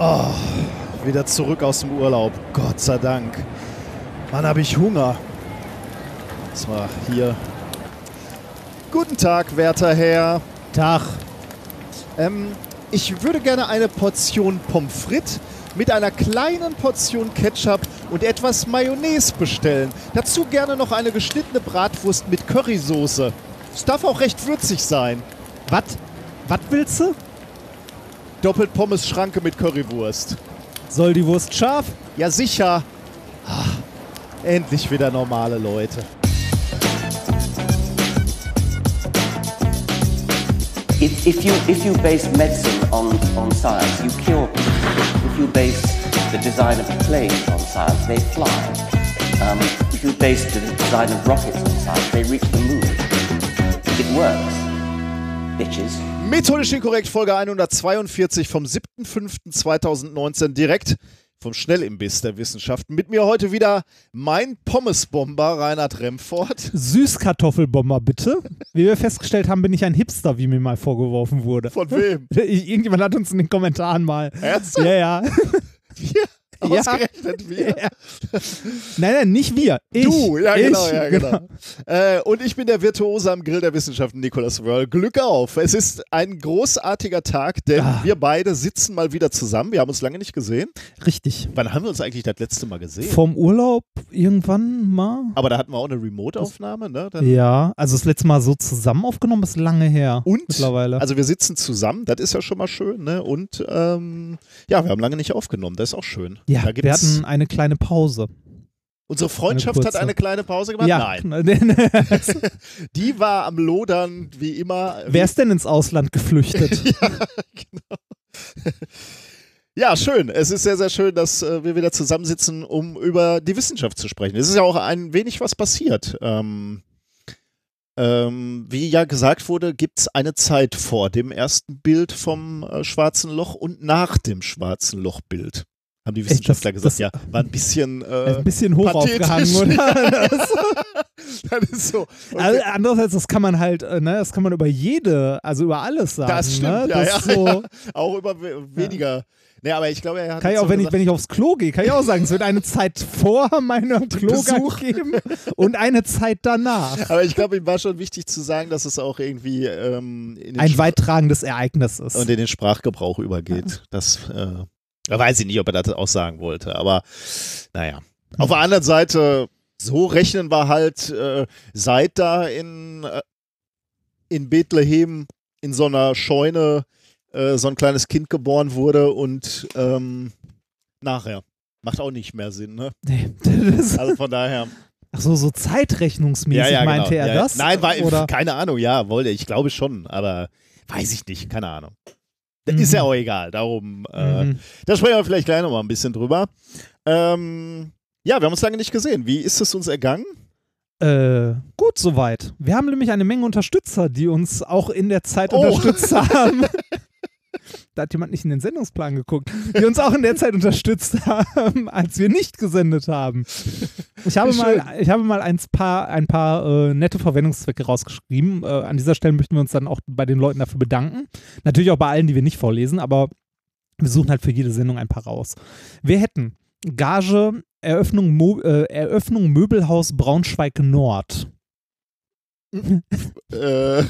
Oh, wieder zurück aus dem Urlaub. Gott sei Dank. Mann, habe ich Hunger. Das war hier. Guten Tag, werter Herr. Tag. Ähm, ich würde gerne eine Portion Pommes frites mit einer kleinen Portion Ketchup und etwas Mayonnaise bestellen. Dazu gerne noch eine geschnittene Bratwurst mit Currysoße. Es darf auch recht würzig sein. Was? Was willst du? Doppelt Pommes Schranke mit Currywurst. Soll die Wurst scharf? Ja, sicher. Ah, endlich wieder normale Leute. If, if, you, if you base medicine on, on science, you cure people. If you base the design of planes on science, they fly. Um, if you base the design of rockets on science, they reach the moon. It works, bitches. Methodisch inkorrekt, Folge 142 vom 7.5.2019 direkt vom Schnellimbiss der Wissenschaften. Mit mir heute wieder mein Pommesbomber Reinhard Remford. Süßkartoffelbomber, bitte. Wie wir festgestellt haben, bin ich ein Hipster, wie mir mal vorgeworfen wurde. Von wem? Irgendjemand hat uns in den Kommentaren mal. Ernsthaft? Ja, ja. Ja. Ausgerechnet wir? ja. Nein, nein, nicht wir. Ich. Du, ja ich, genau, ja genau. Äh, und ich bin der Virtuose am Grill der Wissenschaften, Nicolas Wörl. Glück auf! Es ist ein großartiger Tag, denn Ah. wir beide sitzen mal wieder zusammen. Wir haben uns lange nicht gesehen. Richtig. Wann haben wir uns eigentlich das letzte Mal gesehen? Vom Urlaub irgendwann mal? Aber da hatten wir auch eine Remote-Aufnahme, ne? Dann Ja, also das letzte Mal so zusammen aufgenommen ist lange her. Und? Mittlerweile. Also wir sitzen zusammen, das ist ja schon mal schön, ne? Und ähm, ja, wir haben lange nicht aufgenommen, das ist auch schön. Ja, da wir hatten eine kleine Pause. unsere Freundschaft eine hat eine kleine Pause gemacht. ja, Nein, die war am Lodern wie immer. Wer ist denn ins Ausland geflüchtet? Ja, schön. Es ist sehr, sehr schön, dass äh, wir wieder zusammensitzen, um über die Wissenschaft zu sprechen. Es ist ja auch ein wenig was passiert. Ähm, ähm, wie ja gesagt wurde, gibt es eine Zeit vor dem ersten Bild vom äh, schwarzen Loch und nach dem schwarzen Lochbild. Haben die Wissenschaftler das- gesagt, das- ja, war ein bisschen, äh, ein bisschen hoch aufgehangen, oder? Das, das ist so. Okay. also andererseits, das kann man halt, äh, ne, das kann man über jede, also über alles sagen. das stimmt, ne? ja, ja, so, ja. Auch über we weniger. Nee, aber ich glaube, er hat Kann ich auch, wenn ich, gesagt- wenn ich aufs Klo gehe, kann ich auch sagen, es wird eine Zeit vor meiner Klogang geben und eine Zeit danach. Aber ich glaube, ihm war schon wichtig zu sagen, dass es auch irgendwie ähm, Ein Spr- weittragendes Ereignis ist. und in den Sprachgebrauch übergeht. Das äh, da weiß ich nicht, ob er das auch sagen wollte, aber naja. Auf der anderen Seite, so rechnen wir halt, äh, seit da in, äh, in Bethlehem in so einer Scheune äh, so ein kleines Kind geboren wurde und ähm, nachher. Macht auch nicht mehr Sinn, ne? Nee, Also von daher. ach so, so zeitrechnungsmäßig meinte er genau. Ja, ja. das? Nein, war, keine Ahnung, ja, wollte, ich glaube schon, aber weiß ich nicht, keine Ahnung. Mhm. Ist ja auch egal, darum, äh, Mhm. da sprechen wir vielleicht gleich nochmal ein bisschen drüber. Ähm, ja, wir haben uns lange nicht gesehen. Wie ist es uns ergangen? Äh, gut soweit. Wir haben nämlich eine Menge Unterstützer, die uns auch in der Zeit Oh. unterstützt haben. da hat jemand nicht in den Sendungsplan geguckt, die uns auch in der Zeit unterstützt haben, als wir nicht gesendet haben. Ich habe mal, ich habe mal ein paar, ein paar äh, nette Verwendungszwecke rausgeschrieben. Äh, an dieser Stelle möchten wir uns dann auch bei den Leuten dafür bedanken. Natürlich auch bei allen, die wir nicht vorlesen, aber wir suchen halt für jede Sendung ein paar raus. Wir hätten Gage Eröffnung, Mo äh, Eröffnung Möbelhaus Braunschweig Nord. Äh,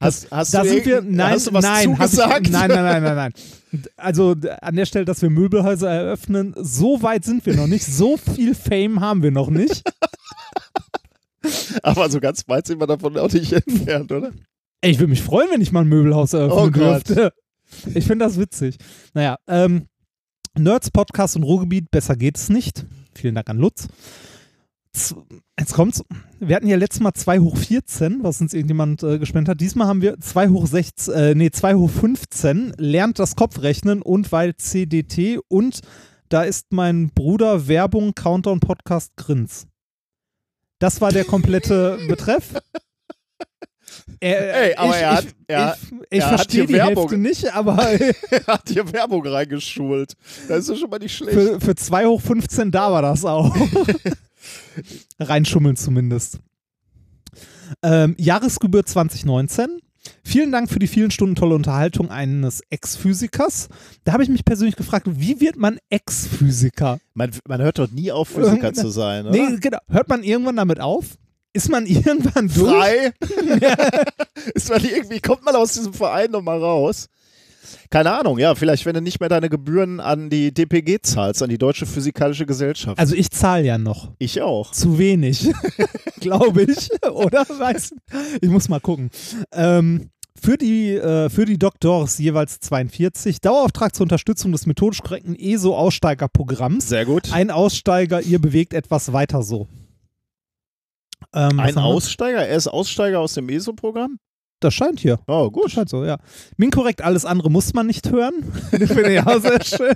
hast, hast, Da du sind wir, nein, hast du was nein, zugesagt? Ich, nein, nein, nein, nein, nein. Also an der Stelle, dass wir Möbelhäuser eröffnen, so weit sind wir noch nicht. So viel Fame haben wir noch nicht. Aber so ganz weit sind wir davon auch nicht entfernt, oder? Ey, ich würde mich freuen, wenn ich mal ein Möbelhaus eröffnen Oh dürfte. Ich finde das witzig. Naja, ähm, Nerds, Podcast und Ruhrgebiet, besser geht es nicht. Vielen Dank an Lutz. Z Jetzt kommt's. Wir hatten ja letztes Mal 2 hoch 14, was uns irgendjemand äh, gespendet hat. Diesmal haben wir 2 hoch 16, äh, nee, 2 hoch 15, lernt das Kopfrechnen und weil CDT und da ist mein Bruder Werbung, Countdown, Podcast, Grins. Das war der komplette Betreff. Er, Ey, aber ich, er hat- ich, er- ich, ich er verstehe die Werbung. Hälfte nicht, aber Er hat hier Werbung reingeschult. Das ist ja schon mal nicht schlecht. für, für 2 hoch 15 da war das auch. Reinschummeln zumindest. Ähm, Jahresgebühr 2019. Vielen Dank für die vielen Stunden tolle Unterhaltung eines Ex-Physikers. Da habe ich mich persönlich gefragt, wie wird man Ex-Physiker? Man, man hört doch nie auf, Physiker zu sein, oder? Nee, genau. Hört man irgendwann damit auf? Ist man irgendwann durch? Frei? Ist man irgendwie, kommt man aus diesem Verein nochmal raus? Keine Ahnung, ja, vielleicht, wenn du nicht mehr deine Gebühren an die DPG zahlst, an die Deutsche Physikalische Gesellschaft. Also ich zahle ja noch. ich auch. Zu wenig, glaube ich. Oder? Weiß, ich muss mal gucken. Ähm, für die, äh, für die Doktors jeweils 42. Dauerauftrag zur Unterstützung des methodisch korrekten ESO-Aussteigerprogramms. Sehr gut. Ein Aussteiger, ihr bewegt etwas weiter so. Ähm, Ein? Aussteiger? Er ist Aussteiger aus dem ESO-Programm? Das scheint hier. Oh, Das gut. scheint so, ja. Min korrekt, alles andere muss man nicht hören. Finde ich auch sehr schön.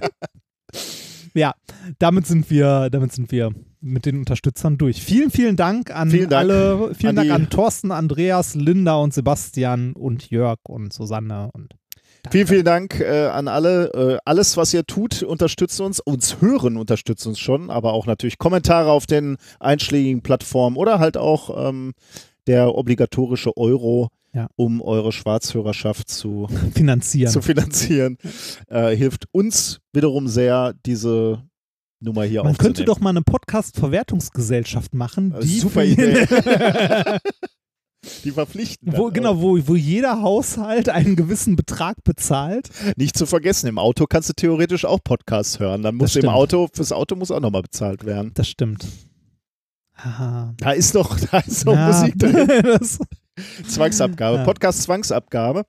Ja, damit sind wir, damit sind wir mit den Unterstützern durch. Vielen, vielen Dank an Vielen Dank alle, vielen an Dank an Thorsten, Andreas, Linda und Sebastian und Jörg und Susanne und Vielen, vielen Dank äh, an alle. Äh, alles, was ihr tut, unterstützt uns. Uns hören unterstützt uns schon, aber auch natürlich Kommentare auf den einschlägigen Plattformen oder halt auch ähm, der obligatorische Euro, Ja. um eure Schwarzhörerschaft zu, finanzieren. zu finanzieren, äh, hilft uns wiederum sehr, diese Nummer hier Man könnte doch mal eine Podcast-Verwertungsgesellschaft machen, Äh, die super Idee. Die verpflichten. wo, genau, wo, wo jeder Haushalt einen gewissen Betrag bezahlt. Nicht zu vergessen, im Auto kannst du theoretisch auch Podcasts hören. Dann muss im. Auto, fürs Auto muss auch nochmal bezahlt werden. Das stimmt. Haha. Da ist doch, da ist doch Ja. Musik drin. das, Zwangsabgabe, Ja. Podcast Zwangsabgabe.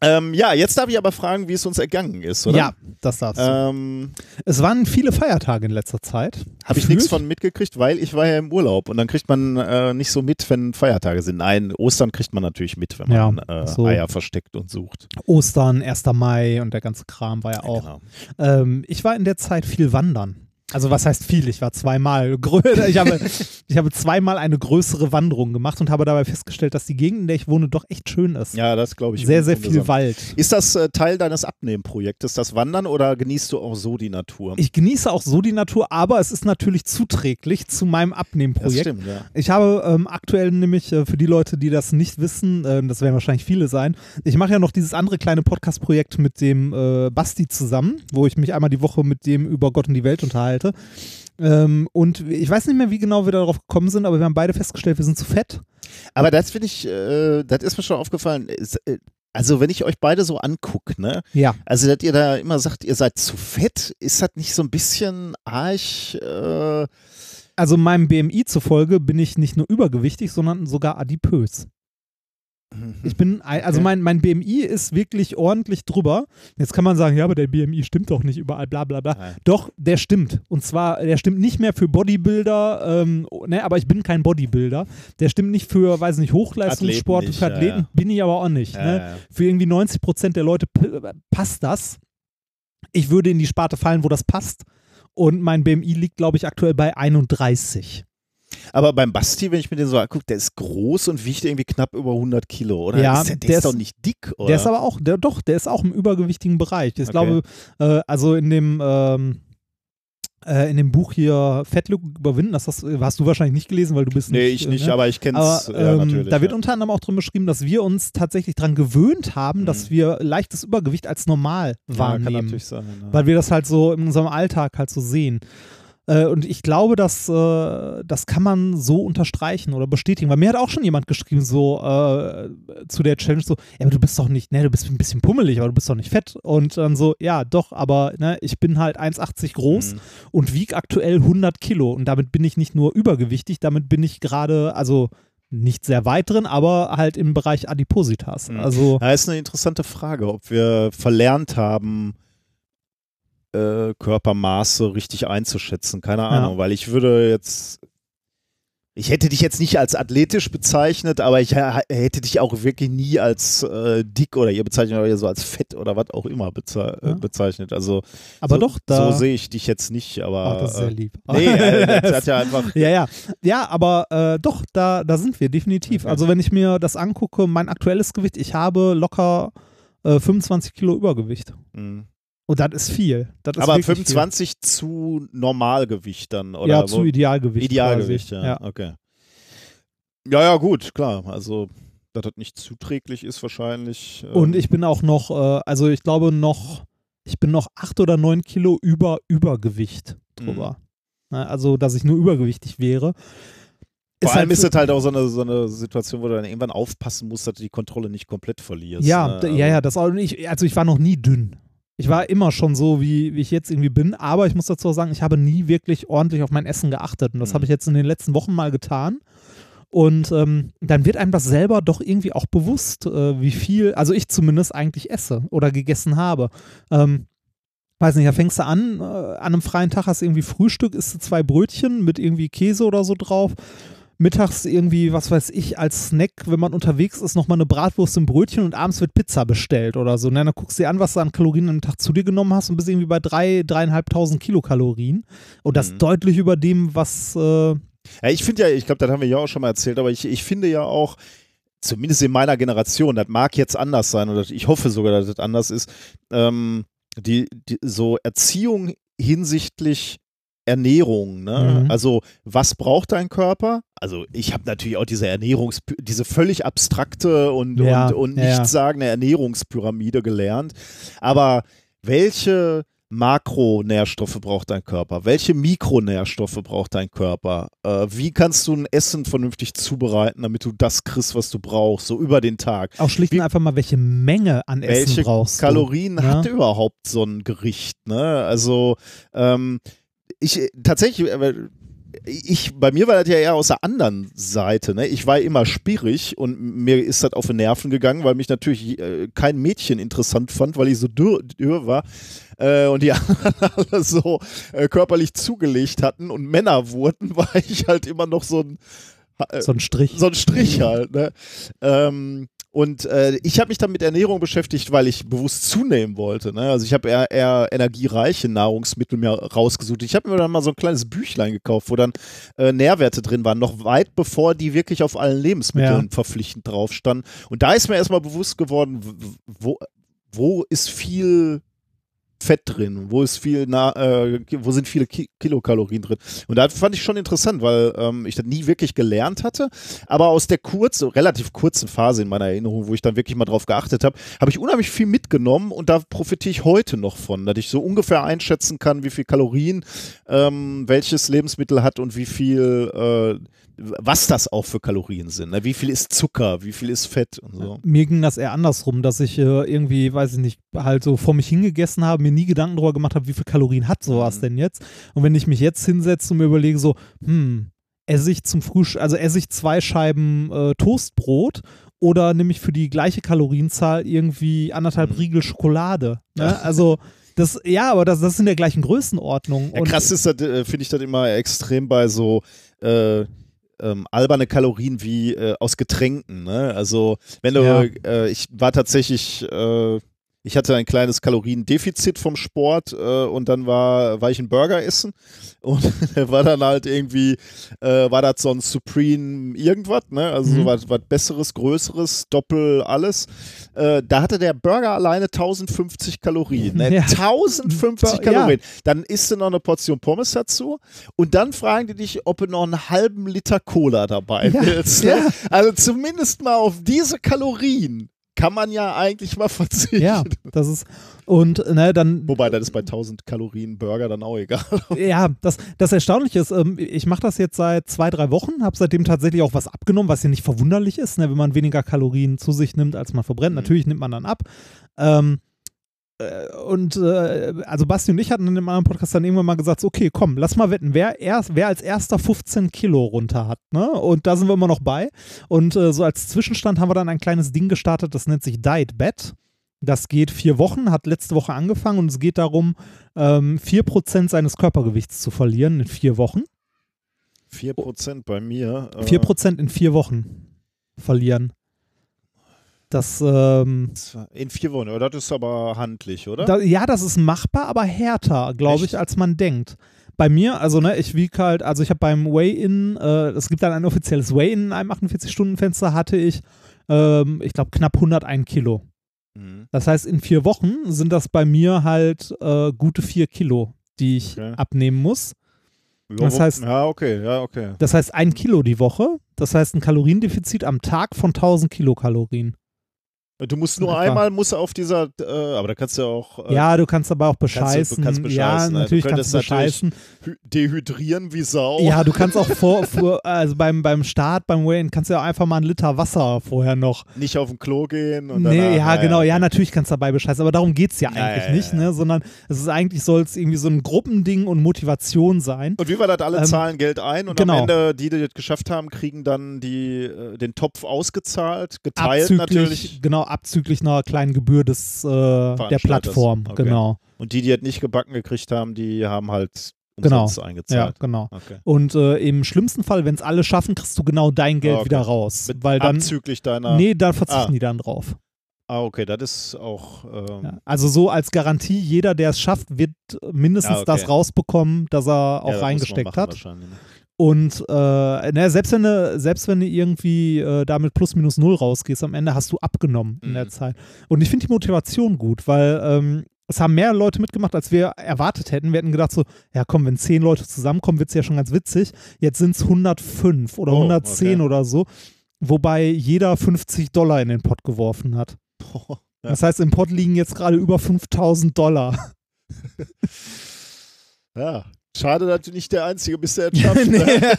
Ähm, ja, jetzt darf ich aber fragen, wie es uns ergangen ist, oder? ja, das darfst du. Ähm, Es waren viele Feiertage in letzter Zeit. Habe ich nichts von mitgekriegt, weil ich war ja im Urlaub und dann kriegt man äh, nicht so mit, wenn Feiertage sind. Nein, Ostern kriegt man natürlich mit, wenn man Ja, äh, so. Eier versteckt und sucht. Ostern, 1. Mai und der ganze Kram war ja auch. Genau. Ähm, ich war in der Zeit viel wandern. Also was heißt viel? Ich war zweimal. Ich habe, ich habe zweimal eine größere Wanderung gemacht und habe dabei festgestellt, dass die Gegend, in der ich wohne, doch echt schön ist. Ja, das glaube ich. sehr, sehr viel. Wald. Ist das äh, Teil deines Abnehmprojektes, das Wandern, oder genießt du auch so die Natur? Ich genieße auch so die Natur, aber es ist natürlich zuträglich zu meinem das Abnehmprojekt. stimmt, ja. Ich habe ähm, aktuell nämlich, äh, für die Leute, die das nicht wissen, äh, das werden wahrscheinlich viele sein, ich mache ja noch dieses andere kleine Podcast-Projekt mit dem äh, Basti zusammen, wo ich mich einmal die Woche mit dem über Gott und die Welt unterhalte. Ähm, und ich weiß nicht mehr, wie genau wir darauf gekommen sind, aber wir haben beide festgestellt, wir sind zu fett. Aber das finde ich, äh, das ist mir schon aufgefallen. Ist, äh, also, wenn ich euch beide so angucke, ne? Ja. Also, dass ihr da immer sagt, ihr seid zu fett, ist das nicht so ein bisschen arg? Äh, Also meinem BMI zufolge bin ich nicht nur übergewichtig, sondern sogar adipös. Ich bin, also mein, mein BMI ist wirklich ordentlich drüber. Jetzt kann man sagen, ja, aber der BMI stimmt doch nicht überall, bla bla bla. Nein. Doch, der stimmt. Und zwar, der stimmt nicht mehr für Bodybuilder, ähm, ne, aber ich bin kein Bodybuilder. Der stimmt nicht für, weiß nicht, Hochleistungssport, Athleten nicht, für ja, Athleten ja. bin ich aber auch nicht. Ja, ne? ja. Für irgendwie 90 Prozent der Leute passt das. Ich würde in die Sparte fallen, wo das passt. Und mein BMI liegt, glaube ich, aktuell bei 31. Aber beim Basti, wenn ich mir den so angucke, der ist groß und wiegt irgendwie knapp über 100 Kilo, oder? Ja, ist der, der, der ist doch nicht dick, oder? Der ist aber auch, der, doch, der ist auch im übergewichtigen Bereich. Ich Okay. glaube, äh, also in dem, ähm, äh, in dem Buch hier Fettlück überwinden, das hast, hast du wahrscheinlich nicht gelesen, weil du bist nee, nicht. ich nicht, äh, ne? aber ich kenne es ja, ähm, natürlich. da wird ja. unter anderem auch drin beschrieben, dass wir uns tatsächlich daran gewöhnt haben, dass Mhm. wir leichtes Übergewicht als normal ja, kann wahrnehmen. natürlich sein. Ja. weil wir das halt so in unserem Alltag halt so sehen. Äh, Und ich glaube, dass äh, das kann man so unterstreichen oder bestätigen. Weil mir hat auch schon jemand geschrieben, so äh, zu der Challenge, so, ja, aber du bist doch nicht, ne, du bist ein bisschen pummelig, aber du bist doch nicht fett. Und dann so, ja, doch, aber ne, ich bin halt 1,80 groß Mhm. und wiege aktuell 100 Kilo. Und damit bin ich nicht nur übergewichtig, damit bin ich gerade, also nicht sehr weit drin, aber halt im Bereich Adipositas. Mhm. Also, Da ist eine interessante Frage, ob wir verlernt haben, äh, Körpermaße richtig einzuschätzen. Keine Ahnung, weil ich würde jetzt. Ich hätte dich jetzt nicht als athletisch bezeichnet, aber ich hätte dich auch wirklich nie als äh, dick oder ihr bezeichnet euch ja so als fett oder was auch immer beze Ja. äh, bezeichnet. Also aber so, doch, da. so sehe ich dich jetzt nicht, aber oh, das ist sehr äh, lieb. nee, äh, das hat ja einfach Ja, ja. Ja, aber äh, doch, da, da sind wir, definitiv. Okay. Also wenn ich mir das angucke, mein aktuelles Gewicht, ich habe locker äh, 25 Kilo Übergewicht. mh. Und das ist viel. Das ist aber wirklich 25 zu Normalgewicht dann Viel. oder Ja, zu Idealgewicht. Idealgewicht, quasi. ja. Okay. Ja, ja, gut, klar. Also dass das nicht zuträglich ist wahrscheinlich. ähm, Und ich bin auch noch, äh, also ich glaube noch, ich bin noch acht oder neun Kilo über Übergewicht drüber. Na, also, dass ich nur übergewichtig wäre. Vor allem ist halt das halt auch so eine, so eine Situation, wo du dann irgendwann aufpassen musst, dass du die Kontrolle nicht komplett verlierst. Ja, ne? ja, ja, das auch nicht. Also ich war noch nie dünn. Ich war immer schon so, wie, wie ich jetzt irgendwie bin, aber ich muss dazu auch sagen, ich habe nie wirklich ordentlich auf mein Essen geachtet. Und das Mhm. habe ich jetzt in den letzten Wochen mal getan. Und ähm, dann wird einem das selber doch irgendwie auch bewusst, äh, wie viel, also ich zumindest eigentlich esse oder gegessen habe. Ähm, weiß nicht, da fängst du an, äh, an einem freien Tag hast du irgendwie Frühstück, isst du zwei Brötchen mit irgendwie Käse oder so drauf. Mittags irgendwie, was weiß ich, als Snack, wenn man unterwegs ist, nochmal eine Bratwurst im Brötchen und abends wird Pizza bestellt oder so. Und dann guckst du dir an, was du an Kalorien am Tag zu dir genommen hast und bist irgendwie bei drei, dreieinhalbtausend Kilokalorien. Und das Mhm. deutlich über dem, was, äh, Ja, ich finde ja, ich glaube, das haben wir ja auch schon mal erzählt, aber ich, ich finde ja auch, zumindest in meiner Generation, das mag jetzt anders sein oder ich hoffe sogar, dass das anders ist, ähm, die, die so Erziehung hinsichtlich Ernährung, ne? Mhm. Also, was braucht dein Körper? Also, ich habe natürlich auch diese Ernährungs, diese völlig abstrakte und, Ja, und, und ja, ja. nichtssagende Ernährungspyramide gelernt. Aber welche Makronährstoffe braucht dein Körper? Welche Mikronährstoffe braucht dein Körper? Äh, wie kannst du ein Essen vernünftig zubereiten, damit du das kriegst, was du brauchst, so über den Tag? auch schlicht und einfach mal, welche Menge an Essen Welche brauchst Kalorien du. hat Ja? überhaupt so ein Gericht? Ne? Also ähm, ich äh, tatsächlich, äh, ich bei mir war das ja eher aus der anderen Seite. Ne? Ich war immer spierig und mir ist das auf die Nerven gegangen, weil mich natürlich äh, kein Mädchen interessant fand, weil ich so dürr, dürr war. Äh, und die anderen alle so äh, körperlich zugelegt hatten und Männer wurden, war ich halt immer noch so ein So ein Strich. so ein Strich halt. Ne? Ähm, und äh, ich habe mich dann mit Ernährung beschäftigt, weil ich bewusst zunehmen wollte. Ne? Also ich habe eher, eher energiereiche Nahrungsmittel mir rausgesucht. Ich habe mir dann mal so ein kleines Büchlein gekauft, wo dann äh, Nährwerte drin waren, noch weit bevor die wirklich auf allen Lebensmitteln Ja. verpflichtend drauf standen. Und da ist mir erstmal bewusst geworden, wo, wo ist viel Fett drin, wo ist viel, na, äh, wo sind viele Ki Kilokalorien drin. Und da fand ich schon interessant, weil ähm, ich das nie wirklich gelernt hatte, aber aus der kurzen, relativ kurzen Phase in meiner Erinnerung, wo ich dann wirklich mal drauf geachtet habe, habe ich unheimlich viel mitgenommen und da profitiere ich heute noch von, dass ich so ungefähr einschätzen kann, wie viel Kalorien ähm, welches Lebensmittel hat und wie viel, äh, was das auch für Kalorien sind. Ne? Wie viel ist Zucker, wie viel ist Fett und so. Mir ging das eher andersrum, dass ich äh, irgendwie, weiß ich nicht, halt so vor mich hingegessen habe, mir nie Gedanken darüber gemacht habe, wie viel Kalorien hat sowas Mhm. denn jetzt. Und wenn ich mich jetzt hinsetze und mir überlege, so, hm, esse ich zum Frühstück, also esse ich zwei Scheiben äh, Toastbrot oder nehme ich für die gleiche Kalorienzahl irgendwie anderthalb Mhm. Riegel Schokolade. Ne? Also, das, ja, aber das, das ist in der gleichen Größenordnung. Ja, krass ist das, äh, finde ich das immer extrem bei so äh, ähm, alberne Kalorien wie äh, aus Getränken. Ne? Also wenn du, Ja. äh, ich war tatsächlich, äh, ich hatte ein kleines Kaloriendefizit vom Sport äh, und dann war, war ich einen Burger essen und war dann halt irgendwie, äh, war das so ein Supreme irgendwas, ne? Also so Mhm. was, was Besseres, Größeres, Doppel alles. Äh, da hatte der Burger alleine 1050 Kalorien. Ne? Ja. 1050 Ja. Kalorien. Dann isst du noch eine Portion Pommes dazu und dann fragen die dich, ob du noch einen halben Liter Cola dabei Ja, willst. Ne? ja. Also zumindest mal auf diese Kalorien kann man ja eigentlich mal verzichten. ja, das ist, und ne, dann Wobei, das ist bei 1000 Kalorien Burger dann auch egal. Ja, das, das Erstaunliche ist, ähm, ich mache das jetzt seit zwei, drei Wochen, habe seitdem tatsächlich auch was abgenommen, was ja nicht verwunderlich ist, ne, wenn man weniger Kalorien zu sich nimmt, als man verbrennt. Mhm. Natürlich nimmt man dann ab. Ähm, äh, und äh, also Basti und ich hatten in einem anderen Podcast dann irgendwann mal gesagt, okay, komm, lass mal wetten, wer, erst, wer als erster 15 Kilo runter hat. Ne? Und da sind wir immer noch bei. Und äh, so als Zwischenstand haben wir dann ein kleines Ding gestartet, das nennt sich Diet Bet. Das geht vier Wochen, hat letzte Woche angefangen und es geht darum, ähm, 4% seines Körpergewichts zu verlieren in vier Wochen. 4% bei mir. Äh, 4% in vier Wochen verlieren. Das, ähm, In vier Wochen, oder? Das ist aber handlich, oder? da, ja, das ist machbar, aber härter, glaube ich, als man denkt. Bei mir, also ne, ich wiege halt, also ich habe beim Weigh-In, äh, es gibt dann ein offizielles Weigh-In in einem 48-Stunden-Fenster, hatte ich, ähm, ich glaube, knapp 101 Kilo. Mhm. Das heißt, in vier Wochen sind das bei mir halt äh, gute vier Kilo, die ich Okay. abnehmen muss. Das heißt- ja, okay, ja, okay. Das heißt ein Kilo die Woche. Das heißt ein Kaloriendefizit am Tag von 1000 Kilokalorien. Du musst nur Etwa. einmal, musst du auf dieser, äh, aber da kannst du ja auch äh, Ja, du kannst aber auch kannst du- bescheißen. kannst ja, bescheißen, ne? Du natürlich kannst könntest du bescheißen. hy- dehydrieren wie Sau. Ja, du kannst auch vor, vor also beim, beim Start, beim Weigh-In, kannst du ja auch einfach mal einen Liter Wasser vorher noch. Nicht auf den Klo gehen und Nee, danach, ja, naja. genau, ja, natürlich kannst du dabei bescheißen, aber darum geht es ja Ja, eigentlich ja, ja, nicht, ja. ne? Sondern es ist eigentlich, soll es irgendwie so ein Gruppending und Motivation sein. Und wie war das? Alle Ähm, zahlen Geld ein und genau. am Ende, die, die das geschafft haben, kriegen dann die, äh, den Topf ausgezahlt, geteilt abzüglich, natürlich. genau, abzüglich einer kleinen Gebühr des, äh, der. Plattform, Okay. genau. Und die, die das nicht gebacken gekriegt haben, die haben halt Genau. umsonst Ja, eingezahlt. genau. Okay. Und äh, im schlimmsten Fall, wenn es alle schaffen, kriegst du genau dein Geld okay. wieder raus. Mit weil dann, abzüglich deiner. nee, dann verzichten Ah. die dann drauf. Ah, okay, das ist auch. Ähm, Ja. Also so als Garantie, jeder, der es schafft, wird mindestens Ja, okay. das rausbekommen, dass er ja, auch das man reingesteckt hat. ne? Und äh, na, selbst wenn du, selbst wenn du irgendwie äh, damit plus minus null rausgehst, am Ende hast du abgenommen in der Mhm. Zeit. Und ich finde die Motivation gut, weil ähm, es haben mehr Leute mitgemacht, als wir erwartet hätten. Wir hätten gedacht so, ja komm, wenn zehn Leute zusammenkommen, wird es ja schon ganz witzig. Jetzt sind es 105 oder Oh, 110 okay. oder so, wobei jeder 50 Dollar in den Pott geworfen hat. Ja. Das heißt, im Pott liegen jetzt gerade über 5000 Dollar. Ja. Schade, dass du nicht der Einzige bist, der es schafft. Nee. ne?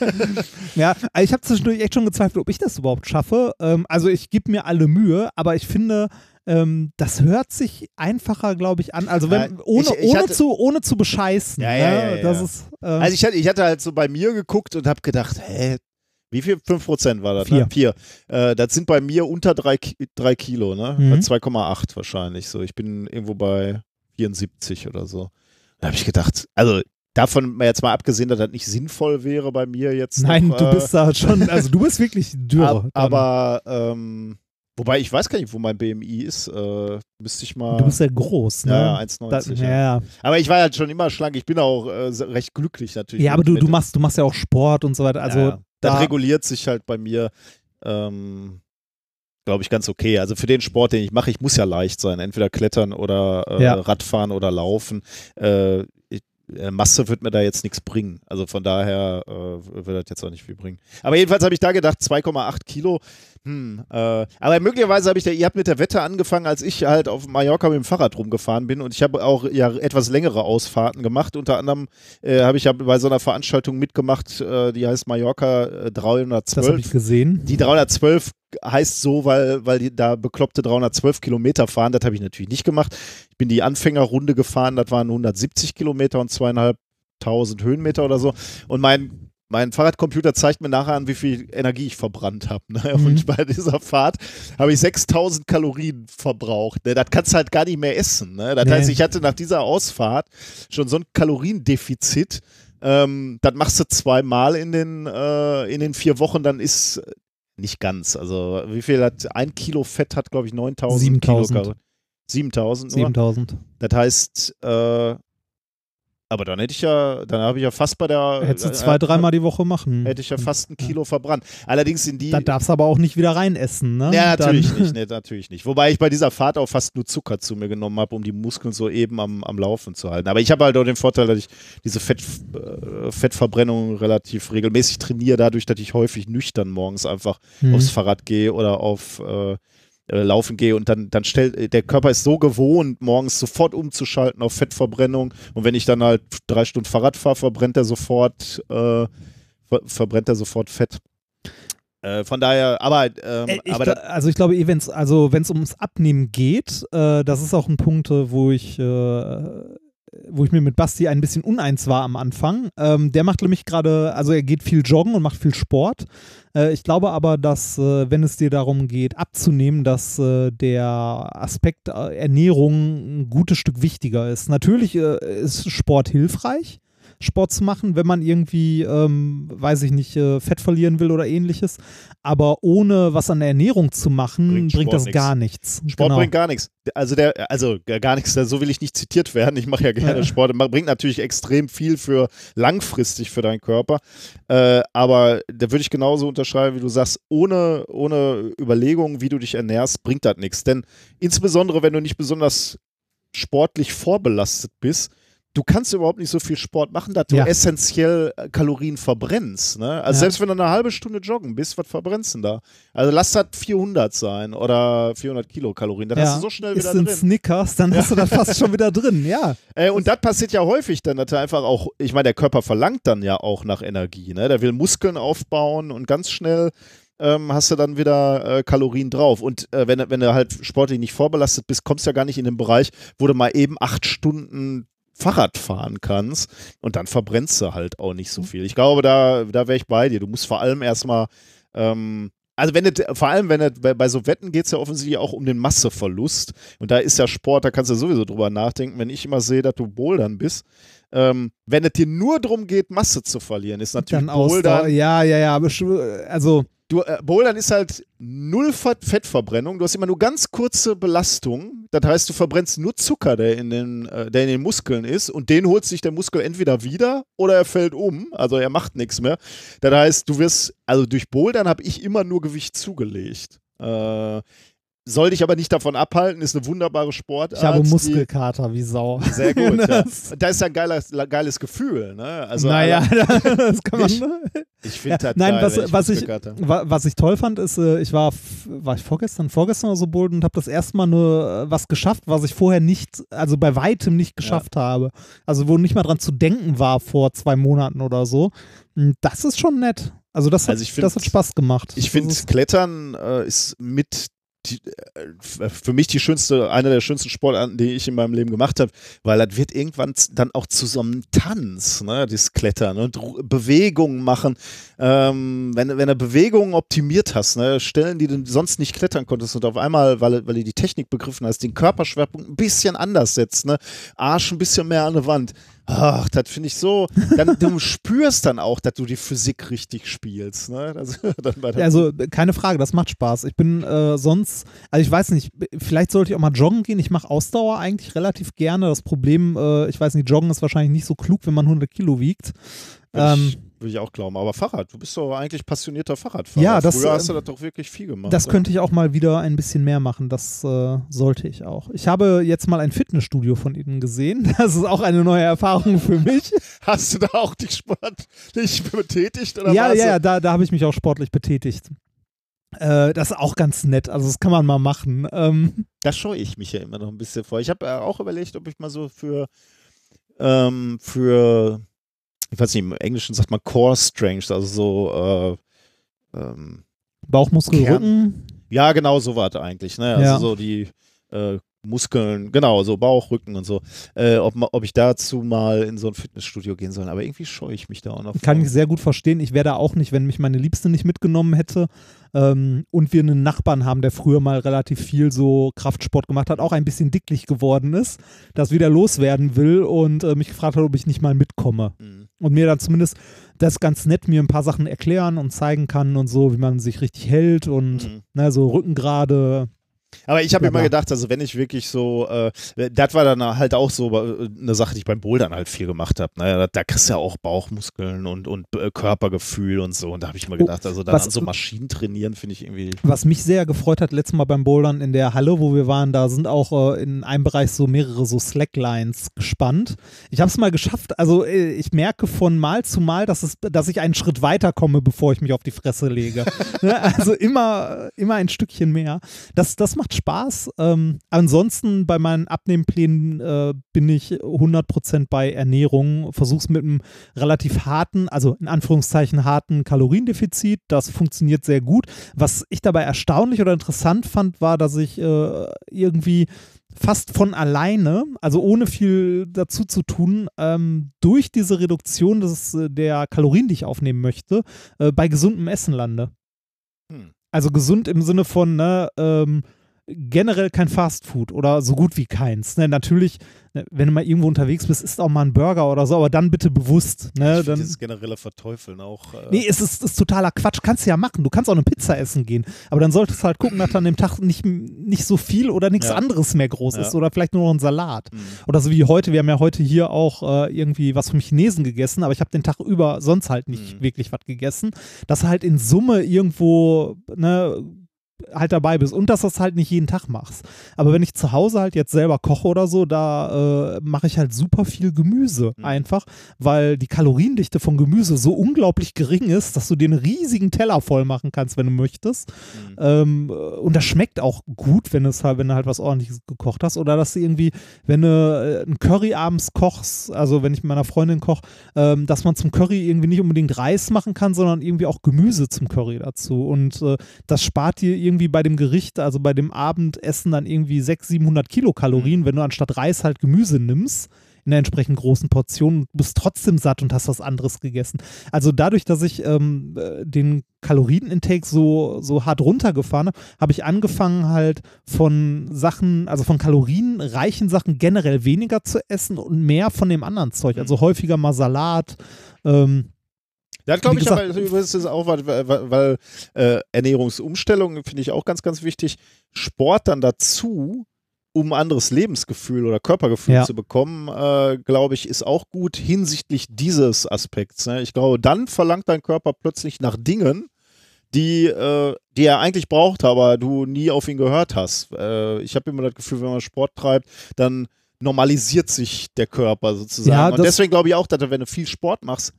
ja, also ich habe zwischendurch echt schon gezweifelt, ob ich das überhaupt schaffe. Ähm, also ich gebe mir alle Mühe, aber ich finde, ähm, das hört sich einfacher, glaube ich, an. Also wenn, Ja, ohne, ich- ich ohne, hatte- zu, ohne zu bescheißen. Ja, ja, ne? ja, ja, ist ähm, Also ich hatte, ich hatte halt so bei mir geguckt und habe gedacht, hä, wie viel? 5% war das, Vier. ne? Vier. Äh, das sind bei mir unter drei, Ki- drei Kilo, ne? Mhm. Bei 2,8 wahrscheinlich so. Ich bin irgendwo bei 74 oder so. Da habe ich gedacht, also davon mal jetzt mal abgesehen, dass das nicht sinnvoll wäre bei mir jetzt. nein, noch, du äh, bist da schon, also du bist wirklich dürr. ab, aber ähm, wobei ich weiß gar nicht, wo mein BMI ist. Äh, müsste ich mal. du bist ja groß, ne? ja, ja, Da, 1,90. ja, ja. Aber ich war halt schon immer schlank. Ich bin auch äh, recht glücklich natürlich. ja, aber du, du, machst, du machst ja auch Sport und so weiter. Also ja, ja. das da, reguliert sich halt bei mir, ähm, glaube ich, ganz okay. Also für den Sport, den ich mache, ich muss ja leicht sein. Entweder klettern oder äh, Ja. Radfahren oder laufen. Äh, Masse wird mir da jetzt nichts bringen. Also von daher äh, wird das jetzt auch nicht viel bringen. Aber jedenfalls habe ich da gedacht, 2,8 Kilo. Hm, äh, aber möglicherweise habe ich da, ihr habt mit der Wette angefangen, als ich halt auf Mallorca mit dem Fahrrad rumgefahren bin und ich habe auch ja etwas längere Ausfahrten gemacht. Unter anderem äh, habe ich ja bei so einer Veranstaltung mitgemacht, äh, die heißt Mallorca äh, das habe 312. ich gesehen. Die 312 heißt so, weil, weil die da bekloppte 312 Kilometer fahren. Das habe ich natürlich nicht gemacht. Ich bin die Anfängerrunde gefahren, das waren 170 Kilometer und zweieinhalbtausend Höhenmeter oder so. Und mein mein Fahrradcomputer zeigt mir nachher an, wie viel Energie ich verbrannt habe. Ne? Mhm. Und bei dieser Fahrt habe ich 6000 Kalorien verbraucht. Ne? Das kannst du halt gar nicht mehr essen. Ne? Das Nee. heißt, ich hatte nach dieser Ausfahrt schon so ein Kaloriendefizit. Ähm, das machst du zweimal in den, äh, in den vier Wochen, dann ist nicht ganz. Also, wie viel hat ein Kilo Fett hat, glaube ich, 9000 7000. Kilokalorien. 7000 nur. 7000. Das heißt, äh, aber dann hätte ich ja, dann habe ich ja fast bei der. Hättest du äh, zwei, äh, dreimal die Woche machen. Hätte ich ja fast ein Kilo verbrannt. Allerdings in die. Da darfst du aber auch nicht wieder rein essen, ne? ja, natürlich Dann, nicht, nee, natürlich nicht. Wobei ich bei dieser Fahrt auch fast nur Zucker zu mir genommen habe, um die Muskeln so eben am, am Laufen zu halten. Aber ich habe halt auch den Vorteil, dass ich diese Fett, äh, Fettverbrennung relativ regelmäßig trainiere, dadurch, dass ich häufig nüchtern morgens einfach Hm. aufs Fahrrad gehe oder auf äh, äh, Laufen gehe und dann, dann stellt, der Körper ist so gewohnt, morgens sofort umzuschalten auf Fettverbrennung und wenn ich dann halt drei Stunden Fahrrad fahre, verbrennt er sofort, äh, ver verbrennt er sofort Fett. Äh, von daher, aber, ähm, Äh, ich, aber da, also ich glaube, eh, wenn's, also wenn es ums Abnehmen geht, äh, das ist auch ein Punkt, äh, wo ich, äh, wo ich mir mit Basti ein bisschen uneins war am Anfang. Ähm, der macht nämlich gerade, also er geht viel joggen und macht viel Sport. Äh, ich glaube aber, dass, äh, wenn es dir darum geht, abzunehmen, dass äh, der Aspekt äh, Ernährung ein gutes Stück wichtiger ist. Natürlich äh, ist Sport hilfreich. Sport zu machen, wenn man irgendwie, ähm, weiß ich nicht, äh, Fett verlieren will oder ähnliches. Aber ohne was an der Ernährung zu machen, Bringt bringt, das nix. gar nichts. Sport genau. bringt gar nichts. Also der, also gar nichts, so will ich nicht zitiert werden. Ich mache ja gerne Ja. Sport. Man bringt natürlich extrem viel für langfristig für deinen Körper. Äh, aber da würde ich genauso unterschreiben, wie du sagst, ohne, ohne Überlegung, wie du dich ernährst, bringt das nichts. Denn insbesondere, wenn du nicht besonders sportlich vorbelastet bist, du kannst überhaupt nicht so viel Sport machen, dass du Ja. essentiell äh, Kalorien verbrennst. Ne? Also Ja. selbst wenn du eine halbe Stunde joggen bist, was verbrennst du da? Also lass das 400 sein oder 400 Kilokalorien, dann hast du so schnell ist wieder ein drin. Snickers, dann hast du das fast schon wieder drin, ja. Äh, und das passiert ja häufig dann, dass einfach auch, ich meine, der Körper verlangt dann ja auch nach Energie. Ne? Der will Muskeln aufbauen und ganz schnell ähm, hast du dann wieder äh, Kalorien drauf. Und äh, wenn, du- wenn du halt sportlich nicht vorbelastet bist, kommst du ja gar nicht in den Bereich, wo du mal eben acht Stunden Fahrrad fahren kannst und dann verbrennst du halt auch nicht so viel. Ich glaube, da, da wäre ich bei dir. Du musst vor allem erstmal, ähm, also wenn es, vor allem wenn es, bei, so Wetten geht es ja offensichtlich auch um den Masseverlust. Und da ist ja Sport, da kannst du sowieso drüber nachdenken, wenn ich immer sehe, dass du Bouldern bist. Ähm, wenn es dir nur darum geht, Masse zu verlieren, ist natürlich Dann Ausdauer, Bouldern. ja, ja, ja, sch- also Du, äh, Bouldern ist halt null Fett- Fettverbrennung. Du hast immer nur ganz kurze Belastung. Das heißt, du verbrennst nur Zucker, der in den, äh, der in den Muskeln ist. Und den holt sich der Muskel entweder wieder oder er fällt um. Also er macht nichts mehr. Das heißt, du wirst, also durch Bouldern habe ich immer nur Gewicht zugelegt. Äh, soll dich aber nicht davon abhalten, ist eine wunderbare Sportart. ich habe Muskelkater wie Sau. Sehr gut, ja. Da ist ja ein geiles, geiles Gefühl. Ne? Also, naja, das kann man. Ich- Ich finde Ja, das nein, geil, was- ich was ich- Was ich toll fand, ist, äh, ich war, war ich vorgestern, vorgestern oder so bold und habe das erste Mal nur äh, was geschafft, was ich vorher nicht, also bei weitem nicht geschafft habe. Also wo nicht mal dran zu denken war vor zwei Monaten oder so. Und Das ist schon nett. Also das hat, Also find- das hat Spaß gemacht. Ich finde, Klettern äh, ist mit die, äh, für mich die schönste, eine der schönsten Sportarten, die ich in meinem Leben gemacht habe, weil das wird irgendwann dann auch zu so einem Tanz, ne, das Klettern und Bewegungen machen. Ähm, wenn, wenn du Bewegungen optimiert hast, ne, Stellen, die du sonst nicht klettern konntest und auf einmal, weil, weil du die Technik begriffen hast, den Körperschwerpunkt ein bisschen anders setzt, ne, Arsch ein bisschen mehr an der Wand. Ach, das finde ich so. Dann, du spürst dann auch, dass du die Physik richtig spielst. Ne? Das, bei der Also keine Frage, das macht Spaß. Ich bin äh, sonst, also ich weiß nicht, vielleicht sollte ich auch mal joggen gehen. Ich mache Ausdauer eigentlich relativ gerne. Das Problem, äh, ich weiß nicht, joggen ist wahrscheinlich nicht so klug, wenn man 100 Kilo wiegt. Ähm, ich, würde ich auch glauben. Aber Fahrrad, du bist doch eigentlich passionierter Fahrradfahrer. Ja, das, Früher hast du ähm, das doch wirklich viel gemacht. Das ja. könnte ich auch mal wieder ein bisschen mehr machen. Das äh, sollte ich auch. Ich habe jetzt mal ein Fitnessstudio von Ihnen gesehen. Das ist auch eine neue Erfahrung für mich. Hast du da auch dich sportlich betätigt? Oder ja, ja, ja, da, da habe ich mich auch sportlich betätigt. Äh, das ist auch ganz nett. Also das kann man mal machen. Ähm, Da scheue ich mich ja immer noch ein bisschen vor. Ich habe äh, auch überlegt, ob ich mal so für, ähm, für, ich weiß nicht, im Englischen sagt man Core Strength, also so, äh, ähm, Bauchmuskel, Kern- Rücken. ja, genau so war eigentlich. Ne? Also Ja. so die äh, Muskeln, genau, so Bauch, Rücken und so. Äh, ob, ob ich dazu mal in so ein Fitnessstudio gehen soll. Aber irgendwie scheue ich mich da auch noch Kann vor. ich sehr gut verstehen. Ich wäre da auch nicht, wenn mich meine Liebste nicht mitgenommen hätte. Ähm, und wir einen Nachbarn haben, der früher mal relativ viel so Kraftsport gemacht hat, auch ein bisschen dicklich geworden ist, das wieder loswerden will und äh, mich gefragt hat, ob ich nicht mal mitkomme. Mhm. Und mir dann zumindest das ganz nett mir ein paar Sachen erklären und zeigen kann und so, wie man sich richtig hält und Mhm. ne, so Rücken gerade. Aber ich habe Bla, immer gedacht, also wenn ich wirklich so, äh, das war dann halt auch so äh, eine Sache, die ich beim Bouldern halt viel gemacht habe. Naja, da, da kriegst du ja auch Bauchmuskeln und, und äh, Körpergefühl und so. Und da habe ich immer gedacht, also dann Oh, was- an so Maschinen trainieren finde ich irgendwie. Was mich sehr gefreut hat, letztes Mal beim Bouldern in der Halle, wo wir waren, da sind auch äh, in einem Bereich so mehrere so Slacklines gespannt. Ich habe es mal geschafft, also äh, ich merke von Mal zu Mal, dass, es, dass ich einen Schritt weiter komme, bevor ich mich auf die Fresse lege. ne? Also immer, immer ein Stückchen mehr. Das, das macht Spaß. Ähm, ansonsten bei meinen Abnehmplänen äh, bin ich 100% bei Ernährung, versuch's mit einem relativ harten, also in Anführungszeichen harten Kaloriendefizit. Das funktioniert sehr gut. Was ich dabei erstaunlich oder interessant fand, war, dass ich äh, irgendwie fast von alleine, also ohne viel dazu zu tun, ähm, durch diese Reduktion des, der Kalorien, die ich aufnehmen möchte, äh, bei gesundem Essen lande. Hm. Also gesund im Sinne von, ne, ähm, generell kein Fastfood oder so gut wie keins. Ne? Natürlich, ne, wenn du mal irgendwo unterwegs bist, isst auch mal ein Burger oder so, aber dann bitte bewusst. Ne? ich Dann, dieses generelle Verteufeln auch. Äh, Nee, es ist, ist totaler Quatsch. Kannst du ja machen. Du kannst auch eine Pizza essen gehen. Aber dann solltest du halt gucken, dass an dem Tag nicht, nicht so viel oder nichts Ja. anderes mehr groß Ja. ist. Oder vielleicht nur noch ein Salat. mh. Oder so wie heute. Wir haben ja heute hier auch äh, irgendwie was vom Chinesen gegessen, aber ich habe den Tag über sonst halt nicht Mhm. wirklich was gegessen. Das halt in Summe irgendwo, ne, halt dabei bist und dass du das halt nicht jeden Tag machst. Aber wenn ich zu Hause halt jetzt selber koche oder so, da äh, mache ich halt super viel Gemüse Mhm. einfach, weil die Kaloriendichte von Gemüse so unglaublich gering ist, dass du einen riesigen Teller voll machen kannst, wenn du möchtest. Mhm. Ähm, und das schmeckt auch gut, wenn, es halt, wenn du halt was ordentliches gekocht hast. Oder dass du irgendwie, wenn du äh, einen Curry abends kochst, also wenn ich mit meiner Freundin koche, ähm, dass man zum Curry irgendwie nicht unbedingt Reis machen kann, sondern irgendwie auch Gemüse zum Curry dazu. Und äh, das spart dir irgendwie bei dem Gericht, also bei dem Abendessen dann irgendwie 600, 700 Kilokalorien, wenn du anstatt Reis halt Gemüse nimmst in der entsprechend großen Portion, du bist trotzdem satt und hast was anderes gegessen. Also dadurch, dass ich ähm, äh, den Kalorienintake so, so hart runtergefahren habe, habe ich angefangen halt von Sachen, also von kalorienreichen Sachen generell weniger zu essen und mehr von dem anderen Zeug. Also häufiger mal Salat. Ähm, Ja, glaube ich, gesagt- aber übrigens ist auch, weil, weil, weil äh, Ernährungsumstellung finde ich auch ganz, ganz wichtig. Sport dann dazu, um ein anderes Lebensgefühl oder Körpergefühl Ja. zu bekommen, äh, glaube ich, ist auch gut hinsichtlich dieses Aspekts. Ne? Ich glaube, dann verlangt dein Körper plötzlich nach Dingen, die, äh, die er eigentlich braucht, aber du nie auf ihn gehört hast. Äh, ich habe immer das Gefühl, wenn man Sport treibt, dann normalisiert sich der Körper sozusagen. Ja, Und deswegen glaube ich auch, dass du, wenn du viel Sport machst,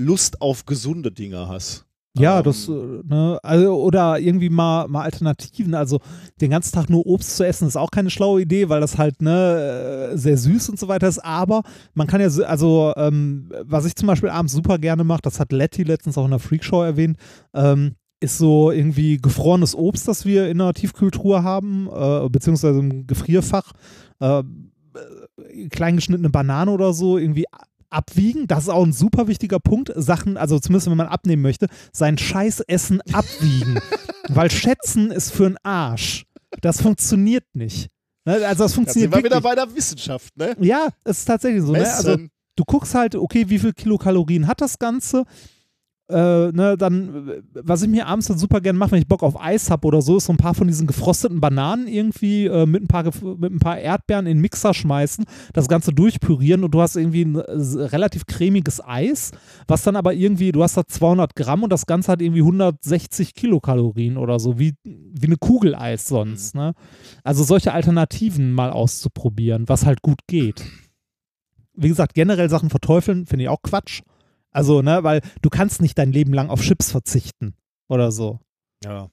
Lust auf gesunde Dinge hast. Ja, Ähm, das, äh, ne, also, oder irgendwie mal, mal Alternativen. Also den ganzen Tag nur Obst zu essen ist auch keine schlaue Idee, weil das halt ne, äh, sehr süß und so weiter ist. Aber man kann ja, so- also ähm, was ich zum Beispiel abends super gerne mache, das hat Letty letztens auch in der Freakshow erwähnt, ähm, ist so irgendwie gefrorenes Obst, das wir in der Tiefkühltruhe haben, äh, beziehungsweise im Gefrierfach. Äh, äh, kleingeschnittene Banane oder so irgendwie abwiegen. Das ist auch ein super wichtiger Punkt. Sachen, also zumindest wenn man abnehmen möchte, sein Scheißessen abwiegen. Weil schätzen ist für einen Arsch. Das funktioniert nicht. Ne, Also das Da sind funktioniert wir wieder bei der Wissenschaft, ne? Ja, es ist tatsächlich so. Ne? Also du guckst halt, okay, wie viel Kilokalorien hat das Ganze? Äh, ne, dann, äh, was ich mir abends dann super gerne mache, wenn ich Bock auf Eis habe oder so, ist so ein paar von diesen gefrosteten Bananen irgendwie äh, mit, ein paar, mit ein paar Erdbeeren in den Mixer schmeißen, das Ganze durchpürieren und du hast irgendwie ein äh, relativ cremiges Eis, was dann aber irgendwie, du hast da 200 Gramm und das Ganze hat irgendwie 160 Kilokalorien oder so, wie, wie eine Kugel Eis sonst. Ne? Also solche Alternativen mal auszuprobieren, was halt gut geht wie gesagt, generell Sachen verteufeln, finde ich auch Quatsch. Also, ne, weil du kannst nicht dein Leben lang auf Chips verzichten oder so. Ja,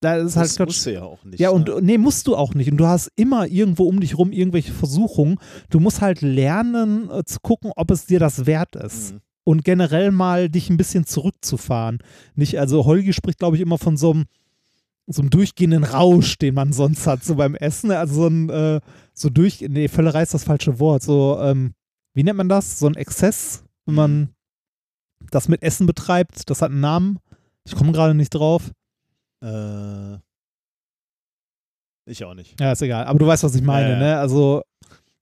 Da ist halt das Quatsch. musst du ja auch nicht. Ja, und ne? nee, musst du auch nicht. Und du hast immer irgendwo um dich rum irgendwelche Versuchungen. Du musst halt lernen äh, zu gucken, ob es dir das wert ist. Mhm. Und generell mal dich ein bisschen zurückzufahren. Nicht, also Holgi spricht, glaube ich, immer von so einem so einem durchgehenden Rausch, den man sonst hat, so beim Essen. Also so ein, äh, so durch, nee, Völlerei ist das falsche Wort. So, ähm, wie nennt man das? So ein Exzess, wenn man das mit Essen betreibt. Das hat einen Namen. Ich komme gerade nicht drauf. Äh, ich auch nicht. Ja, ist egal. Aber du weißt, was ich meine, ja. ne? Also,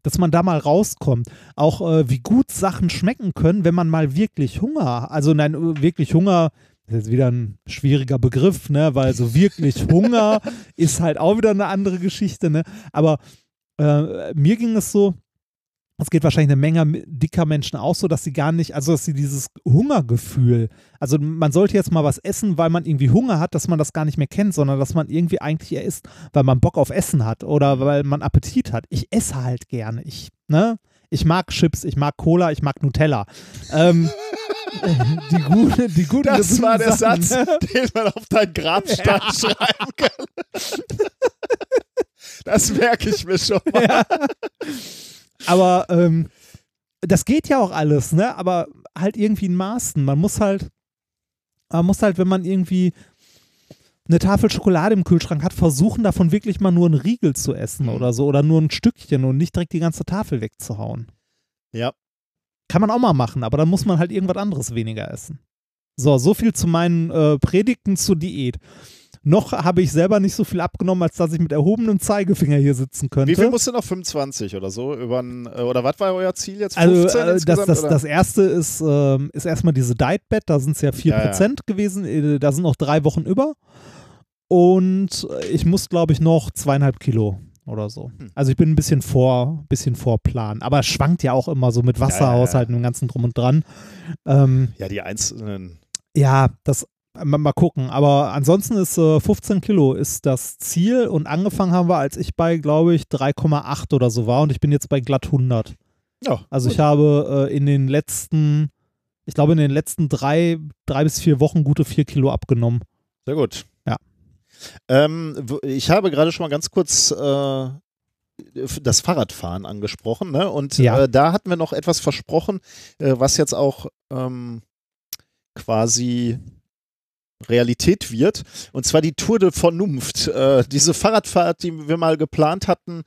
dass man da mal rauskommt. Auch äh, wie gut Sachen schmecken können, wenn man mal wirklich Hunger, also nein, äh, wirklich Hunger, das ist jetzt wieder ein schwieriger Begriff, ne? Weil so wirklich Hunger ist halt auch wieder eine andere Geschichte, ne? Aber äh, mir ging es so, es geht wahrscheinlich eine Menge dicker Menschen auch so, dass sie gar nicht, also dass sie dieses Hungergefühl, also man sollte jetzt mal was essen, weil man irgendwie Hunger hat, dass man das gar nicht mehr kennt, sondern dass man irgendwie eigentlich eher isst, weil man Bock auf Essen hat oder weil man Appetit hat. Ich esse halt gerne. Ich, ne? Ich mag Chips, ich mag Cola, ich mag Nutella. ähm, die gute, die guten Das war der Sachen, Satz, ne? den man auf deinen Grabstein schreiben kann. Das merke ich mir schon mal. Ja. Aber ähm, das geht ja auch alles, ne? Aber halt irgendwie in Maßen. Man muss halt, man muss halt, wenn man irgendwie eine Tafel Schokolade im Kühlschrank hat, versuchen davon wirklich mal nur einen Riegel zu essen Mhm. oder so oder nur ein Stückchen und nicht direkt die ganze Tafel wegzuhauen. Ja. Kann man auch mal machen, aber dann muss man halt irgendwas anderes weniger essen. So, so viel zu meinen äh, Predigten zur Diät. Noch habe ich selber nicht so viel abgenommen, als dass ich mit erhobenem Zeigefinger hier sitzen könnte. Wie viel musst du noch? 25 oder so? Übern, äh, oder was war euer Ziel jetzt? Also 15 äh, das, das, das erste ist, ähm, ist erstmal diese Diet Bet, da sind es ja 4% Ja, ja. gewesen, äh, da sind noch drei Wochen über. Und ich muss, glaube ich, noch zweieinhalb Kilo oder so. Hm. Also ich bin ein bisschen vor, bisschen vor Plan. Aber es schwankt ja auch immer so mit Wasserhaushalten und dem ganzen drum und dran. Ähm, ja, die einzelnen. ja, das, mal, gucken. Aber ansonsten ist äh, 15 Kilo ist das Ziel und angefangen haben wir, als ich bei, glaube ich, 3,8 oder so war und ich bin jetzt bei glatt 100. Ja, Also gut. ich habe äh, in den letzten, ich glaube in den letzten drei, drei bis vier Wochen gute vier Kilo abgenommen. Sehr gut. Ja. Ähm, ich habe gerade schon mal ganz kurz äh, das Fahrradfahren angesprochen, ne? Und Ja. äh, da hatten wir noch etwas versprochen, äh, was jetzt auch ähm, quasi Realität wird. Und zwar die Tour de Vernunft. Äh, diese Fahrradfahrt, die wir mal geplant hatten,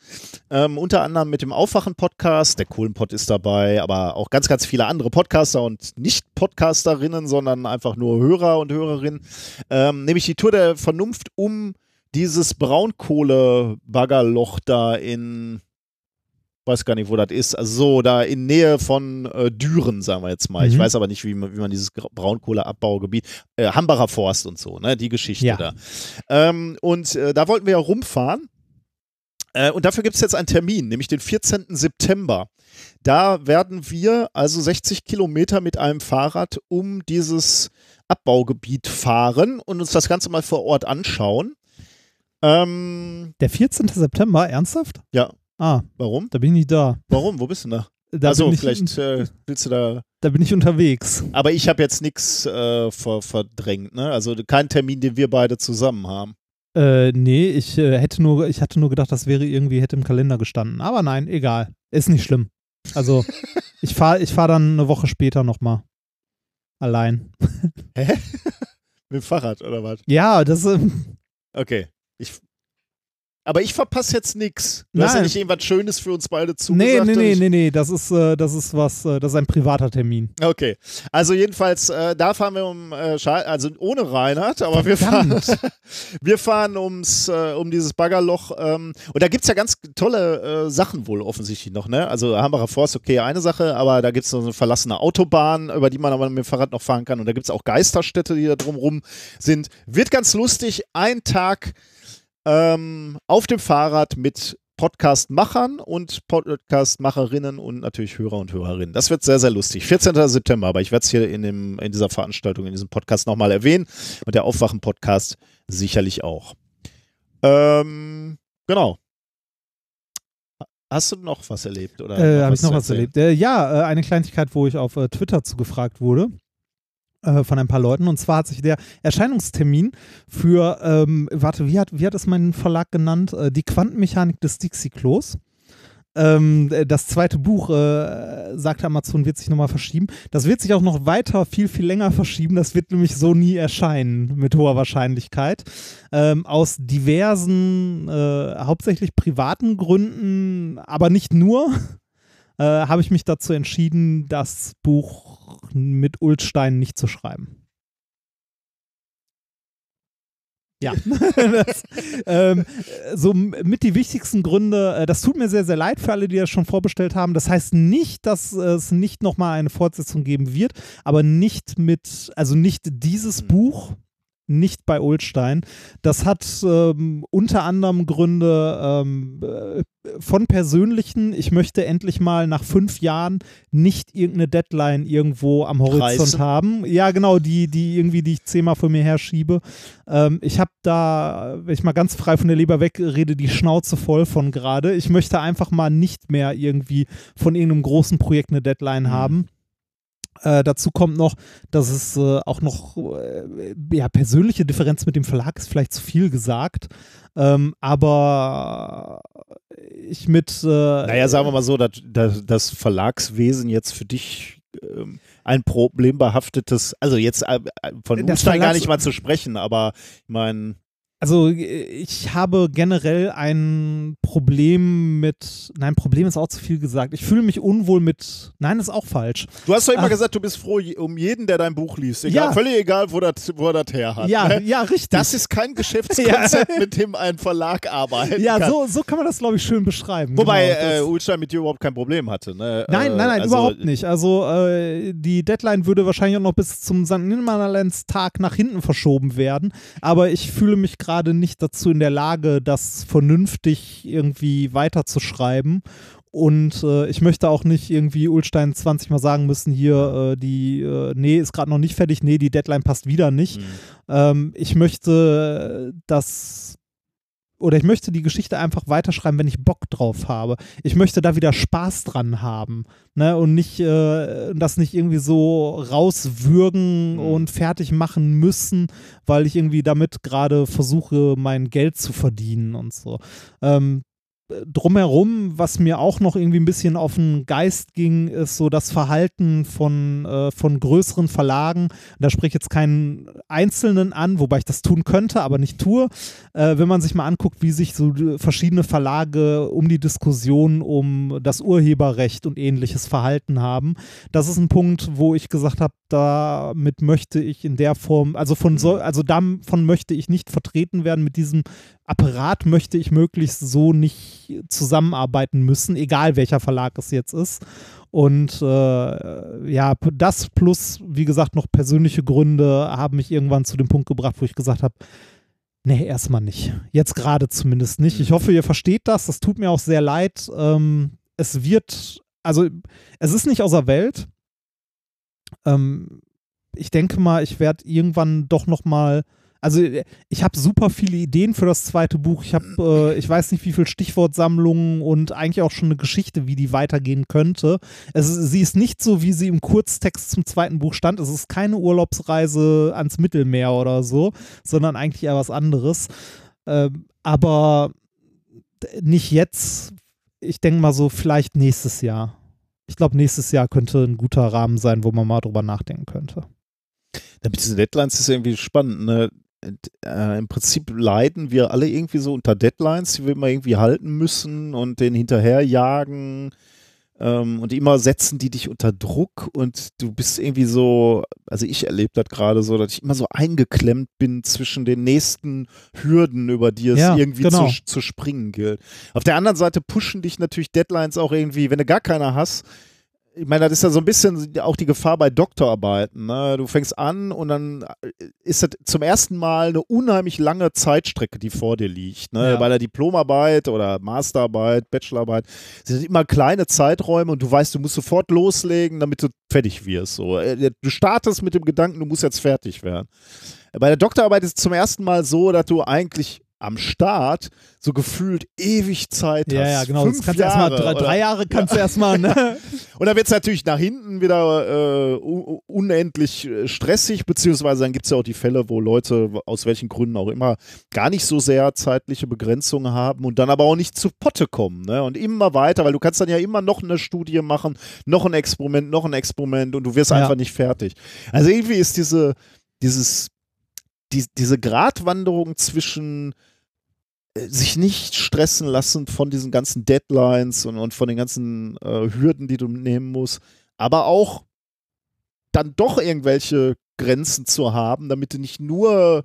ähm, unter anderem mit dem Aufwachen-Podcast, der Kohlenpott ist dabei, aber auch ganz, ganz viele andere Podcaster und Nicht-Podcasterinnen, sondern einfach nur Hörer und Hörerinnen. Ähm, nämlich die Tour der Vernunft um dieses Braunkohle-Baggerloch da in, weiß gar nicht, wo das ist, also so da in Nähe von äh, Düren, sagen wir jetzt mal. Ich Mhm. weiß aber nicht, wie man, wie man dieses Braunkohleabbaugebiet, äh, Hambacher Forst und so, ne, die Geschichte Ja. da. Ähm, und äh, da wollten wir ja rumfahren. Äh, und dafür gibt es jetzt einen Termin, nämlich den 14. September. Da werden wir also 60 Kilometer mit einem Fahrrad um dieses Abbaugebiet fahren und uns das Ganze mal vor Ort anschauen. Ähm, Der 14. September, ernsthaft? ja, Ah, warum? da bin ich nicht da. Warum? Wo bist du denn da? Da, also bin, ich, vielleicht äh, willst du da. da bin ich unterwegs. Aber ich habe jetzt nichts äh, ver verdrängt, ne? Also kein Termin, den wir beide zusammen haben. Äh, nee, ich äh, hätte nur, ich hatte nur gedacht, das wäre irgendwie, hätte im Kalender gestanden. Aber nein, egal. Ist nicht schlimm. Also, ich fahre ich fahr dann eine Woche später nochmal. Allein. Hä? mit dem Fahrrad oder was? Ja, das, ähm, Okay. Ich, aber ich verpasse jetzt nichts. Du hast ja Nein. nicht irgendwas Schönes für uns beide nee, zugesagt. nee, nee, ich- nee, nee, das ist, äh, das ist was, äh, das ist ein privater Termin. Okay. Also jedenfalls, äh, da fahren wir um, äh, also ohne Reinhard, aber wir fahren, wir fahren ums, äh, um dieses Baggerloch. Ähm, und da gibt es ja ganz tolle äh, Sachen wohl offensichtlich noch, ne? Also Hambacher Forst, okay, eine Sache, aber da gibt es noch so eine verlassene Autobahn, über die man aber mit dem Fahrrad noch fahren kann. Und da gibt es auch Geisterstädte, die da drumrum sind. Wird ganz lustig. Ein Tag ähm, auf dem Fahrrad mit Podcast-Machern und Podcast-Macherinnen und natürlich Hörer und Hörerinnen. Das wird sehr, sehr lustig. 14. September, aber ich werde es hier in, dem, in dieser Veranstaltung, in diesem Podcast nochmal erwähnen und der Aufwachen-Podcast sicherlich auch. Ähm, genau. Hast du noch was erlebt? Oder Äh, Habe ich noch was erlebt? Äh, ja, äh, eine Kleinigkeit, wo ich auf äh, Twitter zugefragt wurde äh, von ein paar Leuten. Und zwar hat sich der Erscheinungstermin für, ähm, warte, wie hat, wie hat es mein Verlag genannt? Äh, die Quantenmechanik des Dixie-Klos. Ähm, äh, das zweite Buch, äh, sagte Amazon, wird sich nochmal verschieben. Das wird sich auch noch weiter, viel, viel länger verschieben. Das wird nämlich so nie erscheinen, mit hoher Wahrscheinlichkeit. Ähm, aus diversen, äh, hauptsächlich privaten Gründen, aber nicht nur, äh, habe ich mich dazu entschieden, das Buch mit Ulstein nicht zu schreiben. Ja, das, ähm, so mit die wichtigsten Gründe, äh, das tut mir sehr, sehr leid für alle, die das schon vorbestellt haben. Das heißt nicht, dass es nicht nochmal eine Fortsetzung geben wird, aber nicht mit, also nicht dieses Mhm. Buch, nicht bei Ulstein. Das hat ähm, unter anderem Gründe ähm, äh, von persönlichen, ich möchte endlich mal nach fünf Jahren nicht irgendeine Deadline irgendwo am Horizont Reißen. haben. Ja, genau, die, die irgendwie, die ich zehnmal vor mir herschiebe. Ähm, ich habe da, wenn ich mal ganz frei von der Leber wegrede, die Schnauze voll von gerade. Ich möchte einfach mal nicht mehr irgendwie von irgendeinem großen Projekt eine Deadline Mhm. haben. Äh, dazu kommt noch, dass es äh, auch noch äh, ja, persönliche Differenz mit dem Verlag ist vielleicht zu viel gesagt. Ähm, aber ich mit äh, Naja, sagen wir mal so, dass, dass das Verlagswesen jetzt für dich ähm, ein problembehaftetes, also jetzt äh, von Das Umstein gar nicht mal zu sprechen, aber ich meine, Also äh, ich habe generell ein Problem mit, nein, Problem ist auch zu viel gesagt. Ich fühle mich unwohl mit, nein, ist auch falsch. du hast doch immer Ach. gesagt, du bist froh um jeden, der dein Buch liest. Egal, Ja. Völlig egal, wo das wo er das her hat. Ja, ne? ja, richtig. Das ist kein Geschäftskonzept, mit dem ein Verlag arbeitet. ja, kann. so, so kann man das, glaube ich, schön beschreiben. Wobei genau, äh, Ulstein mit dir überhaupt kein Problem hatte. Ne? Nein, Äh, nein, nein, also, überhaupt nicht. Also äh, die Deadline würde wahrscheinlich auch noch bis zum St. Nimmerlands Tag nach hinten verschoben werden. Aber ich fühle mich gerade nicht dazu in der Lage, das vernünftig irgendwie weiterzuschreiben. und äh, ich möchte auch nicht irgendwie Ulstein 20 Mal sagen müssen, hier, äh, die, äh, nee, ist gerade noch nicht fertig, nee, die Deadline passt wieder nicht. Mhm. Ähm, ich möchte das oder ich möchte die Geschichte einfach weiterschreiben, wenn ich Bock drauf habe. Ich möchte da wieder Spaß dran haben, ne? Und nicht äh, das nicht irgendwie so rauswürgen Mhm. und fertig machen müssen, weil ich irgendwie damit gerade versuche, mein Geld zu verdienen und so. Ähm, drumherum, was mir auch noch irgendwie ein bisschen auf den Geist ging, ist so das Verhalten von, äh, von größeren Verlagen. Da spreche ich jetzt keinen Einzelnen an, wobei ich das tun könnte, aber nicht tue. Äh, wenn man sich mal anguckt, wie sich so die verschiedene Verlage um die Diskussion um das Urheberrecht und ähnliches verhalten haben. Das ist ein Punkt, wo ich gesagt habe, damit möchte ich in der Form, also von so, also davon möchte ich nicht vertreten werden mit diesem Apparat möchte ich möglichst so nicht zusammenarbeiten müssen, egal welcher Verlag es jetzt ist. Und äh, ja, das plus, wie gesagt, noch persönliche Gründe haben mich irgendwann zu dem Punkt gebracht, wo ich gesagt habe, nee, erstmal nicht. Jetzt gerade zumindest nicht. Ich hoffe, ihr versteht das. Das tut mir auch sehr leid. Ähm, es wird, also es ist nicht außer Welt. Ähm, ich denke mal, ich werde irgendwann doch noch mal also äh, ich habe super viele Ideen für das zweite Buch. Ich habe, äh, ich weiß nicht, wie viele Stichwortsammlungen und eigentlich auch schon eine Geschichte, wie die weitergehen könnte. Es, sie ist nicht so, wie sie im Kurztext zum zweiten Buch stand. Es ist keine Urlaubsreise ans Mittelmeer oder so, sondern eigentlich eher was anderes. Ähm, aber nicht jetzt. Ich denke mal so, vielleicht nächstes Jahr. Ich glaube, nächstes Jahr könnte ein guter Rahmen sein, wo man mal drüber nachdenken könnte. Mit diesen Deadlines ist ja irgendwie spannend. Ne? Äh, Im Prinzip leiden wir alle irgendwie so unter Deadlines, die wir immer irgendwie halten müssen und den hinterherjagen. Ähm, und immer setzen die dich unter Druck und du bist irgendwie so, also ich erlebe das gerade so, dass ich immer so eingeklemmt bin zwischen den nächsten Hürden, über die es Ja, irgendwie genau. zu, zu springen gilt. Auf der anderen Seite pushen dich natürlich Deadlines auch irgendwie, wenn du gar keiner hast, ich meine, das ist ja so ein bisschen auch die Gefahr bei Doktorarbeiten. Ne? Du fängst an und dann äh, ist das zum ersten Mal eine unheimlich lange Zeitstrecke, die vor dir liegt. Ne? Ja. Bei der Diplomarbeit oder Masterarbeit, Bachelorarbeit sind immer kleine Zeiträume und du weißt, du musst sofort loslegen, damit du fertig wirst. So. Äh, Du startest mit dem Gedanken, du musst jetzt fertig werden. Bei der Doktorarbeit ist es zum ersten Mal so, dass du eigentlich am Start so gefühlt ewig Zeit hast. Ja, ja, genau. Fünf kannst du erstmal Jahre drei, drei Jahre kannst du erstmal, ne? und dann wird es natürlich nach hinten wieder äh, unendlich äh, stressig, beziehungsweise dann gibt es ja auch die Fälle, wo Leute aus welchen Gründen auch immer gar nicht so sehr zeitliche Begrenzungen haben und dann aber auch nicht zu Potte kommen. Ne? Und immer weiter, weil du kannst dann ja immer noch eine Studie machen, noch ein Experiment, noch ein Experiment und du wirst Ja. einfach nicht fertig. Also irgendwie ist diese, dieses, die, diese Gratwanderung zwischen sich nicht stressen lassen von diesen ganzen Deadlines und, und von den ganzen äh, Hürden, die du nehmen musst, aber auch dann doch irgendwelche Grenzen zu haben, damit du nicht nur,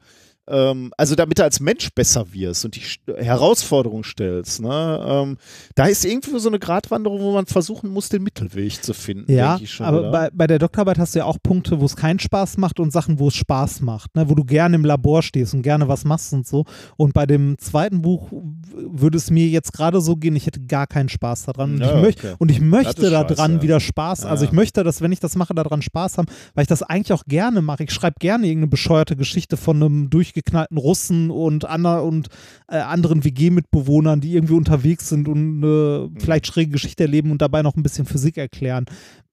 ähm, also damit du als Mensch besser wirst und die Herausforderung stellst. Ne? Ähm, da ist irgendwie so eine Gratwanderung, wo man versuchen muss, den Mittelweg zu finden. Ja, schon, aber bei, bei der Doktorarbeit hast du ja auch Punkte, wo es keinen Spaß macht und Sachen, wo es Spaß macht, ne? wo du gerne im Labor stehst und gerne was machst und so. Und bei dem zweiten Buch würde es mir jetzt gerade so gehen, ich hätte gar keinen Spaß daran. Und Ja, ich, möch okay. und ich möchte daran ja. wieder Spaß. Also Ja. ich möchte, dass, wenn ich das mache, daran Spaß haben, weil ich das eigentlich auch gerne mache. Ich schreibe gerne irgendeine bescheuerte Geschichte von einem durchgeknallten Russen und, ander, und äh, anderen WG-Mitbewohnern, die irgendwie unterwegs sind und eine vielleicht schräge Geschichte erleben und dabei noch ein bisschen Physik erklären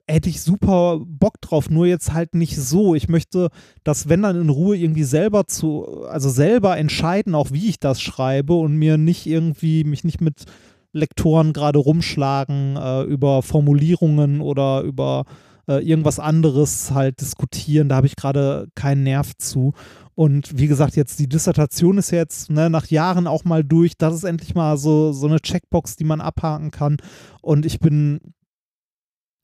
hätte ich super Bock drauf, nur jetzt halt nicht so. Ich möchte, dass wenn dann in Ruhe irgendwie selber zu, also selber entscheiden, auch wie ich das schreibe und mir nicht irgendwie, mich nicht mit Lektoren gerade rumschlagen äh, über Formulierungen oder über äh, irgendwas anderes halt diskutieren. Da habe ich gerade keinen Nerv zu. Und wie gesagt, jetzt die Dissertation ist jetzt ne, nach Jahren auch mal durch. Das ist endlich mal so, so eine Checkbox, die man abhaken kann. Und ich bin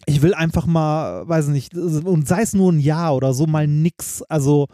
ich will einfach mal, weiß nicht, und sei es nur ein Jahr oder so, mal nix, also,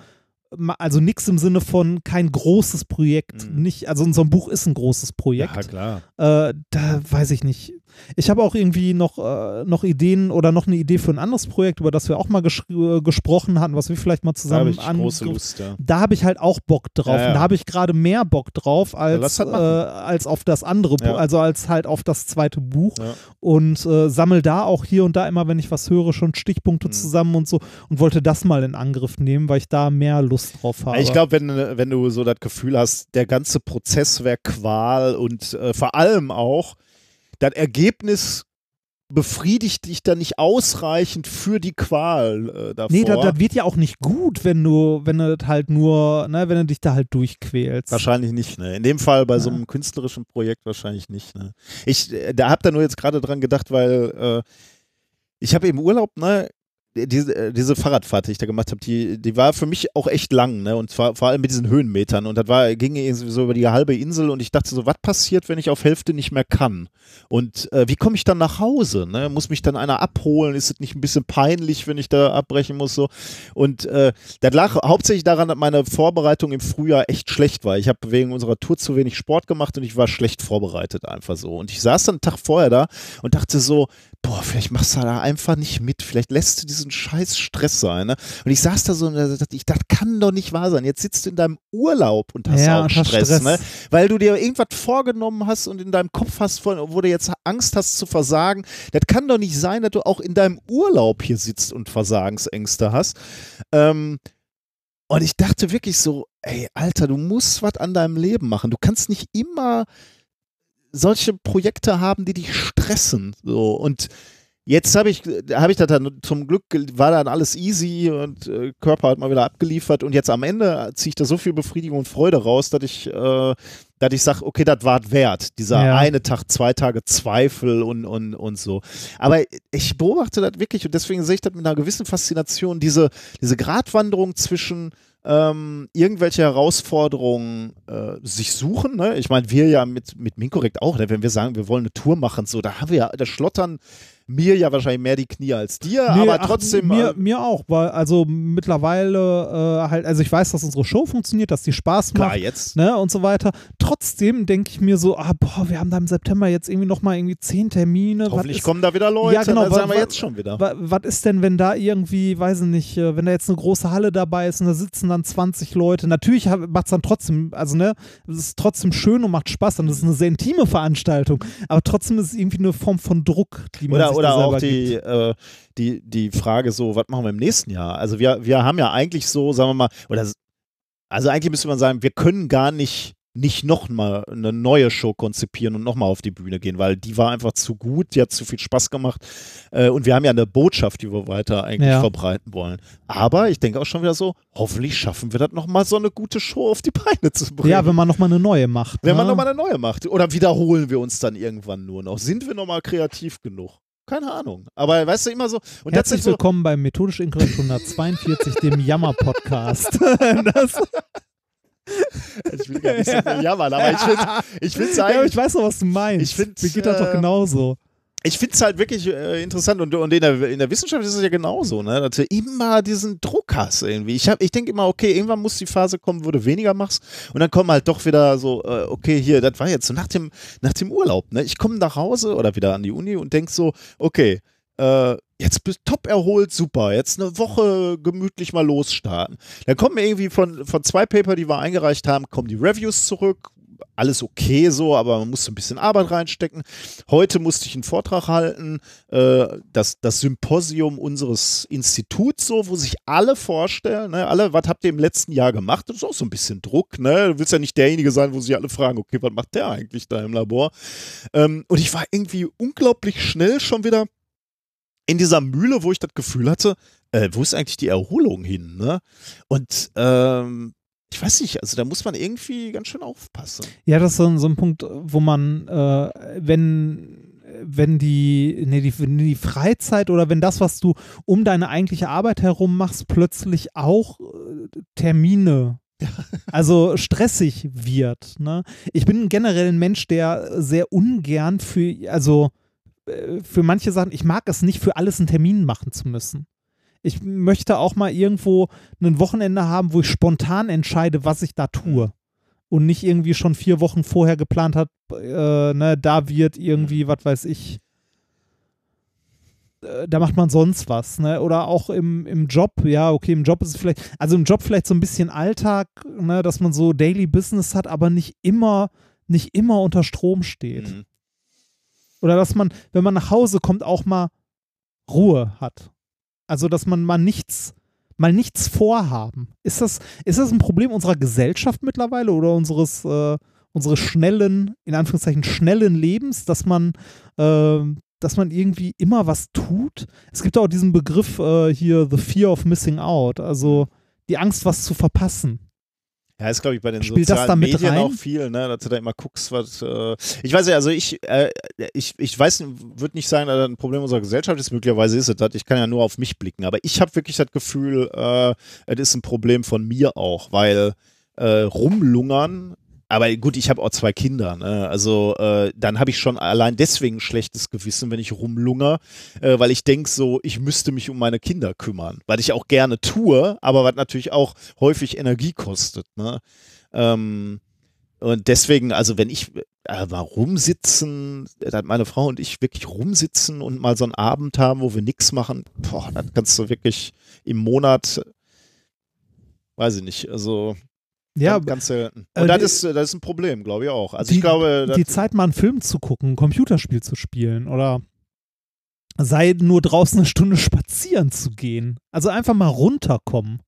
also nix im Sinne von kein großes Projekt, Mhm. nicht, also unser Buch ist ein großes Projekt. ja, klar. Äh, da weiß ich nicht. Ich habe auch irgendwie noch, äh, noch Ideen oder noch eine Idee für ein anderes Projekt, über das wir auch mal ges äh, gesprochen hatten, was wir vielleicht mal Da zusammen habe ich an. Lust, ja. Da habe ich halt auch Bock drauf. Ja, ja. Da habe ich gerade mehr Bock drauf als, das äh, als auf das andere, also als halt auf das zweite Buch. Und äh, sammel da auch hier und da immer, wenn ich was höre, schon Stichpunkte Mhm. zusammen und so und wollte das mal in Angriff nehmen, weil ich da mehr Lust drauf habe. Ich glaube, wenn, wenn du so das Gefühl hast, der ganze Prozess wäre Qual und äh, vor allem auch, das Ergebnis befriedigt dich dann nicht ausreichend für die Qual äh, davor. Nee, das, wird ja auch nicht gut, wenn du, wenn du halt nur, ne, wenn du dich da halt durchquälst. Wahrscheinlich nicht, ne? In dem Fall bei so Ja. einem künstlerischen Projekt wahrscheinlich nicht, ne? Ich äh, da hab da nur jetzt gerade dran gedacht, weil äh, ich habe im Urlaub, ne, diese, äh, diese Fahrradfahrt, die ich da gemacht habe, die, die war für mich auch echt lang, ne? Und zwar vor allem mit diesen Höhenmetern. Und das war, ging irgendwie so über die halbe Insel und ich dachte so, was passiert, wenn ich auf Hälfte nicht mehr kann? Und äh, wie komme ich dann nach Hause? Ne? Muss mich dann einer abholen? Ist es nicht ein bisschen peinlich, wenn ich da abbrechen muss? So? Und äh, das lag hauptsächlich daran, dass meine Vorbereitung im Frühjahr echt schlecht war. Ich habe wegen unserer Tour zu wenig Sport gemacht und ich war schlecht vorbereitet einfach so. Und ich saß dann einen Tag vorher da und dachte so, boah, vielleicht machst du da einfach nicht mit. Vielleicht lässt du diesen scheiß Stress sein. Ne? Und ich saß da so und dachte, ich, das kann doch nicht wahr sein. Jetzt sitzt du in deinem Urlaub und hast Ja, auch Stress, Stress. Ne? weil du dir irgendwas vorgenommen hast und in deinem Kopf hast, wo du jetzt Angst hast zu versagen. Das kann doch nicht sein, dass du auch in deinem Urlaub hier sitzt und Versagensängste hast. Ähm, und ich dachte wirklich so, ey, Alter, du musst was an deinem Leben machen. Du kannst nicht immer solche Projekte haben, die dich stressen. So. Und jetzt habe ich, habe ich das dann zum Glück, war dann alles easy und äh, Körper hat mal wieder abgeliefert und jetzt am Ende ziehe ich da so viel Befriedigung und Freude raus, dass ich, äh, dass ich sage, okay, das war wert. Dieser Ja. eine Tag, zwei Tage Zweifel und, und, und so. Aber ich beobachte das wirklich und deswegen sehe ich das mit einer gewissen Faszination, diese, diese Gratwanderung zwischen ähm, irgendwelche Herausforderungen äh, sich suchen. Ne? Ich meine, wir ja mit, mit Minkorrekt auch, ne? wenn wir sagen, wir wollen eine Tour machen, so, da haben wir ja, da schlottern mir ja wahrscheinlich mehr die Knie als dir, Nee, aber ach, trotzdem. Mir, äh, mir auch, weil also mittlerweile äh, halt, also ich weiß, dass unsere Show funktioniert, dass die Spaß klar, macht. jetzt. Ne, und so weiter. Trotzdem denke ich mir so, ah, boah, wir haben da im September jetzt irgendwie nochmal irgendwie zehn Termine. Hoffentlich ist- kommen da wieder Leute, Ja, genau, sagen wa- wir jetzt schon wieder. Wa- Was ist denn, wenn da irgendwie, weiß ich nicht, äh, wenn da jetzt eine große Halle dabei ist und da sitzen dann 20 Leute? Natürlich macht es dann trotzdem, also ne, es ist trotzdem schön und macht Spaß, dann ist es eine sehr intime Veranstaltung, aber trotzdem ist es irgendwie eine Form von Druck, die man Oder, oder auch die, äh, die, die Frage so, was machen wir im nächsten Jahr? Also wir, wir haben ja eigentlich so, sagen wir mal, oder also eigentlich müsste man sagen, wir können gar nicht nicht nochmal eine neue Show konzipieren und nochmal auf die Bühne gehen, weil die war einfach zu gut, die hat zu viel Spaß gemacht äh, und wir haben ja eine Botschaft, die wir weiter eigentlich Ja. verbreiten wollen. Aber ich denke auch schon wieder so, hoffentlich schaffen wir das nochmal so eine gute Show auf die Beine zu bringen. Ja, wenn man nochmal eine neue macht. Wenn man ne? nochmal eine neue macht. Oder wiederholen wir uns dann irgendwann nur noch? Sind wir nochmal kreativ genug? Keine Ahnung. Aber weißt du, immer so. Und Herzlich so, willkommen beim Methodisch Inkorrekt 142, dem Jammer-Podcast. das, ich will gar nicht so viel jammern, aber ich finde ich find's ja, eigentlich. ich weiß doch, was du meinst. Ich Mir geht das doch äh, genauso. Ich finde es halt wirklich äh, interessant und, und in, der, in der Wissenschaft ist es ja genauso, ne? dass du immer diesen Druck hast irgendwie. Ich, ich denke immer, okay, irgendwann muss die Phase kommen, wo du weniger machst und dann kommen halt doch wieder so, äh, okay, hier, das war jetzt so nach dem, nach dem Urlaub. Ne? Ich komme nach Hause oder wieder an die Uni und denk so, okay, äh, jetzt bist top erholt, super, jetzt eine Woche gemütlich mal losstarten. Dann kommen irgendwie von, von zwei Paper, die wir eingereicht haben, kommen die Reviews zurück. Alles okay so, aber man musste ein bisschen Arbeit reinstecken. Heute musste ich einen Vortrag halten, äh, das, das Symposium unseres Instituts, so, wo sich alle vorstellen, ne, alle, was habt ihr im letzten Jahr gemacht? Das ist auch so ein bisschen Druck, ne? Du willst ja nicht derjenige sein, wo sich alle fragen, okay, was macht der eigentlich da im Labor? Ähm, und ich war irgendwie unglaublich schnell schon wieder in dieser Mühle, wo ich das Gefühl hatte, äh, wo ist eigentlich die Erholung hin, ne? Und ähm, ich weiß nicht, also da muss man irgendwie ganz schön aufpassen. Ja, das ist so, ein- so ein Punkt, wo man, äh, wenn, wenn die, nee, die, wenn die Freizeit oder wenn das, was du um deine eigentliche Arbeit herum machst, plötzlich auch äh, Termine also stressig wird. Ne? Ich bin generell ein Mensch, der sehr ungern für, also äh, für manche Sachen, ich mag es nicht, für alles einen Termin machen zu müssen. Ich möchte auch mal irgendwo ein Wochenende haben, wo ich spontan entscheide, was ich da tue. Und nicht irgendwie schon vier Wochen vorher geplant hat, äh, ne, da wird irgendwie, was weiß ich. äh, da macht man sonst was, ne? Oder auch im, im Job, ja, okay, im Job ist es vielleicht, also im Job vielleicht so ein bisschen Alltag, ne, dass man so Daily Business hat, aber nicht immer, nicht immer unter Strom steht. Mhm. Oder dass man, wenn man nach Hause kommt, auch mal Ruhe hat. Also, dass man mal nichts, mal nichts vorhaben. Ist das, ist das ein Problem unserer Gesellschaft mittlerweile oder unseres, äh, unseres schnellen, in Anführungszeichen schnellen Lebens, dass man, äh, dass man irgendwie immer was tut? Es gibt auch diesen Begriff äh, hier, the fear of missing out, also die Angst, was zu verpassen. Ja, ist, glaube ich, bei den Spielt sozialen Medien rein? auch viel, ne, dass du da immer guckst, was. Äh, ich weiß ja, also ich, äh, ich, ich weiß, würde nicht sagen, dass das ein Problem unserer Gesellschaft ist, möglicherweise ist es das. Ich kann ja nur auf mich blicken, aber ich habe wirklich das Gefühl, äh, es ist ein Problem von mir auch, weil äh, rumlungern. Aber gut, ich habe auch zwei Kinder, ne? also äh, dann habe ich schon allein deswegen ein schlechtes Gewissen, wenn ich rumlunger, äh, weil ich denke so, ich müsste mich um meine Kinder kümmern, weil ich auch gerne tue, aber was natürlich auch häufig Energie kostet. Ne? Ähm, und deswegen, also wenn ich äh, mal rumsitzen, dass meine Frau und ich wirklich rumsitzen und mal so einen Abend haben, wo wir nichts machen, boah, dann kannst du wirklich im Monat, weiß ich nicht, also Ja, ganz, selten. äh, Und das die- ist, das ist ein Problem, glaube ich auch. Also die, ich glaube, das, die Zeit, mal einen Film zu gucken, ein Computerspiel zu spielen oder sei nur draußen eine Stunde spazieren zu gehen. Also einfach mal runterkommen.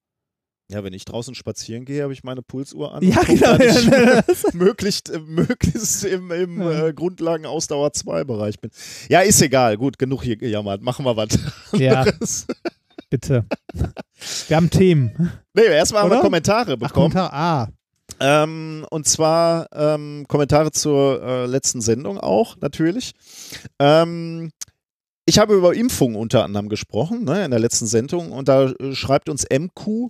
ja, wenn ich draußen spazieren gehe, habe ich meine Pulsuhr an. Ja, genau. Ja, möglichst, äh, möglichst im, im Ja. äh, Grundlagen-Ausdauer 2-Bereich bin. Ja, ist egal. Gut, genug hier gejammert. Machen wir was. ja. bitte. Wir haben Themen. Nee, erstmal haben wir? Kommentare Ach, bekommen. Kommentar. Ah, Ähm, und zwar ähm, Kommentare zur äh, letzten Sendung auch, natürlich. Ähm, ich habe über Impfungen unter anderem gesprochen, ne, in der letzten Sendung. Und da äh, schreibt uns MQ,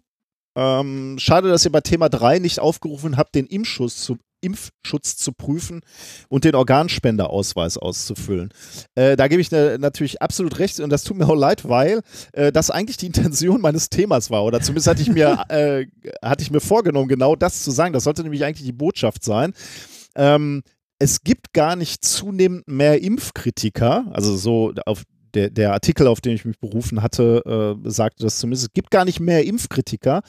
ähm, schade, dass ihr bei Thema 3 nicht aufgerufen habt, den Impfschutz zu, Impfschutz zu prüfen und den Organspenderausweis auszufüllen. Äh, da gebe ich ne, natürlich absolut recht und das tut mir auch leid, weil äh, das eigentlich die Intention meines Themas war. Oder zumindest hatte ich mir, äh, hatte ich mir vorgenommen, genau das zu sagen. Das sollte nämlich eigentlich die Botschaft sein. Ähm, es gibt gar nicht zunehmend mehr Impfkritiker, also so auf der, der Artikel, auf den ich mich berufen hatte, äh, sagte das zumindest. Es gibt gar nicht mehr Impfkritiker.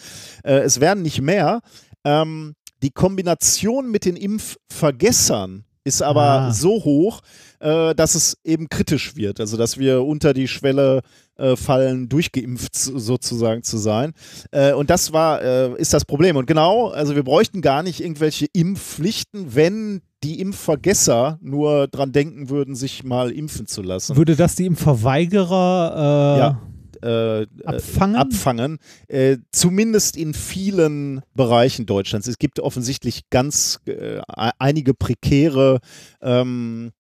Äh, es werden nicht mehr. Ähm, die Kombination mit den Impfvergessern ist aber Ah. so hoch, äh, dass es eben kritisch wird. Also, dass wir unter die Schwelle äh, fallen, durchgeimpft so- sozusagen zu sein. Äh, und das war, äh, ist das Problem. Und genau, also wir bräuchten gar nicht irgendwelche Impfpflichten, wenn die Impfvergesser nur dran denken würden, sich mal impfen zu lassen. würde das die im Verweigerer äh, Ja. Äh, äh, abfangen? abfangen. Äh, zumindest in vielen Bereichen Deutschlands. Es gibt offensichtlich ganz äh, e- einige prekäre ähm,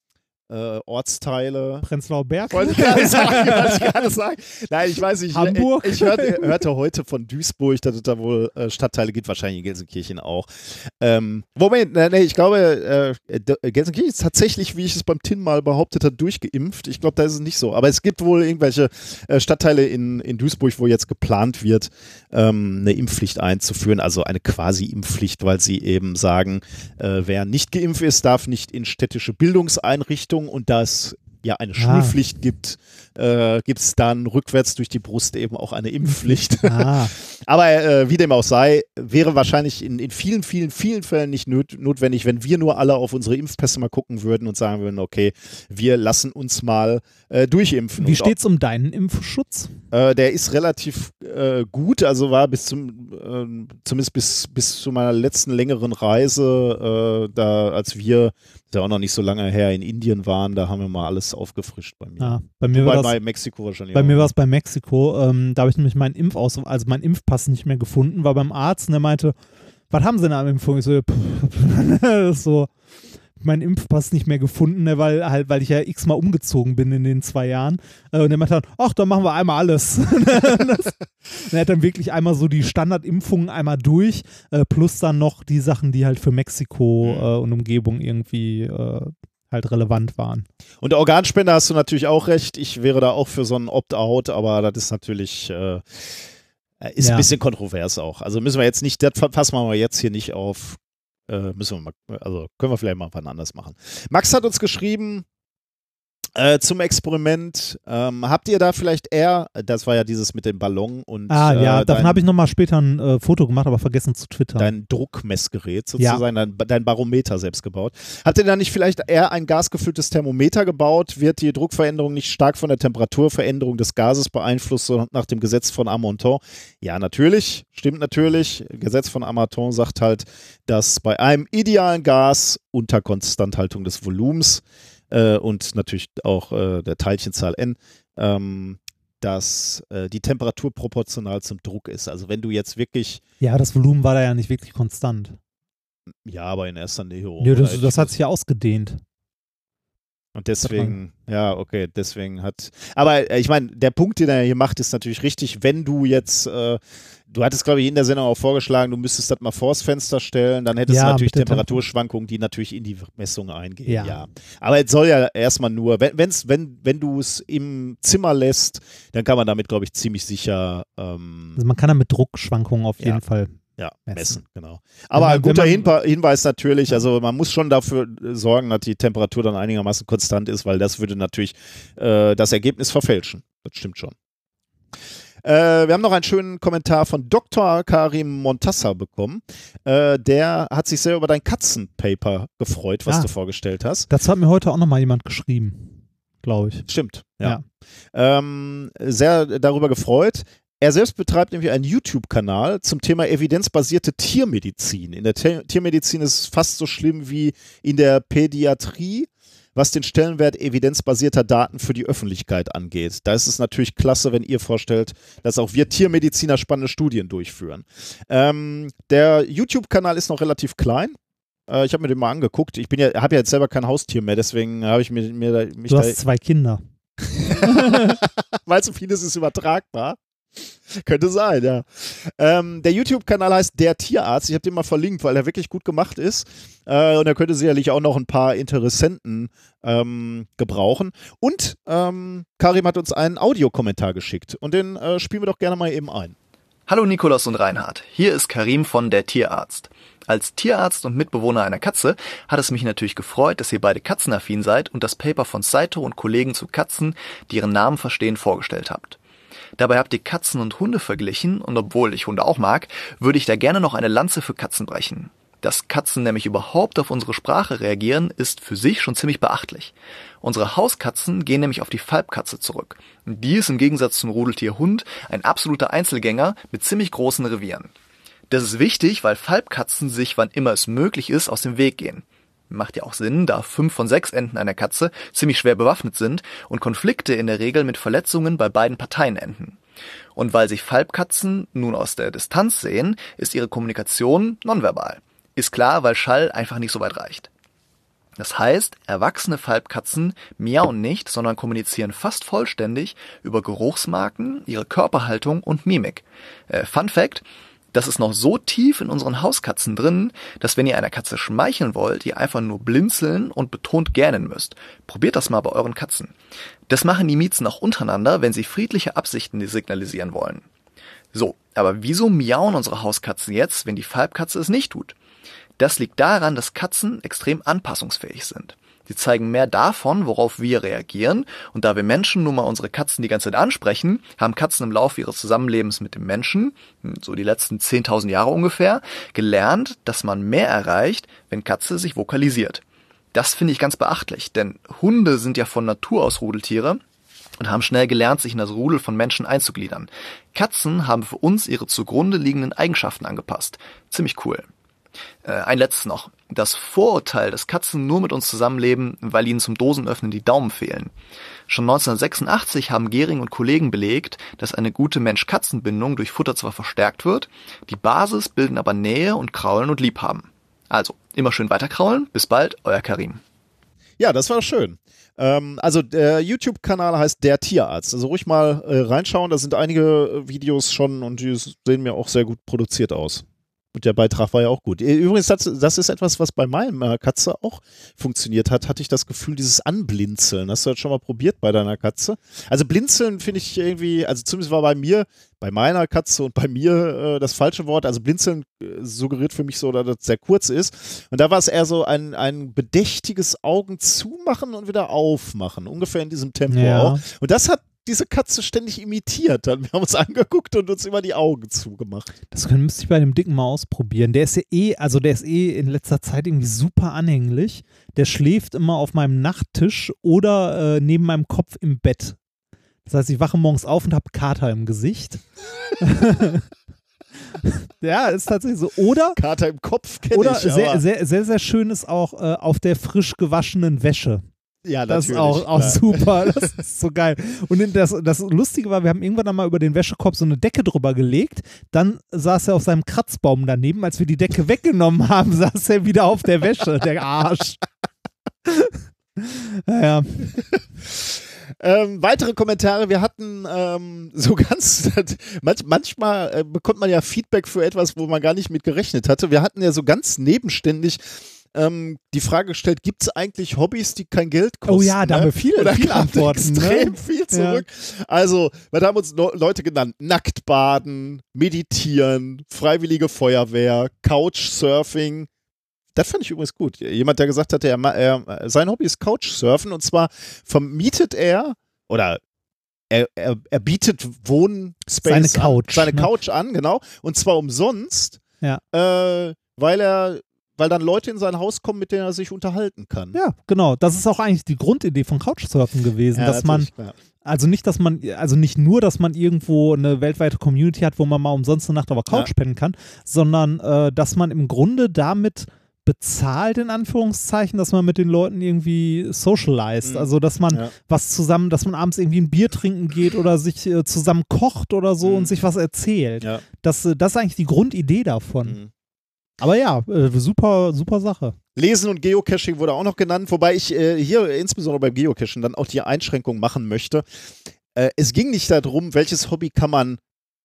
äh, Ortsteile. Prenzlauer Berg? Wollte ich gerade sagen, wollte ich gerade sagen. Nein, ich weiß nicht. Hamburg? Ich, ich hörte, hörte heute von Duisburg, dass es da wohl äh, Stadtteile gibt, wahrscheinlich in Gelsenkirchen auch. Ähm, Moment, nee, nee, ich glaube, äh, Gelsenkirchen ist tatsächlich, wie ich es beim Tin mal behauptet habe, durchgeimpft. Ich glaube, da ist es nicht so. Aber es gibt wohl irgendwelche äh, Stadtteile in, in Duisburg, wo jetzt geplant wird, ähm, eine Impfpflicht einzuführen, also eine Quasi-Impfpflicht, weil sie eben sagen, äh, wer nicht geimpft ist, darf nicht in städtische Bildungseinrichtungen und da es ja eine Schulpflicht gibt, äh, gibt es dann rückwärts durch die Brust eben auch eine Impfpflicht. Ah, Aber äh, wie dem auch sei, wäre wahrscheinlich in, in vielen, vielen, vielen Fällen nicht not notwendig, wenn wir nur alle auf unsere Impfpässe mal gucken würden und sagen würden, okay, wir lassen uns mal äh, durchimpfen. wie Und steht's um deinen Impfschutz? äh, der ist relativ äh, gut, also war bis zum, ähm, zumindest bis, bis zu meiner letzten längeren Reise, äh, da als wir, ist ja auch noch nicht so lange her, in Indien waren, da haben wir mal alles aufgefrischt bei mir. Ah, bei mir Wobei war das bei Mexiko wahrscheinlich Bei auch. mir war es bei Mexiko, ähm, da habe ich nämlich meinen Impfaus, also meinen Impfpass nicht mehr gefunden, war beim Arzt und der meinte, was haben Sie denn an Impfung? Ich so, pff, so, meinen Impfpass nicht mehr gefunden, ne, weil halt, weil ich ja x-mal umgezogen bin in den zwei Jahren. Äh, und der meinte dann, ach, dann machen wir einmal alles. er hat dann wirklich einmal so die Standardimpfungen einmal durch, äh, plus dann noch die Sachen, die halt für Mexiko Mhm. äh, und Umgebung irgendwie halt relevant waren. Und der Organspender hast du natürlich auch recht. Ich wäre da auch für so ein Opt-out, aber das ist natürlich äh, ist Ja. ein bisschen kontrovers auch. Also müssen wir jetzt nicht, das fassen wir mal jetzt hier nicht auf. Äh, müssen wir mal, also können wir vielleicht mal wann anders machen. Max hat uns geschrieben, Äh, zum Experiment, ähm, habt ihr da vielleicht eher, das war ja dieses mit dem Ballon und Ah, ja, äh, davon habe ich nochmal später ein äh, Foto gemacht, aber vergessen zu twittern. dein Druckmessgerät sozusagen, dein, dein Barometer selbst gebaut. Habt ihr da nicht vielleicht eher ein gasgefülltes Thermometer gebaut? Wird die Druckveränderung nicht stark von der Temperaturveränderung des Gases beeinflusst, so nach dem Gesetz von Amonton? Ja, natürlich, stimmt natürlich. Gesetz von Amonton sagt halt, dass bei einem idealen Gas unter Konstanthaltung des Volumens äh, und natürlich auch äh, der Teilchenzahl n, ähm, dass äh, die Temperatur proportional zum Druck ist. Also wenn du jetzt wirklich, ja, das Volumen war da ja nicht wirklich konstant. ja, aber in erster Nähe. Nö, das, das hat sich ja ausgedehnt. Und deswegen, ja, okay, deswegen hat. Aber äh, ich meine, der Punkt, den er hier macht, ist natürlich richtig, wenn du jetzt, äh, du hattest, glaube ich, in der Sendung auch vorgeschlagen, du müsstest das mal vors Fenster stellen, dann hättest Ja, du natürlich Temperaturschwankungen, die natürlich in die Messung eingehen. Ja. Ja. Aber es soll ja erstmal nur, wenn, wenn's, wenn, wenn du es im Zimmer lässt, dann kann man damit, glaube ich, ziemlich sicher ähm, Also man kann da mit Druckschwankungen auf Ja. jeden Fall. ja, messen. messen. genau. Aber ein guter man- Hinweis natürlich, also man muss schon dafür äh, sorgen, dass die Temperatur dann einigermaßen konstant ist, weil das würde natürlich äh, das Ergebnis verfälschen. Das stimmt schon. Äh, wir haben noch einen schönen Kommentar von Dr. Karim Montassa bekommen. Äh, der hat sich sehr über dein Katzenpaper gefreut, was Ah. du vorgestellt hast. Dazu hat mir heute auch nochmal jemand geschrieben, glaube ich. Stimmt, ja. Ähm, sehr darüber gefreut. Er selbst betreibt nämlich einen YouTube-Kanal zum Thema evidenzbasierte Tiermedizin. In der Te Tiermedizin ist es fast so schlimm wie in der Pädiatrie, was den Stellenwert evidenzbasierter Daten für die Öffentlichkeit angeht. Da ist es natürlich klasse, wenn ihr vorstellt, dass auch wir Tiermediziner spannende Studien durchführen. Ähm, der YouTube-Kanal ist noch relativ klein. Äh, ich habe mir den mal angeguckt. Ich bin ja, habe ja jetzt selber kein Haustier mehr, deswegen habe ich mir, mir da- mich Du hast zwei Kinder. weil so vieles ist übertragbar. Könnte sein, ja. Ähm, der YouTube-Kanal heißt Der Tierarzt. Ich habe den mal verlinkt, weil er wirklich gut gemacht ist. Äh, und er könnte sicherlich auch noch ein paar Interessenten ähm, gebrauchen. Und ähm, Karim hat uns einen Audiokommentar geschickt. Und den äh, spielen wir doch gerne mal eben ein. Hallo Nikolaus und Reinhard, hier ist Karim von der Tierarzt. Als Tierarzt und Mitbewohner einer Katze hat es mich natürlich gefreut, dass ihr beide katzenaffin seid und das Paper von Saito und Kollegen zu Katzen, die ihren Namen verstehen, vorgestellt habt. Dabei habt ihr Katzen und Hunde verglichen und obwohl ich Hunde auch mag, würde ich da gerne noch eine Lanze für Katzen brechen. Dass Katzen nämlich überhaupt auf unsere Sprache reagieren, ist für sich schon ziemlich beachtlich. Unsere Hauskatzen gehen nämlich auf die Falbkatze zurück. Die ist im Gegensatz zum Rudeltier Hund ein absoluter Einzelgänger mit ziemlich großen Revieren. Das ist wichtig, weil Falbkatzen sich, wann immer es möglich ist, aus dem Weg gehen. Macht ja auch Sinn, da fünf von sechs Enden einer Katze ziemlich schwer bewaffnet sind und Konflikte in der Regel mit Verletzungen bei beiden Parteien enden. Und weil sich Falbkatzen nun aus der Distanz sehen, ist ihre Kommunikation nonverbal. Ist klar, weil Schall einfach nicht so weit reicht. Das heißt, erwachsene Falbkatzen miauen nicht, sondern kommunizieren fast vollständig über Geruchsmarken, ihre Körperhaltung und Mimik. Äh, Fun Fact, das ist noch so tief in unseren Hauskatzen drin, dass wenn ihr einer Katze schmeicheln wollt, ihr einfach nur blinzeln und betont gähnen müsst. Probiert das mal bei euren Katzen. Das machen die Miezen auch untereinander, wenn sie friedliche Absichten signalisieren wollen. So, aber wieso miauen unsere Hauskatzen jetzt, wenn die Falbkatze es nicht tut? Das liegt daran, dass Katzen extrem anpassungsfähig sind. Sie zeigen mehr davon, worauf wir reagieren, und da wir Menschen nun mal unsere Katzen die ganze Zeit ansprechen, haben Katzen im Laufe ihres Zusammenlebens mit dem Menschen, so die letzten 10.000 Jahre ungefähr, gelernt, dass man mehr erreicht, wenn Katze sich vokalisiert. Das finde ich ganz beachtlich, denn Hunde sind ja von Natur aus Rudeltiere und haben schnell gelernt, sich in das Rudel von Menschen einzugliedern. Katzen haben für uns ihre zugrunde liegenden Eigenschaften angepasst. Ziemlich cool. Äh, ein letztes noch. Das Vorurteil, dass Katzen nur mit uns zusammenleben, weil ihnen zum Dosenöffnen die Daumen fehlen. Schon 1986 haben Gehring und Kollegen belegt, dass eine gute Mensch-Katzen-Bindung durch Futter zwar verstärkt wird, die Basis bilden aber Nähe und Kraulen und Liebhaben. Also, immer schön weiterkraulen. Bis bald, euer Karim. Ja, das war schön. Ähm, also der YouTube-Kanal heißt Der Tierarzt. Also ruhig mal äh, reinschauen. Da sind einige äh, Videos schon und die sehen mir auch sehr gut produziert aus. Und der Beitrag war ja auch gut. Übrigens, das, das ist etwas, was bei meiner Katze auch funktioniert hat, hatte ich das Gefühl, dieses Anblinzeln. Hast du das schon mal probiert bei deiner Katze? Also blinzeln finde ich irgendwie, also zumindest war bei mir, bei meiner Katze und bei mir äh, das falsche Wort. Also blinzeln äh, suggeriert für mich so, dass das sehr kurz ist. Und da war es eher so ein, ein bedächtiges Augen zumachen und wieder aufmachen. Ungefähr in diesem Tempo Ja. auch. Und das hat diese Katze ständig imitiert. Dann wir haben uns angeguckt und uns immer die Augen zugemacht. Das können, müsste ich bei dem Dicken mal ausprobieren. Der ist ja eh, also der ist eh in letzter Zeit irgendwie super anhänglich. Der schläft immer auf meinem Nachttisch oder äh, neben meinem Kopf im Bett. Das heißt, ich wache morgens auf und habe Kater im Gesicht. ja, ist tatsächlich so. Oder, Kater im Kopf kenne oder ich. sehr, aber- sehr, sehr, sehr schön ist auch äh, auf der frisch gewaschenen Wäsche. Ja, Das ist auch, auch klar. super. Das ist so geil. Und das, das Lustige war, wir haben irgendwann einmal über den Wäschekorb so eine Decke drüber gelegt. Dann saß er auf seinem Kratzbaum daneben. Als wir die Decke weggenommen haben, saß er wieder auf der Wäsche. Der Arsch. Naja, Ähm, weitere Kommentare. Wir hatten ähm, so ganz, manch, manchmal äh, bekommt man ja Feedback für etwas, wo man gar nicht mit gerechnet hatte. Wir hatten ja so ganz nebenständig ähm, die Frage gestellt, gibt es eigentlich Hobbys, die kein Geld kosten? Oh ja, da haben wir viele- da viele Antworten, ne? Extrem viel zurück. Also, wir haben uns Leute genannt, Nacktbaden, Meditieren, Freiwillige Feuerwehr, Couchsurfing. Das fand ich übrigens gut. Jemand, der gesagt hat, er, er, sein Hobby ist Couchsurfen und zwar vermietet er oder er, er, er bietet Wohnspace Seine an, Couch, seine ne? Couch an, genau. Und zwar umsonst, Ja. äh, weil er, weil dann Leute in sein Haus kommen, mit denen er sich unterhalten kann. ja, genau. Das ist auch eigentlich die Grundidee von Couchsurfen gewesen, dass man, klar. also nicht, dass man, also nicht nur, dass man irgendwo eine weltweite Community hat, wo man mal umsonst eine Nacht auf der Couch Ja. pennen kann, sondern äh, dass man im Grunde damit bezahlt, in Anführungszeichen, dass man mit den Leuten irgendwie socialized. Mhm. Also, dass man Ja. was zusammen, dass man abends irgendwie ein Bier trinken geht oder sich äh, zusammen kocht oder so Mhm. und sich was erzählt. Ja. Das, äh, das ist eigentlich die Grundidee davon. Mhm. Aber ja, äh, super, super Sache. Lesen und Geocaching wurde auch noch genannt, wobei ich äh, hier insbesondere beim Geocachen dann auch die Einschränkung machen möchte. Äh, es ging nicht darum, welches Hobby kann man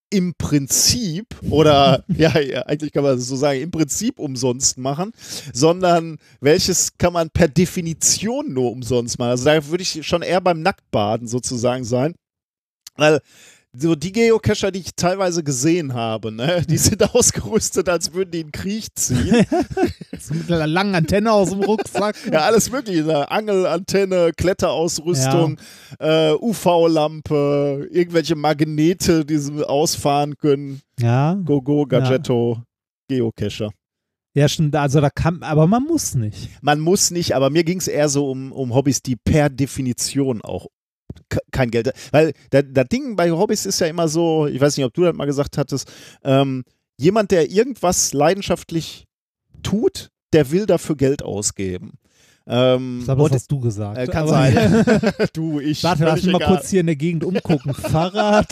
im Prinzip oder ja, ja, eigentlich kann man es so sagen, im Prinzip umsonst machen, sondern welches kann man per Definition nur umsonst machen. Also da würde ich schon eher beim Nacktbaden sozusagen sein. Weil so die Geocacher, die ich teilweise gesehen habe, ne, die sind ausgerüstet, als würden die einen Krieg ziehen. So mit einer langen Antenne aus dem Rucksack. Ja, alles mögliche. Ne? Angelantenne, Kletterausrüstung, äh, UV-Lampe, irgendwelche Magnete, die sie ausfahren können. ja. Gogo, Gadgetto, Geocacher. Ja, stimmt. Also da kann, aber man muss nicht. Man muss nicht, aber mir ging es eher so um, um Hobbys, die per Definition auch kein Geld. Weil das, Ding bei Hobbys ist ja immer so, ich weiß nicht, ob du das mal gesagt hattest, ähm, jemand, der irgendwas leidenschaftlich tut, der will dafür Geld ausgeben. Ähm, Ich glaube, das und- hast du gesagt. Äh, kann sein. du, ich. Warte, lass mich mal kurz hier in der Gegend umgucken. Fahrrad.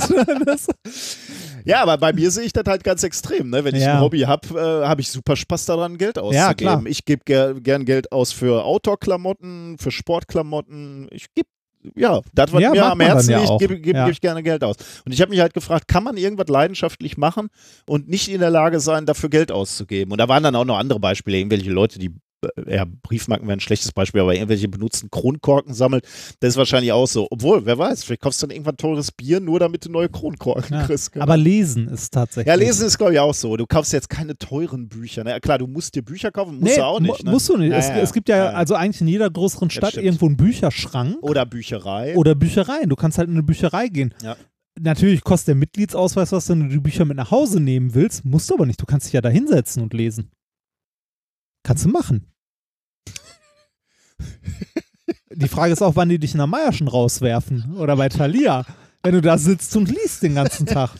Ja, aber bei mir sehe ich das halt ganz extrem. Ne? Wenn ich Ja. ein Hobby habe, äh, habe ich super Spaß daran, Geld auszugeben. Ja, klar. Ich gebe ger gern Geld aus für Outdoor-Klamotten, für Sportklamotten. Ich gebe, ja, das, was Ja, mir am Herzen ja liegt, gebe geb, Ja. geb ich gerne Geld aus. Und ich habe mich halt gefragt, kann man irgendwas leidenschaftlich machen und nicht in der Lage sein, dafür Geld auszugeben? Und da waren dann auch noch andere Beispiele, irgendwelche Leute, die ja, Briefmarken wären ein schlechtes Beispiel, aber irgendwelche benutzten Kronkorken sammelt, das ist wahrscheinlich auch so. Obwohl, wer weiß, vielleicht kaufst du dann irgendwann teures Bier, nur damit du neue Kronkorken Ja. kriegst. Aber lesen ist tatsächlich. Ja, lesen ist, glaube ich, auch so. Du kaufst jetzt keine teuren Bücher. Ne? Klar, du musst dir Bücher kaufen, musst nee, du auch nicht. Ne? Musst du nicht. Ja, es, ja, es gibt ja, also eigentlich in jeder größeren Stadt irgendwo einen Bücherschrank Oder Bücherei. oder Büchereien. Du kannst halt in eine Bücherei gehen. Ja. Natürlich kostet der Mitgliedsausweis was, wenn du die Bücher mit nach Hause nehmen willst. Musst du aber nicht. Du kannst dich ja da hinsetzen und lesen. Kannst du machen. Die Frage ist auch, wann die dich in der Meierschen rauswerfen oder bei Thalia, wenn du da sitzt und liest den ganzen Tag.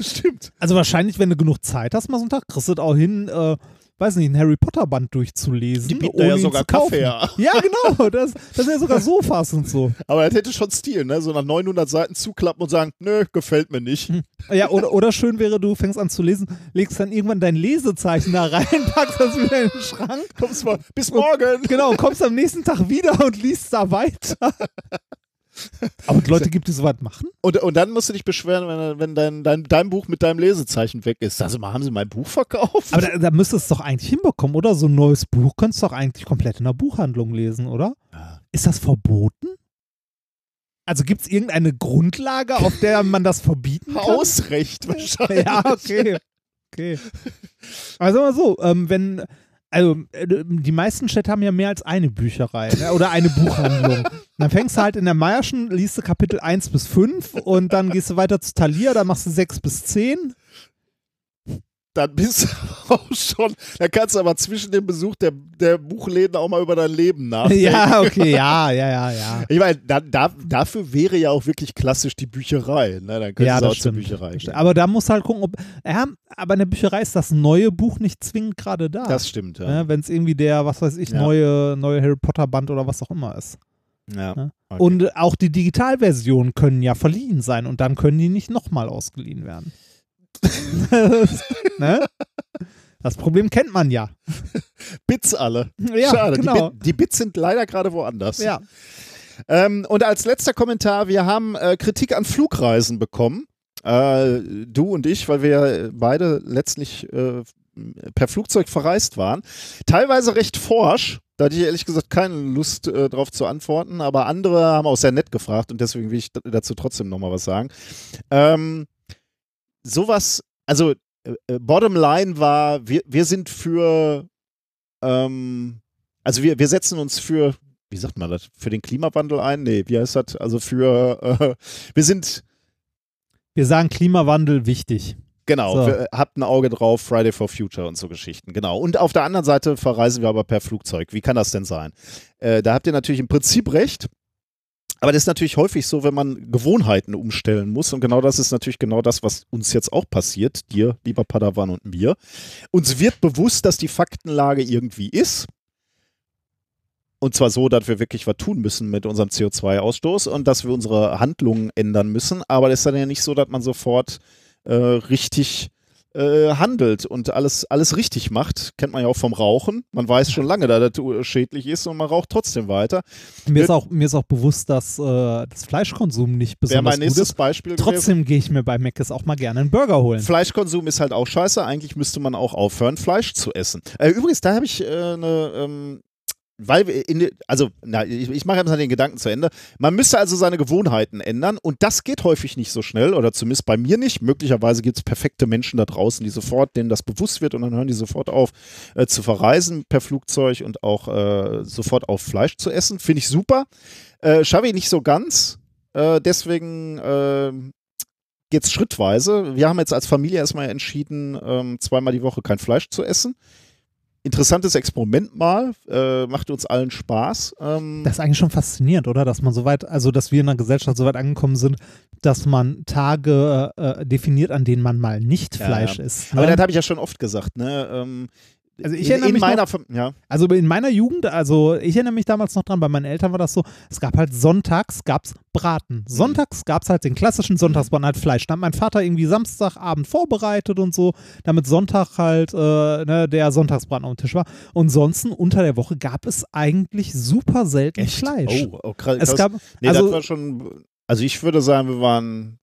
Stimmt. Also wahrscheinlich, wenn du genug Zeit hast, mal so einen Tag, kriegst du das auch hin, äh, weiß nicht, ein Harry Potter Band durchzulesen. Die bieten ohne ja sogar. Kaffee. Ja, genau. Das, das sind ja sogar Sofas und so. Aber das hätte schon Stil, ne? So nach 900 Seiten zuklappen und sagen, nö, gefällt mir nicht. Ja, oder, oder schön wäre, du fängst an zu lesen, legst dann irgendwann dein Lesezeichen da rein, packst das wieder in den Schrank. Kommst mal, bis morgen. Genau, kommst am nächsten Tag wieder und liest da weiter. Aber die Leute gibt, die sowas machen? Und, und dann musst du dich beschweren, wenn, wenn dein, dein, dein Buch mit deinem Lesezeichen weg ist. Also mal, haben sie mein Buch verkauft? Aber da, da müsstest du es doch eigentlich hinbekommen, oder? So ein neues Buch könntest du doch eigentlich komplett in der Buchhandlung lesen, oder? Ja. Ist das verboten? Also gibt es irgendeine Grundlage, auf der man das verbieten kann? Hausrecht wahrscheinlich. Ja, okay. Okay. Also mal so, ähm, wenn, also äh, die meisten Städte haben ja mehr als eine Bücherei ne? oder eine Buchhandlung. dann fängst du halt in der Meierschen, liest du Kapitel 1 bis 5 und dann gehst du weiter zu Thalia, da machst du 6 bis 10. Dann bist du auch schon, dann kannst du aber zwischen dem Besuch der, der Buchläden auch mal über dein Leben nachdenken. Ja, okay, ja, ja, ja, ja. Ich meine, da, da, dafür wäre ja auch wirklich klassisch die Bücherei. Ne? Dann könntest Ja, du auch das zur stimmt. Bücherei gehen. Aber da musst du halt gucken, ob. Ja, aber in der Bücherei ist das neue Buch nicht zwingend gerade da. Das stimmt, ja. ne, Wenn es irgendwie der, was weiß ich, Ja. neue, neue Harry Potter Band oder was auch immer ist. ja. Ne? Okay. Und auch die Digitalversionen können ja verliehen sein und dann können die nicht nochmal ausgeliehen werden. ne? Das Problem kennt man ja. Bits alle. Ja, Schade, genau. die, Bit, die Bits sind leider gerade woanders. Ja. Ähm, und als letzter Kommentar, wir haben äh, Kritik an Flugreisen bekommen. Äh, du und ich, weil wir beide letztlich äh, per Flugzeug verreist waren. Teilweise recht forsch. Da hatte ich ehrlich gesagt keine Lust äh, drauf zu antworten, aber andere haben auch sehr nett gefragt und deswegen will ich dazu trotzdem nochmal was sagen. Ähm, sowas, also äh, äh, Bottom Line war, wir, wir sind für, ähm, also wir, wir setzen uns für, wie sagt man das, für den Klimawandel ein? Nee, wie heißt das? Also für, äh, wir sind, Wir sagen Klimawandel wichtig. genau, So. wir, habt ein Auge drauf, Friday for Future und so Geschichten, genau. Und auf der anderen Seite verreisen wir aber per Flugzeug. Wie kann das denn sein? Äh, da habt ihr natürlich im Prinzip recht. Aber das ist natürlich häufig so, wenn man Gewohnheiten umstellen muss. Und genau das ist natürlich genau das, was uns jetzt auch passiert, dir, lieber Padawan und mir. Uns wird bewusst, dass die Faktenlage irgendwie ist. Und zwar so, dass wir wirklich was tun müssen mit unserem CO2-Ausstoß und dass wir unsere Handlungen ändern müssen. Aber das ist dann ja nicht so, dass man sofort äh, richtig äh, handelt und alles, alles richtig macht. Kennt man ja auch vom Rauchen. Man weiß schon lange, dass das schädlich ist und man raucht trotzdem weiter. Mir ist auch, mir ist auch bewusst, dass äh, das Fleischkonsum nicht Wäre besonders mein gut nächstes ist. Beispiel gewesen. Trotzdem gehe ich mir bei Mc's auch mal gerne einen Burger holen. Fleischkonsum ist halt auch scheiße. Eigentlich müsste man auch aufhören, Fleisch zu essen. Äh, übrigens, da habe ich äh, eine, ähm, weil wir in, also, na, ich, ich mache jetzt mal den Gedanken zu Ende. Man müsste also seine Gewohnheiten ändern und das geht häufig nicht so schnell oder zumindest bei mir nicht. Möglicherweise gibt es perfekte Menschen da draußen, die sofort, denen das bewusst wird und dann hören die sofort auf äh, zu verreisen per Flugzeug und auch äh, sofort auf Fleisch zu essen. Finde ich super. Äh, Schaffe ich nicht so ganz. Äh, deswegen äh, geht's schrittweise. Wir haben jetzt als Familie erstmal entschieden, ähm, zweimal die Woche kein Fleisch zu essen. Interessantes Experiment mal, äh, macht uns allen Spaß. Ähm, Das ist eigentlich schon faszinierend, oder? Dass man so weit, also dass wir in der Gesellschaft so weit angekommen sind, dass man Tage äh, definiert, an denen man mal nicht Ja, Fleisch ja. isst. aber Ne? das habe ich ja schon oft gesagt. Ne? Ähm, Also ich in, erinnere in mich meiner, noch- ja, Also in meiner Jugend, also ich erinnere mich damals noch dran, bei meinen Eltern war das so, es gab halt sonntags gab's Braten. Sonntags gab's halt den klassischen Sonntagsbraten, halt Fleisch. Da hat mein Vater irgendwie Samstagabend vorbereitet und so, damit Sonntag halt äh, ne, der Sonntagsbraten auf dem Tisch war. Und sonst unter der Woche gab es eigentlich super selten echt. Fleisch. Oh, oh krass. es gab, nee, also, das war schon. Also ich würde sagen, wir waren.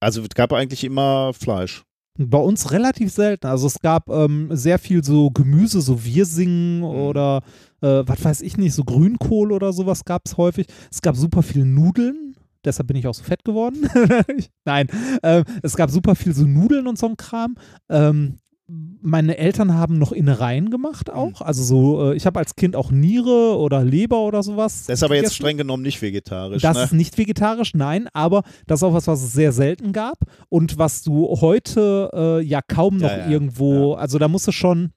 Also es gab eigentlich immer Fleisch. Bei uns relativ selten. Also es gab ähm, sehr viel so Gemüse, so Wirsingen oder äh, was weiß ich nicht, so Grünkohl oder sowas gab es häufig. Es gab super viel Nudeln. Deshalb bin ich auch so fett geworden. Nein, ähm, es gab super viel so Nudeln und so ein Kram. Ähm, meine Eltern haben noch Innereien gemacht auch. Also so, äh, ich habe als Kind auch Niere oder Leber oder sowas. Das ist aber jetzt streng genommen nicht vegetarisch. Das ne? ist nicht vegetarisch, nein, aber das ist auch was, was es sehr selten gab und was du heute äh, ja kaum noch Ja, ja, irgendwo, also da musst du schon,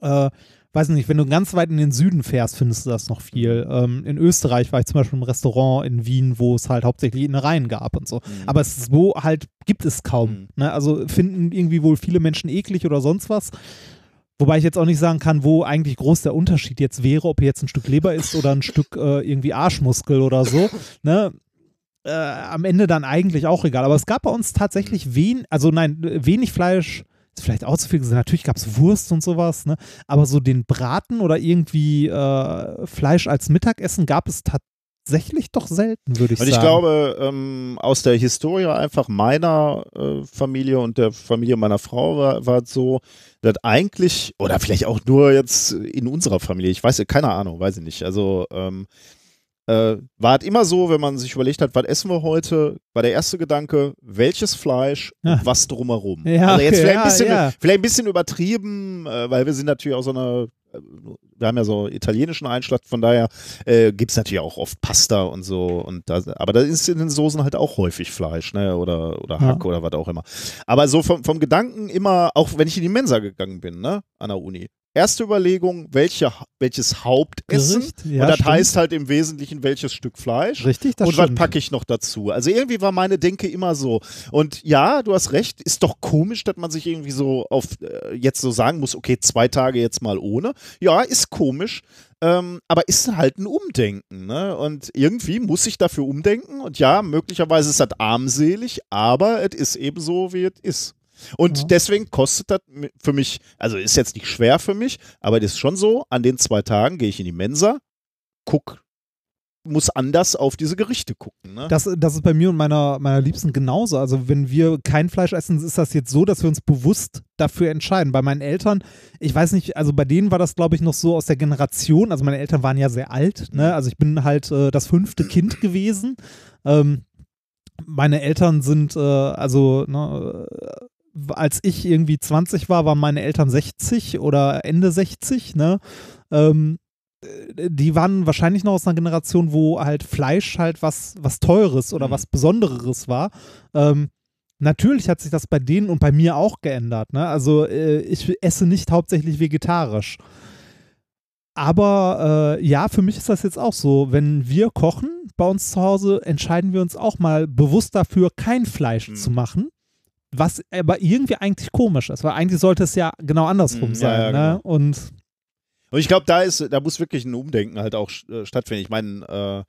äh, weiß nicht, wenn du ganz weit in den Süden fährst, findest du das noch viel. Ähm, in Österreich war ich zum Beispiel im Restaurant in Wien, wo es halt hauptsächlich Innereien gab und so. Mhm. Aber es ist so halt, gibt es kaum. Mhm. Ne? Also finden irgendwie wohl viele Menschen eklig oder sonst was. Wobei ich jetzt auch nicht sagen kann, wo eigentlich groß der Unterschied jetzt wäre, ob jetzt ein Stück Leber ist oder ein Stück äh, irgendwie Arschmuskel oder so. Ne? Äh, am Ende dann eigentlich auch egal. Aber es gab bei uns tatsächlich wenig, also nein, wenig Fleisch. Vielleicht auch zu viel gesagt. Natürlich gab es Wurst und sowas, ne? Aber so den Braten oder irgendwie äh, Fleisch als Mittagessen gab es tatsächlich doch selten, würde ich Und sagen. ich glaube, ähm, aus der Historie einfach meiner äh, Familie und der Familie meiner Frau war, war es so, dass eigentlich, oder vielleicht auch nur jetzt in unserer Familie, ich weiß, keine Ahnung, weiß ich nicht. Also ähm, äh, war es immer so, wenn man sich überlegt hat, was essen wir heute, war der erste Gedanke, welches Fleisch und was drumherum. Ja, also jetzt okay, vielleicht, ein bisschen, ja. vielleicht ein bisschen übertrieben, äh, weil wir sind natürlich auch so eine, äh, wir haben ja so italienischen Einschlag, von daher äh, gibt es natürlich auch oft Pasta und so. Und da, aber da ist in den Soßen halt auch häufig Fleisch, ne? Oder, oder Hack oder was auch immer. Aber so vom, vom Gedanken immer, auch wenn ich in die Mensa gegangen bin, ne, an der Uni. Erste Überlegung, welche, welches Hauptessen. Gericht? Ja, und das stimmt. heißt halt im Wesentlichen, welches Stück Fleisch. Richtig, das und was packe ich noch dazu? Also irgendwie war meine Denke immer so. Und ja, du hast recht, ist doch komisch, dass man sich irgendwie so auf äh, jetzt so sagen muss, okay, zwei Tage jetzt mal ohne. Ja, ist komisch. Ähm, aber ist halt ein Umdenken, ne? Und irgendwie muss ich dafür umdenken. Und ja, möglicherweise ist das armselig, aber es ist eben so, wie es ist. Und Ja. deswegen kostet das für mich, also ist jetzt nicht schwer für mich, aber es ist schon so, an den zwei Tagen gehe ich in die Mensa, guck, muss anders auf diese Gerichte gucken. Ne? Das, das ist bei mir und meiner, meiner Liebsten genauso. Also wenn wir kein Fleisch essen, ist das jetzt so, dass wir uns bewusst dafür entscheiden. Bei meinen Eltern, ich weiß nicht, also bei denen war das, glaube ich, noch so aus der Generation. Also meine Eltern waren ja sehr alt. Ne? Also ich bin halt äh, das fünfte Kind gewesen. Ähm, meine Eltern sind, äh, also ne, als ich irgendwie 20 war, waren meine Eltern 60 oder Ende 60. Ne? Ähm, äh, die waren wahrscheinlich noch aus einer Generation, wo halt Fleisch halt was, was Teures oder Mhm. was Besonderes war. Ähm, natürlich hat sich das bei denen und bei mir auch geändert. Ne? Also äh, ich esse nicht hauptsächlich vegetarisch. Aber äh, ja, für mich ist das jetzt auch so. Wenn wir kochen bei uns zu Hause, entscheiden wir uns auch mal bewusst dafür, kein Fleisch Mhm. zu machen. Was aber irgendwie eigentlich komisch ist, weil eigentlich sollte es ja genau andersrum Mhm, ja, sein. ja, ne? genau. Und Und ich glaube, da ist, da muss wirklich ein Umdenken halt auch äh, stattfinden. Ich meine, äh, Aber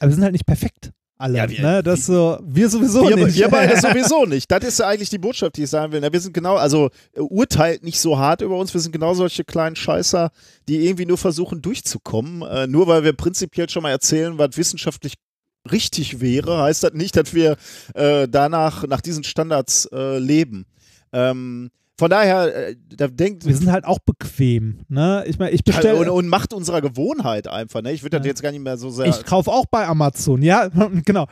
wir sind halt nicht perfekt. Alle. Ja, wir- ne? das so, wir sowieso wir, nicht. wir beide sowieso nicht. Das ist ja eigentlich die Botschaft, die ich sagen will. Na, wir sind genau, also äh, urteilt nicht so hart über uns. Wir sind genau solche kleinen Scheißer, die irgendwie nur versuchen durchzukommen. Äh, nur weil wir prinzipiell schon mal erzählen, was wissenschaftlich richtig wäre, heißt das nicht, dass wir äh, danach nach diesen Standards äh, leben. Ähm, von daher, äh, da denkt wir sind halt auch bequem. Ne? Ich meine, ich und, bestelle. und macht unserer Gewohnheit einfach. Ne? Ich würde das jetzt gar nicht mehr so sehr. Ich kaufe auch bei Amazon. Ja, genau.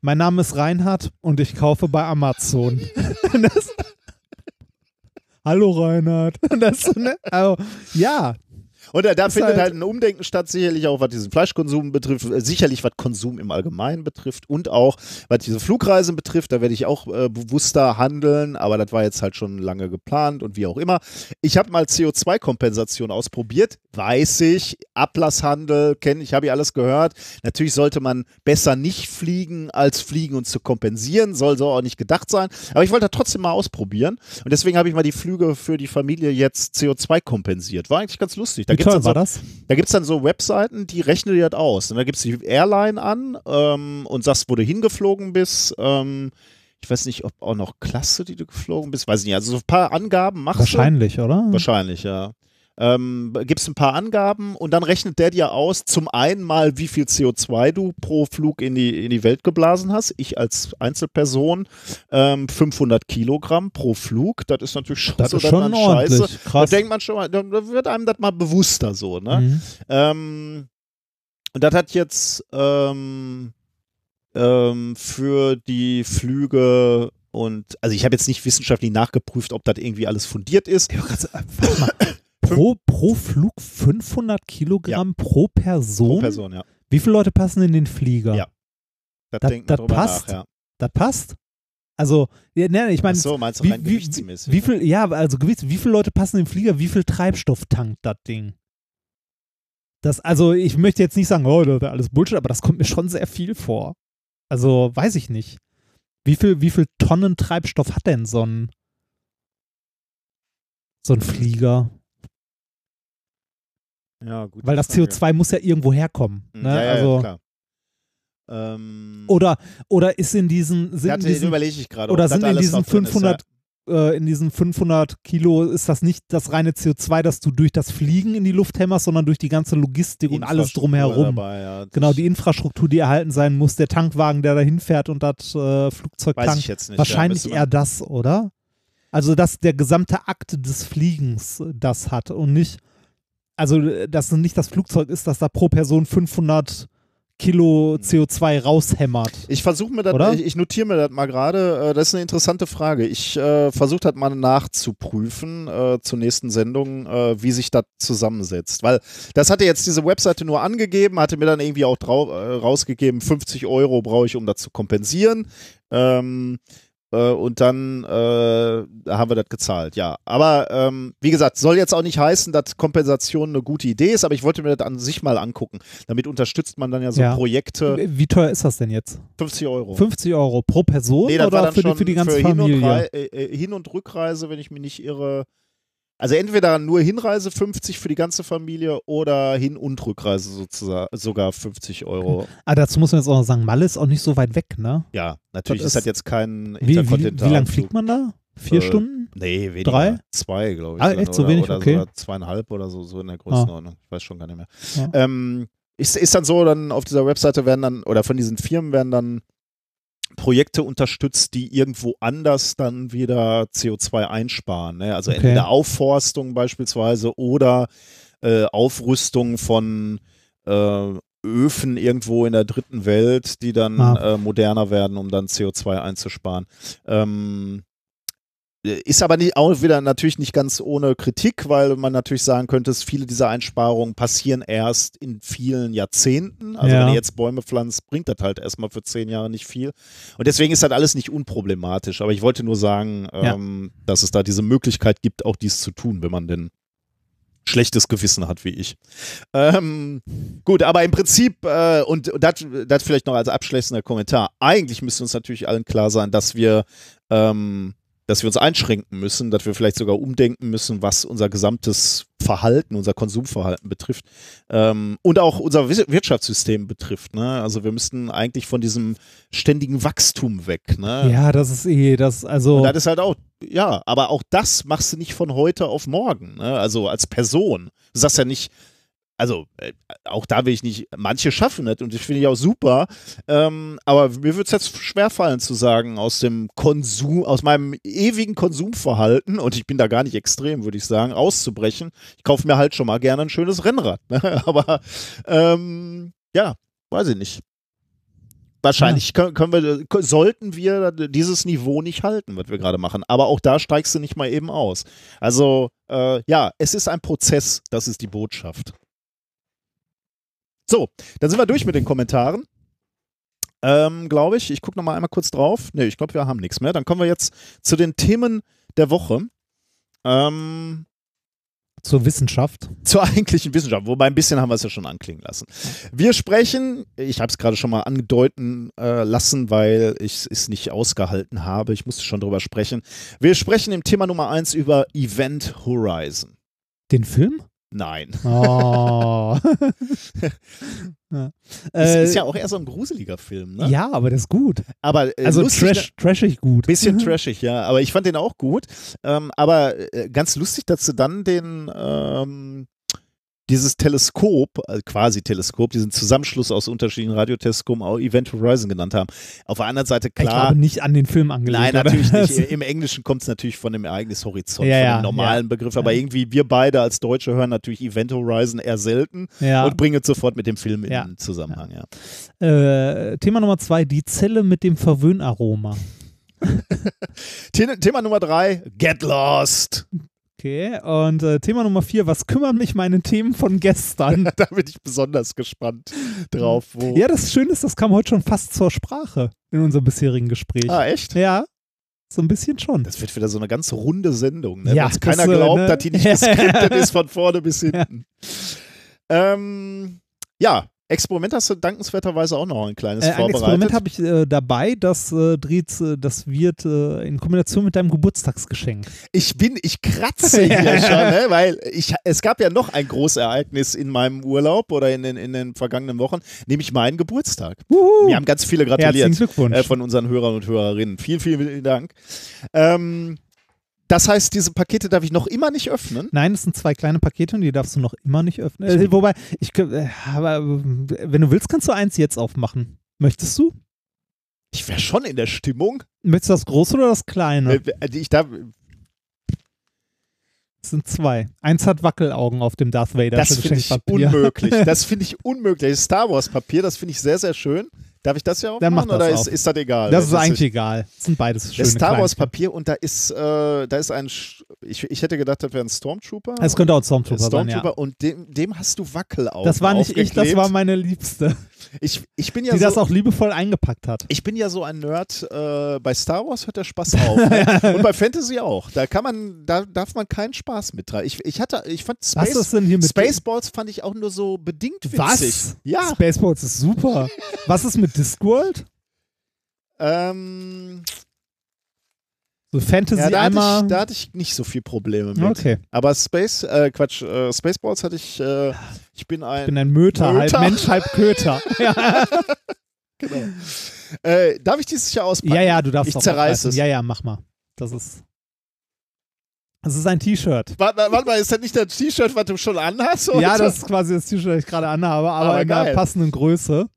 Mein Name ist Reinhard und ich kaufe bei Amazon. das, Hallo Reinhard. Das, ne? also, ja, Und da, da findet halt- halt ein Umdenken statt, sicherlich auch, was diesen Fleischkonsum betrifft, äh, sicherlich was Konsum im Allgemeinen betrifft und auch, was diese Flugreisen betrifft, da werde ich auch äh, bewusster handeln, aber das war jetzt halt schon lange geplant und wie auch immer. Ich habe mal CO2-Kompensation ausprobiert, weiß ich, Ablasshandel, kenne ich, habe ich alles gehört. Natürlich sollte man besser nicht fliegen, als fliegen und zu kompensieren, soll so auch nicht gedacht sein, aber ich wollte das trotzdem mal ausprobieren und deswegen habe ich mal die Flüge für die Familie jetzt CO2 kompensiert. War eigentlich ganz lustig. Da toll dann so, war das? da gibt es dann so Webseiten, die rechnen dir das aus. Und da gibst du die Airline an ähm, und sagst, wo du hingeflogen bist. Ähm, ich weiß nicht, ob auch noch Klasse, die du geflogen bist, weiß ich nicht. Also so ein paar Angaben machst Wahrscheinlich, oder? du. Wahrscheinlich, ja. Ähm, gibst ein paar Angaben und dann rechnet der dir aus, zum einen mal, wie viel CO2 du pro Flug in die, in die Welt geblasen hast. Ich als Einzelperson ähm, 500 Kilogramm pro Flug. Das ist natürlich schon Das so ist schon ordentlich. Scheiße. Da Krass. denkt man schon mal, da da wird einem das mal bewusster so, ne? Mhm. Ähm, und das hat jetzt ähm, ähm, für die Flüge und, also ich habe jetzt nicht wissenschaftlich nachgeprüft, ob das irgendwie alles fundiert ist. Ich sagen, warte mal. Pro, pro Flug 500 Kilogramm pro Person? Pro Person, ja. Wie viele Leute passen in den Flieger? Ja. Das, Das- denkt man das passt? nach, ja. Das passt? Also, ja, ne, ich meine, so, meinst du wie, rein wie, gewichtsmäßig? wie viel, ja, also Gewicht, wie viele Leute passen in den Flieger, wie viel Treibstoff tankt das Ding? Das, also ich möchte jetzt nicht sagen, oh, das ist alles Bullshit, aber das kommt mir schon sehr viel vor. Also, weiß ich nicht. Wie viel, wie viel Tonnen Treibstoff hat denn so ein, so ein Flieger? Ja, gut. Weil das CO2 muss ja irgendwo herkommen. Ne? Ja, ja, also, ja, klar. Ähm, oder, oder ist in diesen, sind in hatte, diesen überlege ich gerade. oder sind in diesen noch drin ist, 500 äh, in diesen 500 Kilo ist das nicht das reine CO2, das du durch das Fliegen in die Luft hämmerst, sondern durch die ganze Logistik und alles drumherum. Dabei, ja. Genau, die Infrastruktur, die erhalten sein muss, der Tankwagen, der dahin fährt und das äh, Flugzeug Weiß tankt. ich jetzt nicht. Wahrscheinlich ja, eher das, oder? Also, dass der gesamte Akt des Fliegens das hat und nicht, also, dass es nicht das Flugzeug ist, das da pro Person 500 Kilo CO2 raushämmert. Ich versuche mir das, ich, ich notiere mir das mal gerade. Äh, das ist eine interessante Frage. Ich äh, versuche das mal nachzuprüfen äh, zur nächsten Sendung, äh, wie sich das zusammensetzt. Weil das hatte jetzt diese Webseite nur angegeben, hatte mir dann irgendwie auch äh, rausgegeben, 50 Euro brauche ich, um das zu kompensieren. Ähm, äh, und dann äh, haben wir das gezahlt, ja. Aber ähm, wie gesagt, soll jetzt auch nicht heißen, dass Kompensation eine gute Idee ist, aber ich wollte mir das an sich mal angucken. Damit unterstützt man dann ja so Ja. Projekte. Wie teuer ist das denn jetzt? 50 Euro. 50 Euro pro Person Nee, oder dann für die, schon für ganze Hin und, Familie? Äh, äh, Hin- und Rückreise, wenn ich mich nicht irre. Also entweder nur Hinreise 50 für die ganze Familie oder Hin- und Rückreise sozusagen sogar 50 Euro. Ah, dazu muss man jetzt auch noch sagen, Malle ist auch nicht so weit weg, ne? Ja, natürlich Das ist das ist- jetzt kein Wie, wie, Interkontinental. wie lang fliegt man da? Vier Äh, Stunden? Nee, weniger. Drei? Zwei, glaube ich. Ah, echt? So oder, wenig? Oder Okay. sogar zweieinhalb oder so, so in der Größenordnung. Ich weiß schon gar nicht mehr. Ja. Ähm, ist, ist dann so, dann auf dieser Webseite werden dann, oder von diesen Firmen werden dann Projekte unterstützt, die irgendwo anders dann wieder CO2 einsparen. Ne? Also Okay. entweder Aufforstung beispielsweise oder äh, Aufrüstung von äh, Öfen irgendwo in der dritten Welt, die dann Ah. äh, moderner werden, um dann CO2 einzusparen. Ähm, ist aber nicht, auch wieder natürlich nicht ganz ohne Kritik, weil man natürlich sagen könnte, dass viele dieser Einsparungen passieren erst in vielen Jahrzehnten. Also Ja. wenn du jetzt Bäume pflanzt, bringt das halt erstmal für zehn Jahre nicht viel. Und deswegen ist das alles nicht unproblematisch. Aber ich wollte nur sagen, Ja. ähm, dass es da diese Möglichkeit gibt, auch dies zu tun, wenn man denn schlechtes Gewissen hat wie ich. Ähm, gut, aber im Prinzip, äh, und das das vielleicht noch als abschließender Kommentar, eigentlich müsste uns natürlich allen klar sein, dass wir, ähm, dass wir uns einschränken müssen, dass wir vielleicht sogar umdenken müssen, was unser gesamtes Verhalten, unser Konsumverhalten betrifft ähm, und auch unser Wir- Wirtschaftssystem betrifft. Ne? Also wir müssten eigentlich von diesem ständigen Wachstum weg. Ne? Ja, das ist eh, das, also. Und das ist halt auch, ja, aber auch das machst du nicht von heute auf morgen, ne? Also als Person. Du sagst ja nicht, also äh, auch da will ich nicht, manche schaffen das und das finde ich auch super, ähm, aber mir würde es jetzt schwerfallen zu sagen, aus dem Konsum, aus meinem ewigen Konsumverhalten, und ich bin da gar nicht extrem, würde ich sagen, auszubrechen. Ich kaufe mir halt schon mal gerne ein schönes Rennrad, ne? aber ähm, ja, weiß ich nicht. Wahrscheinlich können, können wir, sollten wir dieses Niveau nicht halten, was wir gerade machen. Aber auch da steigst du nicht mal eben aus. Also, äh, ja, es ist ein Prozess, das ist die Botschaft. So, dann sind wir durch mit den Kommentaren. Ähm, glaube ich. Ich gucke nochmal einmal kurz drauf. Ne, ich glaube, wir haben nichts mehr. Dann kommen wir jetzt zu den Themen der Woche. Ähm, zur Wissenschaft. zur eigentlichen Wissenschaft, wobei ein bisschen haben wir es ja schon anklingen lassen. Wir sprechen, ich habe es gerade schon mal andeuten äh, lassen, weil ich es nicht ausgehalten habe, ich musste schon drüber sprechen. Wir sprechen im Thema Nummer 1 über Event Horizon. Den Film? Nein. Oh. ja. Ist, Äh, ist ja auch eher so ein gruseliger Film, ne? ja, aber das ist gut. Aber äh, Also lustig, trash, trashig gut. Bisschen trashig, ja. Aber ich fand den auch gut. Ähm, aber äh, ganz lustig, dass sie dann den ähm, dieses Teleskop, äh, quasi Teleskop, diesen Zusammenschluss aus unterschiedlichen Radioteleskopen auch Event Horizon genannt haben. Auf der anderen Seite Ich klar. glaube nicht an den Film angelegt. Nein, oder? natürlich nicht. Im Englischen kommt es natürlich von dem Ereignishorizont, Ja, von ja, dem normalen Begriff. Aber Ja. irgendwie, wir beide als Deutsche hören natürlich Event Horizon eher selten ja. und bringen es sofort mit dem Film in Ja. Zusammenhang. Ja. Äh, Thema Nummer zwei, die Zelle mit dem Verwöhnaroma. The Thema Nummer drei, Get Lost. Okay, und äh, Thema Nummer vier, was kümmern mich meine Themen von gestern? da bin ich besonders gespannt drauf. Wo ja, das Schöne ist, das kam heute schon fast zur Sprache in unserem bisherigen Gespräch. Ah, echt? Ja, so ein bisschen schon. Das wird wieder so eine ganz runde Sendung, ne? Ja, Wenn's keiner das, äh, glaubt, ne? dass die nicht geskriptet ist von vorne bis hinten. Ähm, ja, Experiment hast du dankenswerterweise auch noch ein kleines Äh, ein vorbereitet. Experiment habe ich äh, dabei, das äh, dreht, äh, das wird äh, in Kombination mit deinem Geburtstagsgeschenk. ich bin, ich kratze hier schon, ne? weil ich, es gab ja noch ein großes Ereignis in meinem Urlaub oder in den, in den vergangenen Wochen, nämlich meinen Geburtstag. Wuhu. Mir haben ganz viele Herzlichen gratuliert. Glückwunsch. äh, von unseren Hörern und Hörerinnen. Vielen, vielen Dank. Ähm, Das heißt, diese Pakete darf ich noch immer nicht öffnen? Nein, es sind zwei kleine Pakete und die darfst du noch immer nicht öffnen. Äh, wobei, ich, äh, aber äh, wenn du willst, kannst du eins jetzt aufmachen. Möchtest du? Ich wäre schon in der Stimmung. Möchtest du das große oder das kleine? Äh, äh, Ich darf, Es sind zwei. Eins hat Wackelaugen auf dem Darth Vader das finde ich unmöglich. Das finde ich unmöglich. Das Star Wars Papier, das finde ich sehr, sehr schön. Darf ich das ja auch Dann machen mach das oder ist, ist das egal? Das ist eigentlich egal. Das sind beides schöne das Star Wars. Papier und da ist, äh, da ist ein, ich, ich hätte gedacht, das wäre ein Stormtrooper. Es könnte auch ein Stormtrooper, Stormtrooper sein, ja. und dem, dem hast du Wackelaugen Das war nicht ich, das war meine Liebste, ich, ich bin ja die so, das auch liebevoll eingepackt hat. ich bin ja so ein Nerd, äh, bei Star Wars hört der Spaß auf. ne? Und bei Fantasy auch. Da kann man, da darf man keinen Spaß mit rein. Ich, ich hatte, ich fand Was Space, ist denn hier mit Spaceballs fand ich auch nur so bedingt witzig. Was? Ja. Spaceballs ist super. Was ist mit Discworld? Ähm, So Fantasy ja, da hatte, einmal. ich, da hatte ich nicht so viel Probleme mit. okay. Aber Space, äh, Quatsch, äh, Spaceballs hatte ich, äh, ich bin ein, Ich bin ein Möter, Möter. halb Mensch, halb Köter. ja. genau. Äh, darf ich dieses Jahr auspacken? ja, ja, du darfst Ich auch zerreiß aufreißen. es. Ja, ja, mach mal. Das ist. Das ist ein T-Shirt. Warte, warte mal, ist das nicht das T-Shirt, was du schon anhast? Ja, oder? das ist quasi das T-Shirt, das ich gerade anhabe, aber, Aber in einer geil. passenden Größe.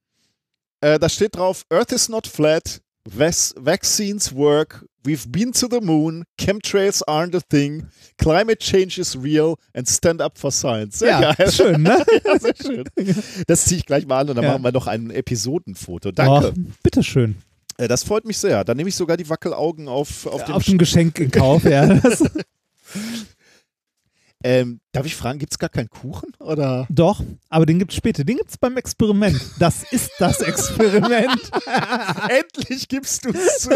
Äh, da steht drauf: Earth is not flat. Vac vaccines work. We've been to the moon. Chemtrails aren't a thing. Climate change is real. And stand up for science. Sehr ja, geil. schön, ne? Ja, sehr schön. Das ziehe ich gleich mal an und dann Ja. machen wir noch ein Episodenfoto. Danke. Oh, bitteschön. Äh, das freut mich sehr. Dann nehme ich sogar die Wackelaugen auf, auf dem Auf dem Geschenk in Kauf, ja. Ähm, darf ich fragen, gibt es gar keinen Kuchen? Oder? doch, aber den gibt's später. Den gibt's beim Experiment. Das ist das Experiment. Endlich gibst du es zu.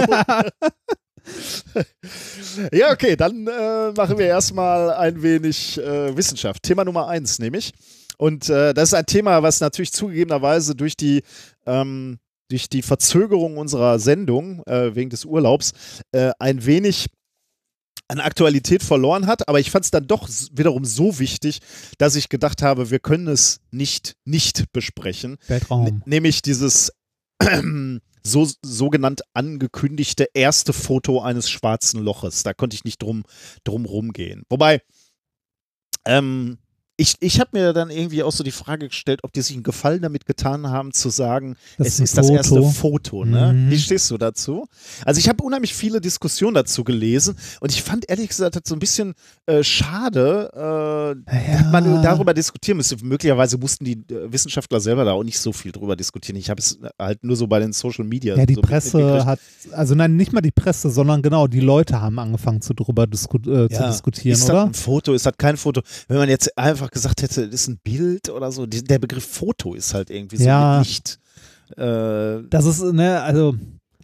ja, okay, dann äh, machen wir erstmal ein wenig äh, Wissenschaft. Thema Nummer eins nämlich. Und äh, das ist ein Thema, was natürlich zugegebenerweise durch die, ähm, durch die Verzögerung unserer Sendung äh, wegen des Urlaubs äh, ein wenig an Aktualität verloren hat, aber ich fand es dann doch wiederum so wichtig, dass ich gedacht habe, wir können es nicht nicht besprechen. Weltraum. N- Nämlich dieses so, sogenannt angekündigte erste Foto eines schwarzen Loches. Da konnte ich nicht drum, drum rumgehen. Wobei, ähm, ich, ich habe mir dann irgendwie auch so die Frage gestellt, ob die sich einen Gefallen damit getan haben, zu sagen, Das es ist ist das erste Foto. Ne? Mhm. Wie stehst du dazu? Also ich habe unheimlich viele Diskussionen dazu gelesen und ich fand ehrlich gesagt das so ein bisschen äh, schade, äh, Ja. dass man darüber diskutieren müsste. Möglicherweise mussten die äh, Wissenschaftler selber da auch nicht so viel drüber diskutieren. Ich habe es halt nur so bei den Social Media. Ja, die so Presse hat, also nein, nicht mal die Presse, sondern genau, die Leute haben angefangen zu drüber disku äh, zu Ja. diskutieren, ist das oder? ein Foto? Ist das kein Foto? Wenn man jetzt einfach gesagt hätte, das ist ein Bild oder so, der Begriff Foto ist halt irgendwie so Ja. nicht. Äh, Das ist, ne, also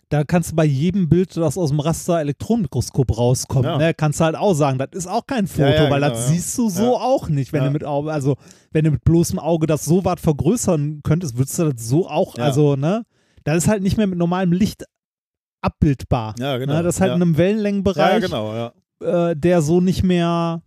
da kannst du bei jedem Bild, das aus dem Raster-Elektronenmikroskop rauskommt, Ja. ne, kannst du halt auch sagen, das ist auch kein Foto, Ja, ja, weil genau, das siehst du so auch nicht, wenn du mit Auge, also wenn du mit bloßem Auge das so weit vergrößern könntest, würdest du das so auch, also, ne, das ist halt nicht mehr mit normalem Licht abbildbar. ja, genau. Ne, das ist halt in einem Wellenlängenbereich, genau, äh, der so nicht mehr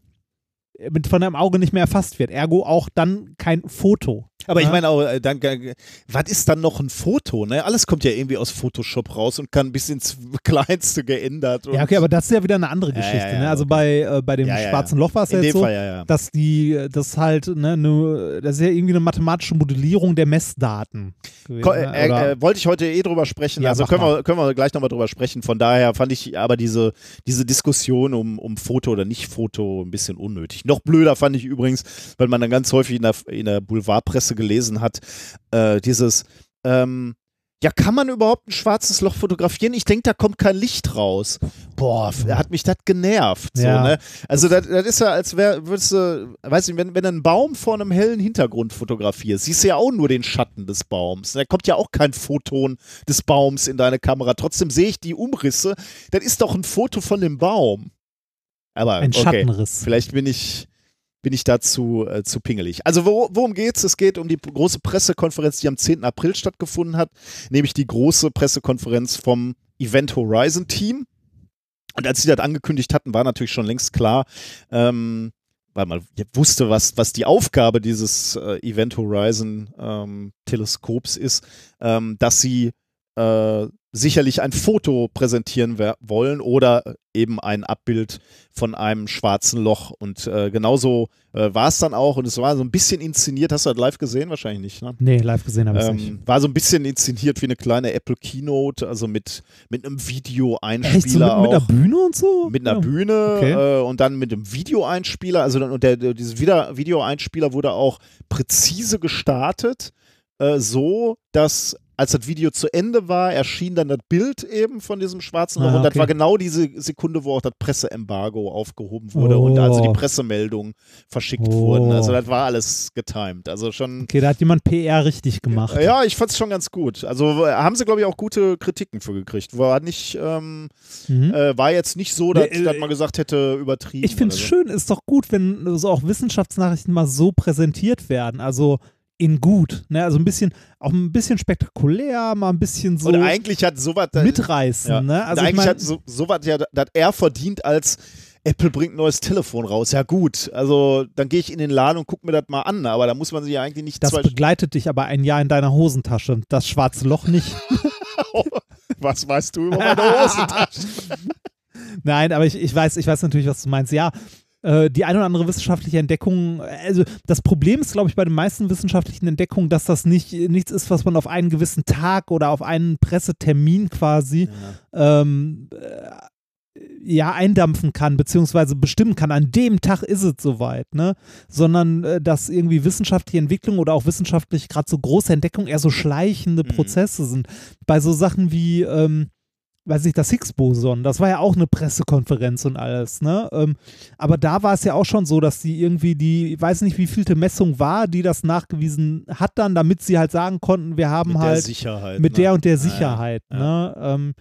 mit von deinem Auge nicht mehr erfasst wird. Ergo auch dann kein Foto. Aber ich Ja. meine auch, äh, dann, äh, was ist dann noch ein Foto? Ne? Alles kommt ja irgendwie aus Photoshop raus und kann bis ins Kleinste geändert. Ja, okay, aber das ist ja wieder eine andere Geschichte. ja, ja, ne? Also okay. bei, äh, bei dem schwarzen Loch war es ja jetzt so, Fall, dass die, das halt, ne, ne, das ist ja irgendwie eine mathematische Modellierung der Messdaten. gewesen, Ko- ne? äh, äh, wollte ich heute eh drüber sprechen. Ja, also können wir, können wir gleich nochmal drüber sprechen. Von daher fand ich aber diese, diese Diskussion um, um Foto oder nicht Foto ein bisschen unnötig. Noch blöder fand ich übrigens, weil man dann ganz häufig in der, in der Boulevardpresse gelesen hat, äh, dieses, ähm, ja, kann man überhaupt ein schwarzes Loch fotografieren? Ich denke, da kommt kein Licht raus. Boah, hat mich das genervt. So, Ja. ne? Also das, das ist ja, als wäre, würdest du, weiß nicht, wenn, wenn du einen Baum vor einem hellen Hintergrund fotografierst, siehst du ja auch nur den Schatten des Baums. Da kommt ja auch kein Photon des Baums in deine Kamera. Trotzdem sehe ich die Umrisse. Das ist doch ein Foto von dem Baum. Aber ein okay, Schattenriss. vielleicht bin ich bin ich dazu äh, zu pingelig. Also wo, worum geht's? Es geht um die große Pressekonferenz, die am 10. April stattgefunden hat, nämlich die große Pressekonferenz vom Event Horizon Team. Und als sie das angekündigt hatten, war natürlich schon längst klar, ähm, weil man wusste, was, was die Aufgabe dieses äh, Event Horizon ähm, Teleskops ist, ähm, dass sie äh, sicherlich ein Foto präsentieren wollen oder eben ein Abbild von einem schwarzen Loch. Und äh, genauso äh, war es dann auch. Und es war so ein bisschen inszeniert. Hast du das live gesehen? Wahrscheinlich nicht, ne? Nee, live gesehen habe ich nicht. Ähm, war so ein bisschen inszeniert wie eine kleine Apple Keynote, also mit, mit einem Echt, so Videoeinspieler mit, mit einer auch. Bühne und so? Mit einer Ja. Bühne Okay. äh, und dann mit einem Videoeinspieler. Also dann, und der, der, dieses Videoeinspieler wurde auch präzise gestartet, äh, so dass als das Video zu Ende war, erschien dann das Bild eben von diesem schwarzen Loch. Ah, und das war genau diese Sekunde, wo auch das Presseembargo aufgehoben wurde und also die Oh. Pressemeldungen verschickt Oh. wurden. Also das war alles getimed. Also schon Okay, da hat jemand PR richtig gemacht. ja, ich fand's schon ganz gut. Also haben sie, glaube ich, auch gute Kritiken für gekriegt. War nicht, ähm, Mhm. äh, war jetzt nicht so, dass, Nee, äh, dass man gesagt hätte, übertrieben. Ich finde es oder schön, ist doch gut, wenn so auch Wissenschaftsnachrichten mal so präsentiert werden. Also in gut. Ne? Also ein bisschen, auch ein bisschen spektakulär, mal ein bisschen so. Und eigentlich hat sowas, mitreißen. ja. Ne? Also ich eigentlich mein, hat so, sowas ja, dass er verdient als Apple bringt ein neues Telefon raus. Ja gut, also dann gehe ich in den Laden und gucke mir das mal an. Aber da muss man sich ja eigentlich nicht das begleitet dich aber ein Jahr in deiner Hosentasche. Das schwarze Loch nicht. Was weißt du über meine Hosentasche? Nein, aber ich, ich, weiß, ich weiß natürlich, was du meinst. Ja, äh, die eine oder andere wissenschaftliche Entdeckung, also das Problem ist, glaube ich, bei den meisten wissenschaftlichen Entdeckungen, dass das nicht nichts ist, was man auf einen gewissen Tag oder auf einen Pressetermin quasi ähm, äh, ja, eindampfen kann, beziehungsweise bestimmen kann, an dem Tag ist es soweit, ne? Sondern äh, dass irgendwie wissenschaftliche Entwicklung oder auch wissenschaftlich gerade so große Entdeckungen eher so schleichende Mhm. Prozesse sind. Bei so Sachen wie, ähm, weiß ich, das Higgs-Boson, das war ja auch eine Pressekonferenz und alles, ne? Ähm, aber da war es ja auch schon so, dass die irgendwie die, ich weiß nicht, wie vielte Messung war, die das nachgewiesen hat dann, damit sie halt sagen konnten, wir haben Mit der halt Sicherheit. mit ne? der und der Ja, ja. Sicherheit. Ne? Ähm,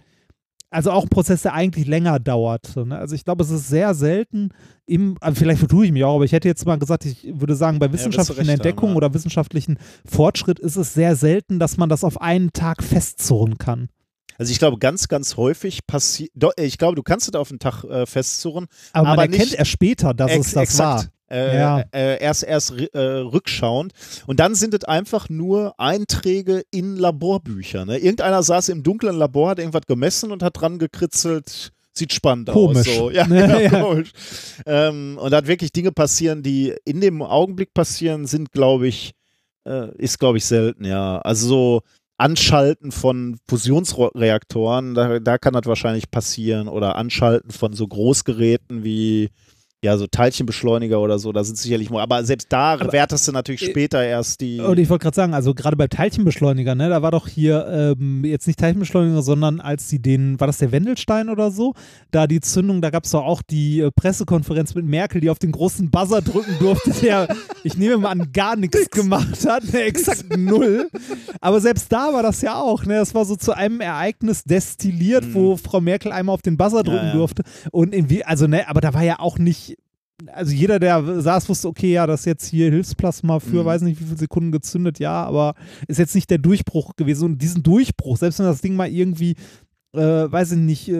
also auch ein Prozess, der eigentlich länger dauert. Ne? Also ich glaube, es ist sehr selten im, also vielleicht vertue ich mich auch, aber ich hätte jetzt mal gesagt, ich würde sagen, bei wissenschaftlichen haben, Entdeckungen ja. oder wissenschaftlichen Fortschritt ist es sehr selten, dass man das auf einen Tag festzurren kann. Also ich glaube, ganz, ganz häufig passiert, ich glaube, du kannst es auf den Tag äh, festzurren, Aber, man Aber erkennt nicht- erst später, dass Ex es das war. Äh, Ja. äh, erst erst äh, rückschauend. Und dann sind es einfach nur Einträge in Laborbüchern. Ne? Irgendeiner saß im dunklen Labor, hat irgendwas gemessen und hat dran gekritzelt. Sieht spannend Komisch. aus. So. Ja, Ja, genau, ja. komisch. Ähm, und da wirklich Dinge passieren, die in dem Augenblick passieren, sind, glaube ich, äh, ist, glaube ich, selten, ja. Also so Anschalten von Fusionsreaktoren, da, da kann das wahrscheinlich passieren. Oder Anschalten von so Großgeräten wie ja, so Teilchenbeschleuniger oder so, da sind sicherlich mal, aber selbst da Aber- wertest du natürlich Äh, später erst die. Und ich wollte gerade sagen, also gerade bei Teilchenbeschleuniger, ne, da war doch hier ähm, jetzt nicht Teilchenbeschleuniger, sondern als sie den, war das der Wendelstein oder so, da die Zündung, da gab es doch auch die äh, Pressekonferenz mit Merkel, die auf den großen Buzzer drücken durfte, der, ich nehme mal an, gar nichts gemacht hat, ne, exakt null. Aber selbst da war das ja auch, ne, das war so zu einem Ereignis destilliert, wo Frau Merkel einmal auf den Buzzer drücken Mhm. ja. durfte. Und irgendwie, also ne, aber da war ja auch nicht also jeder, der saß, wusste, okay, ja, das ist jetzt hier Hilfsplasma für, Mhm. weiß nicht, wie viele Sekunden gezündet, ja, aber ist jetzt nicht der Durchbruch gewesen. Und diesen Durchbruch, selbst wenn das Ding mal irgendwie, äh, weiß ich nicht, äh,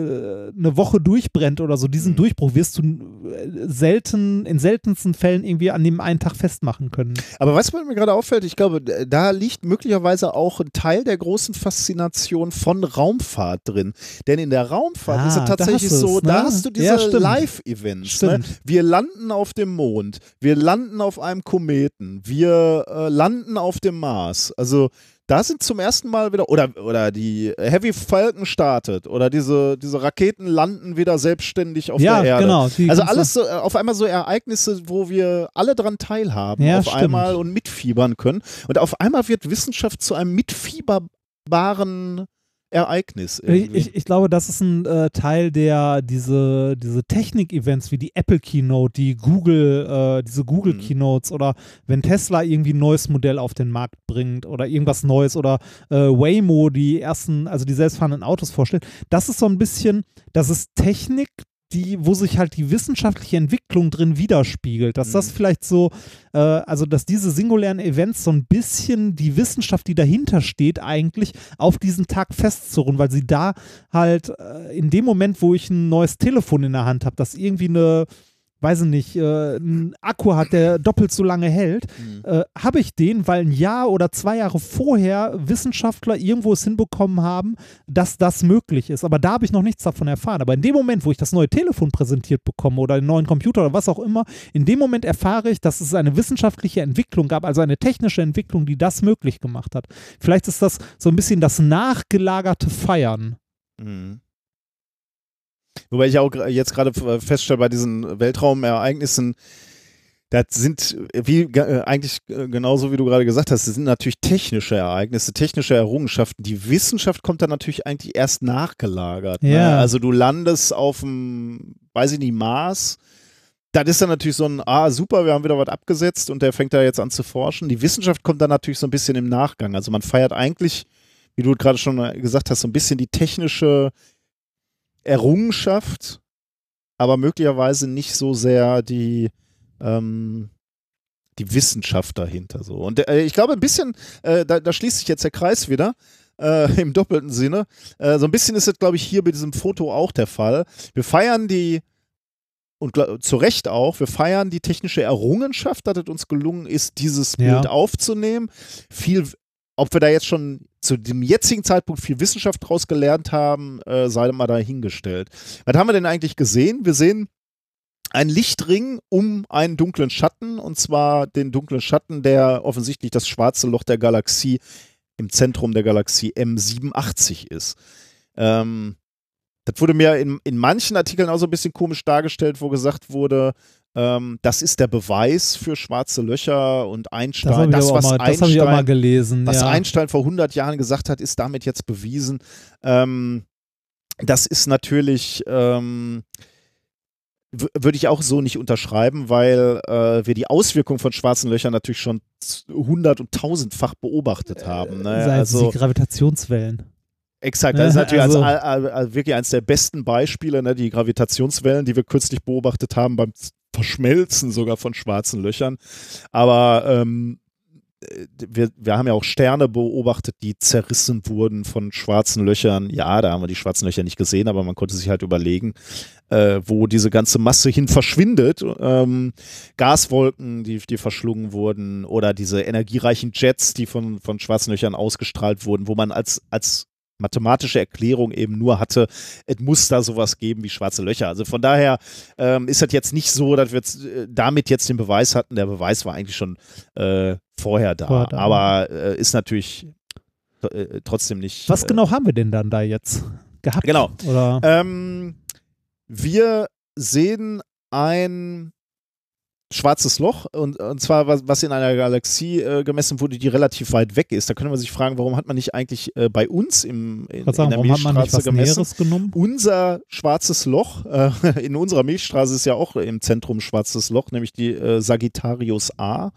eine Woche durchbrennt oder so, diesen Mhm. Durchbruch wirst du äh, selten, in seltensten Fällen irgendwie an dem einen Tag festmachen können. Aber was mir gerade auffällt, ich glaube, da liegt möglicherweise auch ein Teil der großen Faszination von Raumfahrt drin. Denn in der Raumfahrt Ah, ist es tatsächlich so, es, da ne? hast du Ja, diese stimmt. Live-Events. Ne? Wir landen auf dem Mond, wir landen auf einem Kometen, wir äh, landen auf dem Mars. Also da sind zum ersten Mal wieder, oder, oder die Heavy Falcon startet, oder diese, diese Raketen landen wieder selbstständig auf ja, der Erde. genau. Also alles so, äh, auf einmal so Ereignisse, wo wir alle dran teilhaben, Ja, auf stimmt. einmal und mitfiebern können. Und auf einmal wird Wissenschaft zu einem mitfieberbaren Ereignis. Ich, Irgendwie. ich, ich glaube, das ist ein äh, Teil der, diese, diese Technik-Events wie die Apple Keynote, die Google, äh, diese Google Mhm. Keynotes oder wenn Tesla irgendwie ein neues Modell auf den Markt bringt oder irgendwas Neues oder äh, Waymo die ersten, also die selbstfahrenden Autos vorstellt. Das ist so ein bisschen, das ist Technik, die, wo sich halt die wissenschaftliche Entwicklung drin widerspiegelt. Dass das Mhm. vielleicht so, äh, also dass diese singulären Events so ein bisschen die Wissenschaft, die dahinter steht, eigentlich auf diesen Tag festzurren, weil sie da halt äh, in dem Moment, wo ich ein neues Telefon in der Hand habe, das irgendwie eine weiß ich nicht, äh, einen Akku hat, der doppelt so lange hält, Mhm. äh, habe ich den, weil ein Jahr oder zwei Jahre vorher Wissenschaftler irgendwo es hinbekommen haben, dass das möglich ist. Aber da habe ich noch nichts davon erfahren. Aber in dem Moment, wo ich das neue Telefon präsentiert bekomme oder den neuen Computer oder was auch immer, in dem Moment erfahre ich, dass es eine wissenschaftliche Entwicklung gab, also eine technische Entwicklung, die das möglich gemacht hat. Vielleicht ist das so ein bisschen das nachgelagerte Feiern. Mhm. Wobei ich auch jetzt gerade f- feststelle bei diesen Weltraumereignissen, das sind wie ge- äh, eigentlich äh, genauso wie du gerade gesagt hast, das sind natürlich technische Ereignisse, technische Errungenschaften. Die Wissenschaft kommt dann natürlich eigentlich erst nachgelagert. Ne? Ja. Also du landest auf dem, weiß ich nicht, Mars. Das ist dann natürlich so ein, ah, super, wir haben wieder was abgesetzt und der fängt da jetzt an zu forschen. Die Wissenschaft kommt dann natürlich so ein bisschen im Nachgang. Also man feiert eigentlich, wie du gerade schon gesagt hast, so ein bisschen die technische Errungenschaft, aber möglicherweise nicht so sehr die, ähm, die Wissenschaft dahinter. So. Und äh, ich glaube, ein bisschen, äh, da, da schließt sich jetzt der Kreis wieder. Äh, Im doppelten Sinne. Äh, so ein bisschen ist es, glaube ich, hier bei diesem Foto auch der Fall. Wir feiern die, und zu Recht auch, wir feiern die technische Errungenschaft, dass es uns gelungen ist, dieses Ja. Bild aufzunehmen. Viel, ob wir da jetzt schon zu dem jetzigen Zeitpunkt viel Wissenschaft draus gelernt haben, äh, sei mal dahingestellt. Was haben wir denn eigentlich gesehen? Wir sehen einen Lichtring um einen dunklen Schatten, und zwar den dunklen Schatten, der offensichtlich das schwarze Loch der Galaxie im Zentrum der Galaxie M87 ist. Ähm, das wurde mir in, in manchen Artikeln auch so ein bisschen komisch dargestellt, wo gesagt wurde, ähm, das ist der Beweis für schwarze Löcher und Das Einstein. Das, auch was mal- das hab ich auch mal Einstein gelesen. was ja. Einstein vor 100 Jahren gesagt hat, ist damit jetzt bewiesen. Ähm, das ist natürlich, ähm, würde ich auch so nicht unterschreiben, weil äh, wir die Auswirkung von schwarzen Löchern natürlich schon hundert- und tausendfach beobachtet haben. Ne? Es Also, die Gravitationswellen. Exakt, das ist Ne, natürlich also- als, all- all- wirklich eines der besten Beispiele, ne? die Gravitationswellen, die wir kürzlich beobachtet haben beim Verschmelzen sogar von schwarzen Löchern. Aber ähm, äh, wir, wir haben ja auch Sterne beobachtet, die zerrissen wurden von schwarzen Löchern. Ja, da haben wir die schwarzen Löcher nicht gesehen, aber man konnte sich halt überlegen, äh, wo diese ganze Masse hin verschwindet. Ähm, Gaswolken, die, die verschlungen wurden, oder diese energiereichen Jets, die von, von schwarzen Löchern ausgestrahlt wurden, wo man als, als mathematische Erklärung eben nur hatte, es muss da sowas geben wie schwarze Löcher. Also von daher ähm, ist das jetzt nicht so, dass wir jetzt, äh, damit jetzt den Beweis hatten. Der Beweis war eigentlich schon äh, vorher da. Vorher da. Aber äh, ist natürlich äh, trotzdem nicht. Was äh, genau haben wir denn dann da jetzt gehabt? Genau. Ähm, wir sehen ein schwarzes Loch und, und zwar was, was in einer Galaxie äh, gemessen wurde, die relativ weit weg ist. Da könnte man sich fragen, warum hat man nicht eigentlich äh, bei uns im, in, sagen, in der warum hat man nicht Milchstraße gemessen? Unser schwarzes Loch, äh, in unserer Milchstraße ist ja auch im Zentrum schwarzes Loch, nämlich die äh, Sagittarius A.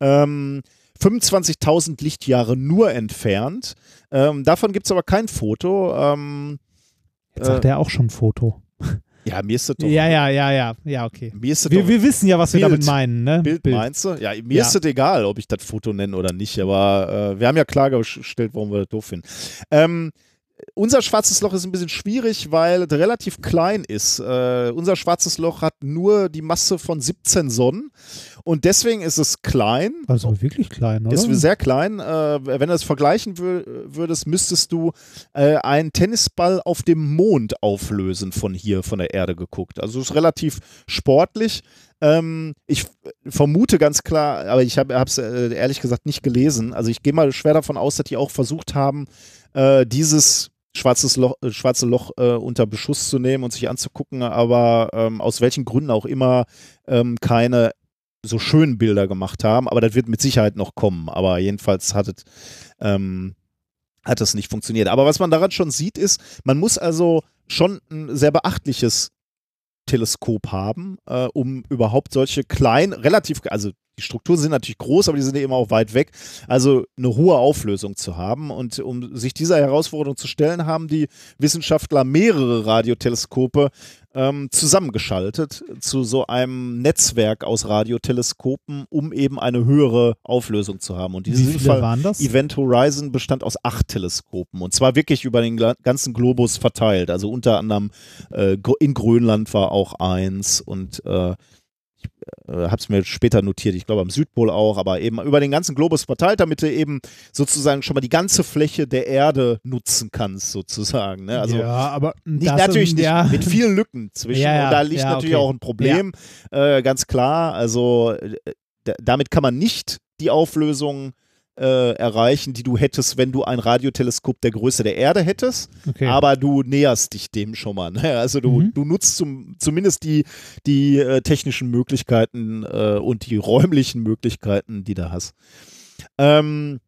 Ähm, 25.000 Lichtjahre nur entfernt. Ähm, davon gibt es aber kein Foto. Ähm, Jetzt sagt äh, er auch schon Foto. ja, mir ist das doch. Ja, ja, ja, ja, ja, okay. Mir ist das Wir, doch wir wissen ja, was wir Bild. damit meinen, ne? Bild, meinst du? Ja, mir Ja. ist es egal, ob ich das Foto nenne oder nicht, aber äh, wir haben ja klargestellt, warum wir das doof finden. Ähm, unser schwarzes Loch ist ein bisschen schwierig, weil es relativ klein ist. Äh, unser schwarzes Loch hat nur die Masse von 17 Sonnen und deswegen ist es klein. Also wirklich klein, oder? Ist sehr klein. Äh, wenn du es vergleichen wür würdest, müsstest du äh, einen Tennisball auf dem Mond auflösen von hier, von der Erde geguckt. Also es ist relativ sportlich. Ähm, ich vermute ganz klar, aber ich habe es äh, ehrlich gesagt nicht gelesen. Also ich gehe mal schwer davon aus, dass die auch versucht haben, äh, dieses schwarzes Loch, äh, schwarze Loch äh, unter Beschuss zu nehmen und sich anzugucken, aber ähm, aus welchen Gründen auch immer ähm, keine so schönen Bilder gemacht haben, aber das wird mit Sicherheit noch kommen. Aber jedenfalls hat es, ähm, hat es nicht funktioniert. Aber was man daran schon sieht, ist, man muss also schon ein sehr beachtliches Teleskop haben, äh, um überhaupt solche kleinen, relativ, also die Strukturen sind natürlich groß, aber die sind eben auch weit weg, also eine hohe Auflösung zu haben. Und um sich dieser Herausforderung zu stellen, haben die Wissenschaftler mehrere Radioteleskope ähm, zusammengeschaltet zu so einem Netzwerk aus Radioteleskopen, um eben eine höhere Auflösung zu haben. Und in Wie diesem viele Fall waren das? Event Horizon bestand aus acht Teleskopen und zwar wirklich über den ganzen Globus verteilt. Also unter anderem äh, in Grönland war auch eins und äh, habe es mir später notiert, ich glaube am Südpol auch, aber eben über den ganzen Globus verteilt, damit du eben sozusagen schon mal die ganze Fläche der Erde nutzen kannst, sozusagen. Ne? Also ja, aber nicht, natürlich nicht, ja. mit vielen Lücken zwischen. Ja, ja, und da liegt natürlich okay. auch ein Problem, äh, ganz klar. Also äh, damit kann man nicht die Auflösung äh, erreichen, die du hättest, wenn du ein Radioteleskop der Größe der Erde hättest. Okay. Aber du näherst dich dem schon mal. Ne? Also du, Mhm. du nutzt zum, zumindest die, die äh, technischen Möglichkeiten äh, und die räumlichen Möglichkeiten, die du hast. Ähm,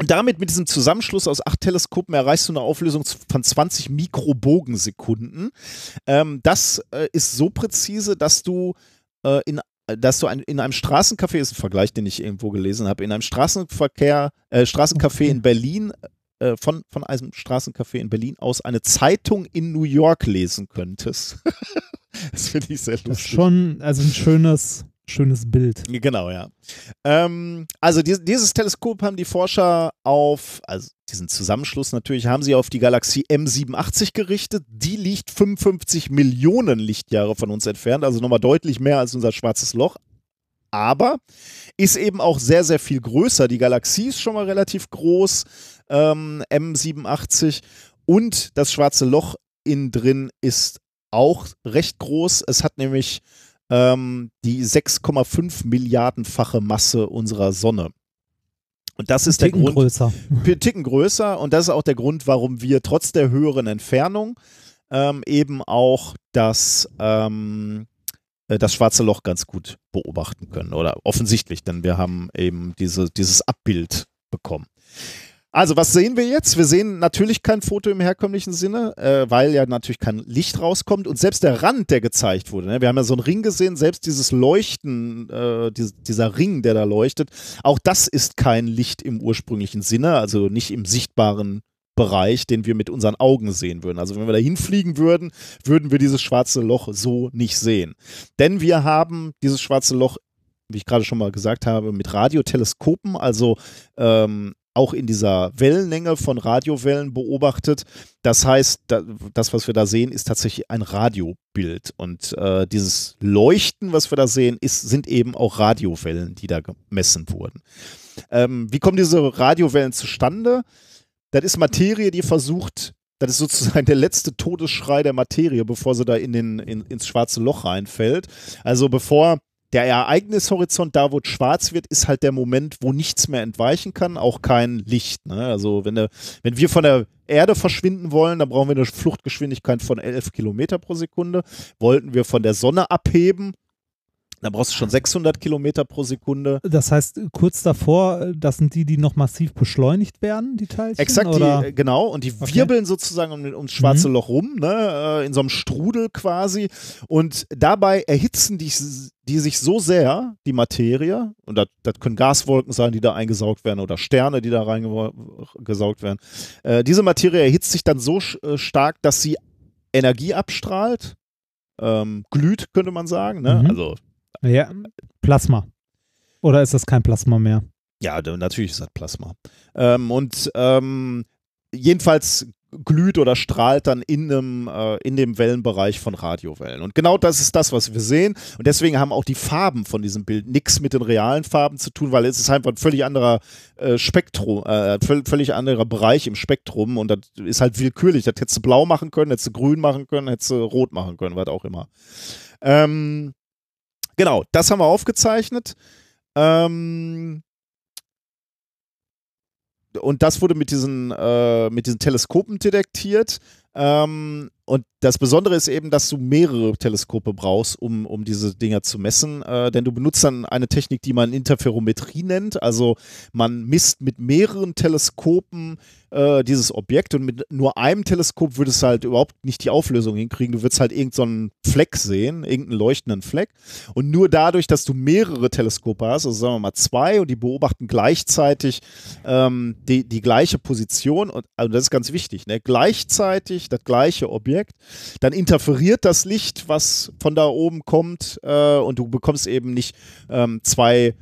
und damit mit diesem Zusammenschluss aus acht Teleskopen erreichst du eine Auflösung von 20 Mikrobogensekunden. Ähm, das äh, ist so präzise, dass du äh, in dass du ein, in einem Straßencafé, ist ein Vergleich, den ich irgendwo gelesen habe, in einem Straßenverkehr, äh, Straßencafé in Berlin, äh, von, von einem Straßencafé in Berlin aus eine Zeitung in New York lesen könntest. das finde ich sehr das ist lustig. schon, also ein schönes, schönes Bild. Genau, ja. Ähm, also dies, dieses Teleskop haben die Forscher auf, also diesen Zusammenschluss natürlich, haben sie auf die Galaxie M87 gerichtet. Die liegt 55 Millionen Lichtjahre von uns entfernt, also nochmal deutlich mehr als unser schwarzes Loch. Aber ist eben auch sehr, sehr viel größer. Die Galaxie ist schon mal relativ groß, ähm, M87. Und das schwarze Loch innen drin ist auch recht groß. Es hat nämlich ähm, die 6,5 Milliardenfache Masse unserer Sonne. Und das ist der Ticken Grund, größer. Ticken größer und das ist auch der Grund, warum wir trotz der höheren Entfernung ähm, eben auch das, ähm, äh, das schwarze Loch ganz gut beobachten können oder offensichtlich, denn wir haben eben diese, dieses Abbild bekommen. Also, was sehen wir jetzt? Wir sehen natürlich kein Foto im herkömmlichen Sinne, äh, weil ja natürlich kein Licht rauskommt und selbst der Rand, der gezeigt wurde, ne? wir haben ja so einen Ring gesehen, selbst dieses Leuchten, äh, dies, dieser Ring, der da leuchtet, auch das ist kein Licht im ursprünglichen Sinne, also nicht im sichtbaren Bereich, den wir mit unseren Augen sehen würden. Also wenn wir da hinfliegen würden, würden wir dieses schwarze Loch so nicht sehen. Denn wir haben dieses schwarze Loch, wie ich gerade schon mal gesagt habe, mit Radioteleskopen, also ähm, auch in dieser Wellenlänge von Radiowellen beobachtet. Das heißt, da, das, was wir da sehen, ist tatsächlich ein Radiobild. Und äh, dieses Leuchten, was wir da sehen, ist, sind eben auch Radiowellen, die da gemessen wurden. Ähm, wie kommen diese Radiowellen zustande? Das ist Materie, die versucht, das ist sozusagen der letzte Todesschrei der Materie, bevor sie da in den, in, ins schwarze Loch reinfällt. Also bevor der Ereignishorizont, da wo es schwarz wird, ist halt der Moment, wo nichts mehr entweichen kann, auch kein Licht. Ne? Also wenn, der, wenn wir von der Erde verschwinden wollen, dann brauchen wir eine Fluchtgeschwindigkeit von 11 Kilometer pro Sekunde. Wollten wir von der Sonne abheben, dann brauchst du schon 600 Kilometer pro Sekunde. Das heißt, kurz davor, das sind die, die noch massiv beschleunigt werden, die Teilchen? Exakt, oder? die, äh, genau. Und die Okay. wirbeln sozusagen um, ums schwarze Mhm. Loch rum, ne, äh, in so einem Strudel quasi. Und dabei erhitzen die, die sich so sehr, die Materie, und das, das können Gaswolken sein, die da eingesaugt werden, oder Sterne, die da reingesaugt werden. Äh, diese Materie erhitzt sich dann so äh, stark, dass sie Energie abstrahlt. Ähm, glüht, könnte man sagen. Ne? Mhm. Also, Ja, Plasma. Oder ist das kein Plasma mehr? Ja, natürlich ist das Plasma. Ähm, und ähm, jedenfalls glüht oder strahlt dann in dem, äh, in dem Wellenbereich von Radiowellen. Und genau das ist das, was wir sehen. Und deswegen haben auch die Farben von diesem Bild nichts mit den realen Farben zu tun, weil es ist einfach ein völlig anderer äh, Spektrum, äh, völ- völlig anderer Bereich im Spektrum. Und das ist halt willkürlich. Das hättest du blau machen können, hättest du grün machen können, hättest du rot machen können, was auch immer. Ähm, genau, das haben wir aufgezeichnet. Ähm, und das wurde mit diesen, äh, mit diesen Teleskopen detektiert. Ähm, und das Besondere ist eben, dass du mehrere Teleskope brauchst, um, um diese Dinger zu messen. Äh, denn du benutzt dann eine Technik, die man Interferometrie nennt. Also man misst mit mehreren Teleskopen äh, dieses Objekt und mit nur einem Teleskop würdest du halt überhaupt nicht die Auflösung hinkriegen. Du würdest halt irgendeinen so Fleck sehen, irgendeinen leuchtenden Fleck. Und nur dadurch, dass du mehrere Teleskope hast, also sagen wir mal zwei, und die beobachten gleichzeitig ähm, die, die gleiche Position, und also das ist ganz wichtig, ne? gleichzeitig das gleiche Objekt, dann interferiert das Licht, was von da oben kommt, äh, und du bekommst eben nicht ähm, zwei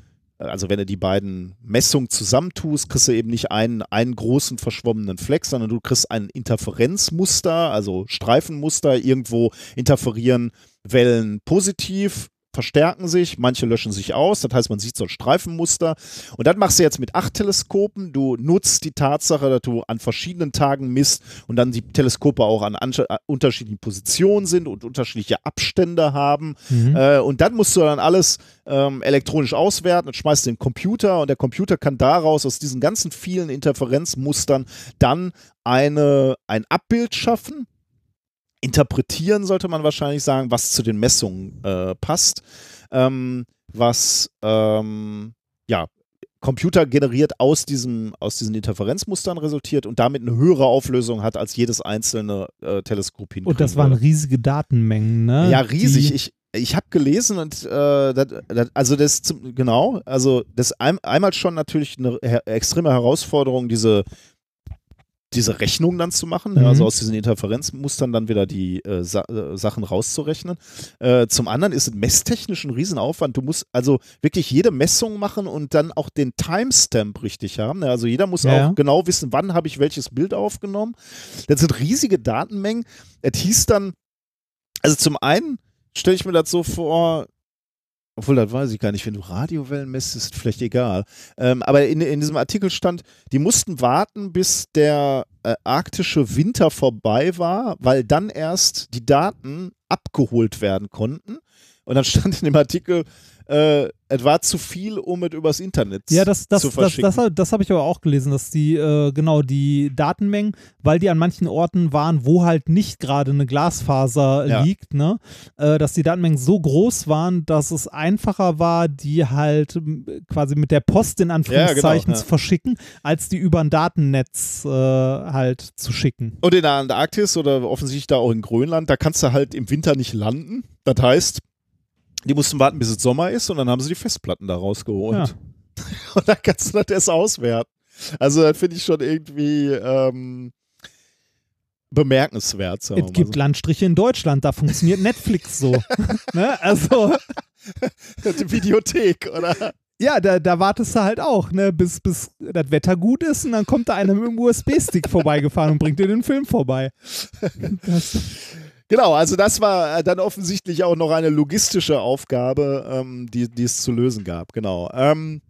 also wenn du die beiden Messungen zusammentust, kriegst du eben nicht einen, einen großen verschwommenen Fleck, sondern du kriegst ein Interferenzmuster, also Streifenmuster. Irgendwo interferieren Wellen positiv verstärken sich, manche löschen sich aus, das heißt, man sieht so ein Streifenmuster. Und das machst du jetzt mit acht Teleskopen. Du nutzt die Tatsache, dass du an verschiedenen Tagen misst und dann die Teleskope auch an äh, unterschiedlichen Positionen sind und unterschiedliche Abstände haben. Mhm. Äh, und dann musst du dann alles ähm, elektronisch auswerten und schmeißt den Computer und der Computer kann daraus aus diesen ganzen vielen Interferenzmustern dann eine, ein Abbild schaffen interpretieren, sollte man wahrscheinlich sagen, was zu den Messungen äh, passt, ähm, was ähm, ja Computer generiert aus, diesem, aus diesen Interferenzmustern resultiert und damit eine höhere Auflösung hat als jedes einzelne äh, Teleskop Und das waren riesige Datenmengen, ne? Ja, riesig. Die ich ich habe gelesen und äh, das, das, also das zum, genau, also das ein, einmal schon natürlich eine her extreme Herausforderung, diese diese Rechnung dann zu machen, mhm. also aus diesen Interferenzmustern dann wieder die äh, Sa äh, Sachen rauszurechnen. Äh, zum anderen ist es messtechnisch ein Riesenaufwand. Du musst also wirklich jede Messung machen und dann auch den Timestamp richtig haben. Also jeder muss ja. auch genau wissen, wann habe ich welches Bild aufgenommen. Das sind riesige Datenmengen. Es hieß dann, also zum einen stelle ich mir das so vor, obwohl, das weiß ich gar nicht. Wenn du Radiowellen messt, ist vielleicht egal. Ähm, aber in, in diesem Artikel stand, die mussten warten, bis der äh, arktische Winter vorbei war, weil dann erst die Daten abgeholt werden konnten. Und dann stand in dem Artikel, äh, es war zu viel, um es übers Internet ja, das, das, zu verschicken. Das, das, das habe ich aber auch gelesen, dass die, äh, genau, die Datenmengen, weil die an manchen Orten waren, wo halt nicht gerade eine Glasfaser ja. liegt, ne, äh, dass die Datenmengen so groß waren, dass es einfacher war, die halt quasi mit der Post in Anführungszeichen ja, genau, zu verschicken, als die über ein Datennetz äh, halt zu schicken. Und in der Antarktis oder offensichtlich da auch in Grönland, da kannst du halt im Winter nicht landen. Das heißt, die mussten warten, bis es Sommer ist und dann haben sie die Festplatten da rausgeholt. Ja. Und dann kannst du das erst auswerten. Also das finde ich schon irgendwie ähm, bemerkenswert. Es gibt so. Landstriche in Deutschland, da funktioniert Netflix so. ne? Also die Videothek, oder? Ja, da, da wartest du halt auch, ne, bis, bis das Wetter gut ist und dann kommt da einer mit dem USB-Stick vorbeigefahren und bringt dir den Film vorbei. Das, Genau, also das war äh, dann offensichtlich auch noch eine logistische Aufgabe, ähm, die, die es zu lösen gab. Genau. Ähm,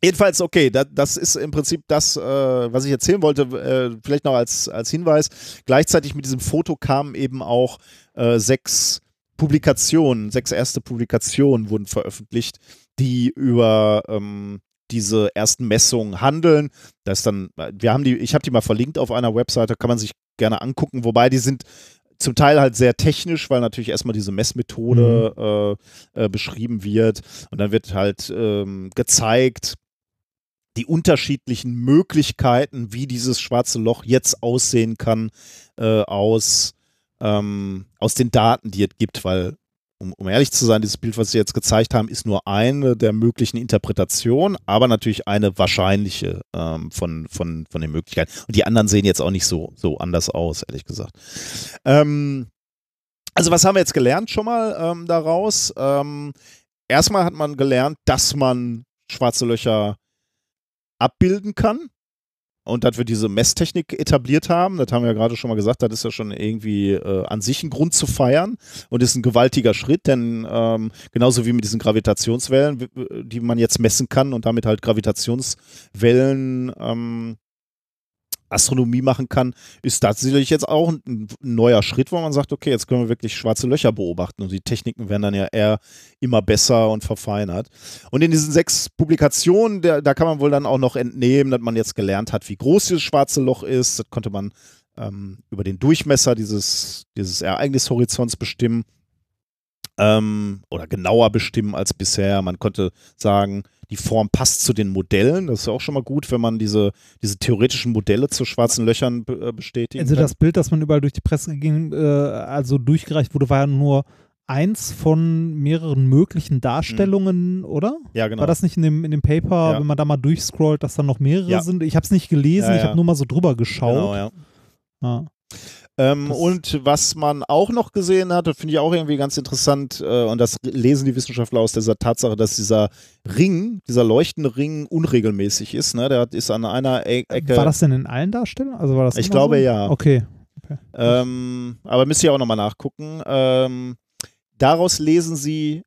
Jedenfalls, okay, das, das, ist im Prinzip das, äh, was ich erzählen wollte, äh, vielleicht noch als, als Hinweis. Gleichzeitig mit diesem Foto kamen eben auch äh, sechs Publikationen, sechs erste Publikationen wurden veröffentlicht, die über ähm, diese ersten Messungen handeln. Das dann, wir haben die, ich habe die mal verlinkt auf einer Webseite, kann man sich gerne angucken, wobei die sind zum Teil halt sehr technisch, weil natürlich erstmal diese Messmethode mhm. äh, äh, beschrieben wird und dann wird halt ähm, gezeigt, die unterschiedlichen Möglichkeiten, wie dieses schwarze Loch jetzt aussehen kann, äh, aus, ähm, aus den Daten, die es gibt, weil um, um, ehrlich zu sein, dieses Bild, was Sie jetzt gezeigt haben, ist nur eine der möglichen Interpretationen, aber natürlich eine wahrscheinliche ähm, von, von, von den Möglichkeiten. Und die anderen sehen jetzt auch nicht so, so anders aus, ehrlich gesagt. Ähm, also was haben wir jetzt gelernt schon mal ähm, daraus? Ähm, erstmal hat man gelernt, dass man schwarze Löcher abbilden kann und dass wir diese Messtechnik etabliert haben, das haben wir ja gerade schon mal gesagt, das ist ja schon irgendwie äh, an sich ein Grund zu feiern und ist ein gewaltiger Schritt, denn ähm, genauso wie mit diesen Gravitationswellen, die man jetzt messen kann und damit halt Gravitationswellen ähm, Astronomie machen kann, ist das sicherlich jetzt auch ein, neuer Schritt, wo man sagt, okay, jetzt können wir wirklich schwarze Löcher beobachten und die Techniken werden dann ja eher immer besser und verfeinert. Und in diesen sechs Publikationen, der, da kann man wohl dann auch noch entnehmen, dass man jetzt gelernt hat, wie groß dieses schwarze Loch ist. Das konnte man ähm, über den Durchmesser dieses, dieses Ereignishorizonts bestimmen ähm, oder genauer bestimmen als bisher. Man konnte sagen, die Form passt zu den Modellen. Das ist auch schon mal gut, wenn man diese, diese theoretischen Modelle zu schwarzen Löchern äh, bestätigt. Also das Bild, das man überall durch die Presse ging, äh, also durchgereicht wurde, war ja nur eins von mehreren möglichen Darstellungen, mhm. oder? Ja, genau. War das nicht in dem, in dem Paper, ja. wenn man da mal durchscrollt, dass da noch mehrere ja. sind? Ich habe es nicht gelesen, ja, ich habe nur mal so drüber geschaut. Genau, ja. Ähm, und was man auch noch gesehen hat, finde ich auch irgendwie ganz interessant, äh, und das lesen die Wissenschaftler aus dieser Tatsache, dass dieser Ring, dieser leuchtende Ring unregelmäßig ist. Ne? Der ist an einer e Ecke. War das denn in allen Darstellungen? Also war das ich glaube so? ja. Okay. okay. Ähm, aber müsst ihr auch nochmal nachgucken. Ähm, daraus lesen sie,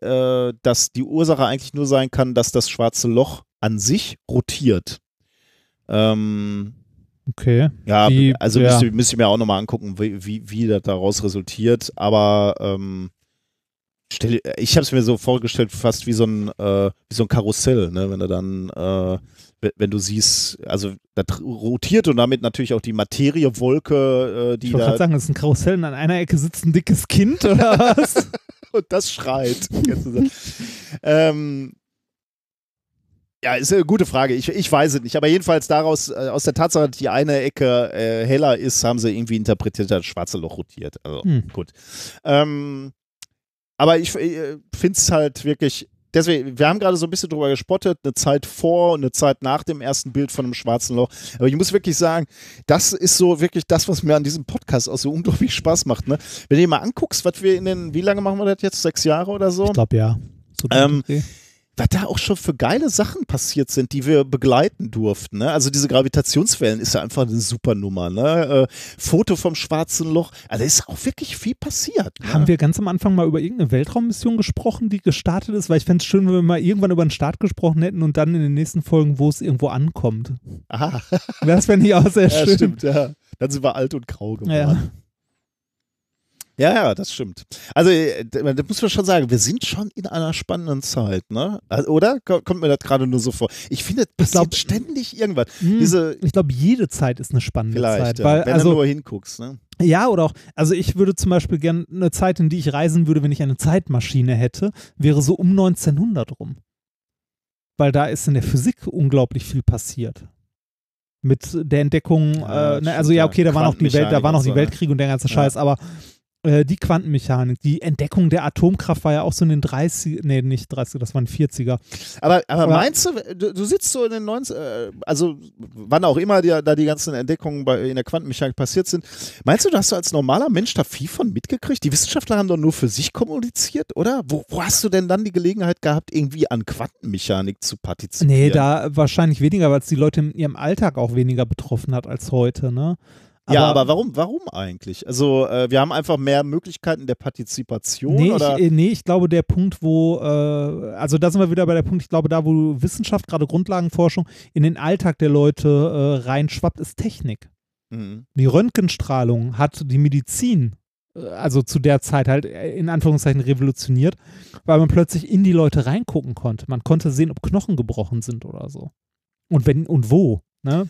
äh, dass die Ursache eigentlich nur sein kann, dass das schwarze Loch an sich rotiert. Ähm, Okay. ja, Wie- also ja. müsst, ihr, müsst ihr mir auch nochmal angucken, wie, wie, wie das daraus resultiert. Aber ähm, stell, ich habe es mir so vorgestellt, fast wie so ein, äh, wie so ein Karussell, ne? wenn du dann, äh, wenn, du siehst, also das rotiert und damit natürlich auch die Materiewolke, äh, die Ich wollte gerade sagen, das ist ein Karussell und an einer Ecke sitzt ein dickes Kind oder was? und das schreit. Ähm, ja, ist eine gute Frage. Ich, ich weiß es nicht. Aber jedenfalls daraus, äh, aus der Tatsache, dass die eine Ecke äh, heller ist, haben sie irgendwie interpretiert, dass das schwarze Loch rotiert. Also Hm. gut. Ähm, aber ich äh, finde es halt wirklich. Deswegen, wir haben gerade so ein bisschen drüber gespottet, eine Zeit vor und eine Zeit nach dem ersten Bild von einem schwarzen Loch. Aber ich muss wirklich sagen, das ist so wirklich das, was mir an diesem Podcast auch so unglaublich Spaß macht. Ne? Wenn du dir mal anguckst, was wir in den, wie lange machen wir das jetzt? Sechs Jahre oder so? Ich glaube ja. So Ähm, okay. Was da auch schon für geile Sachen passiert sind, die wir begleiten durften. Ne? Also diese Gravitationswellen ist ja einfach eine super Nummer. Ne? Äh, Foto vom schwarzen Loch. Also da ist auch wirklich viel passiert. Ne? Haben wir ganz am Anfang mal über irgendeine Weltraummission gesprochen, die gestartet ist? Weil ich fände es schön, wenn wir mal irgendwann über den Start gesprochen hätten und dann in den nächsten Folgen, wo es irgendwo ankommt. Aha, Das fände ich auch sehr ja, schön. stimmt, ja. Dann sind wir alt und grau geworden. Ja. Ja, ja, das stimmt. Also, äh, da muss man schon sagen, wir sind schon in einer spannenden Zeit, ne? Also, Oder? Ko- Kommt mir das gerade nur so vor. Ich finde, es passiert glaub- ständig irgendwas. Hm, Diese, ich glaube, jede Zeit ist eine spannende Zeit. ja, Weil, wenn also, du nur hinguckst, ne? Ja, oder auch, also ich würde zum Beispiel gerne eine Zeit, in die ich reisen würde, wenn ich eine Zeitmaschine hätte, wäre so um 1900 rum. Weil da ist in der Physik unglaublich viel passiert. Mit der Entdeckung, Ja, äh, ne, also ja, ja. okay, da waren auch die Welt, da waren auch die? Weltkriege und der ganze Ja. Scheiß, aber äh, die Quantenmechanik, die Entdeckung der Atomkraft war ja auch so in den 30, nee, nicht 30, das waren 40er. Aber, aber, Aber- meinst du, du, du sitzt so in den 90 äh, also wann auch immer die, da die ganzen Entdeckungen bei, in der Quantenmechanik passiert sind, meinst du, da hast du als normaler Mensch da viel von mitgekriegt? Die Wissenschaftler haben doch nur für sich kommuniziert, oder? Wo, wo hast du denn dann die Gelegenheit gehabt, irgendwie an Quantenmechanik zu partizipieren? Nee, da wahrscheinlich weniger, weil es die Leute in ihrem Alltag auch weniger betroffen hat als heute, ne? Ja, aber warum, warum eigentlich? Also, äh, wir haben einfach mehr Möglichkeiten der Partizipation Nee oder? ich, äh, nee, ich glaube, der Punkt, wo, äh, also da sind wir wieder bei der Punkt, ich glaube, da, wo Wissenschaft, gerade Grundlagenforschung, in den Alltag der Leute äh, reinschwappt, ist Technik. Mhm. Die Röntgenstrahlung hat die Medizin, äh, also zu der Zeit halt äh, in Anführungszeichen revolutioniert, weil man plötzlich in die Leute reingucken konnte. Man konnte sehen, ob Knochen gebrochen sind oder so. Und wenn und wo. Ne?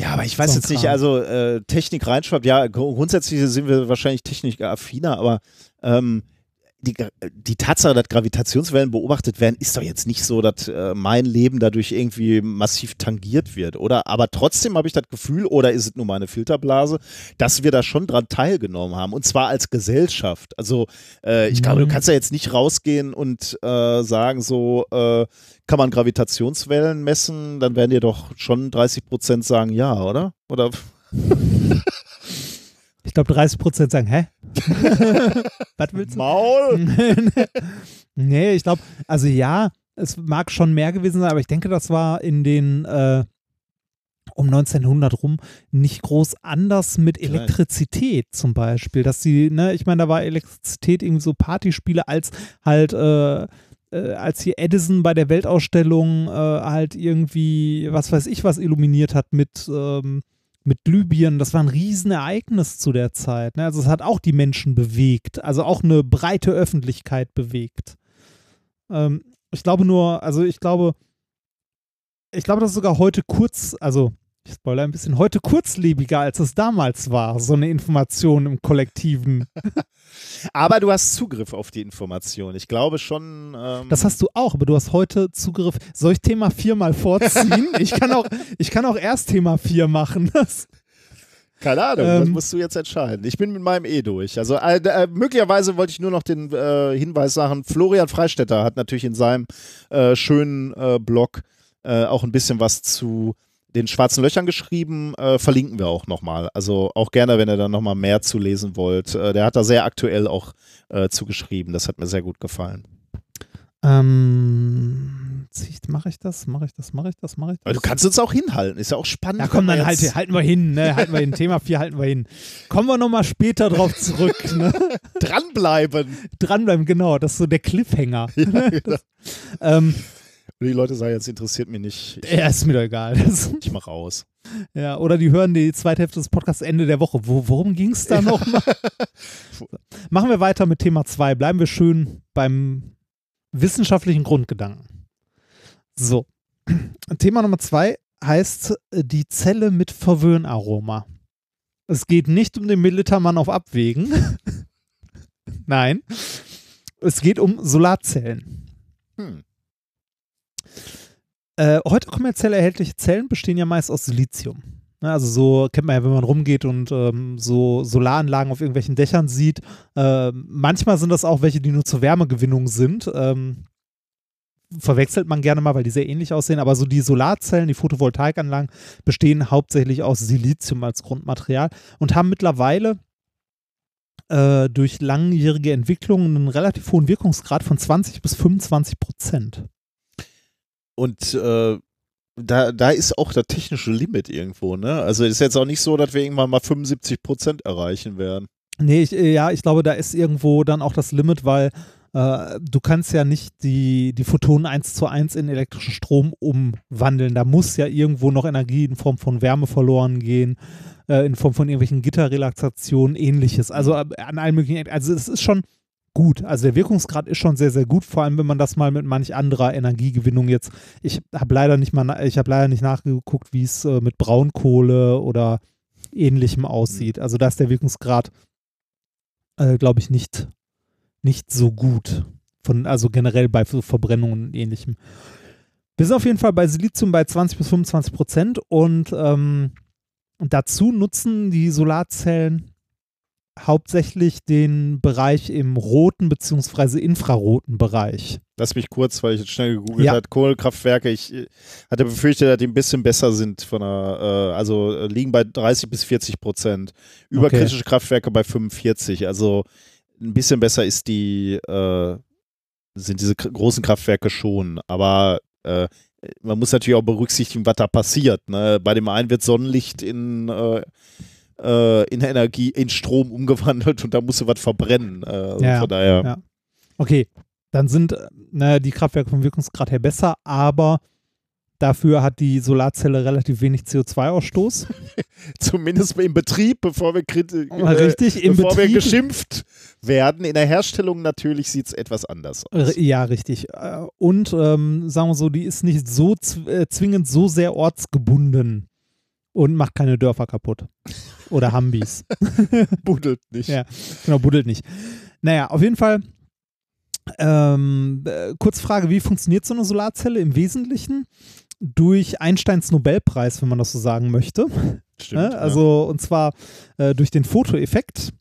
Ja, aber ich weiß So jetzt nicht, Kram. also äh, Technik reinschwappt, ja, gru- grundsätzlich sind wir wahrscheinlich technikaffiner, aber ähm, die, Gra- die Tatsache, dass Gravitationswellen beobachtet werden, ist doch jetzt nicht so, dass äh, mein Leben dadurch irgendwie massiv tangiert wird, oder? Aber trotzdem habe ich das Gefühl, oder ist es nur meine Filterblase, dass wir da schon dran teilgenommen haben und zwar als Gesellschaft. Also äh, ich glaube, du Mhm. kannst ja jetzt nicht rausgehen und äh, sagen so, äh, kann man Gravitationswellen messen, dann werden dir doch schon 30 Prozent sagen ja, oder? Oder Ich glaube, 30 Prozent sagen, hä? Was willst du? Maul? nee, ich glaube, also ja, es mag schon mehr gewesen sein, aber ich denke, das war in den äh, um 1900 rum nicht groß anders mit Klein. Elektrizität zum Beispiel, dass sie, ne, ich meine, da war Elektrizität irgendwie so Partyspiele als halt äh, äh, als hier Edison bei der Weltausstellung äh, halt irgendwie, was weiß ich, was illuminiert hat mit, ähm, mit Glühbirnen, das war ein Riesenereignis zu der Zeit. Ne? Also es hat auch die Menschen bewegt, also auch eine breite Öffentlichkeit bewegt. Ähm, ich glaube nur, also ich glaube, ich glaube, das ist sogar heute kurz, also ich spoilere ein bisschen, heute kurzlebiger, als es damals war, so eine Information im Kollektiven. Aber du hast Zugriff auf die Information. Ich glaube schon. Ähm, Das hast du auch, aber du hast heute Zugriff. Soll ich Thema 4 mal vorziehen? ich, kann auch, ich kann auch erst Thema 4 machen. Das, keine Ahnung, das ähm, musst du jetzt entscheiden. Ich bin mit meinem eh durch. Also äh, äh, möglicherweise wollte ich nur noch den äh, Hinweis sagen, Florian Freistetter hat natürlich in seinem äh, schönen äh, Blog auch ein bisschen was zu den schwarzen Löchern geschrieben, äh, verlinken wir auch nochmal. Also auch gerne, wenn ihr da nochmal mehr zu lesen wollt. Äh, der hat da sehr aktuell auch äh, zugeschrieben. Das hat mir sehr gut gefallen. ähm, Mache ich das? Mache ich das? Mache ich das? Mache ich das? Aber du kannst uns auch hinhalten, ist ja auch spannend. Ja, komm, dann halt, halten wir hin, ne? Halten wir hin. Thema 4 halten wir hin. Kommen wir nochmal später drauf zurück, ne? dranbleiben. Dranbleiben, genau. Das ist so der Cliffhanger. Ja, genau. ähm, Und die Leute sagen, jetzt interessiert mich nicht. Ich, ja, ist mir doch egal. Ich mach aus. ja, oder die hören die zweite Hälfte des Podcasts Ende der Woche. Wo, worum ging es da nochmal? Machen wir weiter mit Thema 2. Bleiben wir schön beim wissenschaftlichen Grundgedanken. So. Thema Nummer 2 heißt äh, die Zelle mit Verwöhnaroma. Es geht nicht um den Militermann auf Abwägen. Nein. Es geht um Solarzellen. Hm. Äh, heute kommerziell erhältliche Zellen bestehen ja meist aus Silizium. Ne, also so kennt man ja, wenn man rumgeht und ähm, so Solaranlagen auf irgendwelchen Dächern sieht. Äh, manchmal sind das auch welche, die nur zur Wärmegewinnung sind. Ähm, verwechselt man gerne mal, weil die sehr ähnlich aussehen. Aber so die Solarzellen, die Photovoltaikanlagen bestehen hauptsächlich aus Silizium als Grundmaterial und haben mittlerweile äh, durch langjährige Entwicklung einen relativ hohen Wirkungsgrad von 20 bis 25 Prozent. Und äh, da, da ist auch das technische Limit irgendwo, ne? Also ist jetzt auch nicht so, dass wir irgendwann mal 75 Prozent erreichen werden. Nee, ich, äh, ja, ich glaube, da ist irgendwo dann auch das Limit, weil äh, du kannst ja nicht die, die Photonen eins zu eins in elektrischen Strom umwandeln. Da muss ja irgendwo noch Energie in Form von Wärme verloren gehen, äh, in Form von irgendwelchen Gitterrelaxationen, ähnliches. Also äh, an allen möglichen, also es ist schon gut. Also der Wirkungsgrad ist schon sehr, sehr gut, vor allem wenn man das mal mit manch anderer Energiegewinnung jetzt, ich habe leider nicht mal, ich habe leider nicht nachgeguckt, wie es äh, mit Braunkohle oder ähnlichem aussieht. Also da ist der Wirkungsgrad, äh, glaube ich, nicht, nicht so gut. Von, also generell bei Verbrennungen und ähnlichem. Wir sind auf jeden Fall bei Silizium bei 20 bis 25 Prozent und ähm, dazu nutzen die Solarzellen hauptsächlich den Bereich im roten bzw. infraroten Bereich. Lass mich kurz, weil ich jetzt schnell gegoogelt Ja. habe, Kohlekraftwerke, ich äh, hatte befürchtet, dass die ein bisschen besser sind von der, äh, also äh, liegen bei 30 bis 40 Prozent. Überkritische Kraftwerke bei 45. Also ein bisschen besser ist die, äh, sind diese großen Kraftwerke schon. Aber äh, man muss natürlich auch berücksichtigen, was da passiert. Ne? Bei dem einen wird Sonnenlicht in äh, in Energie, in Strom umgewandelt und da musst du was verbrennen. Äh, also Ja, von daher. ja. Okay, dann sind äh, naja, die Kraftwerke vom Wirkungsgrad her besser, aber dafür hat die Solarzelle relativ wenig CO2-Ausstoß. Zumindest im Betrieb, bevor wir, kriti- äh, Richtig, im bevor wir Betrieb. geschimpft werden. In der Herstellung natürlich sieht es etwas anders aus. Ja, richtig. Äh, Und ähm, sagen wir so, die ist nicht so zw zwingend so sehr ortsgebunden und macht keine Dörfer kaputt. Oder Hambis. Buddelt nicht. Ja. Genau, buddelt nicht. Naja, auf jeden Fall. Ähm, äh, kurz Frage, wie funktioniert so eine Solarzelle im Wesentlichen? Durch Einsteins Nobelpreis, wenn man das so sagen möchte. Stimmt. Ne? Also, und zwar äh, durch den Fotoeffekt.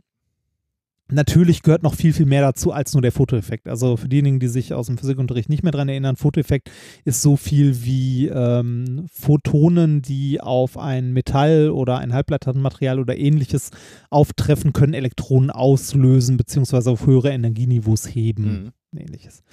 Natürlich gehört noch viel, viel mehr dazu als nur der Fotoeffekt. Also für diejenigen, die sich aus dem Physikunterricht nicht mehr dran erinnern, Fotoeffekt ist so viel wie ähm, Photonen, die auf ein Metall oder ein Halbleitermaterial oder ähnliches auftreffen können, Elektronen auslösen beziehungsweise auf höhere Energieniveaus heben. Mhm. Ähnliches.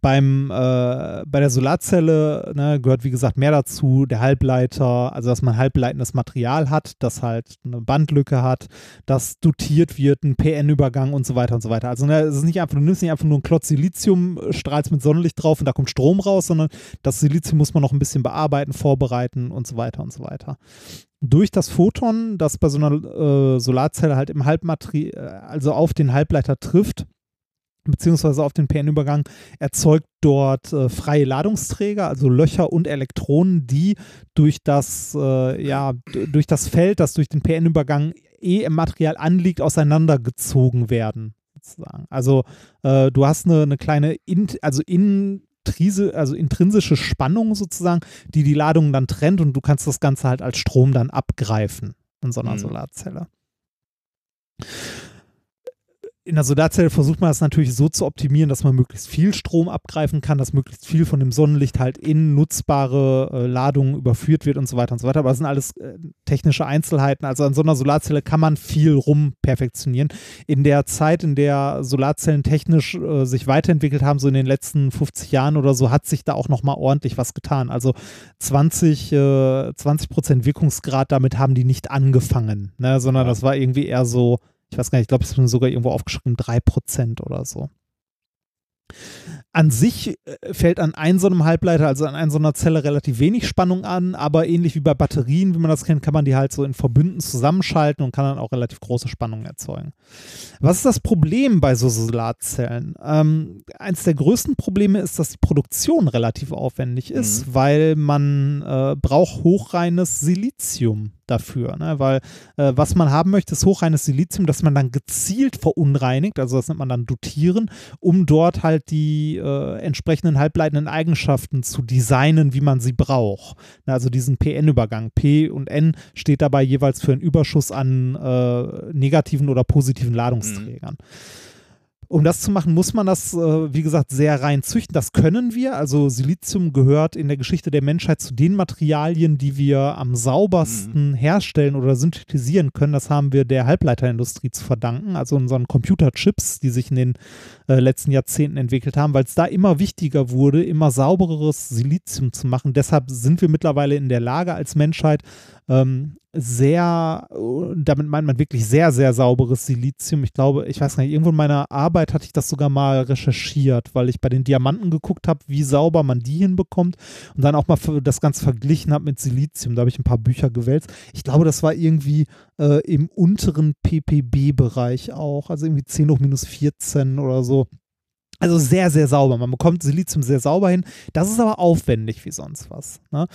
Beim, äh, bei der Solarzelle ne, gehört, wie gesagt, mehr dazu. Der Halbleiter, also dass man halbleitendes Material hat, das halt eine Bandlücke hat, das dotiert wird, ein PN-Übergang und so weiter und so weiter. Also ne, es ist nicht einfach, du nimmst nicht einfach nur einen Klotz Silizium, strahlst mit Sonnenlicht drauf und da kommt Strom raus, sondern das Silizium muss man noch ein bisschen bearbeiten, vorbereiten und so weiter und so weiter. Durch das Photon, das bei so einer äh, Solarzelle halt im Halbmaterial, also auf den Halbleiter trifft, beziehungsweise auf den PN-Übergang erzeugt dort äh, freie Ladungsträger, also Löcher und Elektronen, die durch das, äh, ja, durch das Feld, das durch den PN-Übergang eh im Material anliegt, auseinandergezogen werden. Sozusagen. Also äh, du hast eine, eine kleine, in, also intrise, also intrinsische Spannung sozusagen, die die Ladung dann trennt und du kannst das Ganze halt als Strom dann abgreifen in so einer Mhm. Solarzelle in der Solarzelle versucht man das natürlich so zu optimieren, dass man möglichst viel Strom abgreifen kann, dass möglichst viel von dem Sonnenlicht halt in nutzbare äh, Ladungen überführt wird und so weiter und so weiter. Aber das sind alles äh, technische Einzelheiten. Also an so einer Solarzelle kann man viel rum perfektionieren. In der Zeit, in der Solarzellen technisch äh, sich weiterentwickelt haben, so in den letzten 50 Jahren oder so, hat sich da auch nochmal ordentlich was getan. Also 20, 20 Prozent Wirkungsgrad, damit haben die nicht angefangen, ne? sondern das war irgendwie eher so ich weiß gar nicht, ich glaube, es ist sogar irgendwo aufgeschrieben, 3% oder so. An sich äh, fällt an einem so einem Halbleiter, also an einer so einer Zelle relativ wenig Spannung an, aber ähnlich wie bei Batterien, wie man das kennt, kann man die halt so in Verbünden zusammenschalten und kann dann auch relativ große Spannungen erzeugen. Was ist das Problem bei so Solarzellen? Ähm, eins der größten Probleme ist, dass die Produktion relativ aufwendig ist, mhm. weil man äh, braucht hochreines Silizium dafür, ne? weil äh, was man haben möchte, ist hochreines Silizium, das man dann gezielt verunreinigt, also das nennt man dann dotieren, um dort halt die äh, entsprechenden halbleitenden Eigenschaften zu designen, wie man sie braucht. Also diesen PN-Übergang. P und N steht dabei jeweils für einen Überschuss an äh, negativen oder positiven Ladungsträgern. Mhm. Um das zu machen, muss man das, äh, wie gesagt, sehr rein züchten. Das können wir. Also Silizium gehört in der Geschichte der Menschheit zu den Materialien, die wir am saubersten mhm. herstellen oder synthetisieren können. Das haben wir der Halbleiterindustrie zu verdanken, also unseren Computerchips, die sich in den äh, letzten Jahrzehnten entwickelt haben, weil es da immer wichtiger wurde, immer saubereres Silizium zu machen. Deshalb sind wir mittlerweile in der Lage als Menschheit, ähm, sehr, damit meint man wirklich sehr, sehr sauberes Silizium. Ich glaube, ich weiß nicht, irgendwo in meiner Arbeit hatte ich das sogar mal recherchiert, weil ich bei den Diamanten geguckt habe, wie sauber man die hinbekommt und dann auch mal das Ganze verglichen habe mit Silizium. Da habe ich ein paar Bücher gewälzt. Ich glaube, das war irgendwie äh, im unteren PPB-Bereich auch, also irgendwie 10 hoch minus 14 oder so. Also sehr, sehr sauber. Man bekommt Silizium sehr sauber hin. Das ist aber aufwendig wie sonst was. Ne?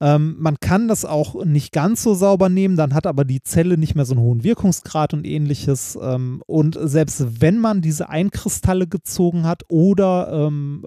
Ähm, man kann das auch nicht ganz so sauber nehmen, dann hat aber die Zelle nicht mehr so einen hohen Wirkungsgrad und ähnliches. Ähm, und selbst wenn man diese Einkristalle gezogen hat oder ähm,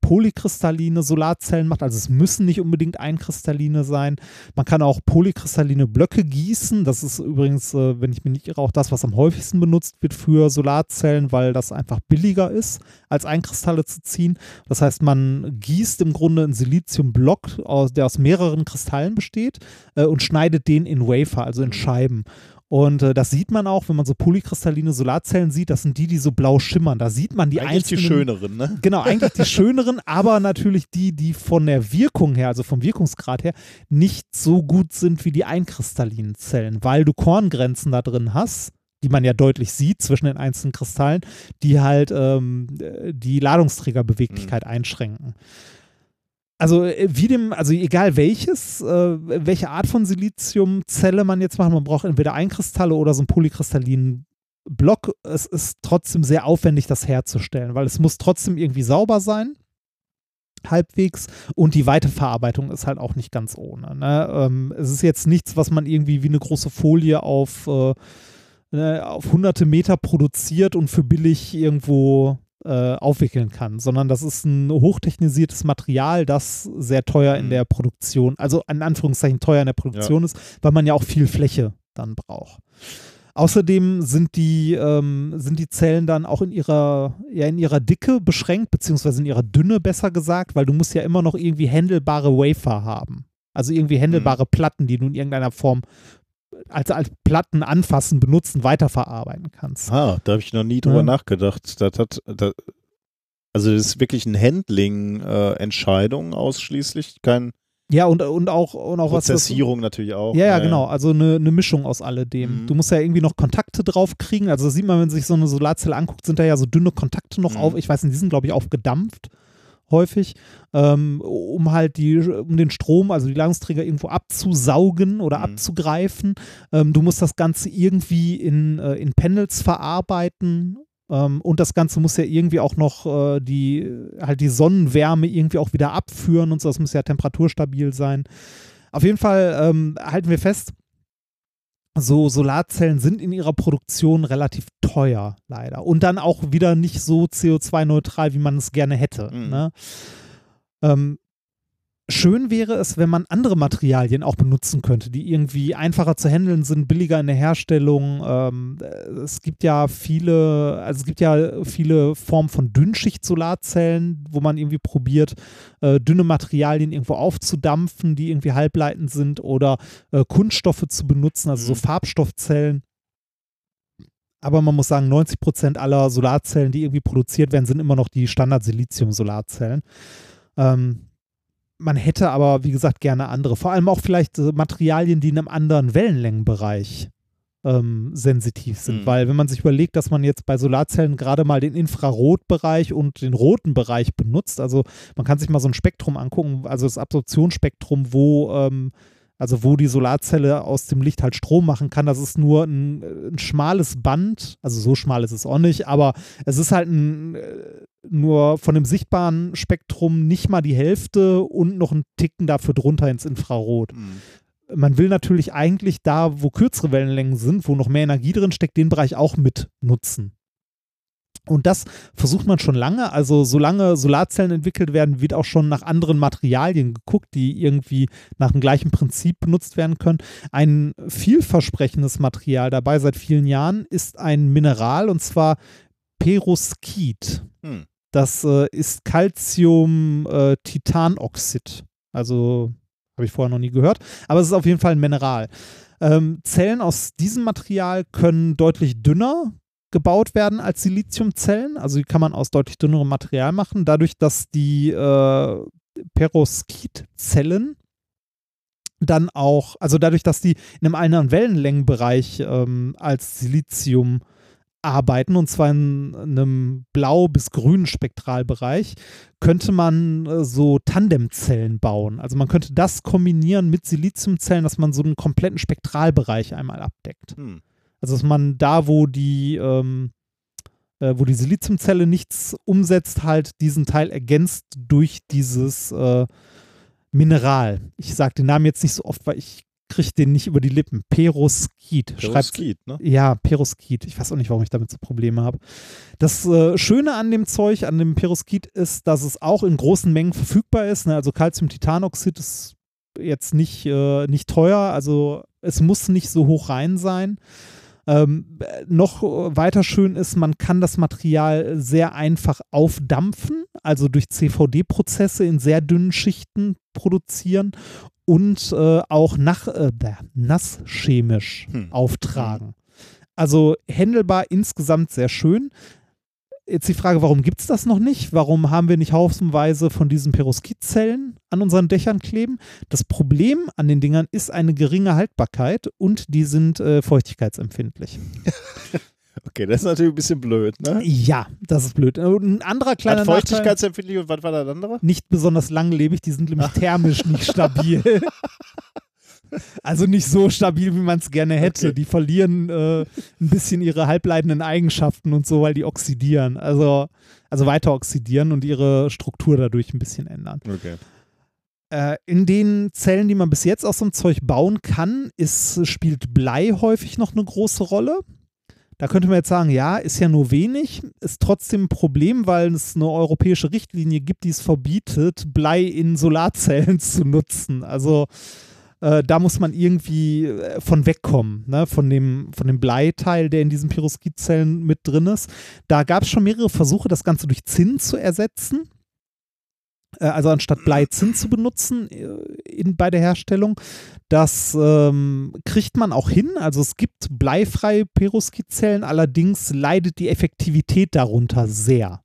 polykristalline Solarzellen macht. Also es müssen nicht unbedingt einkristalline sein. Man kann auch polykristalline Blöcke gießen. Das ist übrigens, äh, wenn ich mich nicht irre, auch das, was am häufigsten benutzt wird für Solarzellen, weil das einfach billiger ist, als Einkristalle zu ziehen. Das heißt, man gießt im Grunde einen Siliziumblock, der aus mehreren Kristallen besteht äh, und schneidet den in Wafer, also in mhm. Scheiben. Und äh, das sieht man auch, wenn man so polykristalline Solarzellen sieht, das sind die, die so blau schimmern. Da sieht man die eigentlich einzelnen. die schöneren, ne? Genau, eigentlich die schöneren, aber natürlich die, die von der Wirkung her, also vom Wirkungsgrad her, nicht so gut sind wie die einkristallinen Zellen, weil du Korngrenzen da drin hast die man ja deutlich sieht zwischen den einzelnen Kristallen, die halt ähm, die Ladungsträgerbeweglichkeit mhm. einschränken. Also äh, wie dem, also egal welches, äh, welche Art von Siliziumzelle man jetzt macht, man braucht entweder Einkristalle oder so einen polykristallinen Block. Es ist trotzdem sehr aufwendig, das herzustellen, weil es muss trotzdem irgendwie sauber sein halbwegs und die Weiterverarbeitung ist halt auch nicht ganz ohne. Ne? Ähm, es ist jetzt nichts, was man irgendwie wie eine große Folie auf, äh, ne, auf hunderte Meter produziert und für billig irgendwo äh, aufwickeln kann, sondern das ist ein hochtechnisiertes Material, das sehr teuer in mhm. der Produktion, also in Anführungszeichen teuer in der Produktion ja. ist, weil man ja auch viel Fläche dann braucht. Außerdem sind die, ähm, sind die Zellen dann auch in ihrer, ja, in ihrer Dicke beschränkt, beziehungsweise in ihrer Dünne besser gesagt, weil du musst ja immer noch irgendwie händelbare Wafer haben. Also irgendwie händelbare mhm. Platten, die du in irgendeiner Form als, als Platten anfassen, benutzen, weiterverarbeiten kannst. Ah, da habe ich noch nie drüber ja. nachgedacht. Das hat, das, also das ist wirklich eine Handling-Entscheidung äh, ausschließlich, kein ja, und, und auch, und auch Prozessierung was, natürlich auch. Ja, ja, ja, genau. Also eine, eine Mischung aus alledem. Mhm. Du musst ja irgendwie noch Kontakte drauf kriegen. Also das sieht man, wenn sich so eine Solarzelle anguckt, sind da ja so dünne Kontakte noch mhm. auf. Ich weiß nicht, die sind, glaube ich, aufgedampft häufig, ähm, um halt die, um den Strom, also die Ladungsträger irgendwo abzusaugen oder mhm. abzugreifen. Ähm, du musst das Ganze irgendwie in, äh, in Panels verarbeiten. Ähm, und das Ganze muss ja irgendwie auch noch äh, die, halt die Sonnenwärme irgendwie auch wieder abführen und so. Das muss ja temperaturstabil sein. Auf jeden Fall ähm, halten wir fest, so Solarzellen sind in ihrer Produktion relativ teuer, leider. Und dann auch wieder nicht so CO2-neutral, wie man es gerne hätte. Mhm. Ne? Ähm, Schön wäre es, wenn man andere Materialien auch benutzen könnte, die irgendwie einfacher zu handeln sind, billiger in der Herstellung. Ähm, es gibt ja viele, also es gibt ja viele Formen von Dünnschicht-Solarzellen, wo man irgendwie probiert, äh, dünne Materialien irgendwo aufzudampfen, die irgendwie halbleitend sind oder äh, Kunststoffe zu benutzen, also so Mhm. Farbstoffzellen. Aber man muss sagen, 90 Prozent aller Solarzellen, die irgendwie produziert werden, sind immer noch die Standard-Silizium-Solarzellen. Ähm, man hätte aber, wie gesagt, gerne andere. Vor allem auch vielleicht Materialien, die in einem anderen Wellenlängenbereich ähm, sensitiv sind. Mhm. Weil wenn man sich überlegt, dass man jetzt bei Solarzellen gerade mal den Infrarotbereich und den roten Bereich benutzt, also man kann sich mal so ein Spektrum angucken, also das Absorptionsspektrum, wo ähm, also wo die Solarzelle aus dem Licht halt Strom machen kann, das ist nur ein, ein schmales Band, also so schmal ist es auch nicht, aber es ist halt ein, äh, nur von dem sichtbaren Spektrum nicht mal die Hälfte und noch ein Ticken dafür drunter ins Infrarot. Mhm. Man will natürlich eigentlich da, wo kürzere Wellenlängen sind, wo noch mehr Energie drin steckt, den Bereich auch mit nutzen. Und das versucht man schon lange. Also solange Solarzellen entwickelt werden, wird auch schon nach anderen Materialien geguckt, die irgendwie nach dem gleichen Prinzip benutzt werden können. Ein vielversprechendes Material dabei seit vielen Jahren ist ein Mineral und zwar Perovskit. Hm. Das äh, ist Calcium-Titanoxid. also habe ich vorher noch nie gehört. Aber es ist auf jeden Fall ein Mineral. Ähm, Zellen aus diesem Material können deutlich dünner gebaut werden als Siliziumzellen. Also die kann man aus deutlich dünnerem Material machen. Dadurch, dass die äh, Perovskit-Zellen dann auch, also dadurch, dass die in einem anderen Wellenlängenbereich ähm, als Silizium arbeiten, und zwar in einem blau- bis grünen Spektralbereich, könnte man äh, so Tandemzellen bauen. Also man könnte das kombinieren mit Siliziumzellen, dass man so einen kompletten Spektralbereich einmal abdeckt. Hm. Also dass man da, wo die, ähm, äh, wo die Siliziumzelle nichts umsetzt, halt diesen Teil ergänzt durch dieses äh, Mineral. Ich sage den Namen jetzt nicht so oft, weil ich kriege den nicht über die Lippen. Perovskit. Schreibt Perovskit, ne? ja, Perovskit. Ich weiß auch nicht, warum ich damit so Probleme habe. Das äh, Schöne an dem Zeug, an dem Perovskit, ist, dass es auch in großen Mengen verfügbar ist. Ne? Also Calcium-Titanoxid ist jetzt nicht, äh, nicht teuer, also es muss nicht so hoch rein sein. Ähm, äh, noch äh, weiter schön ist, man kann das Material sehr einfach aufdampfen, also durch CVD-Prozesse in sehr dünnen Schichten produzieren und äh, auch nach, äh, nasschemisch Hm. auftragen. Also händelbar insgesamt sehr schön. Jetzt die Frage, warum gibt es das noch nicht? Warum haben wir nicht haufenweise von diesen Perovskitzellen an unseren Dächern kleben? Das Problem an den Dingern ist eine geringe Haltbarkeit und die sind äh, feuchtigkeitsempfindlich. Okay, das ist natürlich ein bisschen blöd, ne? Ja, das ist blöd. Ein anderer kleiner Hat Feuchtigkeitsempfindlich und was war das andere? nicht besonders langlebig, die sind nämlich thermisch nicht stabil. Also nicht so stabil, wie man es gerne hätte. Okay. Die verlieren äh, ein bisschen ihre halbleitenden Eigenschaften und so, weil die oxidieren. Also, also weiter oxidieren und ihre Struktur dadurch ein bisschen ändern. Okay. Äh, in den Zellen, die man bis jetzt aus so einem Zeug bauen kann, ist, spielt Blei häufig noch eine große Rolle. Da könnte man jetzt sagen, ja, ist ja nur wenig, ist trotzdem ein Problem, weil es eine europäische Richtlinie gibt, die es verbietet, Blei in Solarzellen zu nutzen. Also äh, da muss man irgendwie äh, von wegkommen, ne? von, dem, von dem Bleiteil, der in diesen Perovskitzellen mit drin ist. Da gab es schon mehrere Versuche, das Ganze durch Zinn zu ersetzen. Äh, also anstatt Blei Zinn zu benutzen äh, in, bei der Herstellung. Das ähm, kriegt man auch hin. Also es gibt bleifreie Perovskitzellen, allerdings leidet die Effektivität darunter sehr.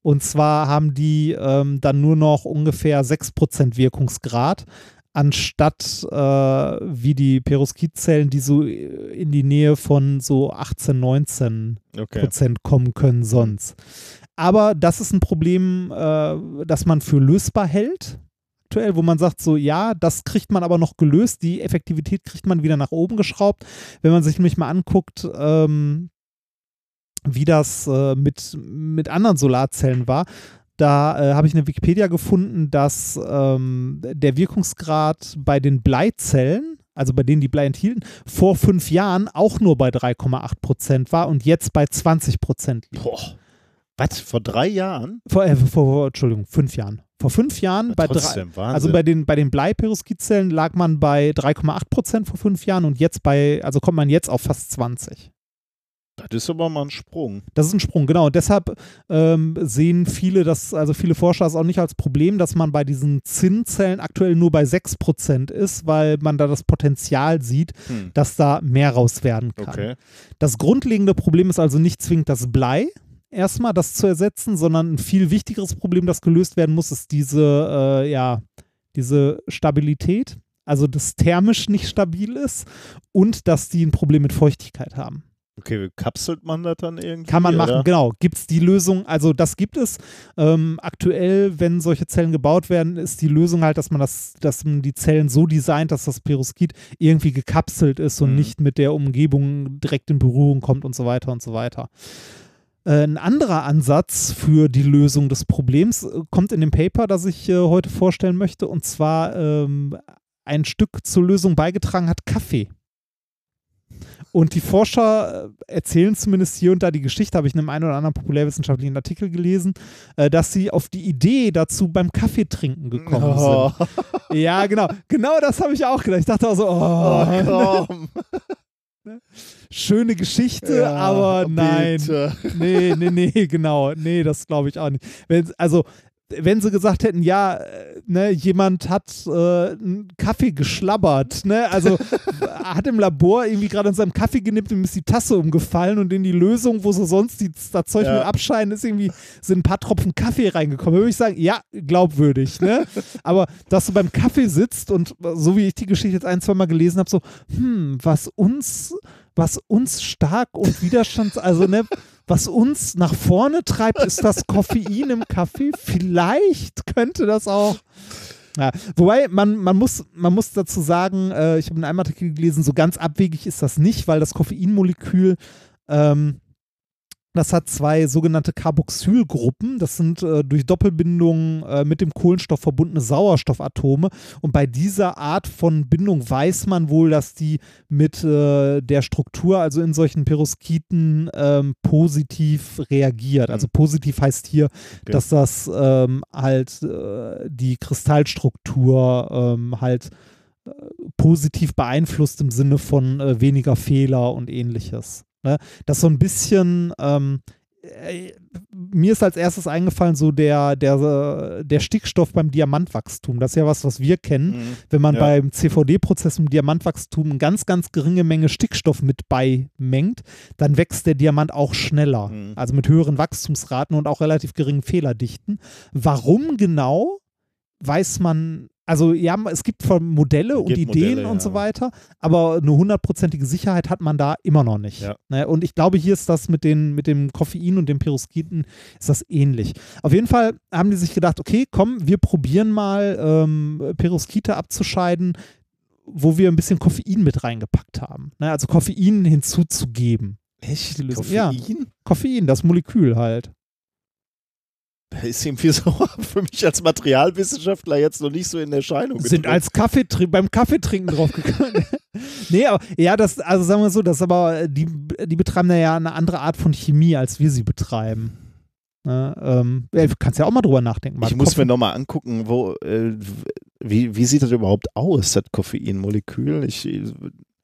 Und zwar haben die ähm, dann nur noch ungefähr 6% Wirkungsgrad, anstatt äh, wie die Perovskitzellen, die so in die Nähe von so 18, 19 Okay. Prozent kommen können sonst. Aber das ist ein Problem, äh, das man für lösbar hält. Aktuell, wo man sagt, so ja, das kriegt man aber noch gelöst, die Effektivität kriegt man wieder nach oben geschraubt. Wenn man sich nämlich mal anguckt, ähm, wie das äh, mit, mit anderen Solarzellen war, da äh, habe ich eine Wikipedia gefunden, dass ähm, der Wirkungsgrad bei den Bleizellen, also bei denen die Blei enthielten, vor fünf Jahren auch nur bei 3,8 Prozent war und jetzt bei 20 Prozent liegt. Boah. Was? Vor drei Jahren? Vor, äh, vor, Entschuldigung, fünf Jahren. Vor fünf Jahren, bei drei, also bei den, bei den Bleiperoskidzellen lag man bei 3,8 Prozent vor fünf Jahren und jetzt bei, also kommt man jetzt auf fast 20. das ist aber mal ein Sprung. Das ist ein Sprung, genau. Und deshalb ähm, sehen viele das, also viele Forscher es auch nicht als Problem, dass man bei diesen Zinnzellen aktuell nur bei 6% ist, weil man da das Potenzial sieht, Hm. dass da mehr raus werden kann. Okay. Das grundlegende Problem ist also nicht zwingend das Blei, erstmal das zu ersetzen, sondern ein viel wichtigeres Problem, das gelöst werden muss, ist diese, äh, ja, diese Stabilität. Also, dass thermisch nicht stabil ist und dass die ein Problem mit Feuchtigkeit haben. Okay, kapselt man das dann irgendwie? Kann man machen, oder? genau. Gibt es die Lösung, also das gibt es. Ähm, aktuell, wenn solche Zellen gebaut werden, ist die Lösung halt, dass man das, dass man die Zellen so designt, dass das Peroskit irgendwie gekapselt ist und Mhm. nicht mit der Umgebung direkt in Berührung kommt und so weiter und so weiter. Äh, Ein anderer Ansatz für die Lösung des Problems äh, kommt in dem Paper, das ich äh, heute vorstellen möchte, und zwar ähm, ein Stück zur Lösung beigetragen hat Kaffee. Und die Forscher äh, erzählen zumindest hier und da die Geschichte, habe ich in einem einen oder anderen populärwissenschaftlichen Artikel gelesen, äh, dass sie auf die Idee dazu beim Kaffeetrinken gekommen Oh, sind. Ja, genau. Genau das habe ich auch gedacht. Ich dachte auch so, oh, oh komm. schöne Geschichte, Ja, aber nein. bitte. Nee, nee, nee, genau. Nee, das glaube ich auch nicht. Also, wenn sie gesagt hätten, ja, äh, ne, jemand hat äh, einen Kaffee geschlabbert, ne, also hat im Labor irgendwie gerade an seinem Kaffee genippt und ist die Tasse umgefallen und in die Lösung, wo sie sonst die, das Zeug Ja. mit abscheiden, ist irgendwie, sind ein paar Tropfen Kaffee reingekommen. Da würde ich sagen, ja, glaubwürdig, ne? Aber dass du beim Kaffee sitzt und so wie ich die Geschichte jetzt ein, zwei Mal gelesen habe, so, hm, was uns, was uns stark und widerstands, also ne, was uns nach vorne treibt, ist das Koffein im Kaffee. Vielleicht könnte das auch. Ja, wobei man, man, muss, man muss dazu sagen, äh, ich habe in einem Artikel gelesen, so ganz abwegig ist das nicht, weil das Koffeinmolekül, ähm, das hat zwei sogenannte Carboxylgruppen. Das sind äh, durch Doppelbindungen äh, mit dem Kohlenstoff verbundene Sauerstoffatome. Und bei dieser Art von Bindung weiß man wohl, dass die mit äh, der Struktur, also in solchen Peroskiten, ähm, positiv reagiert. Also positiv heißt hier, Okay. dass das ähm, halt äh, die Kristallstruktur ähm, halt äh, positiv beeinflusst im Sinne von äh, weniger Fehler und ähnliches. Ne? Das so ein bisschen, ähm, äh, mir ist als erstes eingefallen, so der, der, der Stickstoff beim Diamantwachstum. Das ist ja was, was wir kennen. Mhm. Wenn man Ja. beim CVD-Prozess im Diamantwachstum eine ganz, ganz geringe Menge Stickstoff mit beimengt, dann wächst der Diamant auch schneller. Mhm. Also mit höheren Wachstumsraten und auch relativ geringen Fehlerdichten. Warum genau, weiß man. Also ja, es gibt Modelle und Gibt Ideen Modelle, und so weiter, aber eine hundertprozentige Sicherheit hat man da immer noch nicht. Ja. Ne? Und ich glaube, hier ist das mit, den, mit dem Koffein und dem Peroskiten ist das ähnlich. Auf jeden Fall haben die sich gedacht, okay, komm, wir probieren mal ähm, Peroskite abzuscheiden, wo wir ein bisschen Koffein mit reingepackt haben. Ne? Also Koffein hinzuzugeben. Echt? Koffein? Ja. Koffein, das Molekül halt. Ist irgendwie so für mich als Materialwissenschaftler jetzt noch nicht so in Erscheinung Sind getreten. als Kaffee beim Kaffeetrinken draufgekommen. nee, aber ja, das, also sagen wir so, das aber, die, die betreiben da ja eine andere Art von Chemie, als wir sie betreiben. Ne, ähm, kannst ja auch mal drüber nachdenken. Mal Ich muss Koffein- mir nochmal angucken, wo, äh, wie, wie sieht das überhaupt aus, das Koffeinmolekül? Ich,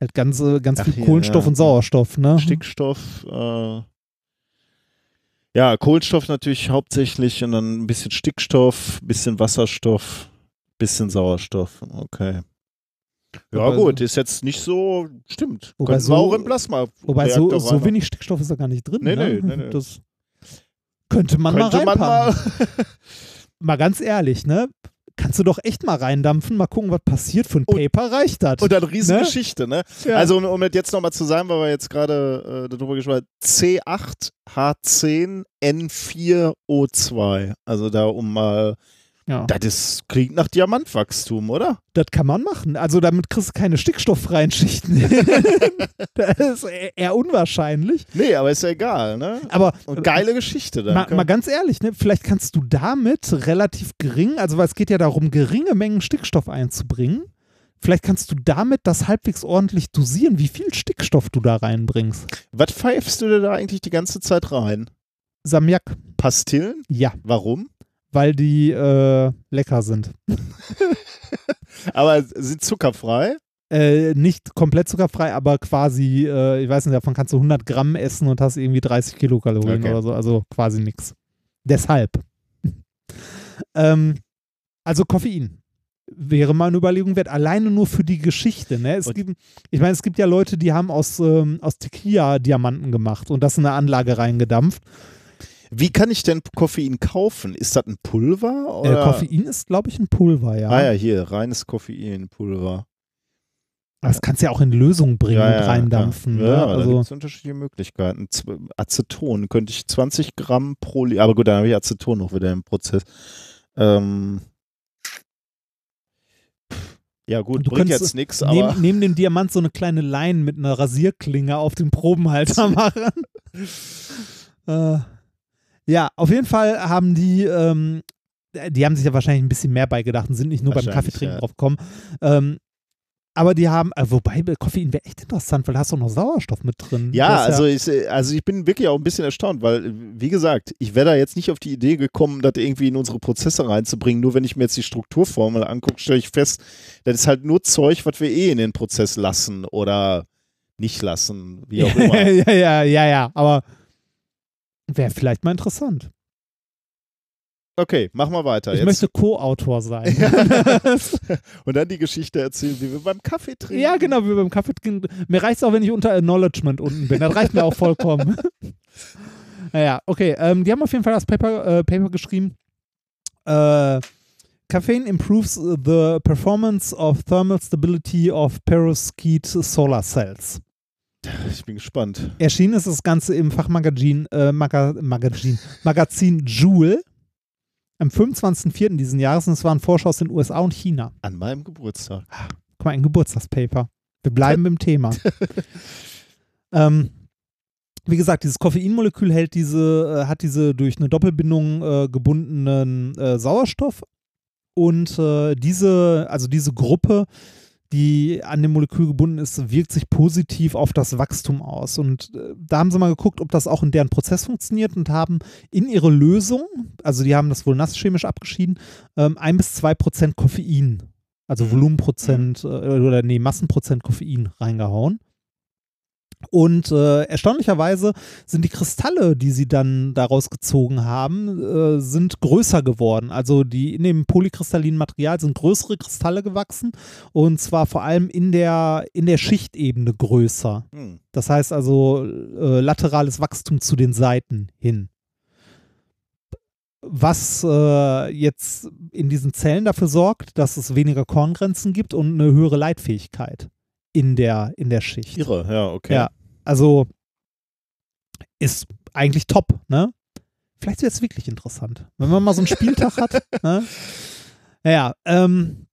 halt ganz, ganz Ach, viel Kohlenstoff ja. und Sauerstoff, ne? Stickstoff, äh, ja, Kohlenstoff natürlich hauptsächlich und dann ein bisschen Stickstoff, bisschen Wasserstoff, bisschen Sauerstoff. Okay. Ja, Wobei gut, so- ist jetzt nicht so, stimmt. Wobei Könnten so- wir auch im Plasma. Wobei so, so wenig Stickstoff ist da gar nicht drin. Nee, ne? nee, nee, nee. Das könnte man könnte mal man reinpacken. mal. mal ganz ehrlich, ne? Kannst du doch echt mal reindampfen, mal gucken, was passiert. Für ein Und- Paper reicht das. Und dann Riesengeschichte, ne? Ja. Also, um, um jetzt nochmal zu sagen, weil wir jetzt gerade äh, darüber gesprochen haben, C8H10N4O2. Also da um mal, ja. das ist, klingt nach Diamantwachstum, oder? Das kann man machen. Also damit kriegst du keine stickstofffreien Schichten. das ist eher- eher unwahrscheinlich. Nee, aber ist ja egal, ne? Aber Und geile Geschichte dann. mal, mal ganz ehrlich, ne, vielleicht kannst du damit relativ gering, also weil es geht ja darum, geringe Mengen Stickstoff einzubringen. Vielleicht kannst du damit das halbwegs ordentlich dosieren, wie viel Stickstoff du da reinbringst. Was pfeifst du dir da eigentlich die ganze Zeit rein? Samjak, Pastillen? ja. Warum? Weil die äh, lecker sind. Aber sind zuckerfrei? Äh, nicht komplett zuckerfrei, aber quasi, äh, ich weiß nicht, davon kannst du 100 Gramm essen und hast irgendwie 30 Kilokalorien Okay. oder so, also quasi nix. Deshalb. ähm, also Koffein wäre mal eine Überlegung wert, alleine nur für die Geschichte. Ne? Es Und- gibt, ich meine, es gibt ja Leute, die haben aus, ähm, aus Tequila Diamanten gemacht und das in eine Anlage reingedampft. Wie kann ich denn Koffein kaufen? Ist das ein Pulver? Äh, Oder? Koffein ist, glaube ich, ein Pulver, ja. Ah ja, hier, reines Koffeinpulver. Das kannst du ja auch in Lösung bringen Ja, und reindampfen. Ja, ne? ja da also, gibt es unterschiedliche Möglichkeiten. Aceton könnte ich 20 Gramm pro Liter, aber gut, dann habe ich Aceton noch wieder im Prozess. Ähm, ja gut, Du bringt jetzt nichts, aber neben, neben dem Diamant so eine kleine Line mit einer Rasierklinge auf den Probenhalter machen. äh, ja, auf jeden Fall haben die, ähm, die haben sich ja wahrscheinlich ein bisschen mehr beigedacht und sind nicht nur beim Kaffeetrinken ja. drauf gekommen. Ähm, aber die haben, äh, wobei Koffein wäre echt interessant, weil da hast du auch noch Sauerstoff mit drin. ja, also ich, also ich bin wirklich auch ein bisschen erstaunt, weil, wie gesagt, ich wäre da jetzt nicht auf die Idee gekommen, das irgendwie in unsere Prozesse reinzubringen. Nur wenn ich mir jetzt die Strukturformel angucke, stelle ich fest, das ist halt nur Zeug, was wir eh in den Prozess lassen oder nicht lassen, wie auch immer. ja, ja, ja, ja, aber wäre vielleicht mal interessant. Okay, mach mal weiter. Ich jetzt. möchte Co-Autor sein. Und dann die Geschichte erzählen, wie wir beim Kaffee trinken. Ja, genau, wie beim Kaffee trinken. Mir reicht es auch, wenn ich unter Acknowledgement unten bin. Das reicht mir auch vollkommen. naja, okay. Ähm, die haben auf jeden Fall das Paper, äh, Paper geschrieben. Äh, Caffeine improves the performance of thermal stability of perovskite solar cells. Ich bin gespannt. Erschienen ist das Ganze im Fachmagazin äh, Maga Magazin, Magazin Joule am 25.04. diesen Jahres und es waren Forscher aus den USA und China. An meinem Geburtstag. Guck mal, ein Geburtstagspaper. Wir bleiben im Thema. ähm, wie gesagt, dieses Koffeinmolekül hält diese, äh, hat diese durch eine Doppelbindung äh, gebundenen äh, Sauerstoff und äh, diese, also diese Gruppe, die an dem Molekül gebunden ist, wirkt sich positiv auf das Wachstum aus. Und äh, da haben sie mal geguckt, ob das auch in deren Prozess funktioniert und haben in ihre Lösung, also die haben das wohl nasschemisch abgeschieden, ähm, ein bis zwei Prozent Koffein, also Volumenprozent äh, oder nee, Massenprozent Koffein reingehauen. Und äh, erstaunlicherweise sind die Kristalle, die sie dann daraus gezogen haben, äh, sind größer geworden. Also die in dem polykristallinen Material sind größere Kristalle gewachsen und zwar vor allem in der, in der Schichtebene größer. Hm. Das heißt also äh, laterales Wachstum zu den Seiten hin. Was äh, jetzt in diesen Zellen dafür sorgt, dass es weniger Korngrenzen gibt und eine höhere Leitfähigkeit in der, in der Schicht. Irre, ja, okay. Ja. Also ist eigentlich top, ne? Vielleicht wäre es wirklich interessant, wenn man mal so einen Spieltag hat. Ne? Naja, ähm,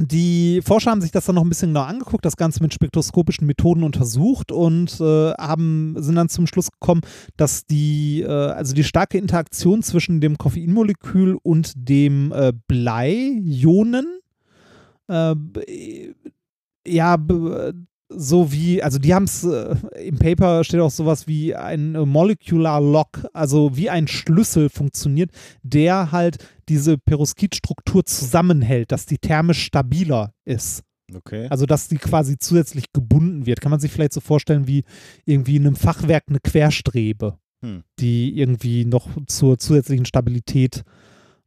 die Forscher haben sich das dann noch ein bisschen genau angeguckt, das Ganze mit spektroskopischen Methoden untersucht und äh, haben, sind dann zum Schluss gekommen, dass die, äh, also die starke Interaktion zwischen dem Koffeinmolekül und dem äh, Blei-Ionen äh, ja, so wie, also die haben es, äh, im Paper steht auch sowas wie ein äh, Molecular Lock, also wie ein Schlüssel funktioniert, der halt diese Perovskitstruktur zusammenhält, dass die thermisch stabiler ist. Okay. Also dass die quasi zusätzlich gebunden wird. Kann man sich vielleicht so vorstellen wie irgendwie in einem Fachwerk eine Querstrebe, Hm. die irgendwie noch zur zusätzlichen Stabilität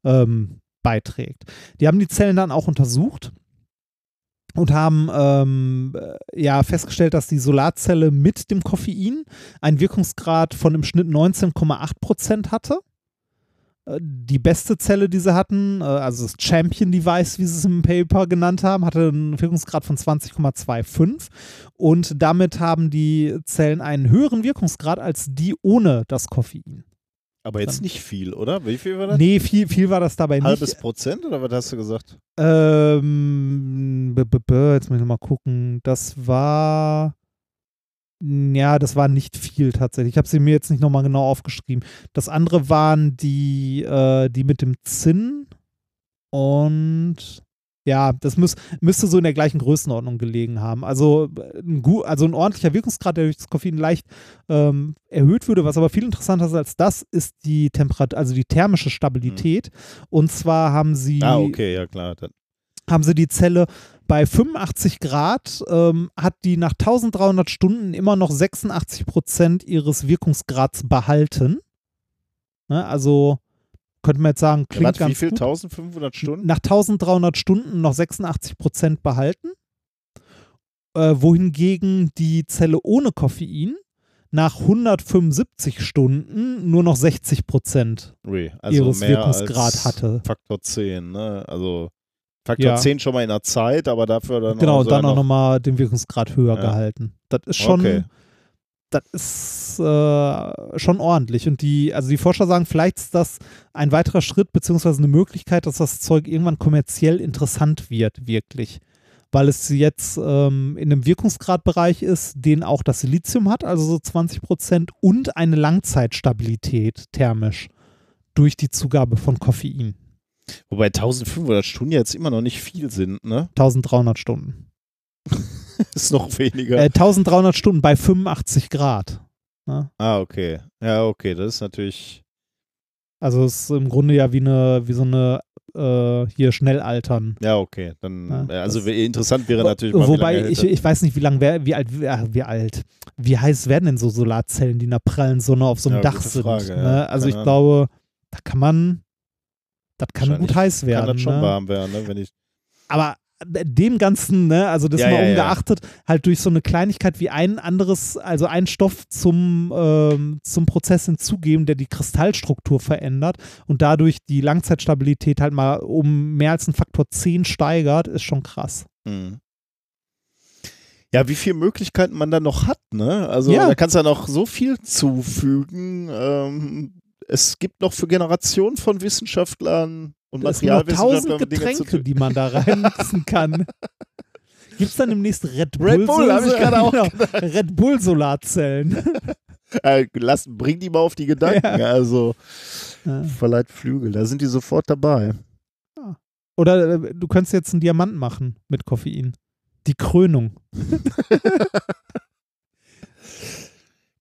ähm, beiträgt. Die haben die Zellen dann auch untersucht und haben ähm, äh, ja festgestellt, dass die Solarzelle mit dem Koffein einen Wirkungsgrad von im Schnitt 19,8 Prozent hatte. Äh, Die beste Zelle, die sie hatten, äh, also das Champion Device, wie sie es im Paper genannt haben, hatte einen Wirkungsgrad von 20,25 und damit haben die Zellen einen höheren Wirkungsgrad als die ohne das Koffein. Aber jetzt nicht viel, oder? Wie viel war das? Nee, viel, viel war das dabei Halbes nicht. Prozent oder was hast du gesagt? Ähm, b -b -b, jetzt muss ich nochmal gucken. Das war. Ja, das war nicht viel tatsächlich. Ich habe sie mir jetzt nicht nochmal genau aufgeschrieben. Das andere waren die, äh, die mit dem Zinn und Ja, das muss, müsste so in der gleichen Größenordnung gelegen haben. Also äh, ein, gu- also ein ordentlicher Wirkungsgrad, der durch das Koffein leicht ähm, erhöht würde. Was aber viel interessanter ist als das, ist die Temperatur, also die thermische Stabilität. Und zwar haben sie, Ah, okay, ja klar. Dann, haben sie die Zelle bei 85 Grad, ähm, hat die nach 1300 Stunden immer noch 86 Prozent ihres Wirkungsgrads behalten. Ne, also könnte man jetzt sagen, klingt warte, ganz wie viel? gut. 1500 Stunden? Nach 1300 Stunden noch 86 Prozent behalten. Äh, wohingegen die Zelle ohne Koffein nach 175 Stunden nur noch 60 Prozent Ui, also ihres Wirkungsgrad hatte. Faktor 10, ne? Also Faktor Ja. 10 schon mal in der Zeit, aber dafür dann Genau, auch und dann auch nochmal den Wirkungsgrad höher Ja. gehalten. Das ist schon, Okay. Das ist äh, schon ordentlich. Und die, also die Forscher sagen, vielleicht ist das ein weiterer Schritt beziehungsweise eine Möglichkeit, dass das Zeug irgendwann kommerziell interessant wird, wirklich. Weil es jetzt ähm, in einem Wirkungsgradbereich ist, den auch das Silizium hat, also so 20 Prozent, und eine Langzeitstabilität thermisch durch die Zugabe von Koffein. Wobei 1500 Stunden jetzt immer noch nicht viel sind, ne? 1300 Stunden. Ist noch weniger. Äh, 1300 Stunden bei 85 Grad. Ne? ah, okay. Ja, okay, das ist natürlich. Also es ist im Grunde ja wie eine, wie so eine äh, hier Schnellaltern. Ja, okay. Dann, Ja, äh, also interessant wäre natürlich mal, Wobei ich, ich weiß nicht, wie lang wer, wie alt, wie, alt, wie heiß werden denn so Solarzellen, die in der prallen Sonne auf so einem Ja, Dach sind. Frage, ja. ne? Also Keine ich glaube, da kann man, das kann gut heiß werden. kann das schon ne? warm werden, ne? Wenn ich, Aber dem Ganzen, ne, also das Ja, mal ja, ja. ungeachtet, halt durch so eine Kleinigkeit wie ein anderes, also einen Stoff zum, ähm, zum Prozess hinzugeben, der die Kristallstruktur verändert und dadurch die Langzeitstabilität halt mal um mehr als einen Faktor 10 steigert, ist schon krass. Mhm. Ja, wie viele Möglichkeiten man da noch hat, ne? Also Ja. da kannst du ja noch so viel zufügen. Ähm, es gibt noch für Generationen von Wissenschaftlern und noch Materialwissenschaftlern tausend Getränke, die man da reinmixen kann. Gibt es dann demnächst Red Bull? Red Bull, hab ich gerade auch genau, Red Bull Solarzellen. äh, lass, bring die mal auf die Gedanken. Also Ja. verleiht Flügel, da sind die sofort dabei. Oder äh, du könntest jetzt einen Diamant machen mit Koffein. Die Krönung.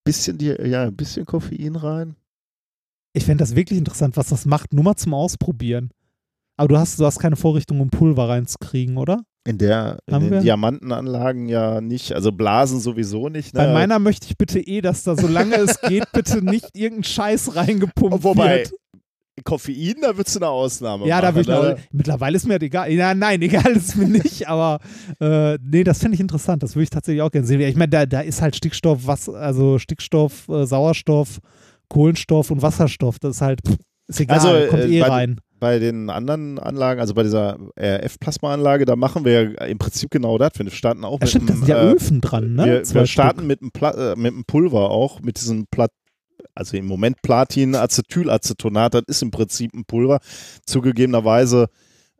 Bisschen die, ja, ein bisschen Koffein rein. Ich fände das wirklich interessant, was das macht. Nur mal zum Ausprobieren. Aber du hast, du hast keine Vorrichtung, um Pulver reinzukriegen, oder? In der in den wir? Diamantenanlagen ja nicht, also Blasen sowieso nicht. Ne? Bei meiner möchte ich bitte eh, dass da, solange es geht, bitte nicht irgendein Scheiß reingepumpt Wobei, wird. Koffein, da würdest du eine Ausnahme Ja, machen. da will ich mittlerweile ist mir das egal. Ja, nein, egal ist mir nicht, aber äh, nee, das finde ich interessant. Das würde ich tatsächlich auch gerne sehen. Ich meine, da, da ist halt Stickstoff, was, also Stickstoff, äh, Sauerstoff, Kohlenstoff und Wasserstoff. Das ist halt, ist egal, Also, kommt äh, eh bei- rein. bei den anderen Anlagen, also bei dieser RF-Plasma-Anlage, da machen wir ja im Prinzip genau das. Wir starten auch Ja, mit stimmt, da einem, sind ja äh, Öfen dran, ne? wir, wir starten mit einem, Pla äh, mit einem Pulver auch, mit diesem Plat also im Moment Platin, Acetylacetonat, das ist im Prinzip ein Pulver. Zugegebenerweise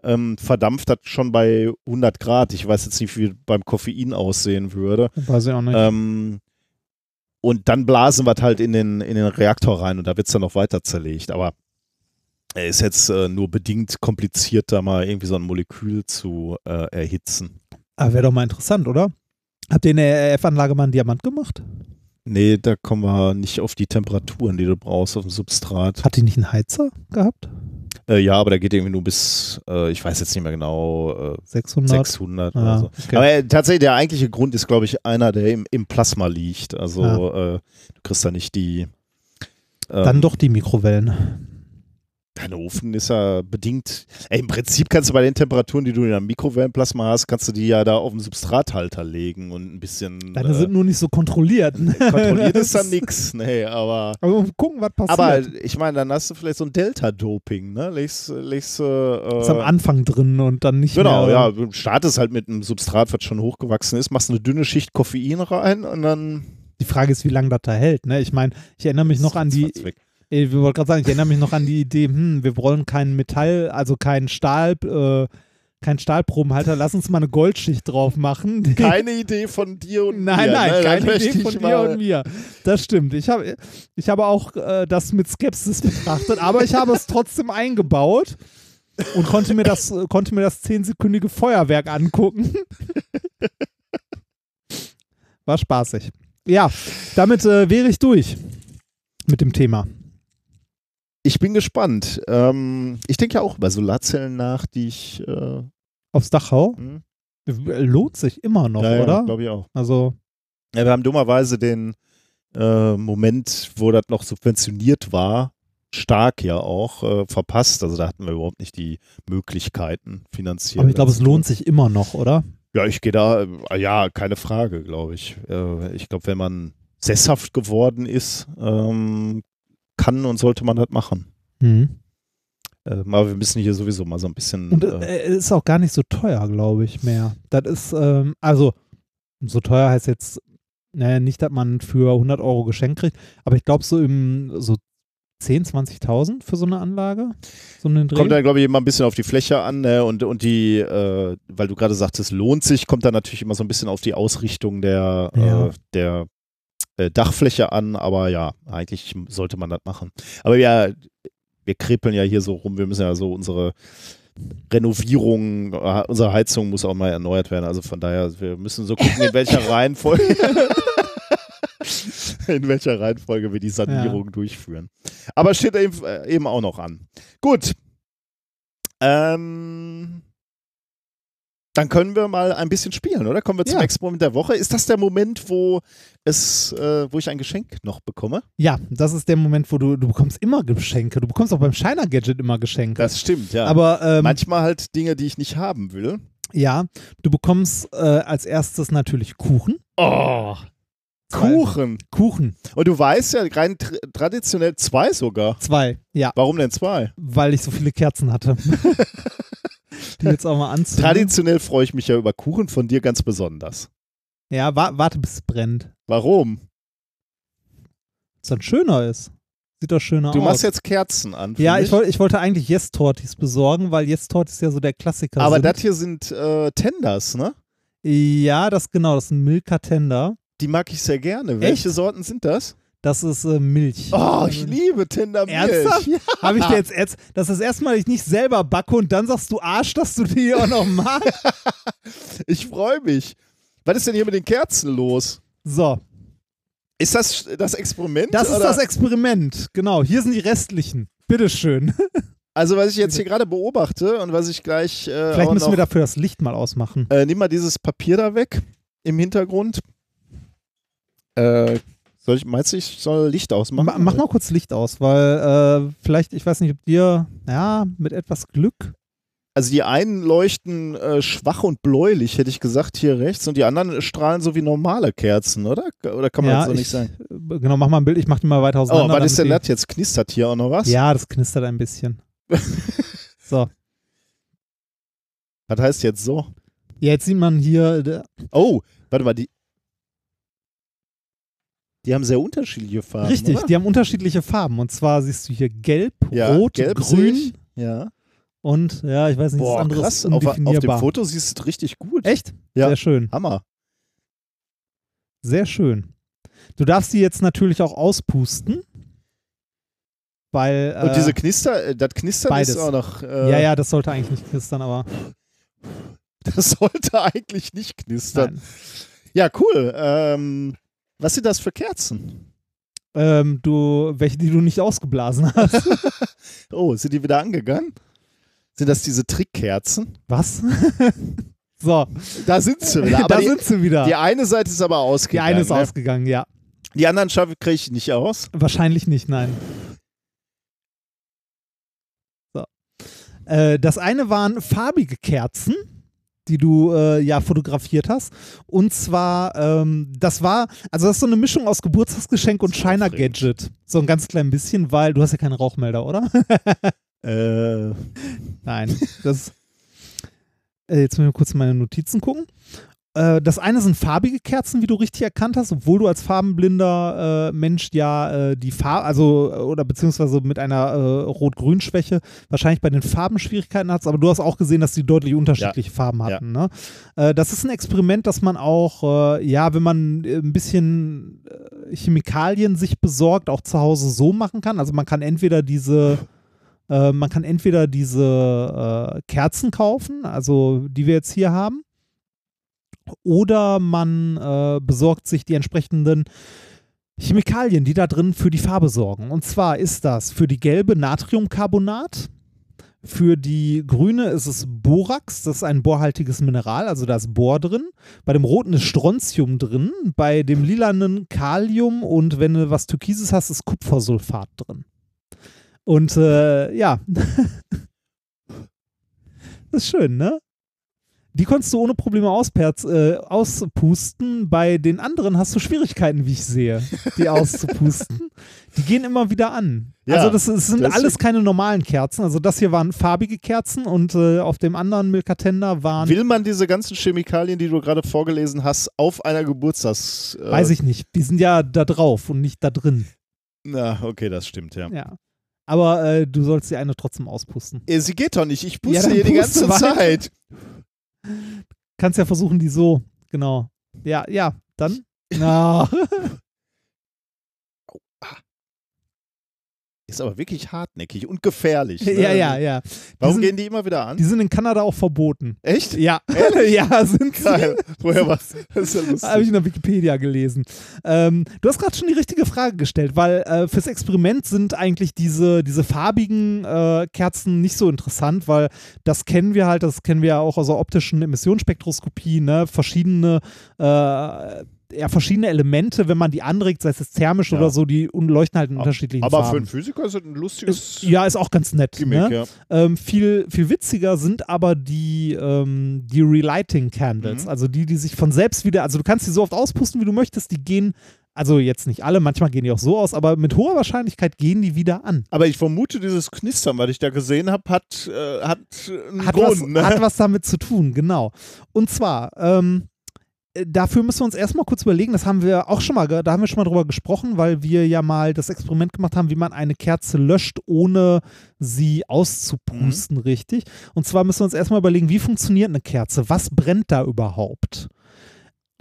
ähm, verdampft das schon bei 100 Grad. Ich weiß jetzt nicht, wie beim Koffein aussehen würde. Weiß ich auch nicht. Ähm, und dann blasen wir es halt in den, in den Reaktor rein und da wird es dann noch weiter zerlegt. Aber er ist jetzt äh, nur bedingt kompliziert, da mal irgendwie so ein Molekül zu äh, erhitzen. Aber wäre doch mal interessant, oder? Habt ihr in der RF-Anlage mal einen Diamant gemacht? Nee, da kommen wir nicht auf die Temperaturen, die du brauchst auf dem Substrat. Hat die nicht einen Heizer gehabt? Äh, ja, aber der geht irgendwie nur bis, äh, ich weiß jetzt nicht mehr genau, äh, 600? 600 oder Ah, so. okay. Aber äh, tatsächlich, der eigentliche Grund ist, glaube ich, einer, der im, im Plasma liegt. Also äh, du kriegst da nicht die. ähm, Dann doch die Mikrowellen. Dein Ofen ist ja bedingt. Ey, Im Prinzip kannst du bei den Temperaturen, die du in einem Mikrowellenplasma hast, kannst du die ja da auf den Substrathalter legen und ein bisschen. Deine äh, sind nur nicht so kontrolliert. ne? kontrolliert ist da nix, nee, aber. Aber gucken, was passiert. Aber ich meine, dann hast du vielleicht so ein Delta-Doping, ne? Legst, legst äh, ist am Anfang drin und dann nicht Genau, mehr. ja. Du startest halt mit einem Substrat, was schon hochgewachsen ist, machst eine dünne Schicht Koffein rein und dann. Die Frage ist, wie lange das da hält. Ne? Ich meine, ich erinnere mich noch an die, weg. Ich wollte gerade sagen, ich erinnere mich noch an die Idee, hm, wir wollen kein Metall, also kein Stahl, äh, kein Stahlprobenhalter, lass uns mal eine Goldschicht drauf machen. Keine Idee von dir und Nein, mir. nein, ne? Das keine Idee von dir und mir. Das stimmt. Ich habe ich habe auch äh, das mit Skepsis betrachtet, aber ich habe es trotzdem eingebaut. und konnte mir das, äh, konnte mir das zehnsekündige Feuerwerk angucken. War spaßig. Ja, damit äh, wäre ich durch mit dem Thema. Ich bin gespannt. Ähm, ich denke ja auch über Solarzellen nach, die ich. Äh, Aufs Dach hau. hm? Lohnt sich immer noch, ja, oder? Ja, glaube ich auch. Also, Ja, wir haben dummerweise den äh, Moment, wo das noch subventioniert war, stark ja auch äh, verpasst. Also da hatten wir überhaupt nicht die Möglichkeiten finanziell. aber ich glaube, es lohnt sich immer noch, oder? Ja, ich gehe da, äh, ja, keine Frage, glaube ich. Äh, ich glaube, wenn man sesshaft geworden ist, ähm, kann und sollte man das machen. Mhm. Ähm, aber wir müssen hier sowieso mal so ein bisschen. Und äh, äh, es ist auch gar nicht so teuer, glaube ich, mehr. Das ist, ähm, also, so teuer heißt jetzt, naja, nicht, dass man für 100 Euro Geschenk kriegt, aber ich glaube, so im, so 10, 20.000 für so eine Anlage? So einen Dreh? Kommt dann, glaube ich, immer ein bisschen auf die Fläche an ne? und, und die, äh, weil du gerade sagtest, lohnt sich, kommt dann natürlich immer so ein bisschen auf die Ausrichtung der, Ja. äh, der äh, Dachfläche an, aber ja, eigentlich sollte man das machen. Aber wir, wir krepeln ja hier so rum, wir müssen ja so unsere Renovierung, äh, unsere Heizung muss auch mal erneuert werden, also von daher, wir müssen so gucken, in welcher Reihenfolge. in welcher Reihenfolge wir die Sanierung durchführen. Aber steht eben, äh, eben auch noch an. Gut. Ähm, dann können wir mal ein bisschen spielen, oder? Kommen wir zum Ja. Experiment der Woche. Ist das der Moment, wo es, äh, wo ich ein Geschenk noch bekomme? Ja, das ist der Moment, wo du, du bekommst immer Geschenke. Du bekommst auch beim Shiner Gadget immer Geschenke. Das stimmt, ja. aber ähm, Manchmal halt Dinge, die ich nicht haben will. ja, du bekommst äh, als erstes natürlich Kuchen. Oh. Kuchen. Kuchen. Und du weißt ja, rein tr traditionell zwei sogar. Zwei. Ja, Warum denn zwei? weil ich so viele Kerzen hatte. Die jetzt auch mal anzünden. Traditionell freue ich mich ja über Kuchen von dir ganz besonders. Ja, wa warte, bis es brennt. Warum? Was dann schöner ist. Sieht doch schöner Du aus. machst jetzt Kerzen an. ja, ich, wollt, ich wollte eigentlich Yes-Tortis besorgen, weil Yes-Tortis ja so der Klassiker Aber sind. das hier sind äh, Tenders, ne? ja, das genau, das ist ein Milka Tender. Die mag ich sehr gerne. Welche Sorten sind das? Das ist äh, Milch. Oh, ich liebe Tendermilch. Ernsthaft? Ja. Habe ich dir jetzt, jetzt, das ist erstmal ich nicht selber backe und dann sagst du Arsch, dass du die auch noch magst. Ich freue mich. Was ist denn hier mit den Kerzen los? So, Ist das das Experiment? das ist oder? das Experiment. Genau, hier sind die restlichen. Bitteschön. Also, was ich jetzt hier gerade beobachte und was ich gleich. Äh, Vielleicht müssen noch, wir dafür das Licht mal ausmachen. Äh, nimm mal dieses Papier da weg im Hintergrund. Äh, soll ich, meinst du, ich soll Licht ausmachen? Ma mach mal kurz Licht aus, weil äh, vielleicht, ich weiß nicht, ob dir, ja, mit etwas Glück. Also die einen leuchten äh, schwach und bläulich, hätte ich gesagt, hier rechts, und die anderen strahlen so wie normale Kerzen, oder? Oder kann man ja, das so nicht ich, sagen? äh, Genau, mach mal ein Bild, ich mach die mal weiter Oh, auseinander. was ist denn das jetzt? Knistert hier auch noch was? Ja, das knistert ein bisschen. so. Was heißt jetzt so? Ja, jetzt sieht man hier, äh, Oh, warte mal, die. Die haben sehr unterschiedliche Farben. richtig, oder? die haben unterschiedliche Farben. Und zwar siehst du hier gelb, ja, rot, gelb grün. Ja. und, ja, ich weiß nicht, das Boah, andere krass. ist Auf, auf dem. Foto siehst du richtig gut. Echt? Ja. Sehr schön. Hammer. Sehr schön. Du darfst die jetzt natürlich auch auspusten. Weil. Und äh, diese Knister, äh, das Knistern beides. ist auch noch. Äh, Ja, ja, das sollte eigentlich nicht knistern, aber. Das sollte eigentlich nicht knistern. Nein. Ja, cool. Ähm, was sind das für Kerzen? Ähm, du, welche, die du nicht ausgeblasen hast. Oh, sind die wieder angegangen? Sind das diese Trickkerzen? Was? so, Da sind sie wieder. Aber da die, sind sie wieder. die eine Seite ist aber die ausgegangen. eine ist ne? ausgegangen, ja. Die anderen schaffe kriege ich nicht aus. Wahrscheinlich nicht, nein. So. Äh, das eine waren farbige Kerzen, die du äh, ja fotografiert hast. Und zwar, ähm, das war, also das ist so eine Mischung aus Geburtstagsgeschenk und aufregend. Gadget. So ein ganz klein bisschen, weil du hast ja keinen Rauchmelder, oder? Äh, Nein. Das, äh, jetzt müssen wir kurz in meine Notizen gucken. Äh, das eine sind farbige Kerzen, wie du richtig erkannt hast, obwohl du als farbenblinder äh, Mensch ja äh, die Farbe, also äh, oder beziehungsweise mit einer äh, Rot-Grün-Schwäche wahrscheinlich bei den Farben Schwierigkeiten hast, aber du hast auch gesehen, dass die deutlich unterschiedliche Farben hatten. Ne? Äh, das ist ein Experiment, das man auch, ja, wenn man ein bisschen Chemikalien sich besorgt, auch zu Hause so machen kann. Also man kann entweder diese man kann entweder diese Kerzen kaufen, also die wir jetzt hier haben, oder man äh, besorgt sich die entsprechenden Chemikalien, die da drin für die Farbe sorgen. Und zwar ist das für die gelbe Natriumcarbonat, für die grüne ist es Borax, das ist ein bohrhaltiges Mineral, also da ist Bohr drin. Bei dem roten ist Strontium drin, bei dem lilanen Kalium und wenn du was Türkises hast, ist Kupfersulfat drin. Und äh, ja, das ist schön, ne? Die konntest du ohne Probleme ausperz, äh, auspusten. Bei den anderen hast du Schwierigkeiten, wie ich sehe, die auszupusten. Die gehen immer wieder an. Ja, also das, das sind das- alles keine normalen Kerzen. Also das hier waren farbige Kerzen und äh, auf dem anderen Milkatender waren, Will man diese ganzen Chemikalien, die du gerade vorgelesen hast, auf einer Geburtstags... Äh, weiß ich nicht, die sind ja da drauf und nicht da drin. Na, okay, das stimmt, ja. Ja. Aber äh, du sollst die eine trotzdem auspusten. Äh, Sie geht doch nicht, ich Ja, puste dann hier die ganze weiter. Zeit. Kannst ja versuchen, die so, genau. Ja, ja, dann. Na. Ist aber wirklich hartnäckig und gefährlich. Ne? ja, ja, ja. Warum sind- gehen die immer wieder an? Die sind in Kanada auch verboten. Echt? Ja, ja, sind sie. Geil. Woher was? Das ist ja Habe ich lustig. in der Wikipedia gelesen. Ähm, du hast gerade schon die richtige Frage gestellt, weil äh, fürs Experiment sind eigentlich diese, diese farbigen äh, Kerzen nicht so interessant, weil das kennen wir halt, das kennen wir ja auch aus der optischen Emissionsspektroskopie, ne? verschiedene äh, ja, verschiedene Elemente, wenn man die anregt, sei es thermisch Ja. oder so, die leuchten halt in unterschiedlichen Aber für Farben. einen Physiker ist das ein lustiges ist, ja, ist auch ganz nett. Gimmick, ne? ja. Ähm, viel, viel witziger sind aber die, ähm, die Relighting Candles, Mhm. also die, die sich von selbst wieder, also du kannst die so oft auspusten, wie du möchtest, die gehen, also jetzt nicht alle, manchmal gehen die auch so aus, aber mit hoher Wahrscheinlichkeit gehen die wieder an. Aber ich vermute, dieses Knistern, was ich da gesehen habe, hat, äh, hat einen Hat, Grund. was, ne? hat was damit zu tun, genau. Und zwar, ähm, äh, Dafür müssen wir uns erstmal kurz überlegen, das haben wir auch schon mal, da haben wir schon mal drüber gesprochen, weil wir ja mal das Experiment gemacht haben, wie man eine Kerze löscht, ohne sie auszupusten, Mhm. richtig. Und zwar müssen wir uns erstmal überlegen, wie funktioniert eine Kerze? Was brennt da überhaupt?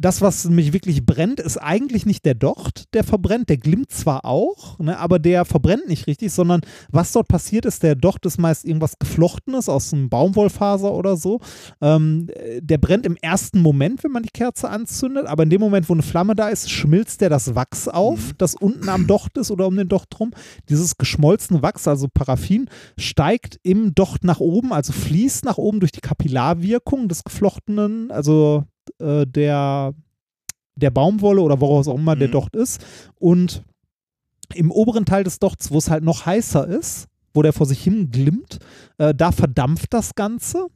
Das, was nämlich wirklich brennt, ist eigentlich nicht der Docht, der verbrennt. Der glimmt zwar auch, ne, aber der verbrennt nicht richtig, sondern was dort passiert ist, der Docht ist meist irgendwas Geflochtenes aus einem Baumwollfaser oder so. Ähm, äh, der brennt im ersten Moment, wenn man die Kerze anzündet, aber in dem Moment, wo eine Flamme da ist, schmilzt der das Wachs auf, das unten am Docht ist oder um den Docht rum. Dieses geschmolzene Wachs, also Paraffin, steigt im Docht nach oben, also fließt nach oben durch die Kapillarwirkung des Geflochtenen, also äh, der, der Baumwolle oder woraus auch immer der Mhm. Docht ist. Und im oberen Teil des Dochts, wo es halt noch heißer ist, wo der vor sich hin glimmt, äh, da verdampft das Ganze.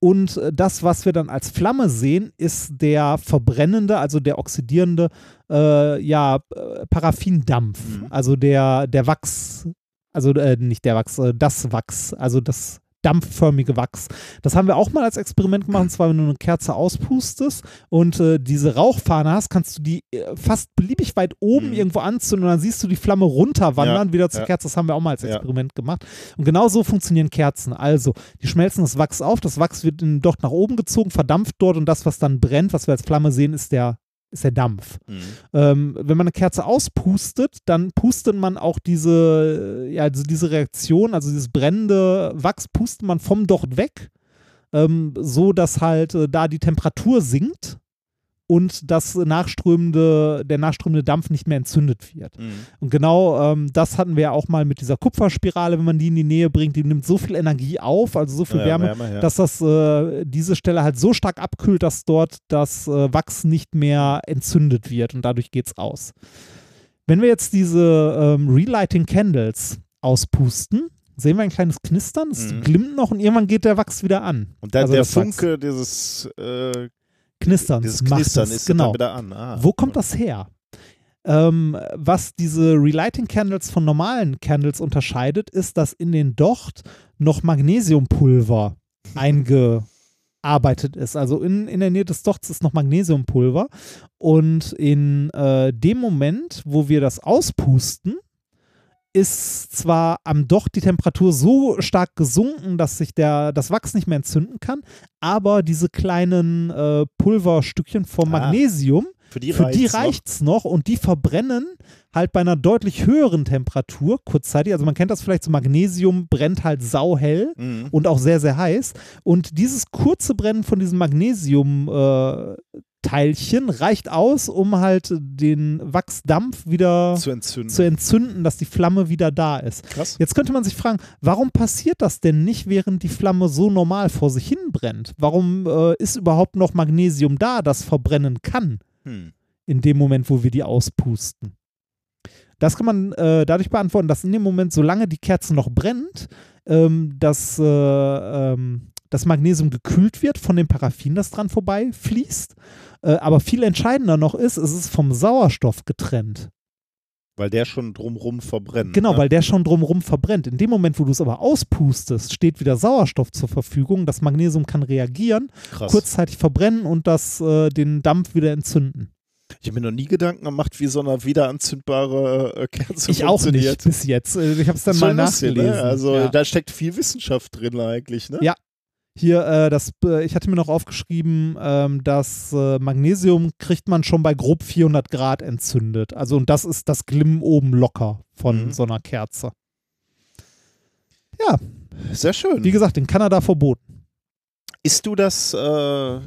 Und äh, das, was wir dann als Flamme sehen, ist der verbrennende, also der oxidierende, äh, ja, äh, Paraffindampf. Mhm. Also der, der Wachs, also äh, nicht der Wachs, äh, das Wachs, also das dampfförmige Wachs. Das haben wir auch mal als Experiment gemacht, und zwar wenn du eine Kerze auspustest und äh, diese Rauchfahne hast, kannst du die äh, fast beliebig weit oben Mhm. irgendwo anzünden und dann siehst du die Flamme runterwandern, Ja, wieder zur ja. Kerze. Das haben wir auch mal als Ja. Experiment gemacht. Und genau so funktionieren Kerzen. Also, die schmelzen das Wachs auf, das Wachs wird in Docht nach oben gezogen, verdampft dort und das, was dann brennt, was wir als Flamme sehen, ist der, ist der Dampf. Mhm. Ähm, wenn man eine Kerze auspustet, dann pustet man auch diese, ja, also diese Reaktion, also dieses brennende Wachs, pustet man vom Docht weg, ähm, so dass halt äh, da die Temperatur sinkt und das nachströmende, der nachströmende Dampf nicht mehr entzündet wird. Mhm. Und genau ähm, das hatten wir ja auch mal mit dieser Kupferspirale, wenn man die in die Nähe bringt, die nimmt so viel Energie auf, also so viel Ja, Wärme, Wärme, ja. dass das äh, diese Stelle halt so stark abkühlt, dass dort das äh, Wachs nicht mehr entzündet wird und dadurch geht's aus. Wenn wir jetzt diese ähm, Relighting Candles auspusten, sehen wir ein kleines Knistern, es Mhm. glimmt noch und irgendwann geht der Wachs wieder an. Und dann also der das Wachs. Funke dieses, äh, Knistern. dieses Knistern es, ist genau. wieder an. Ah, Wo kommt das her? Ähm, was diese Relighting Candles von normalen Candles unterscheidet, ist, dass in den Docht noch Magnesiumpulver eingearbeitet ist. Also in, in der Nähe des Dochts ist noch Magnesiumpulver. Und in äh, dem Moment, wo wir das auspusten, ist zwar am Docht die Temperatur so stark gesunken, dass sich der, das Wachs nicht mehr entzünden kann, aber diese kleinen äh, Pulverstückchen vom Ah. Magnesium, Für die, Für die reicht's noch. reicht's noch und die verbrennen halt bei einer deutlich höheren Temperatur kurzzeitig. Also man kennt das vielleicht, so Magnesium brennt halt sauhell Mhm. und auch sehr, sehr heiß. Und dieses kurze Brennen von diesem Magnesium-Teilchen reicht aus, um halt den Wachsdampf wieder Zu entzünden. zu entzünden, dass die Flamme wieder da ist. Krass. Jetzt könnte man sich fragen, warum passiert das denn nicht, während die Flamme so normal vor sich hin brennt? Warum äh, ist überhaupt noch Magnesium da, das verbrennen kann? Hm. in dem Moment, wo wir die auspusten. Das kann man äh, dadurch beantworten, dass in dem Moment, solange die Kerze noch brennt, ähm, das, äh, ähm, das Magnesium gekühlt wird von dem Paraffin, das dran vorbei fließt. Äh, aber viel entscheidender noch ist, es ist vom Sauerstoff getrennt. Weil der schon drumrum verbrennt. Genau, ne? weil der schon drumherum verbrennt. In dem Moment, wo du es aber auspustest, steht wieder Sauerstoff zur Verfügung. Das Magnesium kann reagieren, Krass. kurzzeitig verbrennen und das, äh, den Dampf wieder entzünden. Ich habe mir noch nie Gedanken gemacht, wie so eine wiederanzündbare äh, Kerze Ich auch funktioniert. nicht bis jetzt. Äh, Ich habe es dann mal lustig, nachgelesen. Ne? Also ja. da steckt viel Wissenschaft drin eigentlich, ne? Ja. Hier, äh, das, äh, ich hatte mir noch aufgeschrieben, ähm, das äh, Magnesium kriegt man schon bei grob 400 Grad entzündet. Also und das ist das Glimmen oben locker von Mhm. so einer Kerze. Sehr schön. Wie gesagt, in Kanada verboten. Isst du das? Äh,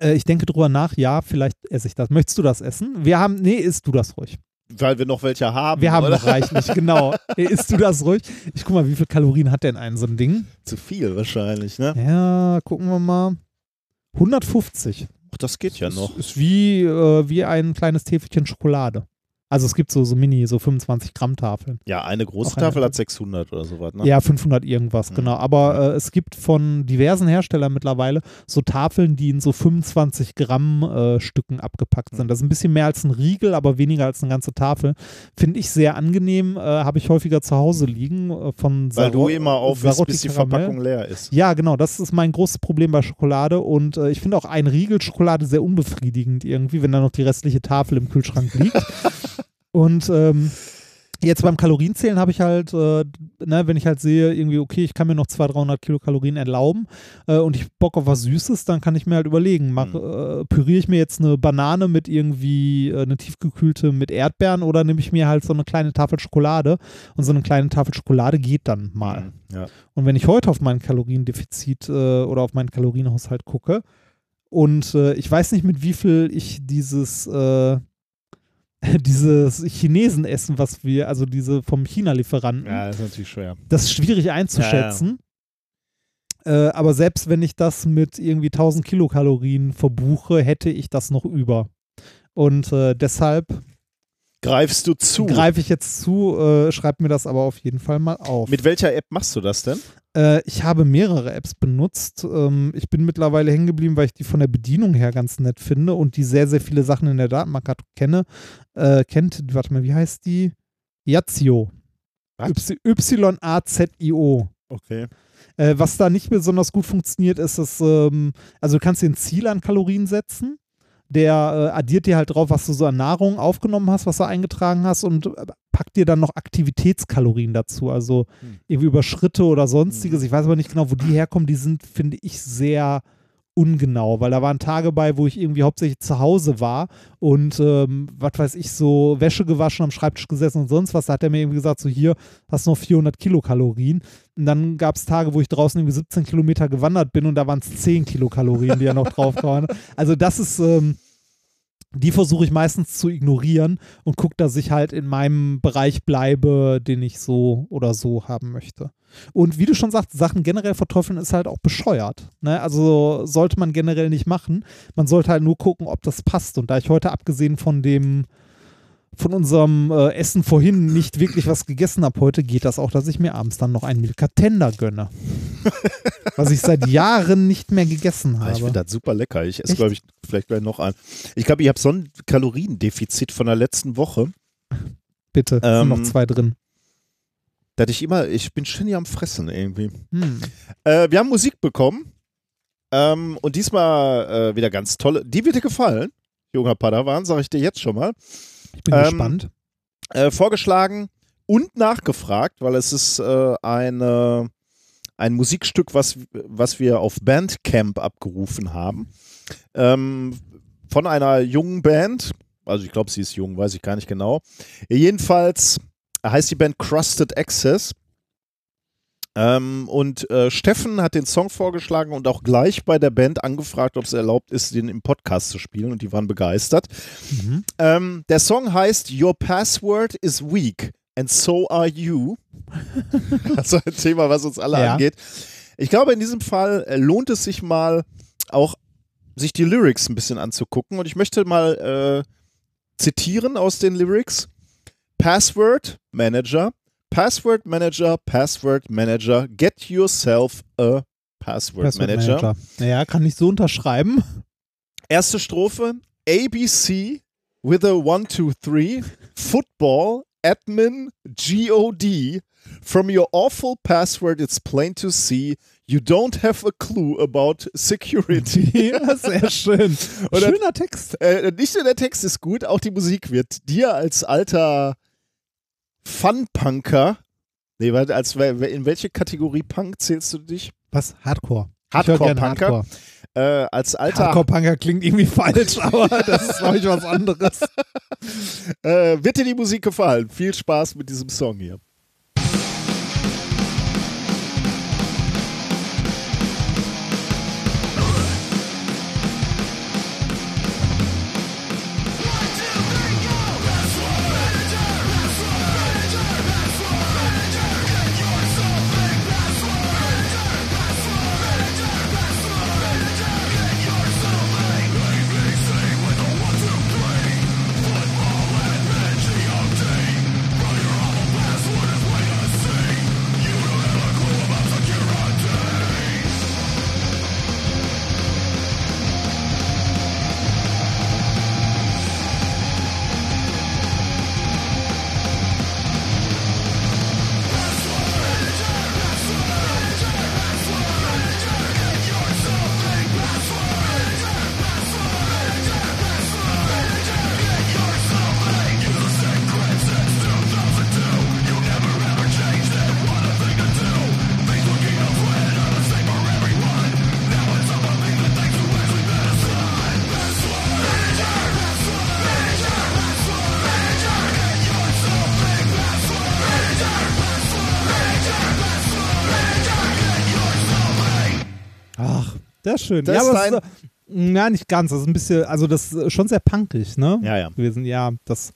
Äh, ich denke drüber nach, ja, vielleicht esse ich das. Möchtest du das essen? Wir haben, nee, isst du das ruhig. Weil wir noch welche haben. Wir haben oder? noch reichlich, genau. Isst du das ruhig? Ich guck mal, wie viel Kalorien hat denn ein so ein Ding? Zu viel wahrscheinlich, ne? Ja, gucken wir mal. 150. Ach, das geht ja ist, noch. Ist wie, äh, wie ein kleines Täfelchen Schokolade. Also es gibt so, so Mini, so 25 Gramm Tafeln. Ja, eine große eine- Tafel hat 600 oder sowas, ne? Ja, 500 irgendwas, Mhm. genau. Aber äh, es gibt von diversen Herstellern mittlerweile so Tafeln, die in so 25 Gramm äh, Stücken abgepackt Mhm. sind. Das ist ein bisschen mehr als ein Riegel, aber weniger als eine ganze Tafel. Finde ich sehr angenehm. Äh, Habe ich häufiger zu Hause liegen. Äh, von Weil du Saro- immer Sarotti bis die Karamell. Verpackung leer ist. Ja, genau, das ist mein großes Problem bei Schokolade und äh, ich finde auch ein Riegel Schokolade sehr unbefriedigend irgendwie, wenn da noch die restliche Tafel im Kühlschrank liegt. und ähm, jetzt beim Kalorienzählen habe ich halt, äh, ne, wenn ich halt sehe, irgendwie, okay, ich kann mir noch 200, 300 Kilokalorien erlauben äh, und ich Bock auf was Süßes, dann kann ich mir halt überlegen, mach, Mhm. äh, püriere ich mir jetzt eine Banane mit irgendwie, äh, eine tiefgekühlte mit Erdbeeren oder nehme ich mir halt so eine kleine Tafel Schokolade und so eine kleine Tafel Schokolade geht dann mal. Mhm, Ja. Und wenn ich heute auf mein Kaloriendefizit äh, oder auf meinen Kalorienhaushalt gucke und äh, ich weiß nicht, mit wie viel ich dieses, dieses Chinesenessen, was wir, also diese vom China-Lieferanten, ja, das ist natürlich schwer. das ist schwierig einzuschätzen. Äh, aber selbst wenn ich das mit irgendwie 1000 Kilokalorien verbuche, hätte ich das noch über. Und äh, deshalb Greifst du zu? greife ich jetzt zu, äh, schreibe mir das aber auf jeden Fall mal auf. Mit welcher App machst du das denn? Äh, ich habe mehrere Apps benutzt. Ähm, ich bin mittlerweile hängen geblieben, weil ich die von der Bedienung her ganz nett finde und die sehr, sehr viele Sachen in der Datenbank kenne. Äh, kennt, warte mal, wie heißt die? Yazio. Y-A-Z-I-O. Okay. Äh, was da nicht besonders gut funktioniert, ist, dass, ähm, also du kannst dir ein Ziel an Kalorien setzen. Der äh, addiert dir halt drauf, was du so an Nahrung aufgenommen hast, was du eingetragen hast und äh, packt dir dann noch Aktivitätskalorien dazu. Also Hm. irgendwie über Schritte oder sonstiges. Mhm. Ich weiß aber nicht genau, wo die herkommen. Die sind, finde ich, sehr ungenau, weil da waren Tage bei, wo ich irgendwie hauptsächlich zu Hause war und ähm, was weiß ich, so Wäsche gewaschen, am Schreibtisch gesessen und sonst was. Da hat er mir irgendwie gesagt, so hier hast du noch 400 Kilokalorien. Und dann gab es Tage, wo ich draußen irgendwie 17 Kilometer gewandert bin und da waren es 10 Kilokalorien, die er noch drauf waren. Also das ist, ähm, die versuche ich meistens zu ignorieren und gucke, dass ich halt in meinem Bereich bleibe, den ich so oder so haben möchte. Und wie du schon sagst, Sachen generell verteufeln ist halt auch bescheuert. Ne? Also sollte man generell nicht machen. Man sollte halt nur gucken, ob das passt. Und da ich heute abgesehen von dem von unserem äh, Essen vorhin nicht wirklich was gegessen habe heute, geht das auch, dass ich mir abends dann noch einen Milka Tender gönne. was ich seit Jahren nicht mehr gegessen Ah, ich habe. finde das super lecker. Ich esse, glaube ich, vielleicht gleich noch ein. Ich glaube, ich habe so ein Kaloriendefizit von der letzten Woche, Bitte, Ähm, sind noch zwei drin. Dass ich immer, ich bin ständig am Fressen irgendwie. Hm. Äh, wir haben Musik bekommen. Ähm, und diesmal äh, wieder ganz tolle. Die wird dir gefallen, junger Padawan, sage ich dir jetzt schon mal. Ich bin Ähm, gespannt. Äh, vorgeschlagen und nachgefragt, weil es ist äh, eine, ein Musikstück, was, was wir auf Bandcamp abgerufen haben. Ähm, von einer jungen Band. Also ich glaube, sie ist jung, weiß ich gar nicht genau. Jedenfalls heißt die Band Crusted Access. Ähm, und äh, Steffen hat den Song vorgeschlagen und auch gleich bei der Band angefragt, ob es erlaubt ist, den im Podcast zu spielen. Und die waren begeistert. Mhm. Ähm, der Song heißt Your Password is Weak and so are you. also ein Thema, was uns alle Ja. angeht. Ich glaube, in diesem Fall äh, lohnt es sich mal auch, sich die Lyrics ein bisschen anzugucken. Und ich möchte mal äh, zitieren aus den Lyrics. Password Manager, Password Manager, Password Manager, get yourself a Password, Password Manager. Manager. Ja, kann ich so unterschreiben. Erste Strophe, ABC with a 1, 2, 3, Football, Admin, GOD. From your awful password, it's plain to see you don't have a clue about security. ja, sehr schön. Schöner Text. äh, nicht nur der Text ist gut, auch die Musik wird dir als alter Fun-Punker, nee, warte, als, in welche Kategorie Punk zählst du dich? Was? Hardcore. Hardcore-Punker? Hardcore. Äh, als alter Hardcore-Punker klingt irgendwie falsch, aber das ist, glaube ich, was anderes. Äh, wird dir die Musik gefallen? Viel Spaß mit diesem Song hier. Ist schön. Das ja, ist äh, ja, nicht ganz. Das ist ein bisschen, also das ist schon sehr punkig, ne? Ja, ja. gewesen. Ja, das.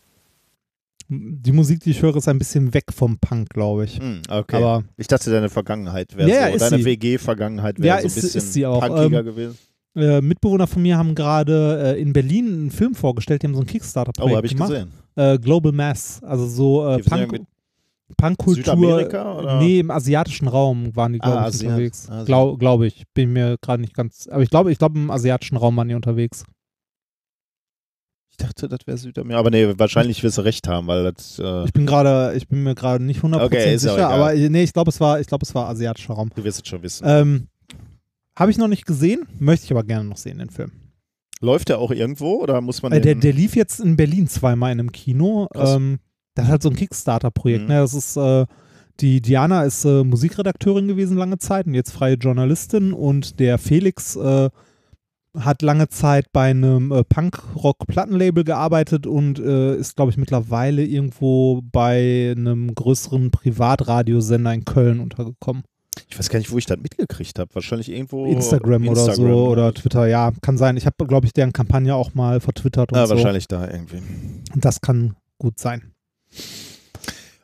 Die Musik, die ich höre, ist ein bisschen weg vom Punk, glaube ich. Hm, okay. Aber ich dachte, deine Vergangenheit wäre Ja, so. Deine. WG-Vergangenheit wäre Ja, so ein ist- bisschen ist sie auch. punkiger Ähm, gewesen. äh, Mitbewohner von mir haben gerade äh, in Berlin einen Film vorgestellt. Die haben so ein Kickstarter-Projekt Oh, habe ich gemacht. gesehen. Äh, Global Mass, also so äh, Punk, Punkkultur. Nee, im asiatischen Raum waren die, glaube Ah, ich, Asiat- unterwegs. Glaube glaub ich. Bin mir gerade nicht ganz. Aber ich glaube, ich glaube, im asiatischen Raum waren die unterwegs. Ich dachte, das wäre Südamerika. Aber nee, wahrscheinlich wirst du recht haben, weil das. Äh, Ich bin gerade, ich bin mir gerade nicht 100% Okay, sicher, aber nee, ich glaube, es war, ich glaube, es war asiatischer Raum. du wirst es schon wissen. Ähm, Habe ich noch nicht gesehen, möchte ich aber gerne noch sehen, den Film. Läuft der auch irgendwo oder muss man Äh, der, der lief jetzt in Berlin zweimal in einem Kino. Ähm, das ist halt so ein Kickstarter-Projekt. Mhm. Ne? Das ist, äh, die Diana ist äh, Musikredakteurin gewesen lange Zeit und jetzt freie Journalistin und der Felix äh, hat lange Zeit bei einem äh, Punk-Rock-Plattenlabel gearbeitet und äh, ist, glaube ich, mittlerweile irgendwo bei einem größeren Privatradiosender in Köln untergekommen. Ich weiß gar nicht, wo ich das mitgekriegt habe. Wahrscheinlich irgendwo. Instagram, oder so ne? oder Twitter, ja, kann sein. Ich habe, glaube ich, deren Kampagne auch mal vertwittert und Ah, so. wahrscheinlich da irgendwie. Und das kann gut sein.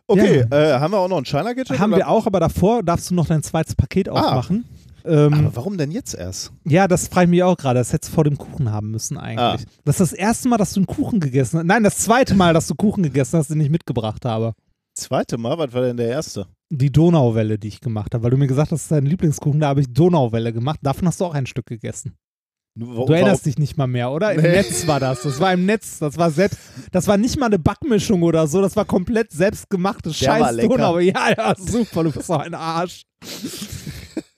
Okay, äh, haben wir auch noch ein China-Gadget? Haben oder? wir auch, aber davor darfst du noch dein zweites Paket Ah. aufmachen. Ähm, Aber warum denn jetzt erst? ja, das frage ich mich auch gerade. Das hättest du vor dem Kuchen haben müssen eigentlich. Ah. Das ist das erste Mal, dass du einen Kuchen gegessen hast. Nein, das zweite Mal, dass du Kuchen gegessen hast, den ich mitgebracht habe. Zweite Mal? Was war denn der erste? Die Donauwelle, die ich gemacht habe. Weil du mir gesagt hast, das ist dein Lieblingskuchen, da habe ich Donauwelle gemacht. Davon hast du auch ein Stück gegessen. Du erinnerst dich nicht mal mehr, oder? Im Nee. Netz war das. Das war im Netz. Das war selbst. Das war nicht mal eine Backmischung oder so. Das war komplett selbstgemachtes war Scheiß. Donau. Ja, ja, super. Du bist doch ein Arsch.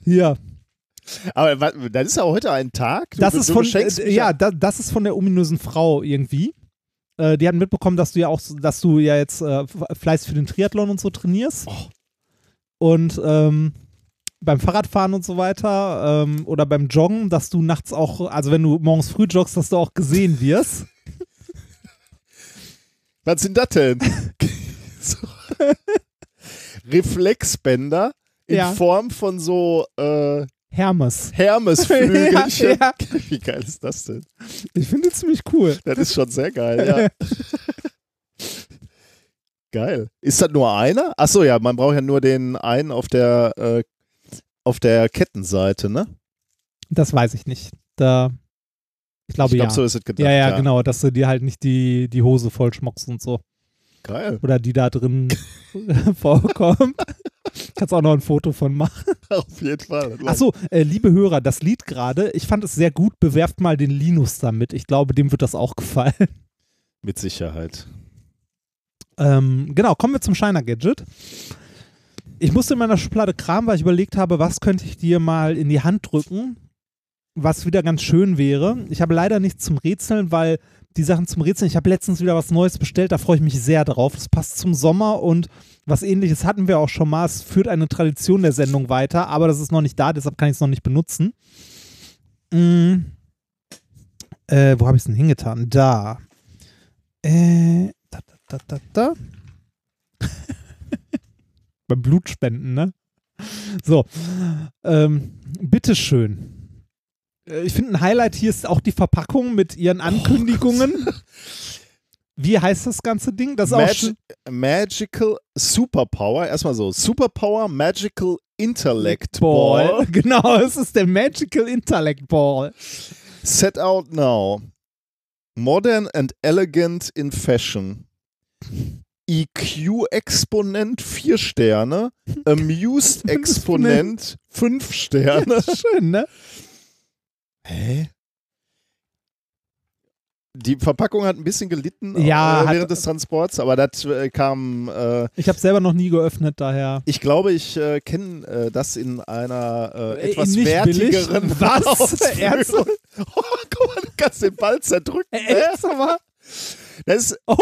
Hier. Aber das ist ja heute ein Tag. Du, Das ist von, äh, ja, da, das ist von der ominösen Frau irgendwie. Äh, die hat mitbekommen, dass du ja auch, dass du ja jetzt äh, f- fleißig für den Triathlon und so trainierst. Oh. Und ähm, beim Fahrradfahren und so weiter ähm, oder beim Joggen, dass du nachts auch, also wenn du morgens früh joggst, dass du auch gesehen wirst. Was sind das denn? so. Reflexbänder in Ja. Form von so äh, Hermes. Hermesflügelchen. Ja, ja. Wie geil ist das denn? Ich finde die ziemlich cool. Das ist schon sehr geil, ja. geil. Ist das nur einer? Achso, ja, man braucht ja nur den einen auf der, äh, auf der Kettenseite, ne? Das weiß ich nicht. Da, ich glaube ich glaube, ja. so ist es gedacht. ja, ja, genau, dass du dir halt nicht die, die Hose voll schmockst und so. Geil. Oder die da drin vorkommen. Kannst auch noch ein Foto von machen. Auf jeden Fall. Achso, äh, liebe Hörer, das Lied gerade, ich fand es sehr gut. Bewerft mal den Linus damit. Ich glaube, dem wird das auch gefallen. Mit Sicherheit. Ähm, genau, kommen wir zum Shiner Gadget. Ich musste in meiner Schublade kramen, weil ich überlegt habe, was könnte ich dir mal in die Hand drücken, was wieder ganz schön wäre. Ich habe leider nichts zum Rätseln, weil die Sachen zum Rätseln, ich habe letztens wieder was Neues bestellt, da freue ich mich sehr drauf. Das passt zum Sommer und was ähnliches hatten wir auch schon mal. Es führt eine Tradition der Sendung weiter, aber das ist noch nicht da, deshalb kann ich es noch nicht benutzen. Mm. Äh, wo habe ich es denn hingetan? Da. Äh, da, da, da, da, da. Beim Blutspenden, ne? So. Ähm, bitteschön. Äh, Ich finde, ein Highlight hier ist auch die Verpackung mit ihren Ankündigungen. Wie heißt das ganze Ding? Das Magi Magical Superpower. Erstmal so. Superpower Magical Intellect Ball. Ball. Genau, es ist der Magical Intellect Ball. Set out now. Modern and elegant in fashion. EQ Exponent 4 Sterne. Amused Exponent 5 Sterne. Schön, ne? Hä? Die Verpackung hat ein bisschen gelitten Ja, äh, hat- während des Transports, aber das äh, kam. Äh, Ich habe selber noch nie geöffnet, daher. ich glaube, ich äh, kenne äh, das in einer äh, etwas nicht wertigeren billig? Was? Ernsthaft? Oh, guck mal, du kannst den Ball zerdrücken. Äh, ne? echt, aber? Das ist, Oh.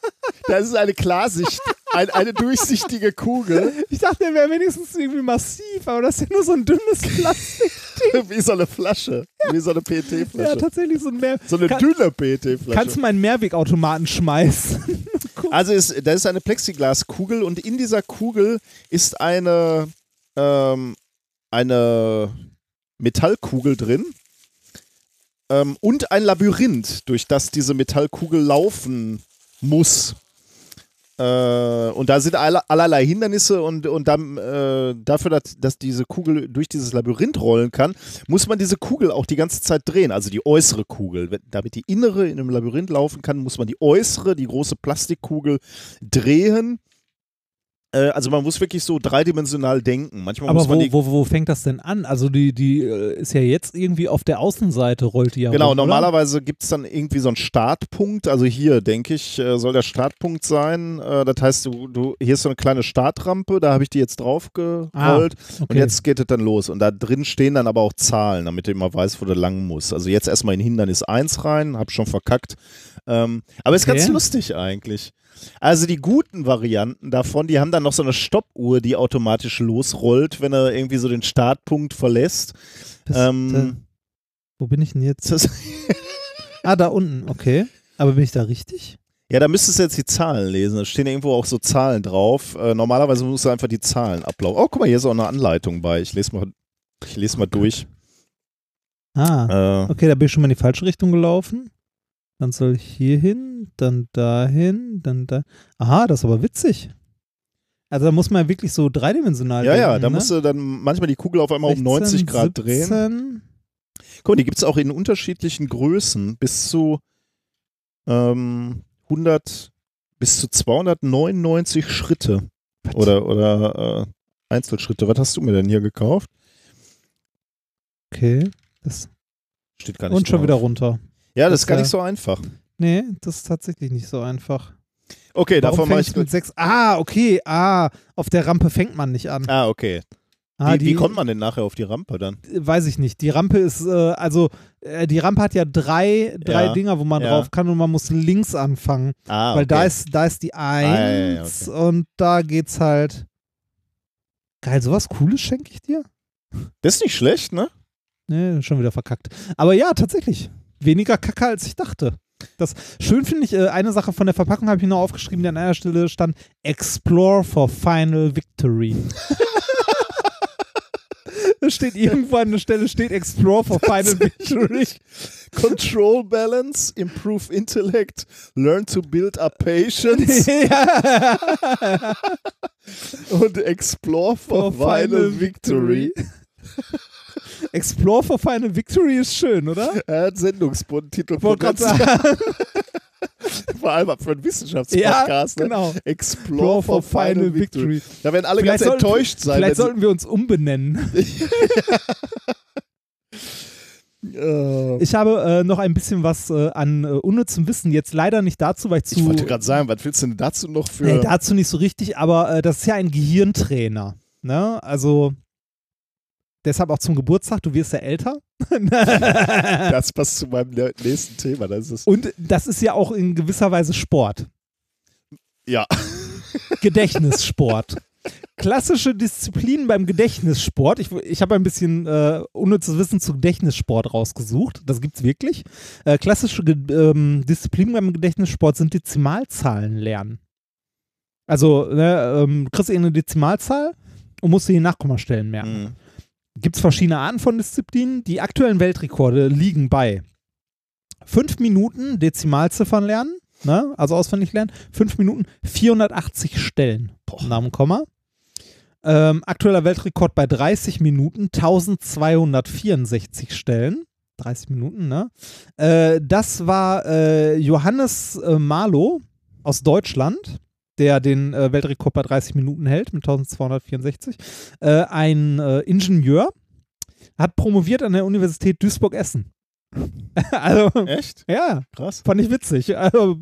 das ist eine Klarsicht, ein, eine durchsichtige Kugel, Ich dachte, der wäre wenigstens irgendwie massiv, aber das ist ja nur so ein dünnes Plastik. wie so eine Flasche, wie so eine Ja, PET-Flasche. tatsächlich so ein Mehr. so eine Kann- dünne PET-Flasche. Kannst du meinen Mehrwegautomaten schmeißen? Also ist, das ist eine Plexiglaskugel und in dieser Kugel ist eine, ähm, eine Metallkugel drin ähm, und ein Labyrinth, durch das diese Metallkugel laufen muss. Äh, und da sind alle, allerlei Hindernisse und, und dann, äh, dafür, dass, dass diese Kugel durch dieses Labyrinth rollen kann, muss man diese Kugel auch die ganze Zeit drehen, also die äußere Kugel. Damit die innere in einem Labyrinth laufen kann, muss man die äußere, die große Plastikkugel drehen. Äh, also man muss wirklich so dreidimensional denken. Manchmal Aber muss man wo, wo, wo fängt das denn an? Also die, die äh, ist ja jetzt irgendwie auf der Außenseite, rollt die ja Genau, rum, normalerweise gibt es dann irgendwie so einen Startpunkt. Also hier, denke ich, äh, soll der Startpunkt sein. Das heißt, du, du, hier ist so eine kleine Startrampe, da habe ich die jetzt drauf gerollt. Ah, Oder? Und Okay. jetzt geht es dann los. Und da drin stehen dann aber auch Zahlen, damit du immer weißt, wo du lang musst. Also jetzt erstmal in Hindernis 1 rein, hab schon verkackt. Ähm, aber ist ganz Okay. lustig eigentlich. Also die guten Varianten davon, die haben dann noch so eine Stoppuhr, die automatisch losrollt, wenn er irgendwie so den Startpunkt verlässt. Bist, ähm, äh, wo bin ich denn jetzt? Ah, da unten, okay. Aber bin ich da richtig? ja, da müsstest du jetzt die Zahlen lesen. Da stehen irgendwo auch so Zahlen drauf. Äh, normalerweise musst du einfach die Zahlen ablaufen. Oh, guck mal, hier ist auch eine Anleitung bei. Ich lese mal, ich lese mal durch. Ah, Äh, okay, da bin ich schon mal in die falsche Richtung gelaufen. Dann soll ich hier hin, dann dahin, dann da. Aha, das ist aber witzig. Also da muss man wirklich so dreidimensional ja, ja, denken, da ne? musst du dann manchmal die Kugel auf einmal um 90 Grad drehen. 17. Guck mal, die gibt es auch in unterschiedlichen Größen. Bis zu ähm, 100, bis zu 299 Schritte. Was? Oder, oder äh, Einzelschritte. Was hast du mir denn hier gekauft? Okay. Das, Steht gar nicht und schon drauf. wieder runter. Ja, das ist gar nicht so einfach. Nee, das ist tatsächlich nicht so einfach. Okay, Warum davon mache ich. mit sechs? Ah, okay. Ah, auf der Rampe fängt man nicht an. Ah, okay. Ah, wie, die, wie kommt man denn nachher auf die Rampe dann? Weiß ich nicht. Die Rampe ist, äh, also, äh, die Rampe hat ja drei, drei Ja, Dinger, wo man ja. drauf kann und man muss links anfangen. Ah, Weil okay. da ist, da ist die ja, ja, Eins und da geht's halt. Geil, sowas Cooles schenke ich dir? Das ist nicht schlecht, ne? Nee, schon wieder verkackt. Aber ja, tatsächlich. Weniger Kacke, als ich dachte. Das schön finde ich, äh, eine Sache von der Verpackung habe ich noch aufgeschrieben, die an einer Stelle stand: Explore for Final Victory. Da steht irgendwo an der Stelle steht Explore for Final Victory. Control Balance, Improve Intellect, Learn to Build Up Patience und Explore for, Final Victory. Explore for Final Victory ist schön, oder? Er hat produziert. sagen. Vor allem für einen Wissenschaftspodcast. Ja, ne? genau. Explore for Final Victory. Da werden alle Vielleicht ganz sollten- enttäuscht sein. Vielleicht sollten wir uns umbenennen. Ich habe äh, noch ein bisschen was äh, an äh, unnützem Wissen. Jetzt leider nicht dazu, weil ich zu. ich wollte gerade sagen, was willst du denn dazu noch für. Nee, dazu nicht so richtig, aber äh, das ist ja ein Gehirntrainer. Ne? Also deshalb auch zum Geburtstag, du wirst ja älter. das passt zu meinem ne- nächsten Thema. Das ist, Und das ist ja auch in gewisser Weise Sport. ja. Gedächtnissport. Klassische Disziplinen beim Gedächtnissport. Ich, ich habe ein bisschen äh, unnützes Wissen zu Gedächtnissport rausgesucht. Das gibt's wirklich. Äh, klassische ähm, Disziplinen beim Gedächtnissport sind Dezimalzahlen lernen. Also, ne, ähm, du kriegst irgendeine Dezimalzahl und musst dir die Nachkommastellen merken. Mhm. Gibt es verschiedene Arten von Disziplinen. Die aktuellen Weltrekorde liegen bei 5 Minuten Dezimalziffern lernen, ne? also auswendig lernen, 5 Minuten 480 Stellen nach dem Komma. Ähm, aktueller Weltrekord bei 30 Minuten 1264 Stellen. 30 Minuten, ne? Äh, das war äh, Johannes äh, Marlow aus Deutschland, der den äh, Weltrekord bei 30 Minuten hält mit 1264. Äh, ein äh, Ingenieur hat promoviert an der Universität Duisburg-Essen. also, Echt? ja, Krass. fand ich witzig. Also,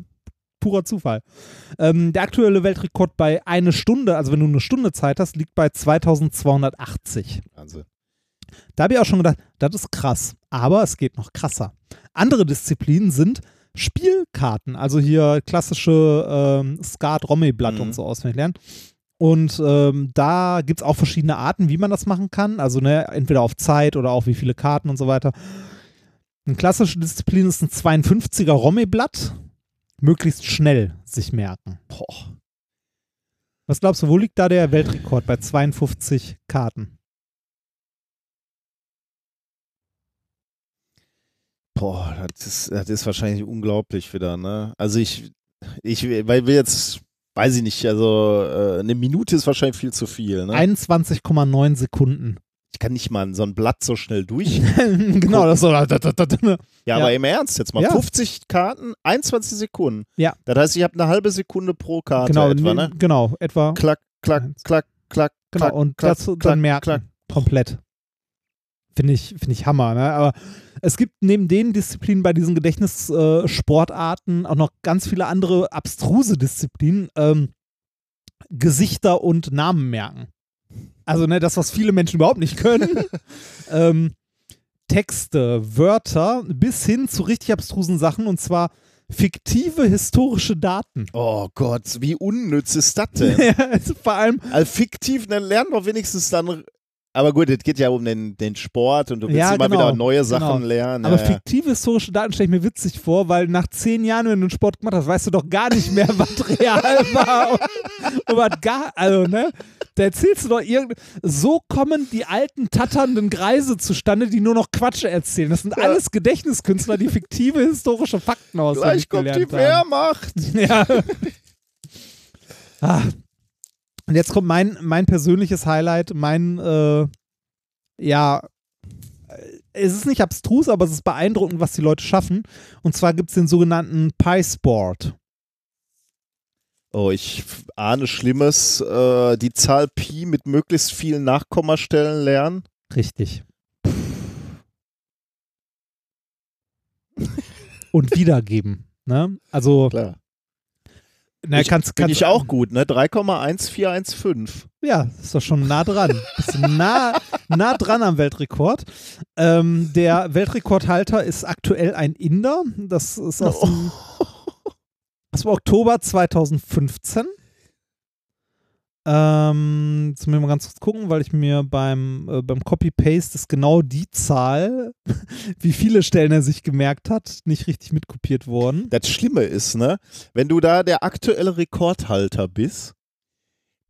purer Zufall. Ähm, der aktuelle Weltrekord bei eine Stunde, also wenn du eine Stunde Zeit hast, liegt bei 2280. Wahnsinn. Da habe ich auch schon gedacht, das ist krass. Aber es geht noch krasser. Andere Disziplinen sind Spielkarten, also hier klassische ähm, Skat, Rommel-Blatt Mhm. und so auswendig lernen. Und ähm, da gibt es auch verschiedene Arten, wie man das machen kann. Also ne, entweder auf Zeit oder auch wie viele Karten und so weiter. Eine klassische Disziplin ist ein 52er Rommel-Blatt. Möglichst schnell sich merken. Boah. Was glaubst du, wo liegt da der Weltrekord bei 52 Karten? Boah, das ist, das ist wahrscheinlich unglaublich wieder, ne? Also ich, ich, weil wir jetzt, weiß ich nicht, also äh, eine Minute ist wahrscheinlich viel zu viel, ne? 21,9 Sekunden. ich kann nicht mal so ein Blatt so schnell durch. genau, das ist so. Ja, Ja. aber im Ernst jetzt mal. Ja. 50 Karten, 21 Sekunden. Ja. Das heißt, ich habe eine halbe Sekunde pro Karte Genau, etwa, ne- ne? genau, etwa. Klack, klack, klack, klack, Genau, klack, und klack, dazu klack, dann merken. klack. Komplett. Finde ich, finde ich Hammer, ne? Aber es gibt neben den Disziplinen bei diesen Gedächtnissportarten äh, Sportarten auch noch ganz viele andere abstruse Disziplinen. Ähm, Gesichter und Namen merken. Also, ne, das, was viele Menschen überhaupt nicht können. ähm, Texte, Wörter bis hin zu richtig abstrusen Sachen und zwar fiktive historische Daten. Oh Gott, wie unnütz ist das denn? Ja, also vor allem, also fiktiv, dann lernen doch wenigstens dann. Aber gut, es geht ja um den, den Sport und du willst Ja, immer genau, wieder neue Sachen genau. lernen. aber ja, fiktive historische Daten stelle ich mir witzig vor, weil nach zehn Jahren, wenn du einen Sport gemacht hast, weißt du doch gar nicht mehr, was real war und, und was gar, also, ne? Da erzählst du doch irgend, so kommen die alten tatternden Greise zustande, die nur noch Quatsch erzählen. Das sind Ja. alles Gedächtniskünstler, die fiktive historische Fakten auswendig Gleich kommt die haben. Wehrmacht. Ja. ah. Und jetzt kommt mein, mein persönliches Highlight, mein, äh, ja, äh, es ist nicht abstrus, aber es ist beeindruckend, was die Leute schaffen. Und zwar gibt es den sogenannten Pi-Sport. Oh, ich ahne Schlimmes. Äh, die Zahl Pi mit möglichst vielen Nachkommastellen lernen. Richtig. Und wiedergeben. Ne? Also, Klar. Na, ich, kannst, kannst ich auch gut, ne? 3,1415. Ja, ist doch schon nah dran. Bist nah, nah dran am Weltrekord. Ähm, der Weltrekordhalter ist aktuell ein Inder. Das ist aus dem, aus dem Oktober 2015. Ähm, jetzt müssen wir mal ganz kurz gucken, weil ich mir beim, äh, beim Copy-Paste ist genau die Zahl, wie viele Stellen er sich gemerkt hat, nicht richtig mitkopiert worden. Das Schlimme ist, ne, wenn du da der aktuelle Rekordhalter bist,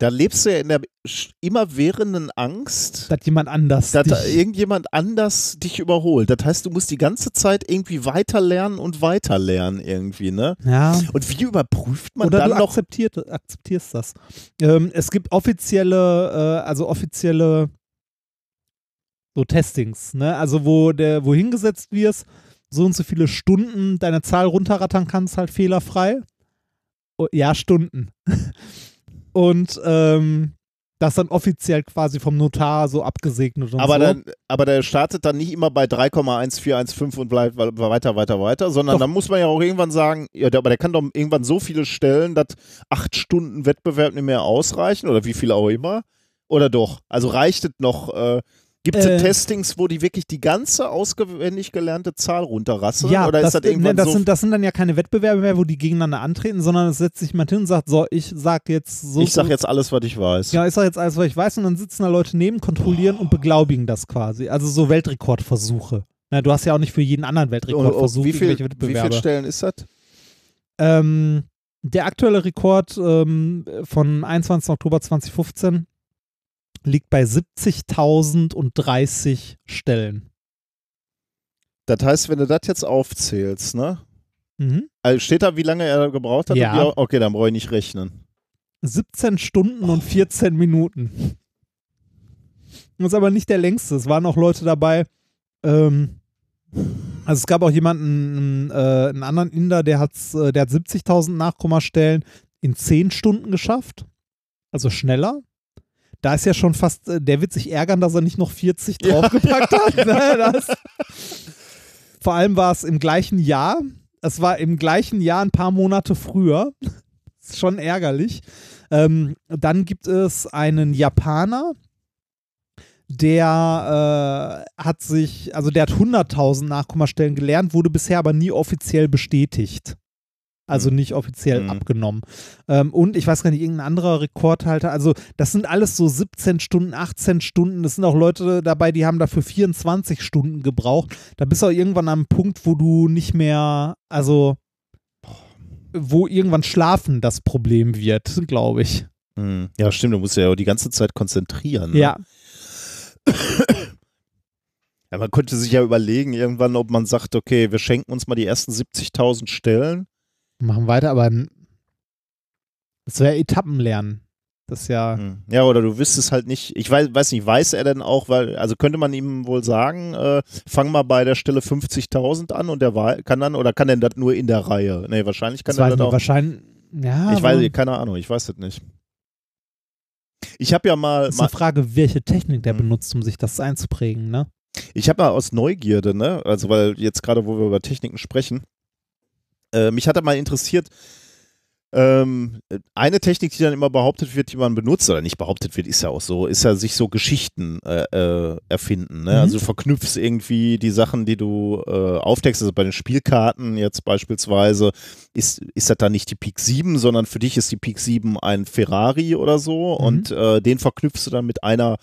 da lebst du ja in der immerwährenden Angst, Dass jemand anders. dass da dich- irgendjemand anders dich überholt. Das heißt, du musst die ganze Zeit irgendwie weiter lernen und weiter lernen irgendwie, ne? ja. Und wie überprüft man Oder dann du noch? akzeptiert, akzeptierst das. Ähm, es gibt offizielle, äh, also offizielle so Testings, ne? Also wo der, wo hingesetzt wirst, so und so viele Stunden deine Zahl runterrattern kannst, halt fehlerfrei. Oh, ja, Stunden. und ähm, das dann offiziell quasi vom Notar so abgesegnet und Aber, so. dann, aber der startet dann nicht immer bei 3,1415 und bleibt we- weiter, weiter, weiter, sondern Doch. dann muss man ja auch irgendwann sagen, ja, aber der kann doch irgendwann so viele stellen, dass acht Stunden Wettbewerb nicht mehr ausreichen oder wie viel auch immer. Oder doch? Also reicht es noch? Äh, Gibt es Äh. Testings, wo die wirklich die ganze auswendig gelernte Zahl runterrasseln? Ja, oder das, ist das ne, irgendwann das, so? sind, das sind dann ja keine Wettbewerbe mehr, wo die gegeneinander antreten, sondern es setzt sich jemand hin und sagt, so, ich sag jetzt so. ich sag jetzt alles, was ich weiß. Ja, ich sag jetzt alles, was ich weiß, und dann sitzen da Leute neben, kontrollieren und beglaubigen das quasi. Also so Weltrekordversuche. Na, du hast ja auch nicht für jeden anderen Weltrekordversuch wie, viel, wie viele. Stellen ist das? Ähm, der aktuelle Rekord ähm, von 21. Oktober 2015 liegt bei 70.030 Stellen. Das heißt, wenn du das jetzt aufzählst, ne? Mhm. Also steht da, wie lange er gebraucht hat? Ja. Okay, dann brauche ich nicht rechnen. 17 Stunden und 14 Minuten. Das ist aber nicht der längste. Es waren auch Leute dabei. Ähm, also es gab auch jemanden, äh, einen anderen Inder, der, hat's, äh, der hat 70.000 Nachkommastellen in 10 Stunden geschafft. Also schneller. Da ist ja schon fast, äh, der wird sich ärgern, dass er nicht noch 40 Ja, draufgepackt hat. Ne, das. Vor allem war es im gleichen Jahr. Es war im gleichen Jahr ein paar Monate früher. ist schon ärgerlich. Ähm, dann gibt es einen Japaner, der äh, hat sich, also der hat 100.000 Nachkommastellen gelernt, wurde bisher aber nie offiziell bestätigt. Also Hm. nicht offiziell Hm. abgenommen. Ähm, und ich weiß gar nicht, irgendein anderer Rekordhalter. Also, das sind alles so 17 Stunden, 18 Stunden. Es sind auch Leute dabei, die haben dafür 24 Stunden gebraucht. Da bist du auch irgendwann am Punkt, wo du nicht mehr, also, wo irgendwann Schlafen das Problem wird, glaube ich. Hm. Ja, stimmt, du musst ja auch die ganze Zeit konzentrieren. Ne? Ja. ja. Man könnte sich ja überlegen, irgendwann, ob man sagt, okay, wir schenken uns mal die ersten 70.000 Stellen. Machen weiter, aber das wäre Etappenlernen. Das ist ja. Hm. Ja, oder du wüsstest halt nicht, ich weiß, weiß nicht, weiß er denn auch, weil, also könnte man ihm wohl sagen, äh, fang mal bei der Stelle 50.000 an und der kann dann, oder kann denn das nur in der Reihe? Nee, wahrscheinlich kann Das er das auch. wahrscheinlich. Ja, Ich weiß, keine Ahnung, ich weiß das nicht. Ich habe ja mal, ist mal eine Frage, welche Technik der Hm. benutzt, um sich das einzuprägen, ne? Ich habe mal aus Neugierde, ne, also weil jetzt gerade, wo wir über Techniken sprechen, äh, mich hat da mal interessiert, ähm, eine Technik, die dann immer behauptet wird, die man benutzt, oder nicht behauptet wird, ist ja auch so, ist ja sich so Geschichten äh, äh, erfinden. Ne? Mhm. Also du verknüpfst irgendwie die Sachen, die du äh, aufdeckst, also bei den Spielkarten jetzt beispielsweise, ist, ist das dann nicht die Pik 7, sondern für dich ist die Pik 7 ein Ferrari oder so Mhm. und äh, den verknüpfst du dann mit einer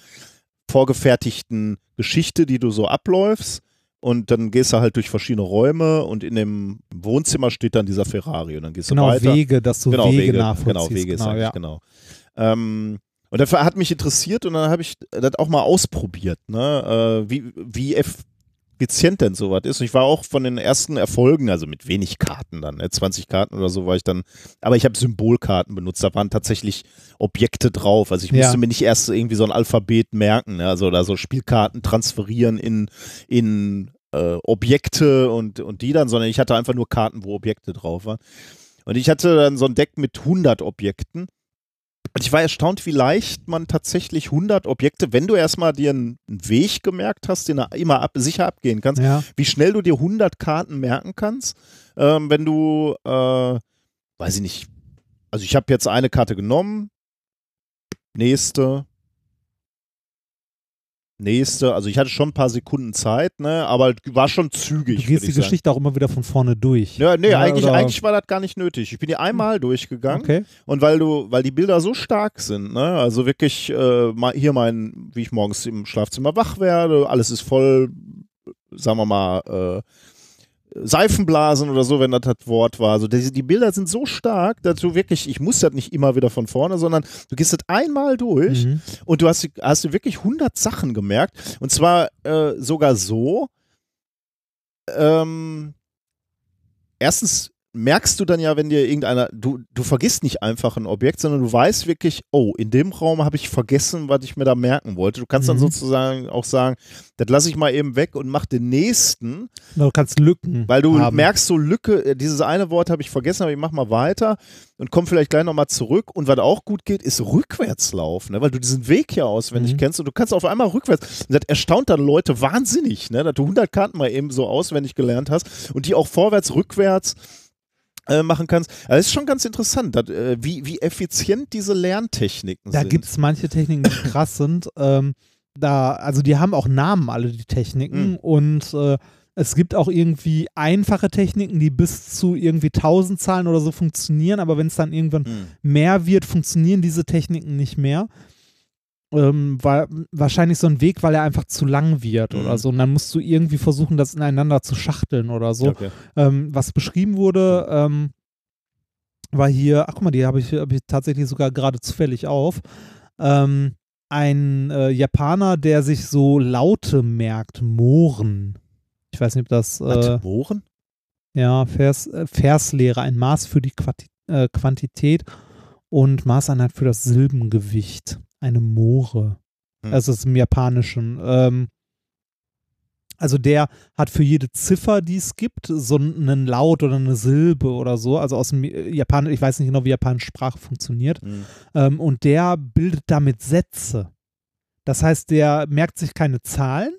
vorgefertigten Geschichte, die du so abläufst. Und dann gehst du halt durch verschiedene Räume und in dem Wohnzimmer steht dann dieser Ferrari und dann gehst Genau, du weiter. Wege, dass du genau, Wege, Wege, nachvollziehst. genau, Wege ist genau, eigentlich, ja. genau. Ähm, und dafür hat mich interessiert und dann habe ich das auch mal ausprobiert, ne? äh, wie, wie effizient denn sowas ist. Und ich war auch von den ersten Erfolgen, also mit wenig Karten dann, ne? 20 Karten oder so war ich dann, aber ich habe Symbolkarten benutzt, da waren tatsächlich Objekte drauf. Also ich Ja. musste mir nicht erst irgendwie so ein Alphabet merken, ne? also oder so Spielkarten transferieren in, in äh, Objekte und, und die dann, sondern ich hatte einfach nur Karten, wo Objekte drauf waren. Und ich hatte dann so ein Deck mit 100 Objekten. Und ich war erstaunt, wie leicht man tatsächlich 100 Objekte, wenn du erstmal dir einen Weg gemerkt hast, den du immer ab, sicher abgehen kannst, Ja. wie schnell du dir 100 Karten merken kannst, ähm, wenn du, äh, weiß ich nicht, also ich habe jetzt eine Karte genommen, nächste, nächste. Also ich hatte schon ein paar Sekunden Zeit, ne, aber war schon zügig. Du gehst die sagen. Geschichte auch immer wieder von vorne durch. Ja, nee, Ja, eigentlich, eigentlich war das gar nicht nötig. Ich bin die einmal durchgegangen Okay. und weil du, weil die Bilder so stark sind, ne, also wirklich äh, hier mein, wie ich morgens im Schlafzimmer wach werde, alles ist voll, sagen wir mal, äh, Seifenblasen oder so, wenn das das Wort war. Also die, die Bilder sind so stark, dass du wirklich, ich muss das nicht immer wieder von vorne, sondern du gehst das einmal durch Mhm. und du hast, hast du wirklich 100 Sachen gemerkt. Und zwar äh, sogar so, ähm, erstens merkst du dann ja, wenn dir irgendeiner, du, du vergisst nicht einfach ein Objekt, sondern du weißt wirklich, oh, in dem Raum habe ich vergessen, was ich mir da merken wollte. Du kannst dann Mhm. sozusagen auch sagen, das lasse ich mal eben weg und mach den nächsten, Du kannst Lücken weil du haben. merkst so Lücke, äh, dieses eine Wort habe ich vergessen, aber ich mach mal weiter und komm vielleicht gleich nochmal zurück. Und was auch gut geht, ist Rückwärtslauf, ne? weil du diesen Weg ja auswendig Mhm. kennst und du kannst auf einmal rückwärts. Und das erstaunt dann Leute wahnsinnig, ne? dass du 100 Karten mal eben so auswendig gelernt hast und die auch vorwärts, rückwärts äh, machen kannst. Also das ist schon ganz interessant, dass, äh, wie, wie effizient diese Lerntechniken Da sind. gibt es manche Techniken, die krass sind. Ähm, da, also die haben auch Namen, alle die Techniken. Mhm. Und äh, es gibt auch irgendwie einfache Techniken, die bis zu irgendwie 1000 Zahlen oder so funktionieren, aber wenn es dann irgendwann Hm. mehr wird, funktionieren diese Techniken nicht mehr. Ähm, weil, wahrscheinlich so ein Weg, weil er einfach zu lang wird Mhm. oder so. Und dann musst du irgendwie versuchen, das ineinander zu schachteln oder so. Okay. Ähm, was beschrieben wurde, ähm, war hier, ach guck mal, die habe ich, hab ich tatsächlich sogar gerade zufällig auf. Ähm, ein äh, Japaner, der sich so Laute merkt, Mohren. Ich weiß nicht, ob das äh, Was, Mohren? ja, Vers, äh, Verslehre, ein Maß für die Quati äh, Quantität und Maßeinheit für das Silbengewicht. Eine Moore. Hm. Das ist im Japanischen. Ähm, also der hat für jede Ziffer, die es gibt, so einen Laut oder eine Silbe oder so. Also aus dem Japan, ich weiß nicht genau, wie japanische Sprache funktioniert. Hm. Ähm, und der bildet damit Sätze. Das heißt, der merkt sich keine Zahlen,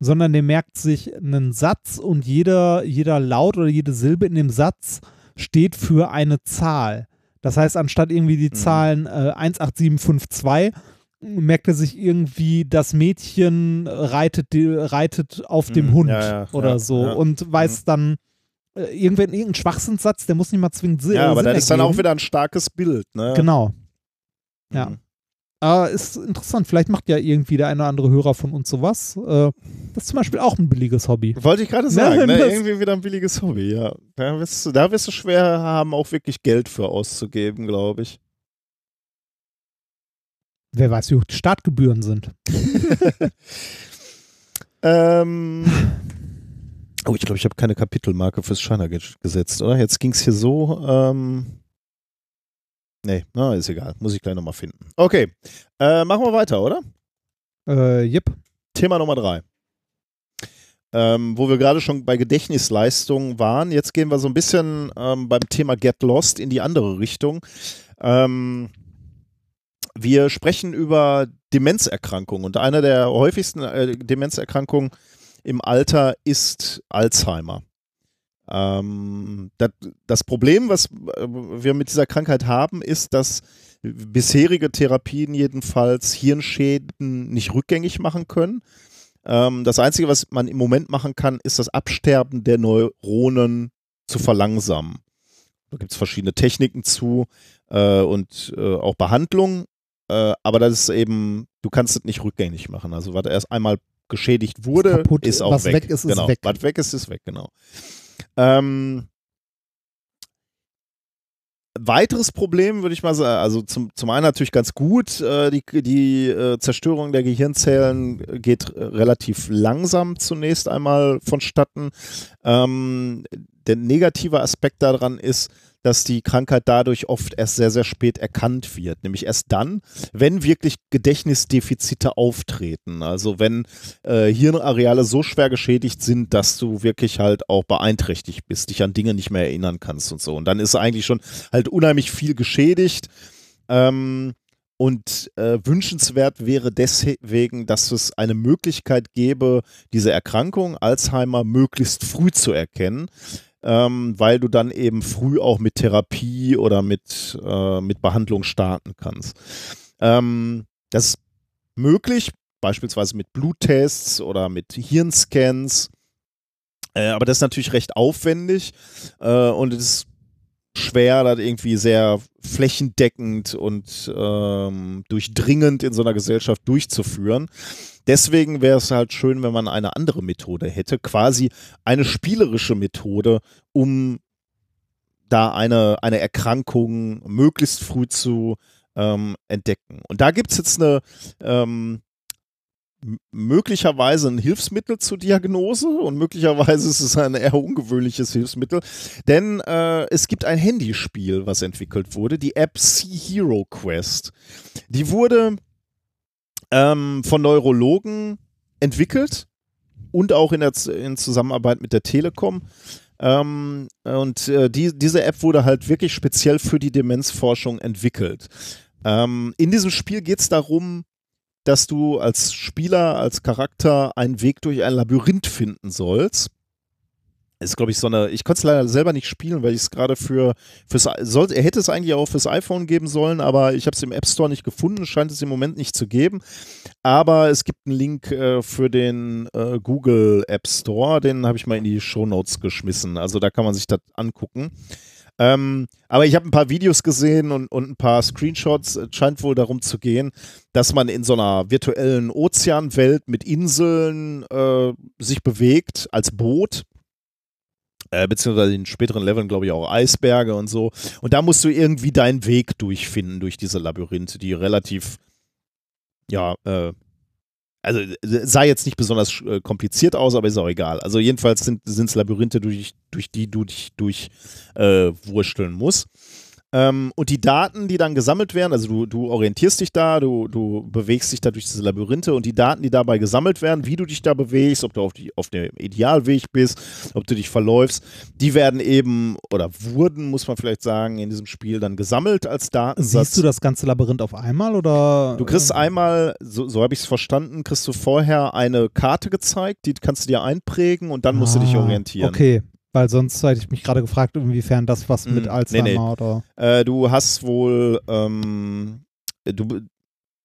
sondern der merkt sich einen Satz und jeder, jeder Laut oder jede Silbe in dem Satz steht für eine Zahl. Das heißt, anstatt irgendwie die Mhm. Zahlen äh, 18752 merkt er sich irgendwie, das Mädchen reitet, die, reitet auf dem Mhm, Hund ja, ja, oder ja, so und weiß dann äh, irgendwann irgendein Schwachsinnssatz, der muss nicht mal zwingend Sinn Ja, aber Sinn das ist dann auch ergeben. wieder ein starkes Bild, ne? Genau. ja. Mhm. Aber ist interessant. Vielleicht macht ja irgendwie der eine oder andere Hörer von uns sowas. Äh, das ist zum Beispiel auch ein billiges Hobby. Wollte ich gerade sagen, ne? irgendwie wieder ein billiges Hobby, ja. Da wirst, du, da wirst du schwer haben, auch wirklich Geld für auszugeben, glaube ich. Wer weiß, wie hoch die Startgebühren sind. Ähm, oh, ich glaube, ich habe keine Kapitelmarke fürs Shiner ge- gesetzt, oder? Jetzt ging es hier so. Ähm, nee, na, ist egal. Muss ich gleich nochmal finden. Okay, äh, machen wir weiter, oder? Äh, yep. Thema Nummer drei. Ähm, wo wir gerade schon bei Gedächtnisleistungen waren. Jetzt gehen wir so ein bisschen ähm, beim Thema Get Lost in die andere Richtung. Ähm, wir sprechen über Demenzerkrankungen und eine der häufigsten äh, Demenzerkrankungen im Alter ist Alzheimer. Ähm, das, das Problem, was äh, wir mit dieser Krankheit haben, ist, dass bisherige Therapien jedenfalls Hirnschäden nicht rückgängig machen können. Ähm, das Einzige, was man im Moment machen kann, ist das Absterben der Neuronen zu verlangsamen. Da gibt es verschiedene Techniken zu äh, und äh, auch Behandlungen, äh, aber das ist eben, du kannst es nicht rückgängig machen. Also was erst einmal geschädigt wurde, kaputt- ist auch was weg. weg ist, ist genau. weg. Was weg ist, ist weg, genau. Ähm, Weiteres Problem würde ich mal sagen, also zum, zum einen natürlich ganz gut, äh, die, die äh, Zerstörung der Gehirnzellen geht relativ langsam zunächst einmal vonstatten. Ähm, der negative Aspekt daran ist, dass die Krankheit dadurch oft erst sehr, sehr spät erkannt wird. Nämlich erst dann, wenn wirklich Gedächtnisdefizite auftreten. Also wenn äh, Hirnareale so schwer geschädigt sind, dass du wirklich halt auch beeinträchtigt bist, dich an Dinge nicht mehr erinnern kannst und so. Und dann ist eigentlich schon halt unheimlich viel geschädigt. Ähm, und äh, wünschenswert wäre deswegen, dass es eine Möglichkeit gäbe, diese Erkrankung Alzheimer möglichst früh zu erkennen, ähm, weil du dann eben früh auch mit Therapie oder mit, äh, mit Behandlung starten kannst. Ähm, das ist möglich beispielsweise mit Bluttests oder mit Hirnscans. Äh, aber das ist natürlich recht aufwendig äh, und es schwer, das irgendwie sehr flächendeckend und ähm, durchdringend in so einer Gesellschaft durchzuführen. Deswegen wäre es halt schön, wenn man eine andere Methode hätte, quasi eine spielerische Methode, um da eine, eine Erkrankung möglichst früh zu ähm, entdecken. Und da gibt es jetzt eine ähm, möglicherweise ein Hilfsmittel zur Diagnose und möglicherweise ist es ein eher ungewöhnliches Hilfsmittel, denn äh, es gibt ein Handyspiel, was entwickelt wurde, die App Sea Hero Quest. Die wurde ähm, von Neurologen entwickelt und auch in, der, in Zusammenarbeit mit der Telekom. Ähm, und äh, die, diese App wurde halt wirklich speziell für die Demenzforschung entwickelt. Ähm, in diesem Spiel geht es darum, dass du als Spieler, als Charakter einen Weg durch ein Labyrinth finden sollst ist, glaube ich, so eine. Ich konnte es leider selber nicht spielen, weil ich es gerade für. Fürs, soll, er hätte es eigentlich auch fürs iPhone geben sollen, aber ich habe es im App Store nicht gefunden. Scheint es im Moment nicht zu geben. Aber es gibt einen Link äh, für den äh, Google App Store. Den habe ich mal in die Show Notes geschmissen. Also da kann man sich das angucken. Ähm, aber ich habe ein paar Videos gesehen und, und ein paar Screenshots. Es scheint wohl darum zu gehen, dass man in so einer virtuellen Ozeanwelt mit Inseln äh, sich bewegt als Boot äh, beziehungsweise in späteren Leveln, glaube ich, auch Eisberge und so. Und da musst du irgendwie deinen Weg durchfinden durch diese Labyrinthe, die relativ, ja, äh, also sah jetzt nicht besonders äh, kompliziert aus, aber ist auch egal. Also jedenfalls sind es Labyrinthe, durch, durch die du dich durchwursteln äh, musst. Ähm, und die Daten, die dann gesammelt werden, also du, du orientierst dich da, du, du bewegst dich da durch diese Labyrinthe und die Daten, die dabei gesammelt werden, wie du dich da bewegst, ob du auf, die, auf dem Idealweg bist, ob du dich verläufst, die werden eben oder wurden, muss man vielleicht sagen, in diesem Spiel dann gesammelt als Datensatz. Siehst du das ganze Labyrinth auf einmal oder? Du kriegst einmal, so, so habe ich es verstanden, kriegst du vorher eine Karte gezeigt, die kannst du dir einprägen und dann musst ah, du dich ah, orientieren. Okay, weil sonst hätte ich mich gerade gefragt, inwiefern das was mit mm, Alzheimer nee, nee. oder. Äh, du hast wohl, ähm, du,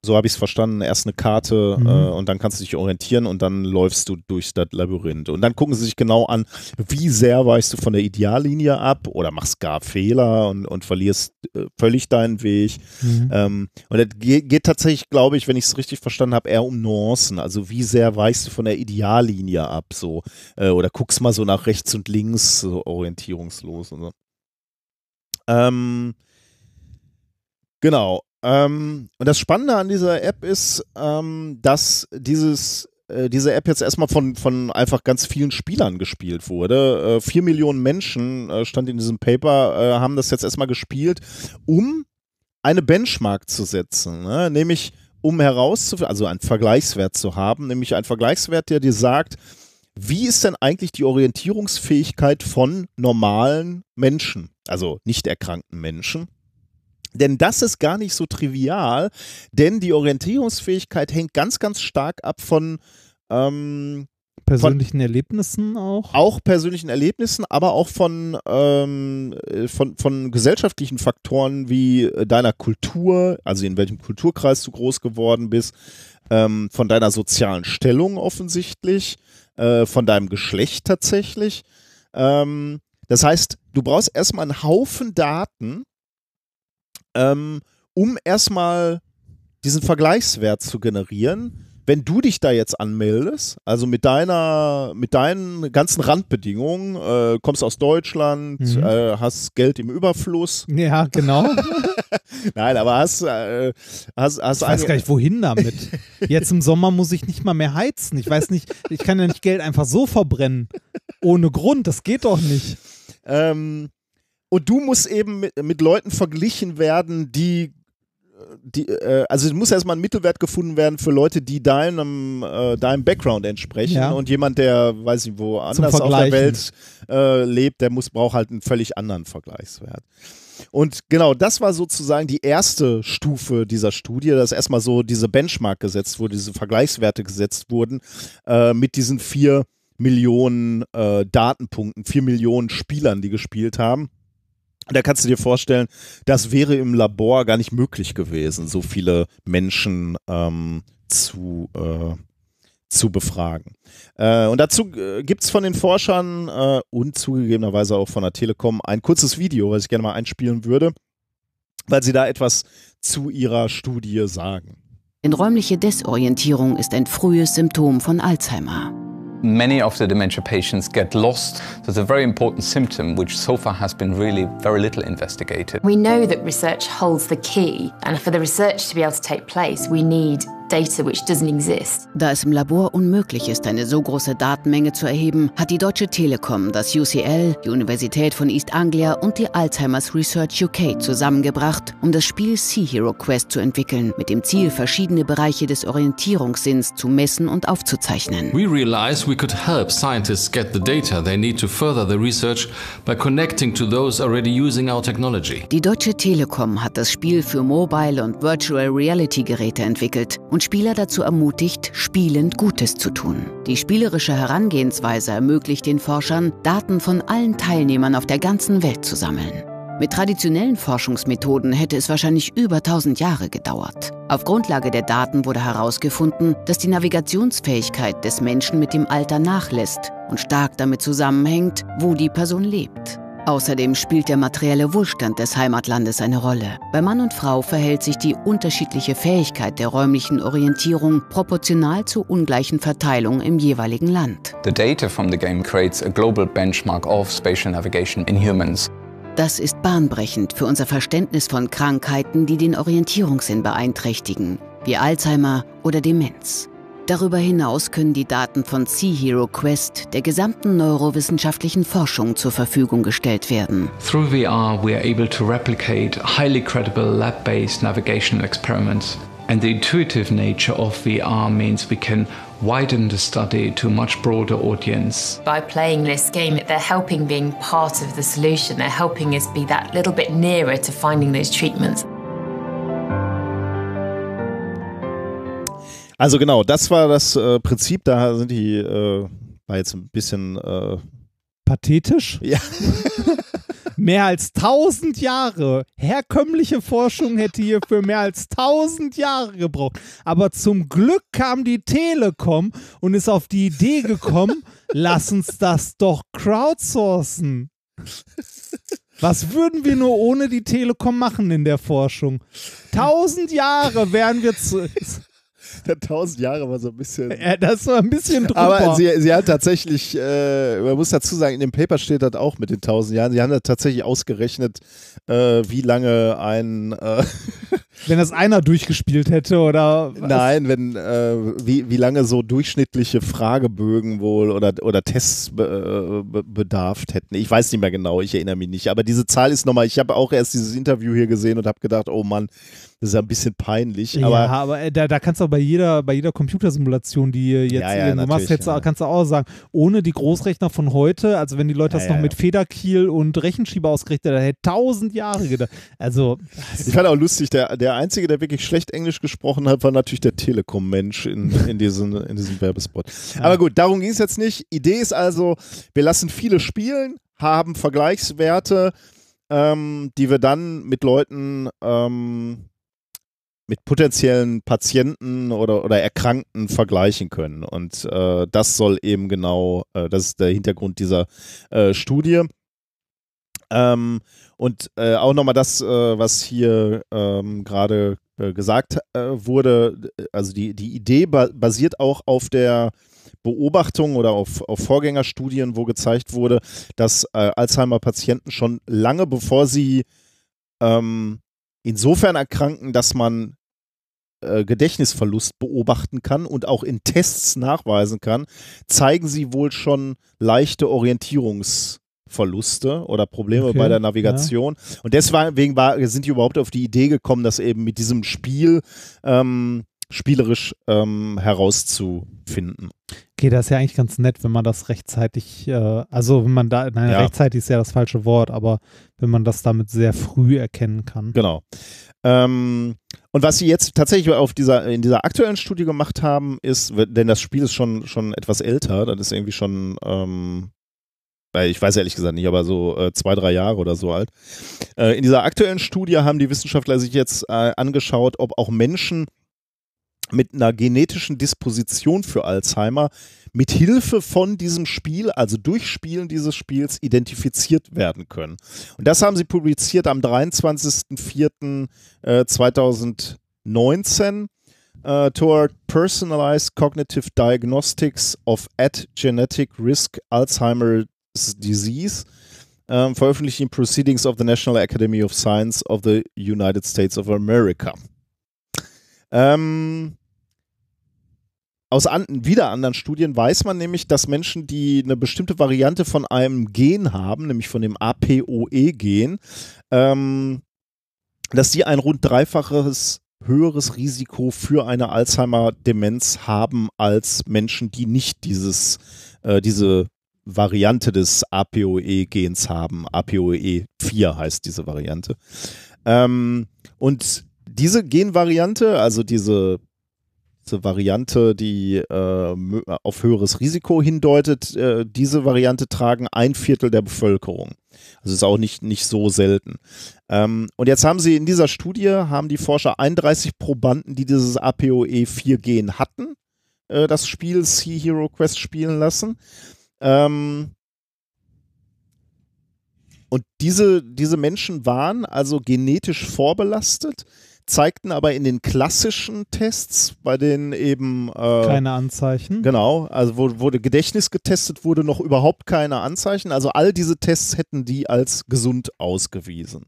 so habe ich es verstanden, erst eine Karte mhm. äh, und dann kannst du dich orientieren und dann läufst du durch das Labyrinth. Und dann gucken sie sich genau an, wie sehr weichst du von der Ideallinie ab oder machst gar Fehler und, und verlierst äh, völlig deinen Weg. Mhm. Ähm, und es geht, geht, tatsächlich, glaube ich, wenn ich es richtig verstanden habe, eher um Nuancen. Also wie sehr weichst du von der Ideallinie ab so äh, oder guckst mal so nach rechts und links so orientierungslos und so. Ähm, Genau. Ähm, und das Spannende an dieser App ist, ähm, dass dieses äh, diese App jetzt erstmal von, von einfach ganz vielen Spielern gespielt wurde. Äh, vier Millionen Menschen, äh, stand in diesem Paper, äh, haben das jetzt erstmal gespielt, um eine Benchmark zu setzen. Ne? Nämlich, um herauszufinden, also einen Vergleichswert zu haben, nämlich einen Vergleichswert, der dir sagt, wie ist denn eigentlich die Orientierungsfähigkeit von normalen Menschen, also nicht erkrankten Menschen? Denn das ist gar nicht so trivial, denn die Orientierungsfähigkeit hängt ganz, ganz stark ab von ähm, persönlichen von, Erlebnissen auch? Auch persönlichen Erlebnissen, aber auch von, ähm, von, von gesellschaftlichen Faktoren wie deiner Kultur, also in welchem Kulturkreis du groß geworden bist, ähm, von deiner sozialen Stellung offensichtlich, äh, von deinem Geschlecht tatsächlich. Ähm, das heißt, du brauchst erstmal einen Haufen Daten, ähm, um erstmal diesen Vergleichswert zu generieren, wenn du dich da jetzt anmeldest, also mit deiner, mit deinen ganzen Randbedingungen, äh, kommst aus Deutschland, mhm. äh, hast Geld im Überfluss. Ja, genau. Nein, aber hast, äh, hast, hast Ich weiß gar nicht, wohin damit. Jetzt im Sommer muss ich nicht mal mehr heizen. Ich weiß nicht, ich kann ja nicht Geld einfach so verbrennen. Ohne Grund, das geht doch nicht. Ähm, und du musst eben mit, mit Leuten verglichen werden, die die, äh, also es muss erstmal ein Mittelwert gefunden werden für Leute, die deinem, äh, deinem Background entsprechen ja. und jemand, der, weiß ich, wo anders auf der Welt äh, lebt, der muss, braucht halt einen völlig anderen Vergleichswert. Und genau, das war sozusagen die erste Stufe dieser Studie, dass erstmal so diese Benchmark gesetzt wurde, diese Vergleichswerte gesetzt wurden äh, mit diesen vier Millionen äh, Datenpunkten, vier Millionen Spielern, die gespielt haben. Da kannst du dir vorstellen, das wäre im Labor gar nicht möglich gewesen, so viele Menschen ähm, zu, äh, zu befragen. Äh, und dazu äh, gibt es von den Forschern äh, und zugegebenerweise auch von der Telekom ein kurzes Video, was ich gerne mal einspielen würde, weil sie da etwas zu ihrer Studie sagen. Denn räumliche Desorientierung ist ein frühes Symptom von Alzheimer. Many of the dementia patients get lost. So it's a very important symptom which so far has been really very little investigated. We know that research holds the key, and for the research to be able to take place, we need data which doesn't exist. Da es im Labor unmöglich ist, eine so große Datenmenge zu erheben, hat die Deutsche Telekom das UCL, die Universität von East Anglia und die Alzheimer's Research UK zusammengebracht, um das Spiel Sea Hero Quest zu entwickeln, mit dem Ziel, verschiedene Bereiche des Orientierungssinns zu messen und aufzuzeichnen. We realized we could help scientists get the data they need to further the research by connecting to those already using our technology. Die Deutsche Telekom hat das Spiel für Mobile und Virtual Reality Geräte entwickelt und Spieler dazu ermutigt, spielend Gutes zu tun. Die spielerische Herangehensweise ermöglicht den Forschern, Daten von allen Teilnehmern auf der ganzen Welt zu sammeln. Mit traditionellen Forschungsmethoden hätte es wahrscheinlich über 1000 Jahre gedauert. Auf Grundlage der Daten wurde herausgefunden, dass die Navigationsfähigkeit des Menschen mit dem Alter nachlässt und stark damit zusammenhängt, wo die Person lebt. Außerdem spielt der materielle Wohlstand des Heimatlandes eine Rolle. Bei Mann und Frau verhält sich die unterschiedliche Fähigkeit der räumlichen Orientierung proportional zur ungleichen Verteilung im jeweiligen Land. The data from the game creates a global benchmark of spatial navigation in humans. Das ist bahnbrechend für unser Verständnis von Krankheiten, die den Orientierungssinn beeinträchtigen, wie Alzheimer oder Demenz. Darüber hinaus können die Daten von Sea Hero Quest der gesamten neurowissenschaftlichen Forschung zur Verfügung gestellt werden. Through VR, we are able to replicate highly credible lab-based navigational experiments. And the intuitive nature of VR means we can widen the study to a much broader audience. By playing this game, they're helping being part of the solution. They're helping us be that little bit nearer to finding those treatments. Also genau, das war das äh, Prinzip. Da sind die, äh, war jetzt ein bisschen äh, Pathetisch. Ja. mehr als 1000 Jahre. Herkömmliche Forschung hätte hier für mehr als 1000 Jahre gebraucht. Aber zum Glück kam die Telekom und ist auf die Idee gekommen, lass uns das doch crowdsourcen. Was würden wir nur ohne die Telekom machen in der Forschung? 1000 Jahre wären wir zu. Der 1000 Jahre war so ein bisschen. Ja, das war ein bisschen drüber. Aber sie, sie hat tatsächlich, äh, man muss dazu sagen, in dem Paper steht das auch mit den 1000 Jahren. Sie haben da tatsächlich ausgerechnet, äh, wie lange ein. Äh, wenn das einer durchgespielt hätte oder. Was? Nein, wenn, äh, wie, wie lange so durchschnittliche Fragebögen wohl oder, oder Tests be, be, bedarft hätten. Ich weiß nicht mehr genau, ich erinnere mich nicht. Aber diese Zahl ist nochmal, ich habe auch erst dieses Interview hier gesehen und habe gedacht, oh Mann, das ist ja ein bisschen peinlich. Ja, aber, aber äh, da, da kannst du auch bei jeder, bei jeder Computersimulation, die jetzt Ja, ja, du machst, jetzt, kannst du auch sagen, ohne die Großrechner von heute, also wenn die Leute das noch mit. Federkiel und Rechenschieber ausgerichtet hätten, hätte tausend Jahre gedacht. Also, Ich fand auch lustig, der, der Einzige, der wirklich schlecht Englisch gesprochen hat, war natürlich der Telekom-Mensch in, in, diesem, in diesem Werbespot. Aber gut, darum ging es jetzt nicht. Idee ist also, wir lassen viele spielen, haben Vergleichswerte, ähm, die wir dann mit Leuten, ähm, mit potenziellen Patienten oder, oder Erkrankten vergleichen können. Und äh, das soll eben genau, äh, das ist der Hintergrund dieser äh, Studie. Ähm, und äh, auch nochmal das, äh, was hier ähm, gerade äh, gesagt äh, wurde, also die, die Idee ba basiert auch auf der Beobachtung oder auf, auf Vorgängerstudien, wo gezeigt wurde, dass äh, Alzheimer-Patienten schon lange bevor sie ähm, insofern erkranken, dass man äh, Gedächtnisverlust beobachten kann und auch in Tests nachweisen kann, zeigen sie wohl schon leichte Orientierungsverluste oder Probleme Okay, bei der Navigation. Und deswegen war, sind die überhaupt auf die Idee gekommen, das eben mit diesem Spiel ähm, spielerisch ähm, herauszufinden. okay, das ist ja eigentlich ganz nett, wenn man das rechtzeitig, äh, also wenn man da, nein, Ja. rechtzeitig ist ja das falsche Wort, aber wenn man das damit sehr früh erkennen kann. Genau. Ähm, und was sie jetzt tatsächlich auf dieser, in dieser aktuellen Studie gemacht haben, ist, denn das Spiel ist schon, schon etwas älter, das ist irgendwie schon, ähm, ich weiß ehrlich gesagt nicht, aber so äh, zwei, drei Jahre oder so alt. Äh, in dieser aktuellen Studie haben die Wissenschaftler sich jetzt äh, angeschaut, ob auch Menschen mit einer genetischen Disposition für Alzheimer mit Hilfe von diesem Spiel, also durch Spielen dieses Spiels, identifiziert werden können. Und das haben sie publiziert am 23.04.2019 uh, toward personalized cognitive diagnostics of at genetic risk Alzheimer's disease. Um, veröffentlicht in Proceedings of the National Academy of Science of the United States of America. Ähm, aus an, wieder anderen Studien weiß man nämlich, dass Menschen, die eine bestimmte Variante von einem Gen haben, nämlich von dem APOE-Gen, ähm, dass die ein rund dreifaches höheres Risiko für eine Alzheimer-Demenz haben als Menschen, die nicht dieses, äh, diese Variante des APOE-Gens haben. APOE4 heißt diese Variante. Ähm, und diese Genvariante, also diese Variante, die äh, auf höheres Risiko hindeutet, äh, diese Variante tragen ein Viertel der Bevölkerung. Also ist auch nicht, nicht so selten. Ähm, und jetzt haben sie in dieser Studie, haben die Forscher 31 Probanden, die dieses APOE4-Gen hatten, äh, das Spiel Sea Hero Quest spielen lassen. Ähm, und diese, diese Menschen waren also genetisch vorbelastet, zeigten aber in den klassischen Tests, bei denen eben äh, keine Anzeichen. Genau, also wo, wurde Gedächtnis getestet wurde, noch überhaupt keine Anzeichen. Also all diese Tests hätten die als gesund ausgewiesen.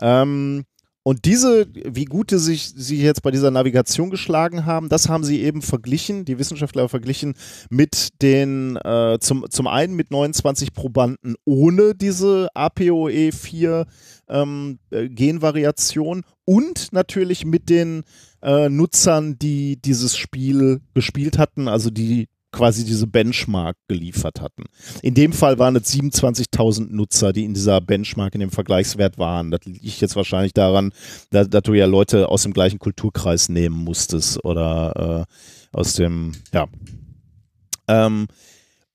Ähm, und diese, wie gut sie sich sie jetzt bei dieser Navigation geschlagen haben, das haben sie eben verglichen, die Wissenschaftler verglichen mit den, äh, zum, zum einen mit 29 Probanden ohne diese APOE4 ähm, äh, Genvariation und natürlich mit den äh, Nutzern, die dieses Spiel gespielt hatten, also die quasi diese Benchmark geliefert hatten. In dem Fall waren es 27.000 Nutzer, die in dieser Benchmark, in dem Vergleichswert waren. Das liegt jetzt wahrscheinlich daran, dass, dass du ja Leute aus dem gleichen Kulturkreis nehmen musstest oder äh, aus dem, ja. Ähm,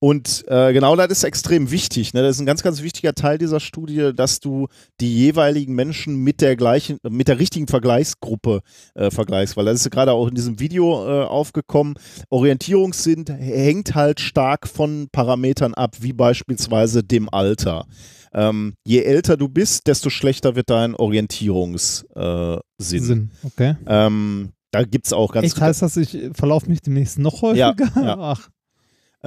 und äh, genau das ist extrem wichtig. Ne? Das ist ein ganz, ganz wichtiger Teil dieser Studie, dass du die jeweiligen Menschen mit der gleichen, mit der richtigen Vergleichsgruppe äh, vergleichst, weil das ist gerade auch in diesem Video äh, aufgekommen. Orientierungssinn hängt halt stark von Parametern ab, wie beispielsweise dem Alter. Ähm, je älter du bist, desto schlechter wird dein Orientierungssinn. Sinn, okay. Ähm, da gibt es auch ganz Echt heißt das, ich verlaufe mich demnächst noch häufiger? Ja, ja. Ach.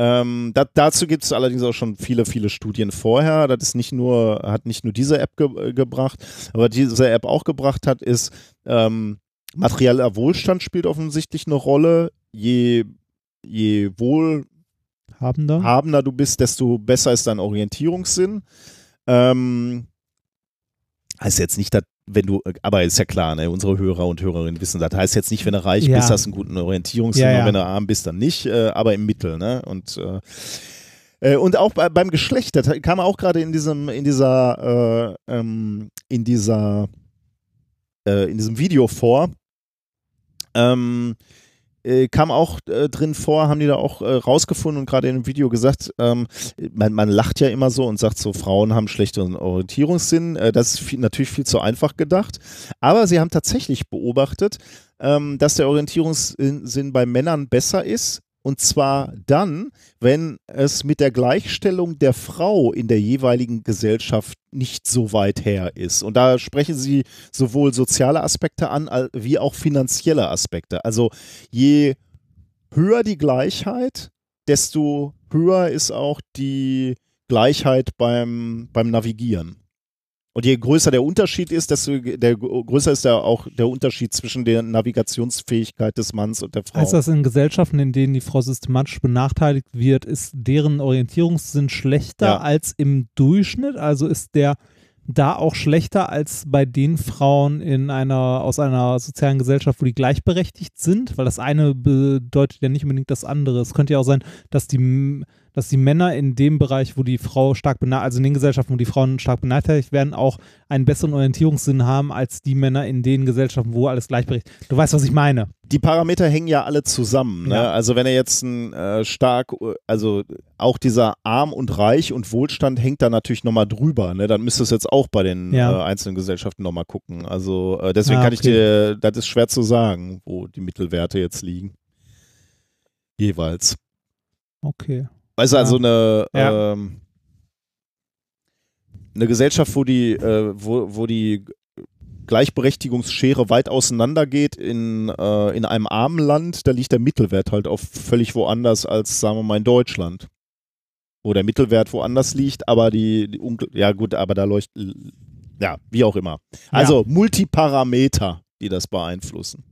Ähm, da, dazu gibt es allerdings auch schon viele, viele Studien vorher. Das ist nicht nur, hat nicht nur diese App ge gebracht, aber diese App auch gebracht hat, ist ähm, materieller Wohlstand spielt offensichtlich eine Rolle. Je, je wohlhabender Habender. du bist, desto besser ist dein Orientierungssinn. Ähm, heißt jetzt nicht, dass wenn du, aber ist ja klar, ne, unsere Hörer und Hörerinnen wissen, das heißt jetzt nicht, wenn du reich Ja. bist, hast du einen guten Orientierungssinn Ja, ja. und wenn du arm bist, dann nicht, äh, aber im Mittel, ne? Und äh, äh, und auch bei, beim Geschlecht, das kam auch gerade in diesem, in dieser, äh, ähm, in dieser, äh, in diesem Video vor. Ähm, äh, kam auch äh, drin vor, haben die da auch äh, rausgefunden und gerade in dem Video gesagt, ähm, man, man lacht ja immer so und sagt so, Frauen haben schlechteren Orientierungssinn. Äh, das ist viel, natürlich viel zu einfach gedacht. Aber sie haben tatsächlich beobachtet, ähm, dass der Orientierungssinn bei Männern besser ist. Und zwar dann, wenn es mit der Gleichstellung der Frau in der jeweiligen Gesellschaft nicht so weit her ist. Und da sprechen sie sowohl soziale Aspekte an, wie auch finanzielle Aspekte. Also je höher die Gleichheit, desto höher ist auch die Gleichheit beim, beim Navigieren. Und je größer der Unterschied ist, desto der, größer ist der auch der Unterschied zwischen der Navigationsfähigkeit des Manns und der Frau. Heißt das in Gesellschaften, in denen die Frau systematisch benachteiligt wird, ist deren Orientierungssinn schlechter Ja. als im Durchschnitt? Also ist der da auch schlechter als bei den Frauen in einer aus einer sozialen Gesellschaft, wo die gleichberechtigt sind? Weil das eine bedeutet ja nicht unbedingt das andere. Es könnte ja auch sein, dass die dass die Männer in dem Bereich, wo die Frau stark benachteiligt, also in den Gesellschaften, wo die Frauen stark benachteiligt werden, auch einen besseren Orientierungssinn haben als die Männer in den Gesellschaften, wo alles gleichberechtigt. Du weißt, was ich meine. die Parameter hängen ja alle zusammen. Ne? Ja. Also wenn er jetzt ein äh, stark, also auch dieser Arm und Reich und Wohlstand hängt da natürlich nochmal drüber. Ne? Dann müsstest du jetzt auch bei den Ja. äh, einzelnen Gesellschaften nochmal gucken. Also äh, deswegen Ah, kann ich okay. dir, das ist schwer zu sagen, wo die Mittelwerte jetzt liegen. Jeweils. Okay. Weißt du, Ja. also eine, Ja. ähm, eine Gesellschaft, wo die, äh, wo, wo die Gleichberechtigungsschere weit auseinander geht in, äh, in einem armen Land, da liegt der Mittelwert halt auf völlig woanders als, sagen wir mal, in Deutschland. Wo der Mittelwert woanders liegt, aber die, die ja gut, aber da leuchtet, ja, wie auch immer. Also Multiparameter, die das beeinflussen.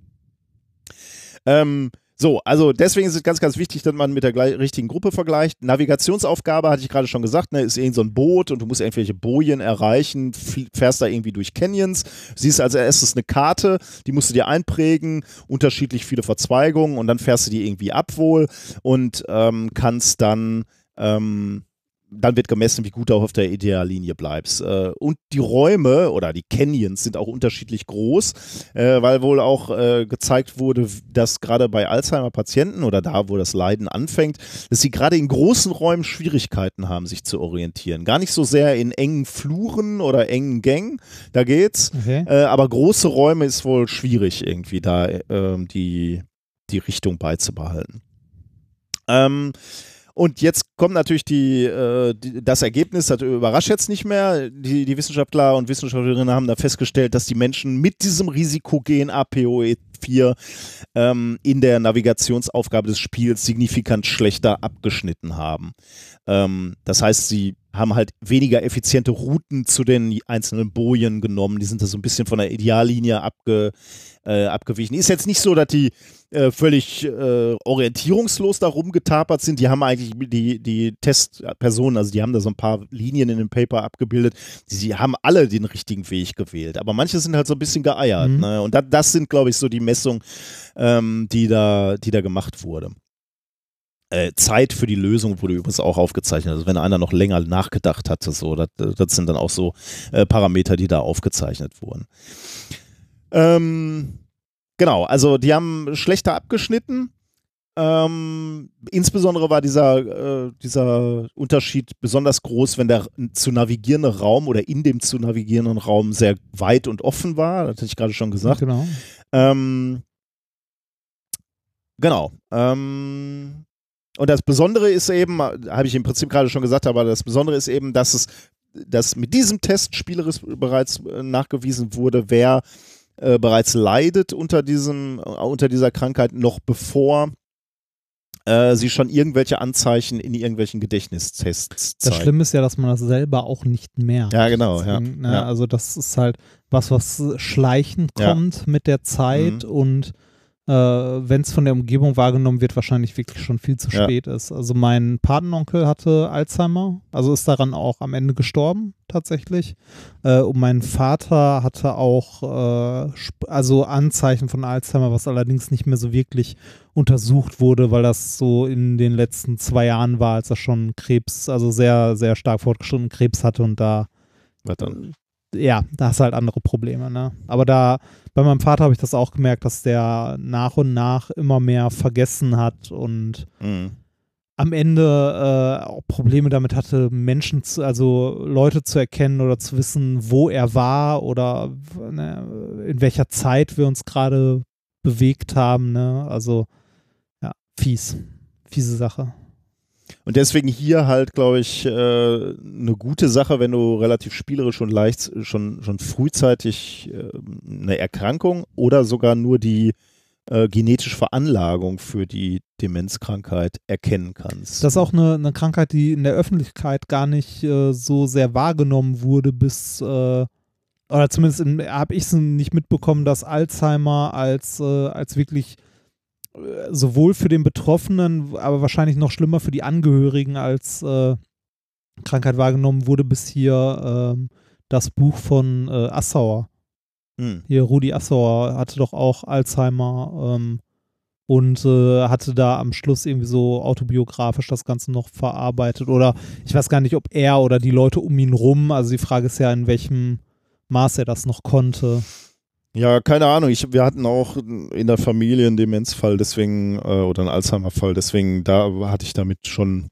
Ähm, so, also deswegen ist es ganz, ganz wichtig, dass man mit der gleich, richtigen Gruppe vergleicht. Navigationsaufgabe, hatte ich gerade schon gesagt, ne, ist irgend so ein Boot und du musst irgendwelche Bojen erreichen, fährst da irgendwie durch Canyons, siehst als erstes eine Karte, die musst du dir einprägen, unterschiedlich viele Verzweigungen und dann fährst du die irgendwie ab wohl und ähm, kannst dann ähm, dann wird gemessen, wie gut du auf der Ideallinie bleibst. Äh, und die Räume oder die Canyons sind auch unterschiedlich groß, äh, weil wohl auch äh, gezeigt wurde, dass gerade bei Alzheimer-Patienten oder da, wo das Leiden anfängt, dass sie gerade in großen Räumen Schwierigkeiten haben, sich zu orientieren. Gar nicht so sehr in engen Fluren oder engen Gängen, da geht's. Okay. Aber große Räume ist wohl schwierig, irgendwie da ähm, die, die Richtung beizubehalten. Ähm, und jetzt kommt natürlich die, äh, die, das Ergebnis, das überrascht jetzt nicht mehr. Die, die Wissenschaftler und Wissenschaftlerinnen haben da festgestellt, dass die Menschen mit diesem Risikogen APOE4 ähm, in der Navigationsaufgabe des Spiels signifikant schlechter abgeschnitten haben. Ähm, das heißt, sie haben halt weniger effiziente Routen zu den einzelnen Bojen genommen. Die sind da so ein bisschen von der Ideallinie abge, äh, abgewichen. Ist jetzt nicht so, dass die äh, völlig äh, orientierungslos da rumgetapert sind. Die haben eigentlich die, die Testpersonen, also die haben da so ein paar Linien in dem Paper abgebildet. Die, sie haben alle den richtigen Weg gewählt. Aber manche sind halt so ein bisschen geeiert. Mhm. Ne? Und das, das sind, glaube ich, so die Messungen, ähm, die, da, die da gemacht wurde. Äh, Zeit für die Lösung wurde übrigens auch aufgezeichnet. Also wenn einer noch länger nachgedacht hatte, so, das, das sind dann auch so äh, Parameter, die da aufgezeichnet wurden. Ähm, genau, also die haben schlechter abgeschnitten. Ähm, insbesondere war dieser, äh, dieser Unterschied besonders groß, wenn der zu navigierende Raum oder in dem zu navigierenden Raum sehr weit und offen war. Das hatte ich gerade schon gesagt. Genau. Ähm, genau. Ähm, und das Besondere ist eben, habe ich im Prinzip gerade schon gesagt, aber das Besondere ist eben, dass es, dass mit diesem Test spielerisch bereits äh, nachgewiesen wurde, wer äh, bereits leidet unter diesem, äh, unter dieser Krankheit, noch bevor äh, sie schon irgendwelche Anzeichen in irgendwelchen Gedächtnistests Das zeigen. Schlimme ist ja, dass man das selber auch nicht merkt. Ja, genau, ja. Deswegen, ne, Ja. Also das ist halt was, was schleichend Ja. kommt mit der Zeit Mhm. und äh, wenn es von der Umgebung wahrgenommen wird, wahrscheinlich wirklich schon viel zu Ja. spät ist. Also mein Patenonkel hatte Alzheimer, also ist daran auch am Ende gestorben tatsächlich. Äh, und mein Vater hatte auch äh, also Anzeichen von Alzheimer, was allerdings nicht mehr so wirklich untersucht wurde, weil das so in den letzten zwei Jahren war, als er schon Krebs, also sehr, sehr stark fortgeschrittenen Krebs hatte und da dann? Ja, da hast du halt andere Probleme, ne? Aber da, bei meinem Vater habe ich das auch gemerkt, dass der nach und nach immer mehr vergessen hat und Mhm. am Ende äh, auch Probleme damit hatte, Menschen zu, also Leute zu erkennen oder zu wissen, wo er war oder ne, in welcher Zeit wir uns gerade bewegt haben, ne? Also ja, fies. Fiese Sache. Und deswegen hier halt, glaube ich, äh, eine gute Sache, wenn du relativ spielerisch und leicht schon, schon frühzeitig äh, eine Erkrankung oder sogar nur die äh, genetische Veranlagung für die Demenzkrankheit erkennen kannst. Das ist auch eine, eine Krankheit, die in der Öffentlichkeit gar nicht äh, so sehr wahrgenommen wurde, bis, äh, oder zumindest habe ich es nicht mitbekommen, dass Alzheimer als, äh, als wirklich sowohl für den Betroffenen, aber wahrscheinlich noch schlimmer für die Angehörigen als äh, Krankheit wahrgenommen wurde, bis hier ähm, das Buch von äh, Assauer. Hm. Hier, Rudi Assauer hatte doch auch Alzheimer. Ähm, und äh, hatte da am Schluss irgendwie so autobiografisch das Ganze noch verarbeitet. Oder ich weiß gar nicht, ob er oder die Leute um ihn rum, also die Frage ist ja, in welchem Maß er das noch konnte. Ja, keine Ahnung. Ich, wir hatten auch in der Familie einen Demenzfall, deswegen, äh, oder einen Alzheimer-Fall, deswegen, da hatte ich damit schon,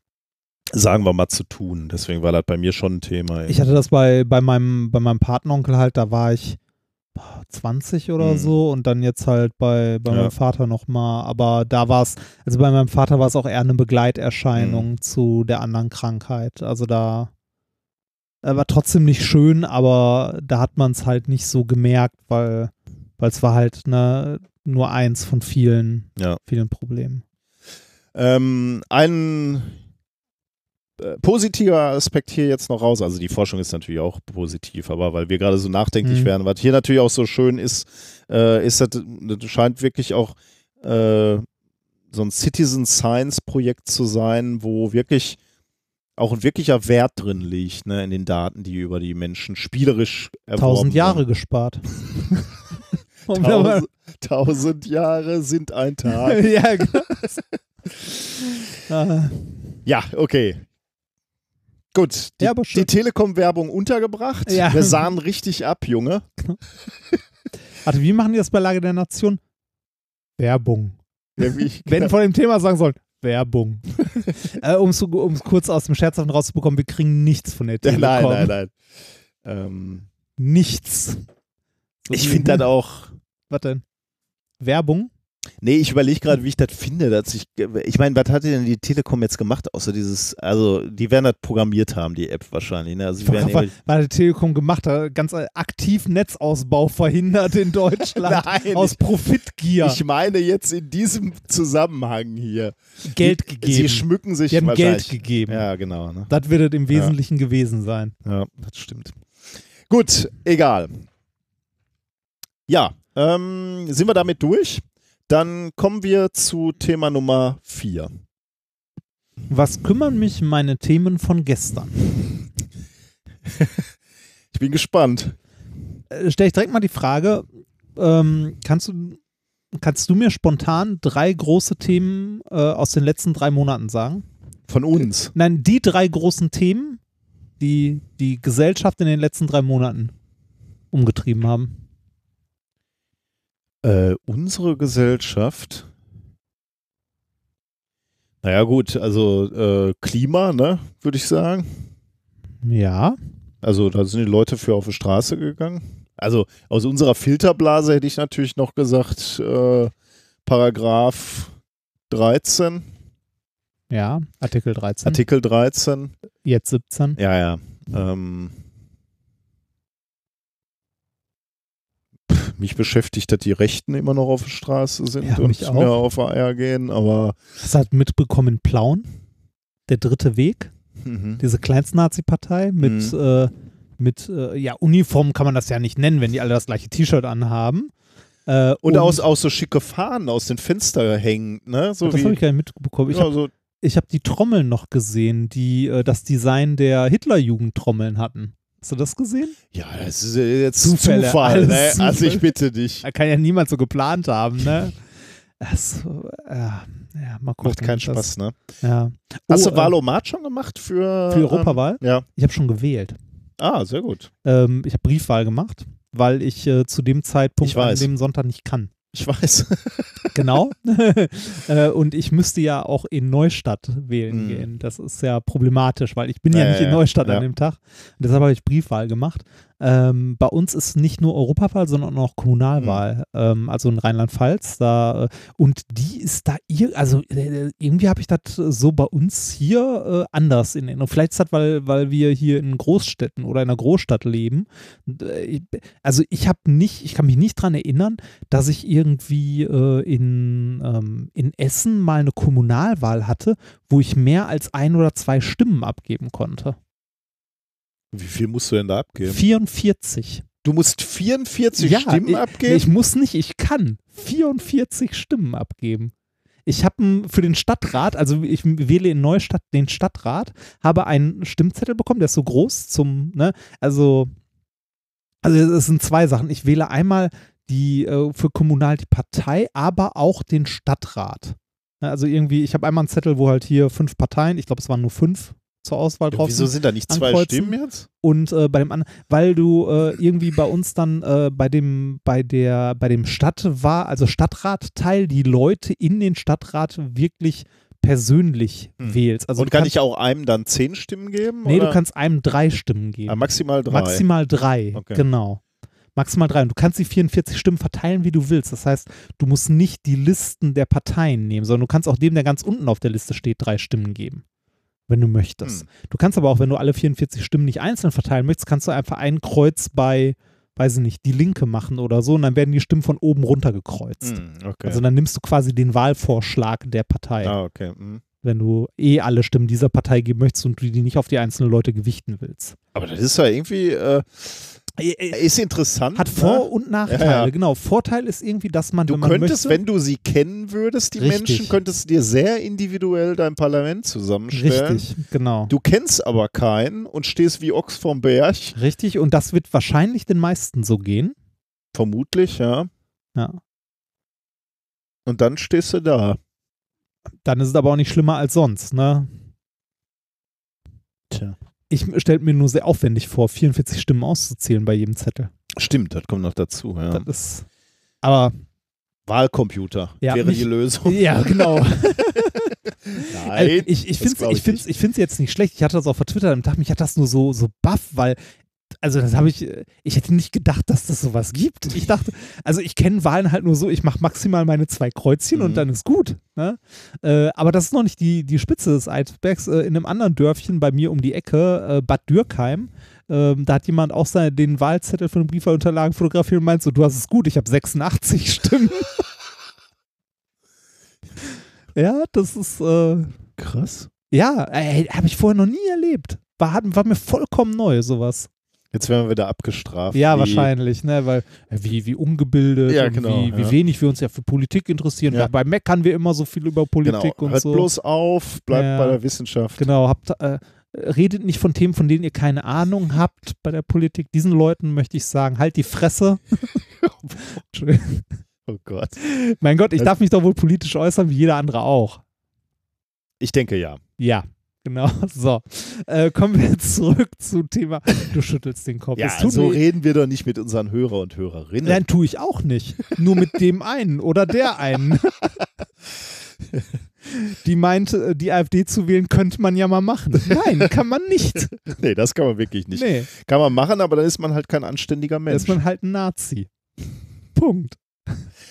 sagen wir mal, zu tun. Deswegen war das bei mir schon ein Thema. Ich hatte das bei, bei, meinem, bei meinem Patenonkel halt, da war ich boah, 20 oder Mhm. so und dann jetzt halt bei, bei Ja. meinem Vater nochmal. Aber da war es, also bei meinem Vater war es auch eher eine Begleiterscheinung Mhm. zu der anderen Krankheit. Also da war trotzdem nicht schön, aber da hat man es halt nicht so gemerkt, weil es war halt ne, nur eins von vielen, Ja. vielen Problemen. Ähm, ein äh, positiver Aspekt hier jetzt noch raus. Also die Forschung ist natürlich auch positiv, aber weil wir gerade so nachdenklich Mhm. werden, was hier natürlich auch so schön ist, äh, ist, das, das scheint wirklich auch äh, so ein Citizen Science Projekt zu sein, wo wirklich auch ein wirklicher Wert drin liegt, ne, in den Daten, die über die Menschen spielerisch erworben Tausend Jahre werden. gespart. Tausend, tausend Jahre sind ein Tag. ja, genau. Ah, Ja, okay. Gut, die, Ja, die Telekom-Werbung untergebracht. Ja. Wir sahen richtig ab, Junge. Warte, wie machen die das bei Lage der Nation? Werbung. Ja, Wenn vor dem Thema sagen sollen, Werbung. äh, um es kurz aus dem Scherzhaften rauszubekommen, wir kriegen nichts von der Telekom. nein, nein, nein. Ähm, Nichts. So ich finde das auch. Was denn? Werbung? Nee, ich überlege gerade, wie ich das finde. Dass ich ich meine, was hat denn die Telekom jetzt gemacht, außer dieses, also die werden das programmiert haben, die App wahrscheinlich. Ne? Also die werden War, irgendwie- war die Telekom gemacht, hat ganz aktiv Netzausbau verhindert in Deutschland. Nein, aus Profitgier. Ich meine jetzt in diesem Zusammenhang hier. Geld gegeben. Sie schmücken sich Die haben. Geld gegeben. Ja, genau. Ne? Das wird es im Wesentlichen gewesen sein. Ja, das stimmt. Gut, egal. Ja, ähm, sind wir damit durch? Dann kommen wir zu Thema Nummer 4. Was kümmern mich meine Themen von gestern? Ich bin gespannt. Äh, Stell ich direkt mal die Frage, ähm, kannst, du, kannst du mir spontan drei große Themen äh, aus den letzten drei Monaten sagen? Von uns. Nein, die drei großen Themen, die die Gesellschaft in den letzten drei Monaten umgetrieben haben. Äh, unsere Gesellschaft. Naja, gut, also äh, Klima, ne, würde ich sagen. Ja. Also da sind die Leute für auf die Straße gegangen. Also aus unserer Filterblase hätte ich natürlich noch gesagt, äh, Paragraph 13, Ja, Artikel 13. Artikel 13. Jetzt 17. Ja, ja. Ähm, mich beschäftigt, dass die Rechten immer noch auf der Straße sind Ja, und auch. auf Eier gehen, aber Hast halt mitbekommen, Plauen? Der dritte Weg? mhm. Diese Kleinstnazi-Partei mit, Mhm. äh, mit äh, ja, Uniform kann man das ja nicht nennen, wenn die alle das gleiche T-Shirt anhaben. Äh, und, aus, aus so schicke Fahnen aus den Fenstern hängen, ne? So das habe ich gar nicht mitbekommen. Ich ja, habe so, hab die Trommeln noch gesehen, die äh, das Design der Hitlerjugend-Trommeln hatten. Hast du das gesehen? ja, das ist äh, jetzt Zufälle, Zufall, ne? Zufall. Also ich bitte dich. Da kann ja niemand so geplant haben, ne? Das, äh, ja, mal gucken. Macht keinen Das- Spaß, ne? Ja. Hast Oh, du Wahlomat schon gemacht für, Für die Europawahl? Ähm, ja. Ich habe schon gewählt. Ah, sehr gut. Ähm, ich habe Briefwahl gemacht, weil ich äh, zu dem Zeitpunkt an dem Sonntag nicht kann. Ich weiß. Genau. äh, und ich müsste ja auch in Neustadt wählen Mhm. gehen. Das ist ja problematisch, weil ich bin ja, Ja, nicht in. Neustadt Ja. an dem Tag. Und deshalb habe ich Briefwahl gemacht. Ähm, bei uns ist nicht nur Europawahl, sondern auch Kommunalwahl. Mhm. Ähm, also in Rheinland-Pfalz. Da, äh, und die ist da, ir also äh, irgendwie habe ich das so bei uns hier äh, anders in Erinnerung. Vielleicht ist das, weil, weil wir hier in Großstädten oder in einer Großstadt leben. Äh, Also ich habe nicht, ich kann mich nicht dran erinnern, dass ich irgendwie äh, in, ähm, in Essen mal eine Kommunalwahl hatte, wo ich mehr als ein oder zwei Stimmen abgeben konnte. Wie viel musst du denn da abgeben? 44. Du musst 44 Ja, Stimmen ich, abgeben? Ich muss nicht, ich kann 44 Stimmen abgeben. Ich habe für den Stadtrat, also ich wähle in Neustadt den Stadtrat, habe einen Stimmzettel bekommen, der ist so groß zum, ne, also, also es sind zwei Sachen. Ich wähle einmal die äh, für kommunal die Partei, aber auch den Stadtrat. Ne, Also irgendwie, ich habe einmal einen Zettel, wo halt hier fünf Parteien, ich glaube, es waren nur fünf zur Auswahl drauf. Wieso sind da nicht zwei. Stimmen jetzt? Und äh, bei dem anderen, weil du äh, irgendwie bei uns dann äh, bei dem, bei der, bei dem Stadt war, also Stadtratteil, die Leute in den Stadtrat wirklich persönlich Hm. wählst. Also Und kann kannst, ich auch einem dann zehn Stimmen geben? Nee, oder? du kannst einem drei Stimmen geben. Ah, maximal drei. Maximal drei, Okay. genau. Maximal drei. Und du kannst die 44 Stimmen verteilen, wie du willst. Das heißt, du musst nicht die Listen der Parteien nehmen, sondern du kannst auch dem, der ganz unten auf der Liste steht, drei Stimmen geben. Wenn du möchtest. Hm. Du kannst aber auch, wenn du alle 44 Stimmen nicht einzeln verteilen möchtest, kannst du einfach ein Kreuz bei, weiß ich nicht, die Linke machen oder so und dann werden die Stimmen von oben runter gekreuzt. Hm, okay. Also dann nimmst du quasi den Wahlvorschlag der Partei, ah, okay. hm. wenn du eh alle Stimmen dieser Partei geben möchtest und du die nicht auf die einzelnen Leute gewichten willst. Aber das ist ja irgendwie, äh, ist interessant. Hat ne? Vor- und Nachteile, Ja, ja. genau. Vorteil ist irgendwie, dass man, Du wenn man könntest, möchte, wenn du sie kennen würdest, die Richtig. Menschen, könntest du dir sehr individuell dein Parlament zusammenstellen. richtig, genau. Du kennst aber keinen und stehst wie Ochs vom Berg. Richtig, und das wird wahrscheinlich den meisten so gehen. Vermutlich, ja. Ja. Und dann stehst du da. Dann ist es aber auch nicht schlimmer als sonst, ne? Tja. Ich stelle mir nur sehr aufwendig vor, 44 Stimmen auszuzählen bei jedem Zettel. Stimmt, das kommt noch dazu. Ja. Das ist. Aber Wahlcomputer Ja, wäre mich- die Lösung. ja, genau. Nein, Also ich ich finde es ich ich find's, ich find's jetzt nicht schlecht. Ich hatte das auch auf Twitter am Tag, mich hat das nur so, so baff, weil, also das habe ich, ich hätte nicht gedacht, dass das sowas gibt. Ich dachte, also ich kenne Wahlen halt nur so, ich mache maximal meine zwei Kreuzchen Mhm. und dann ist gut. Ne? Äh, aber das ist noch nicht die, die Spitze des Eisbergs. Äh, in einem anderen Dörfchen bei mir um die Ecke, äh, Bad Dürkheim, ähm, da hat jemand auch seine, den Wahlzettel von den Briefwahlunterlagen fotografiert und meint so, du hast es gut, ich habe 86 Stimmen. ja, das ist, äh, Krass. ja, äh, habe ich vorher noch nie erlebt. War, war mir vollkommen neu, sowas. Jetzt werden wir wieder abgestraft. Ja, wahrscheinlich, ne? Weil äh, wie, wie ungebildet Ja, genau, wie, wie ja. wenig wir uns ja für Politik interessieren. Ja. Bei meckern wir immer so viel über Genau. Politik und Hört so. bloß auf, bleibt bei der Wissenschaft. Genau, habt, äh, redet nicht von Themen, von denen ihr keine Ahnung habt bei der Politik. Diesen Leuten möchte ich sagen, halt die Fresse. Oh Gott. mein Gott, ich Das- darf mich doch wohl politisch äußern, wie jeder andere auch. Ich denke ja. Ja, genau. So, äh, kommen wir jetzt zurück zum Thema. Du schüttelst den Kopf. Ja, so mir- reden wir doch nicht mit unseren Hörer und Hörerinnen. Nein, tue ich auch nicht. Nur mit dem einen oder der einen. Die meint, äh, die AfD zu wählen, könnte man ja mal machen. Nein, kann man nicht. Nee, das kann man wirklich nicht. Nee, Kann man machen, aber dann ist man halt kein anständiger Mensch. ist man halt ein Nazi. Punkt.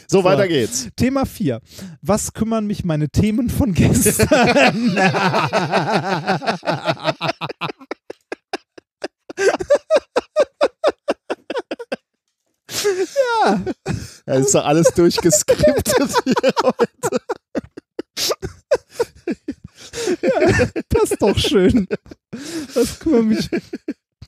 So, So. weiter geht's. Thema 4. Was kümmern mich meine Themen von gestern? ja, Ja, ist doch alles durchgeskriptet hier heute. das ist doch schön. Das kümmert mich.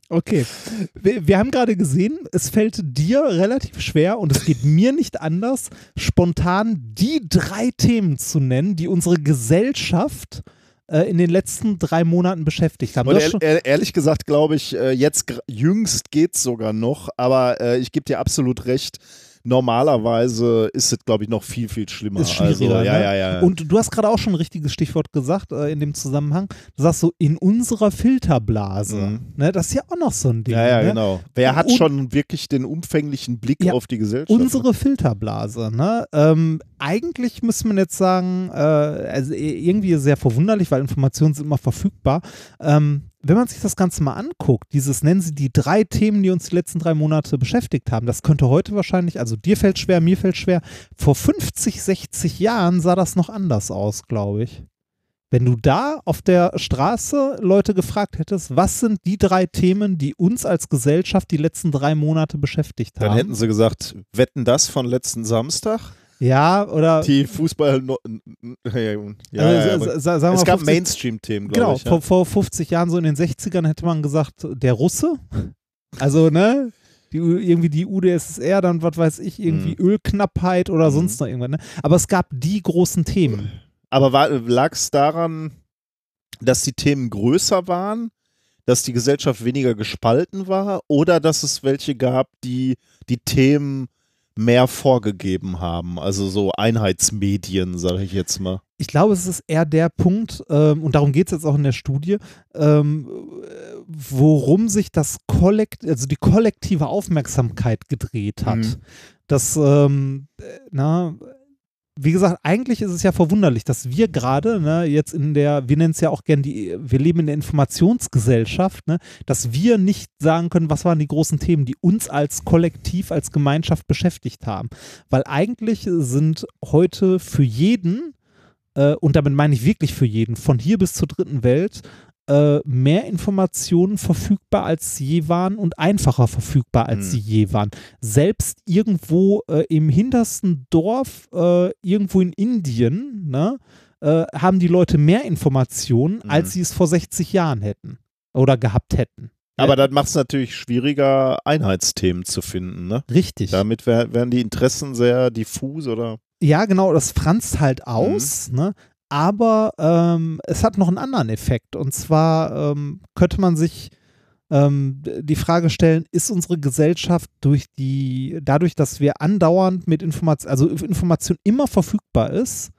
Okay. Wir, wir haben gerade gesehen, es fällt dir relativ schwer und es geht mir nicht anders, spontan die drei Themen zu nennen, die unsere Gesellschaft äh, in den letzten drei Monaten beschäftigt haben. Ehr, ehrlich gesagt glaube ich, äh, jetzt jüngst geht's sogar noch, aber äh, ich gebe dir absolut recht. Normalerweise ist es, glaube ich, noch viel, viel schlimmer. Ist schwieriger, also, ja, ne? ja, ja. Und du hast gerade auch schon ein richtiges Stichwort gesagt äh, in dem Zusammenhang. Du sagst so, in unserer Filterblase. Mhm. Ne, das ist ja auch noch so ein Ding. ja, ja, ne? genau. Wer hat Und- schon wirklich den umfänglichen Blick Ja, auf die Gesellschaft? Unsere Filterblase, ne? Ähm, eigentlich müsste man jetzt sagen, äh, also i- irgendwie sehr verwunderlich, weil Informationen sind immer verfügbar. Ähm, wenn man sich das Ganze mal anguckt, dieses nennen sie die drei Themen, die uns die letzten drei Monate beschäftigt haben, das könnte heute wahrscheinlich, also dir fällt schwer, mir fällt schwer. Vor 50, 60 Jahren sah das noch anders aus, glaube ich. Wenn du da auf der Straße Leute gefragt hättest, was sind die drei Themen, die uns als Gesellschaft die letzten drei Monate beschäftigt haben? Dann hätten sie gesagt, wetten das von letzten Samstag? Ja, oder Die Fußball. no- Ja, ja, also, ja, sagen wir es mal gab 50 Mainstream-Themen, glaube Genau, ich. Ja. vor, vor 50 Jahren, so in den 60ern, hätte man gesagt, der Russe. Also, ne? Die, irgendwie die UdSSR, dann, was weiß ich, irgendwie Mhm. Ölknappheit oder sonst noch irgendwas. Ne? Aber es gab die großen Themen. Aber lag es daran, dass die Themen größer waren, dass die Gesellschaft weniger gespalten war oder dass es welche gab, die die Themen mehr vorgegeben haben. Also so Einheitsmedien, sage ich jetzt mal. Ich glaube, es ist eher der Punkt, ähm, und darum geht es jetzt auch in der Studie, ähm, worum sich das Kollekt, also die kollektive Aufmerksamkeit gedreht hat. Mhm. Das, ähm, äh, na, wie gesagt, eigentlich ist es ja verwunderlich, dass wir gerade, ne, jetzt in der, wir nennen es ja auch gern die, wir leben in der Informationsgesellschaft, ne, dass wir nicht sagen können, was waren die großen Themen, die uns als Kollektiv, als Gemeinschaft beschäftigt haben. Weil eigentlich sind heute für jeden, äh, und damit meine ich wirklich für jeden, von hier bis zur dritten Welt, äh, mehr Informationen verfügbar als sie je waren und einfacher verfügbar als Hm. sie je waren. Selbst irgendwo äh, im hintersten Dorf, äh, irgendwo in Indien, ne, äh, haben die Leute mehr Informationen, Hm. als sie es vor 60 Jahren hätten oder gehabt hätten. Aber das macht es natürlich schwieriger, Einheitsthemen zu finden. Ne? Richtig. Damit wär, wären die Interessen sehr diffus oder. Ja, genau, das franzt halt aus, ne? Aber ähm, es hat noch einen anderen Effekt. Und zwar ähm, könnte man sich ähm, die Frage stellen, ist unsere Gesellschaft durch die, dadurch, dass wir andauernd mit Information, also Information immer verfügbar ist,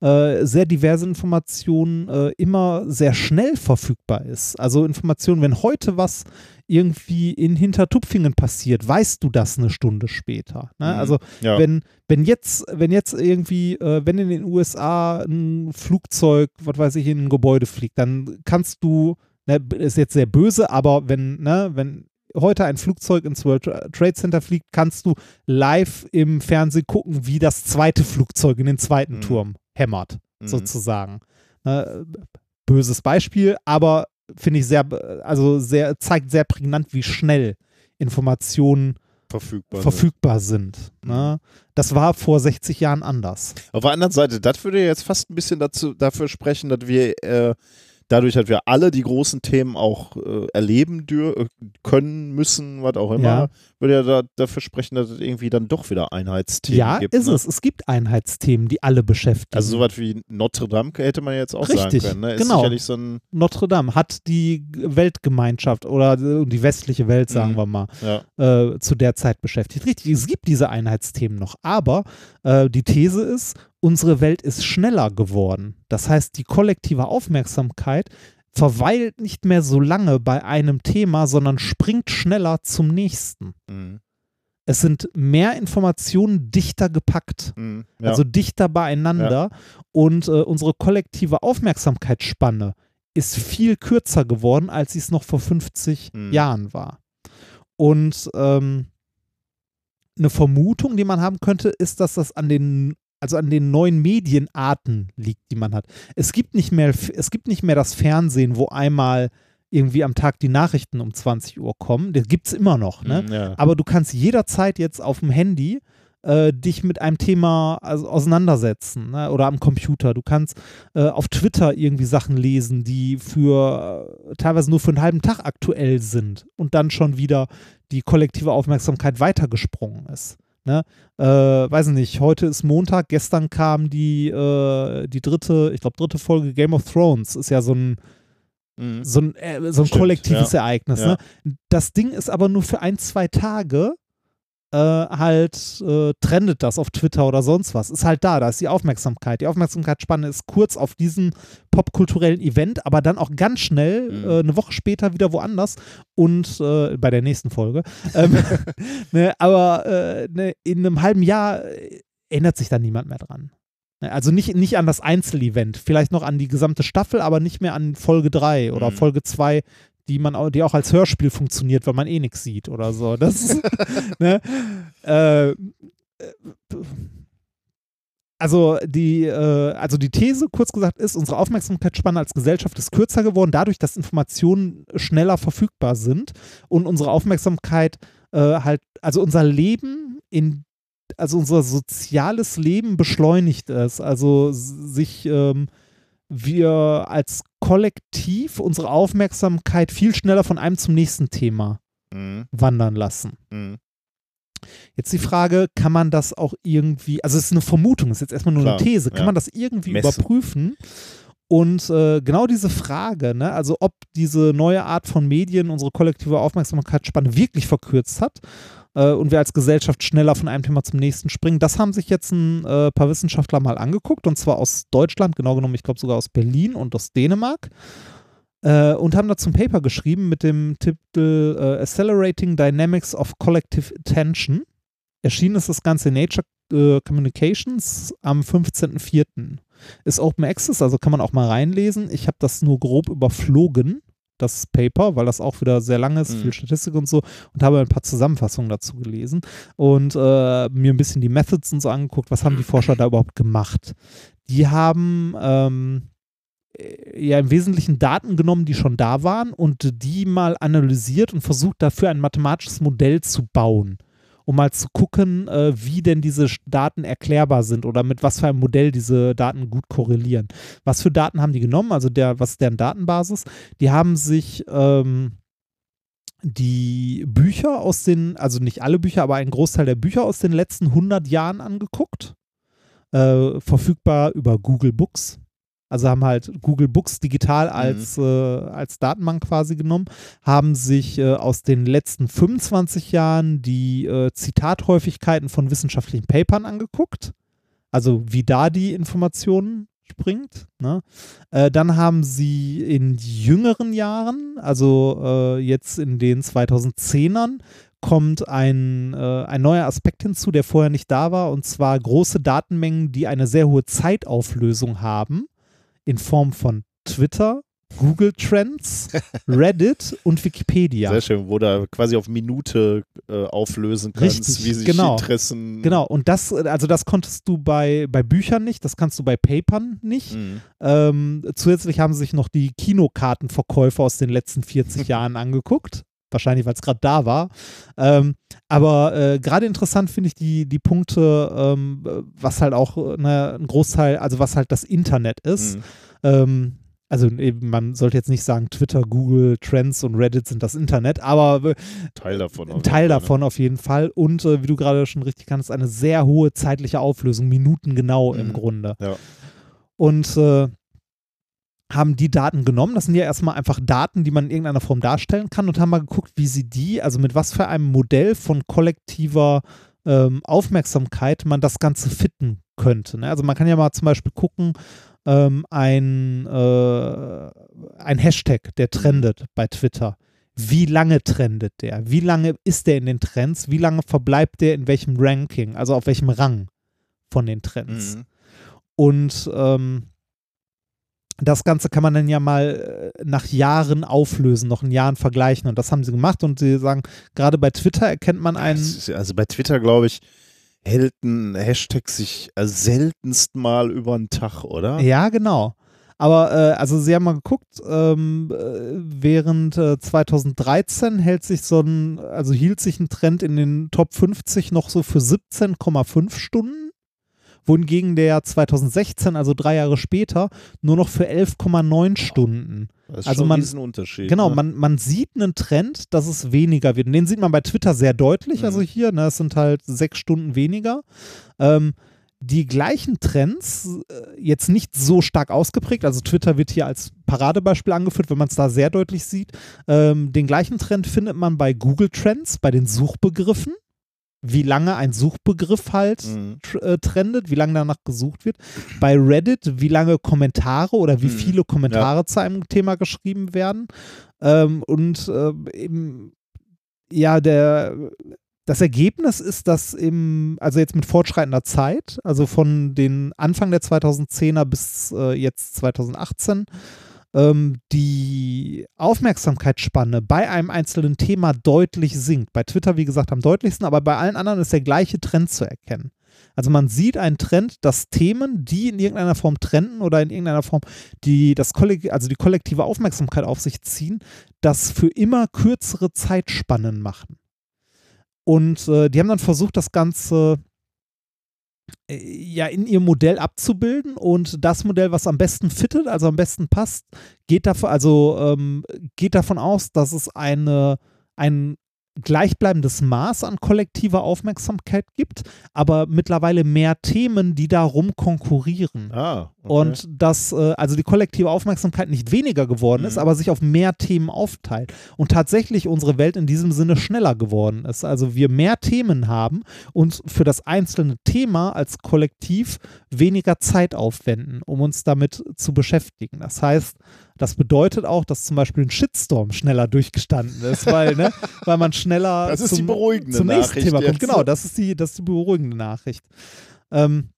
äh, sehr diverse Informationen äh, immer sehr schnell verfügbar ist. Also Informationen, wenn heute was irgendwie in Hintertupfingen passiert, weißt du das eine Stunde später. Ne? Mhm. Also Ja. wenn, wenn jetzt, wenn jetzt irgendwie, äh, wenn in den USA ein Flugzeug, was weiß ich, in ein Gebäude fliegt, dann kannst du, ne, ist jetzt sehr böse, aber wenn, ne, wenn heute ein Flugzeug ins World Trade Center fliegt, kannst du live im Fernsehen gucken, wie das zweite Flugzeug in den zweiten Mhm. Turm hämmert, Mhm. sozusagen. Ne, böses Beispiel, aber finde ich sehr, also sehr, zeigt sehr prägnant, wie schnell Informationen verfügbar. verfügbar sind. Mhm. Ne? Das war vor 60 Jahren anders. Auf der anderen Seite, das würde jetzt fast ein bisschen dazu, dafür sprechen, dass wir äh, dadurch, dass wir alle die großen Themen auch äh, erleben dür äh, können, müssen, was auch immer, Ja. würde ja da, dafür sprechen, dass es irgendwie dann doch wieder Einheitsthemen ja, gibt. ist ne? es. Es gibt Einheitsthemen, die alle beschäftigen. Also sowas wie Notre Dame hätte man jetzt auch Richtig, sagen können. Ne? Ist genau. sicherlich so ein, Notre Dame hat die Weltgemeinschaft oder die westliche Welt, sagen Mhm. wir mal, ja. äh, zu der Zeit beschäftigt. Richtig, es gibt diese Einheitsthemen noch, aber äh, die These ist, unsere Welt ist schneller geworden. Das heißt, die kollektive Aufmerksamkeit verweilt nicht mehr so lange bei einem Thema, sondern springt schneller zum nächsten. Mhm. Es sind mehr Informationen dichter gepackt. Mhm. Ja. also dichter beieinander und äh, unsere kollektive Aufmerksamkeitsspanne ist viel kürzer geworden, als sie es noch vor 50 Mhm. Jahren war. Und ähm, eine Vermutung, die man haben könnte, ist, dass das an den also an den neuen Medienarten liegt, die man hat. Es gibt nicht mehr, es gibt nicht mehr das Fernsehen, wo einmal irgendwie am Tag die Nachrichten um 20 Uhr kommen. Das gibt es immer noch, ne? Mhm, ja. Aber du kannst jederzeit jetzt auf dem Handy äh, dich mit einem Thema also, auseinandersetzen ne? oder am Computer. Du kannst äh, auf Twitter irgendwie Sachen lesen, die für äh, teilweise nur für einen halben Tag aktuell sind und dann schon wieder die kollektive Aufmerksamkeit weitergesprungen ist. Ne? Äh, weiß nicht, heute ist Montag, gestern kam die, äh, die dritte, ich glaube, dritte Folge Game of Thrones. Ist ja so ein, Mhm. so ein, äh, so ein Stimmt, kollektives ja. Ereignis. Ja. Ne? Das Ding ist aber nur für ein, zwei Tage äh, halt äh, trendet das auf Twitter oder sonst was. Ist halt da, da ist die Aufmerksamkeit. Die Aufmerksamkeitsspanne ist kurz auf diesen popkulturellen Event, aber dann auch ganz schnell, Mhm. äh, eine Woche später wieder woanders und äh, bei der nächsten Folge. ähm, ne, aber äh, ne, in einem halben Jahr äh, erinnert sich dann niemand mehr dran. Ne, Also nicht, nicht an das Einzelevent, vielleicht noch an die gesamte Staffel, aber nicht mehr an Folge 3 oder Mhm. Folge 2, die man auch, die auch als Hörspiel funktioniert, weil man eh nichts sieht oder so. Das ne? äh, äh, also die, äh, also die These, kurz gesagt, ist, unsere Aufmerksamkeitsspanne als Gesellschaft ist kürzer geworden, dadurch, dass Informationen schneller verfügbar sind und unsere Aufmerksamkeit äh, halt, also unser Leben in also unser soziales Leben beschleunigt es. Also sich ähm, wir als Kollektiv unsere Aufmerksamkeit viel schneller von einem zum nächsten Thema Mhm. wandern lassen. Mhm. Jetzt die Frage, kann man das auch irgendwie, also es ist eine Vermutung, es ist jetzt erstmal nur Klar, eine These, kann ja. man das irgendwie Messen. überprüfen? Und äh, genau diese Frage, ne, also ob diese neue Art von Medien unsere kollektive Aufmerksamkeitsspanne wirklich verkürzt hat, äh, und wir als Gesellschaft schneller von einem Thema zum nächsten springen. Das haben sich jetzt ein äh, paar Wissenschaftler mal angeguckt und zwar aus Deutschland, genau genommen, ich glaube sogar aus Berlin und aus Dänemark. Äh, und haben dazu ein Paper geschrieben mit dem Titel äh, Accelerating Dynamics of Collective Attention. Erschienen ist das Ganze in Nature äh, Communications am 15.04. Ist Open Access, also kann man auch mal reinlesen. Ich habe das nur grob überflogen, das Paper, weil das auch wieder sehr lang ist, Mhm. viel Statistik und so, und habe ein paar Zusammenfassungen dazu gelesen und äh, mir ein bisschen die Methods und so angeguckt, was haben die Forscher da überhaupt gemacht. Die haben ähm, äh, ja im Wesentlichen Daten genommen, die schon da waren und die mal analysiert und versucht dafür ein mathematisches Modell zu bauen, um mal zu gucken, äh, wie denn diese Daten erklärbar sind oder mit was für einem Modell diese Daten gut korrelieren. Was für Daten haben die genommen? Also der, was ist deren Datenbasis? Die haben sich ähm, die Bücher aus den, also nicht alle Bücher, aber einen Großteil der Bücher aus den letzten 100 Jahren angeguckt. Äh, verfügbar über Google Books. Also haben halt Google Books digital als, äh, als Datenbank quasi genommen, haben sich äh, aus den letzten 25 Jahren die äh, Zitathäufigkeiten von wissenschaftlichen Papern angeguckt. Also wie da die Informationen springt. Ne? Äh, dann haben sie in jüngeren Jahren, also äh, jetzt in den 2010ern, kommt ein, äh, ein neuer Aspekt hinzu, der vorher nicht da war, und zwar große Datenmengen, die eine sehr hohe Zeitauflösung haben, in Form von Twitter, Google Trends, Reddit und Wikipedia. Sehr schön, wo du quasi auf Minute äh, auflösen kannst, Richtig, wie sich genau. Interessen. Genau, und das, also das konntest du bei, bei Büchern nicht, das kannst du bei Papern nicht. Mhm. Ähm, zusätzlich haben sich noch die Kinokartenverkäufe aus den letzten 40 Jahren angeguckt. Wahrscheinlich, weil es gerade da war. Ähm, aber äh, gerade interessant finde ich die, die Punkte, ähm, was halt auch ne, ein Großteil, also was halt das Internet ist. Mhm. Ähm, also eben, man sollte jetzt nicht sagen, Twitter, Google, Trends und Reddit sind das Internet, aber Teil davon. ein Teil ne? davon auf jeden Fall. Und äh, wie du gerade schon richtig kannst, eine sehr hohe zeitliche Auflösung, minutengenau im Mhm. Grunde. Ja. Und äh, haben die Daten genommen. Das sind ja erstmal einfach Daten, die man in irgendeiner Form darstellen kann und haben mal geguckt, wie sie die, also mit was für einem Modell von kollektiver ähm, Aufmerksamkeit man das Ganze fitten könnte. Ne? Also man kann ja mal zum Beispiel gucken, ähm, ein, äh, ein Hashtag, der trendet bei Twitter. Wie lange trendet der? Wie lange ist der in den Trends? Wie lange verbleibt der in welchem Ranking? Also auf welchem Rang von den Trends? Mhm. Und ähm, das Ganze kann man dann ja mal äh, nach Jahren auflösen, noch in Jahren vergleichen. Und das haben sie gemacht. Und sie sagen, gerade bei Twitter erkennt man einen. Also bei Twitter, glaube ich, hält ein Hashtag sich äh, seltenst mal über einen Tag, oder? Ja, genau. Aber äh, also sie haben mal geguckt, ähm, äh, während äh, 2013 hält sich so ein, also hielt sich ein Trend in den Top 50 noch so für 17,5 Stunden, wohingegen der 2016, also drei Jahre später, nur noch für 11,9 Stunden. Das ist Also schon man- ein Riesenunterschied. Genau, ne? man, man sieht einen Trend, dass es weniger wird. Und den sieht man bei Twitter sehr deutlich. Mhm. Also hier, ne, es sind halt sechs Stunden weniger. Ähm, die gleichen Trends, äh, jetzt nicht so stark ausgeprägt, also Twitter wird hier als Paradebeispiel angeführt, wenn man es da sehr deutlich sieht. Ähm, den gleichen Trend findet man bei Google Trends, bei den Suchbegriffen. Wie lange ein Suchbegriff halt Mhm. äh, trendet, wie lange danach gesucht wird. Bei Reddit, wie lange Kommentare oder wie Mhm. viele Kommentare zu einem Thema geschrieben werden. Ähm, und äh, eben, ja, der, das Ergebnis ist, dass im, also jetzt mit fortschreitender Zeit, also von den Anfang der 2010er bis äh, jetzt 2018, ähm, die Aufmerksamkeitsspanne bei einem einzelnen Thema deutlich sinkt. Bei Twitter, wie gesagt, am deutlichsten, aber bei allen anderen ist der gleiche Trend zu erkennen. Also man sieht einen Trend, dass Themen, die in irgendeiner Form trenden oder in irgendeiner Form die, das Kollek also die kollektive Aufmerksamkeit auf sich ziehen, das für immer kürzere Zeitspannen machen. Und äh, die haben dann versucht, das Ganze ja in ihr Modell abzubilden und das Modell, was am besten fittet, also am besten passt, geht davon, also ähm, geht davon aus, dass es eine, ein gleichbleibendes Maß an kollektiver Aufmerksamkeit gibt, aber mittlerweile mehr Themen, die darum konkurrieren. Ah, okay. Und dass äh, also die kollektive Aufmerksamkeit nicht weniger geworden ist, Mhm. aber sich auf mehr Themen aufteilt. Und tatsächlich unsere Welt in diesem Sinne schneller geworden ist. Also wir mehr Themen haben und für das einzelne Thema als Kollektiv weniger Zeit aufwenden, um uns damit zu beschäftigen. Das heißt, das bedeutet auch, dass zum Beispiel ein Shitstorm schneller durchgestanden ist, weil, ne, weil man schneller Das ist zum, die beruhigende zum nächsten Nachricht Thema kommt. jetzt. Genau, das ist die, das ist die beruhigende Nachricht. Ähm,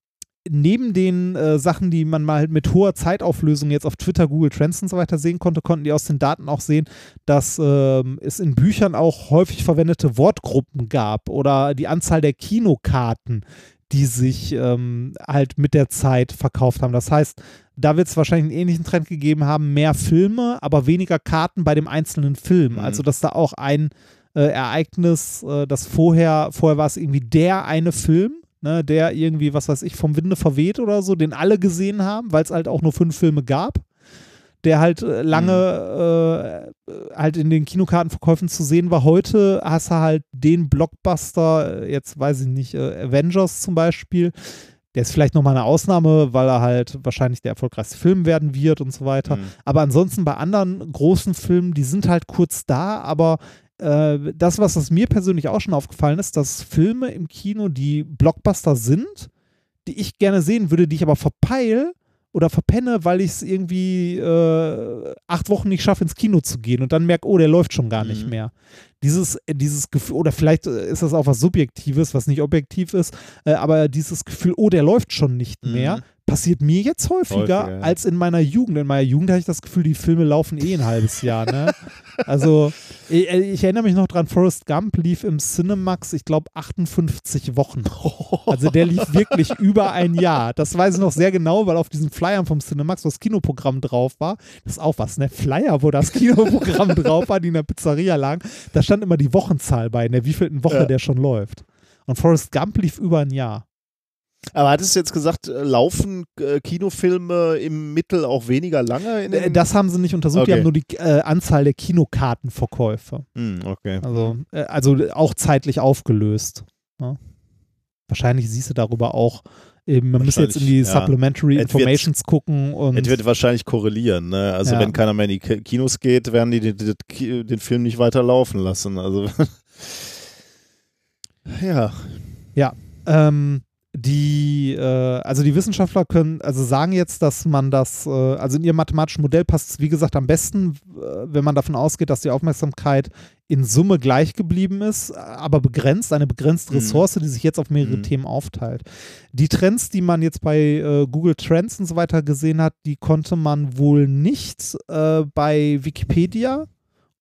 neben den äh, Sachen, die man mal mit hoher Zeitauflösung jetzt auf Twitter, Google Trends und so weiter sehen konnte, konnten die aus den Daten auch sehen, dass ähm, es in Büchern auch häufig verwendete Wortgruppen gab oder die Anzahl der Kinokarten, die sich ähm, halt mit der Zeit verkauft haben. Das heißt, da wird es wahrscheinlich einen ähnlichen Trend gegeben haben, mehr Filme, aber weniger Karten bei dem einzelnen Film. Mhm. Also, dass da auch ein äh, Ereignis, äh, das vorher, vorher war es irgendwie der eine Film, ne, der irgendwie, was weiß ich, vom Winde verweht oder so, den alle gesehen haben, weil es halt auch nur fünf Filme gab, der halt äh, lange äh, äh, halt in den Kinokartenverkäufen zu sehen war. Heute hast du halt den Blockbuster, äh, jetzt weiß ich nicht, äh, Avengers zum Beispiel, der ist vielleicht nochmal eine Ausnahme, weil er halt wahrscheinlich der erfolgreichste Film werden wird und so weiter. Mhm. Aber ansonsten bei anderen großen Filmen, die sind halt kurz da, aber äh, das, was das mir persönlich auch schon aufgefallen ist, dass Filme im Kino, die Blockbuster sind, die ich gerne sehen würde, die ich aber verpeil oder verpenne, weil ich es irgendwie äh, acht Wochen nicht schaffe, ins Kino zu gehen und dann merke, oh, der läuft schon gar nicht Mhm. mehr. Dieses, äh, dieses Gefühl, oder vielleicht äh, ist das auch was Subjektives, was nicht objektiv ist, äh, aber dieses Gefühl, oh, der läuft schon nicht Mhm. Passiert mir jetzt häufiger Häufiger, als in meiner Jugend. In meiner Jugend hatte ich das Gefühl, die Filme laufen eh ein halbes Jahr. Ne? Also, ich, ich erinnere mich noch dran, Forrest Gump lief im Cinemax, ich glaube, 58 Wochen. Also, der lief wirklich über ein Jahr. Das weiß ich noch sehr genau, weil auf diesen Flyern vom Cinemax, wo das Kinoprogramm drauf war, das ist auch was, ne? Flyer, wo das Kinoprogramm drauf war, die in der Pizzeria lagen, da stand immer die Wochenzahl bei, in der wievielten Woche Ja. der schon läuft. Und Forrest Gump lief über ein Jahr. Aber hattest du jetzt gesagt, äh, laufen äh, Kinofilme im Mittel auch weniger lange? In Äh, Das haben sie nicht untersucht, die Okay. haben nur die äh, Anzahl der Kinokartenverkäufe. Hm, okay. Also, äh, also auch zeitlich aufgelöst. Ja. Wahrscheinlich siehst du darüber auch, eben, man müsste jetzt in die ja. Supplementary Es wird- Informations gucken und Es wird wahrscheinlich korrelieren. Ne? Also Ja. wenn keiner mehr in die Ki- Kinos geht, werden die den, den, Ki- den Film nicht weiter laufen lassen. Also ja. ähm, die, äh, also die Wissenschaftler können, also sagen jetzt, dass man das, äh, also in ihrem mathematischen Modell passt es, wie gesagt, am besten, äh, wenn man davon ausgeht, dass die Aufmerksamkeit in Summe gleich geblieben ist, aber begrenzt, eine begrenzte Mhm. Ressource, die sich jetzt auf mehrere Mhm. Themen aufteilt. Die Trends, die man jetzt bei äh, Google Trends und so weiter gesehen hat, die konnte man wohl nicht äh, bei Wikipedia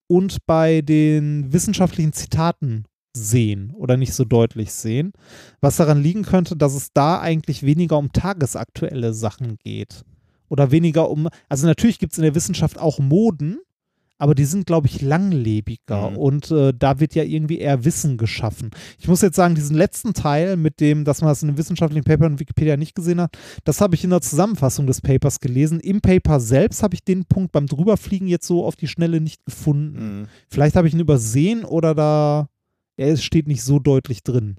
und bei den wissenschaftlichen Zitaten sehen oder nicht so deutlich sehen. Was daran liegen könnte, dass es da eigentlich weniger um tagesaktuelle Sachen geht. Oder weniger um, also natürlich gibt es in der Wissenschaft auch Moden, aber die sind, glaube ich, langlebiger Mhm. und äh, da wird ja irgendwie eher Wissen geschaffen. Ich muss jetzt sagen, diesen letzten Teil mit dem, dass man das in einem wissenschaftlichen Paper in Wikipedia nicht gesehen hat, das habe ich in der Zusammenfassung des Papers gelesen. Im Paper selbst habe ich den Punkt beim Drüberfliegen jetzt so auf die Schnelle nicht gefunden. Hm. Vielleicht habe ich ihn übersehen oder da, er steht nicht so deutlich drin.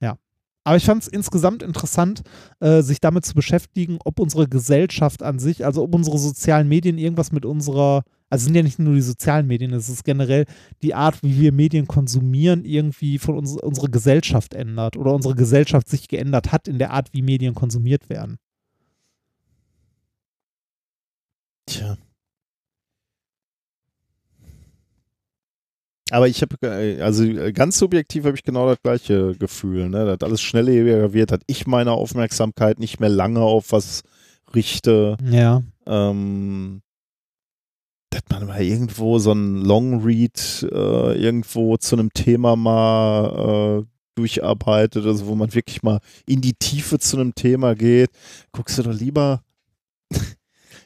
Ja. Aber ich fand es insgesamt interessant, äh, sich damit zu beschäftigen, ob unsere Gesellschaft an sich, also ob unsere sozialen Medien irgendwas mit unserer, also sind ja nicht nur die sozialen Medien, es ist generell die Art, wie wir Medien konsumieren, irgendwie von uns, unsere Gesellschaft ändert oder unsere Gesellschaft sich geändert hat in der Art, wie Medien konsumiert werden. Tja. Aber ich habe, also äh, ganz subjektiv habe ich genau das gleiche Gefühl, ne? dass alles schnelllebiger wird, dass ich meine Aufmerksamkeit nicht mehr lange auf was richte. Ja. Ähm, dass man mal irgendwo so ein Longread äh, irgendwo zu einem Thema mal äh, durcharbeitet, also wo man wirklich mal in die Tiefe zu einem Thema geht, guckst du doch lieber, ich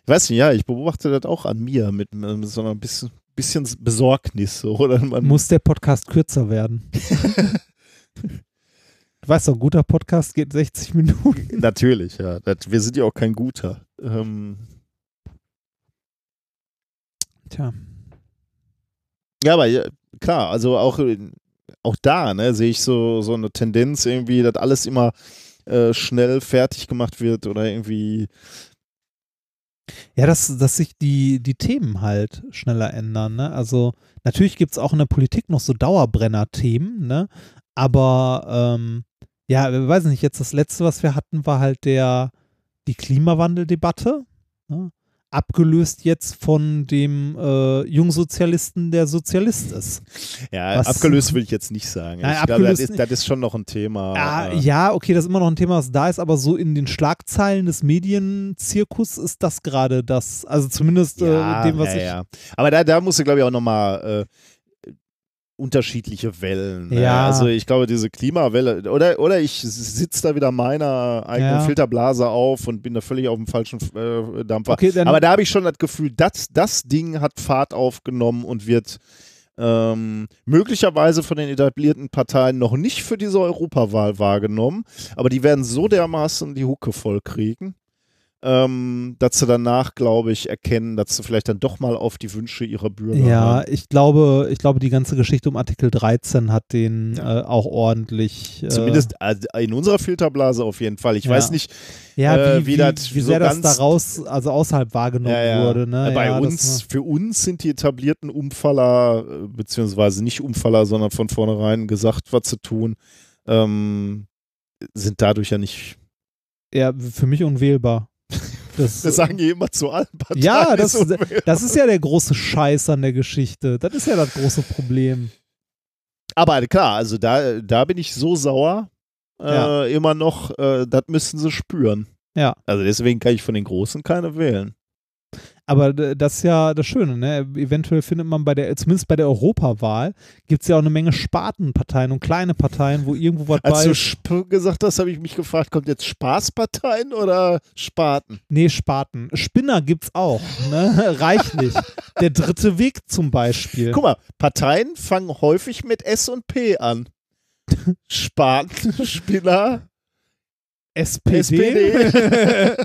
weiß nicht, ja, ich beobachte das auch an mir mit, mit so einer bisschen, bisschen Besorgnis, so, oder man Muss der Podcast kürzer werden? Du weißt doch, ein guter Podcast geht 60 Minuten. natürlich, ja, das, wir sind ja auch kein guter. Ähm, Tja. Ja, aber ja, klar, also auch, auch da ne, sehe ich so, so eine Tendenz irgendwie, dass alles immer äh, schnell fertig gemacht wird oder irgendwie. Ja, dass, dass sich die, die Themen halt schneller ändern. Ne? Also natürlich gibt es auch in der Politik noch so Dauerbrenner-Themen, ne? aber ähm, ja, weiß nicht, jetzt das letzte, was wir hatten, war halt der, die Klimawandeldebatte. Ne? Abgelöst jetzt von dem äh, Jungsozialisten, der Sozialist ist. Ja, Was- abgelöst will ich jetzt nicht sagen. Nein, ich glaube, das abgelöst ist, das ist schon noch ein Thema. Ah, äh, ja, okay, das ist immer noch ein Thema, was da ist, aber so in den Schlagzeilen des Medienzirkus ist das gerade das, also zumindest ja, äh, dem, was ja, ich. ja. Aber da, da musst du, glaube ich, auch nochmal äh, unterschiedliche Wellen. Ne? Ja. Also ich glaube, diese Klimawelle, oder, oder ich sitze da wieder meiner eigenen Ja. Filterblase auf und bin da völlig auf dem falschen äh, Dampfer. Okay, dann, Aber da habe ich schon das Gefühl, dass das Ding hat Fahrt aufgenommen und wird ähm, möglicherweise von den etablierten Parteien noch nicht für diese Europawahl wahrgenommen, aber die werden so dermaßen die Hucke voll kriegen, ähm, dass sie danach, glaube ich, erkennen, dass sie vielleicht dann doch mal auf die Wünsche ihrer Bürger ja, hören. ich glaube, ich glaube, die ganze Geschichte um Artikel 13 hat den Ja. äh, auch ordentlich. Äh, Zumindest also in unserer Filterblase auf jeden Fall. Ich Ja. weiß nicht, ja, äh, wie, wie wie, das wie so sehr das ganz- daraus, also außerhalb wahrgenommen wurde. Ne? Bei das uns, für uns sind die etablierten Umfaller, äh, beziehungsweise nicht Umfaller, sondern von vornherein gesagt, was zu tun, ähm, sind dadurch ja nicht. ja, für mich unwählbar. Das, Das sagen die immer zu allen Parteien. Ja, das- ist das ist ja der große Scheiß an der Geschichte. Das ist ja das große Problem. Aber klar, also da, da bin ich so sauer, äh, Ja. immer noch, äh, das müssen sie spüren. Ja. Also deswegen kann ich von den Großen keine wählen. Aber das ist ja das Schöne, ne? Eventuell findet man bei der, zumindest bei der Europawahl, gibt es ja auch eine Menge Spartenparteien und kleine Parteien, wo irgendwo was Als bei du ist. Sp gesagt hast, habe ich mich gefragt, kommt jetzt Spaßparteien oder Spaten? Nee, Spaten. Spinner gibt's auch, ne? Reichlich. Der dritte Weg zum Beispiel. Guck mal, Parteien fangen häufig mit S und P an. Spaten, Spinner, SPD. SPD.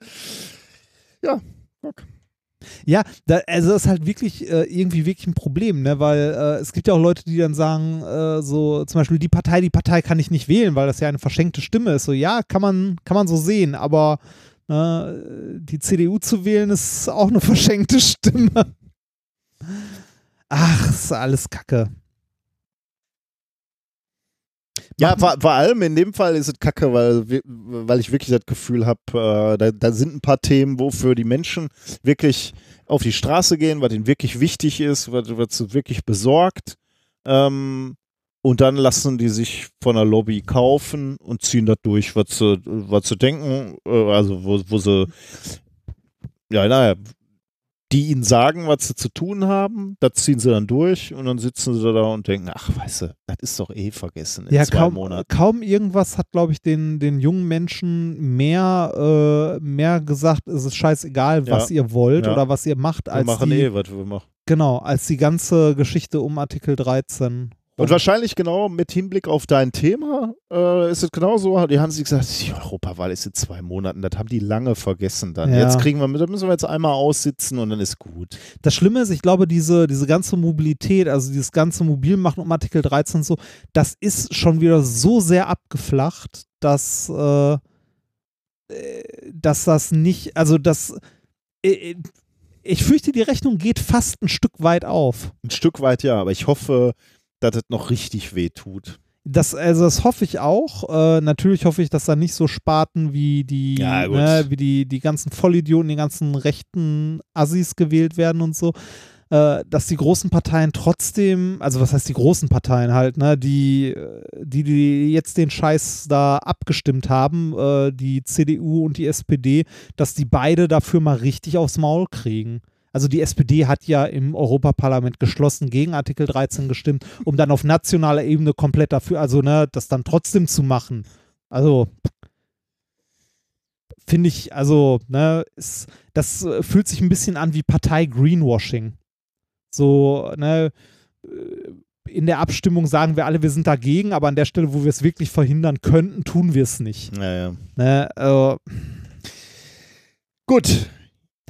ja, Ja, da, also das ist halt wirklich äh, irgendwie wirklich ein Problem, ne? Weil äh, es gibt ja auch Leute, die dann sagen, äh, so zum Beispiel die Partei, die Partei kann ich nicht wählen, weil das ja eine verschenkte Stimme ist. So ja, kann man kann man so sehen, aber ne, die CDU zu wählen ist auch eine verschenkte Stimme. Ach, ist alles Kacke. Ja, vor, vor allem in dem Fall ist es kacke, weil, weil ich wirklich das Gefühl habe, äh, da, da sind ein paar Themen, wofür die Menschen wirklich auf die Straße gehen, was ihnen wirklich wichtig ist, was, was sie wirklich besorgt. Ähm, und dann lassen die sich von der Lobby kaufen und ziehen das durch, was sie, was sie denken, äh, also wo, wo sie, ja, naja, die ihnen sagen, was sie zu tun haben, das ziehen sie dann durch und dann sitzen sie da und denken, ach, weißt du, das ist doch eh vergessen in Ja, zwei kaum, Monaten. kaum irgendwas hat, glaube ich, den, den jungen Menschen mehr, äh, mehr gesagt, es ist scheißegal, was Ja. ihr wollt Ja. oder was ihr macht, Wir als machen die, eh, was wir machen. genau, als die ganze Geschichte um Artikel 13. Und wahrscheinlich genau mit Hinblick auf dein Thema äh, ist es genauso. Die haben sich gesagt, die Europawahl ist in zwei Monaten. Das haben die lange vergessen dann. Ja. Jetzt kriegen wir, da müssen wir jetzt einmal aussitzen und dann ist gut. Das Schlimme ist, ich glaube, diese, diese ganze Mobilität, also dieses ganze Mobilmachen um Artikel 13 und so, das ist schon wieder so sehr abgeflacht, dass, äh, äh, dass das nicht, also das, äh, ich fürchte, die Rechnung geht fast ein Stück weit auf. Ein Stück weit ja, aber ich hoffe, dass es noch richtig weh tut. Das, also das hoffe ich auch. Äh, natürlich hoffe ich, dass da nicht so Sparten wie die, Ja, ne, wie die, die ganzen Vollidioten, die ganzen rechten Assis gewählt werden und so. Äh, dass die großen Parteien trotzdem, also was heißt die großen Parteien halt, ne, die, die, die jetzt den Scheiß da abgestimmt haben, äh, die CDU und die SPD, dass die beide dafür mal richtig aufs Maul kriegen. Also die SPD hat ja im Europaparlament geschlossen gegen Artikel 13 gestimmt, um dann auf nationaler Ebene komplett dafür, also ne, das dann trotzdem zu machen. Also finde ich, also, ne, ist, das äh, fühlt sich ein bisschen an wie Partei-Greenwashing. So, ne, äh, in der Abstimmung sagen wir alle, wir sind dagegen, aber an der Stelle, wo wir es wirklich verhindern könnten, tun wir es nicht. Naja. Ne, äh, Gut,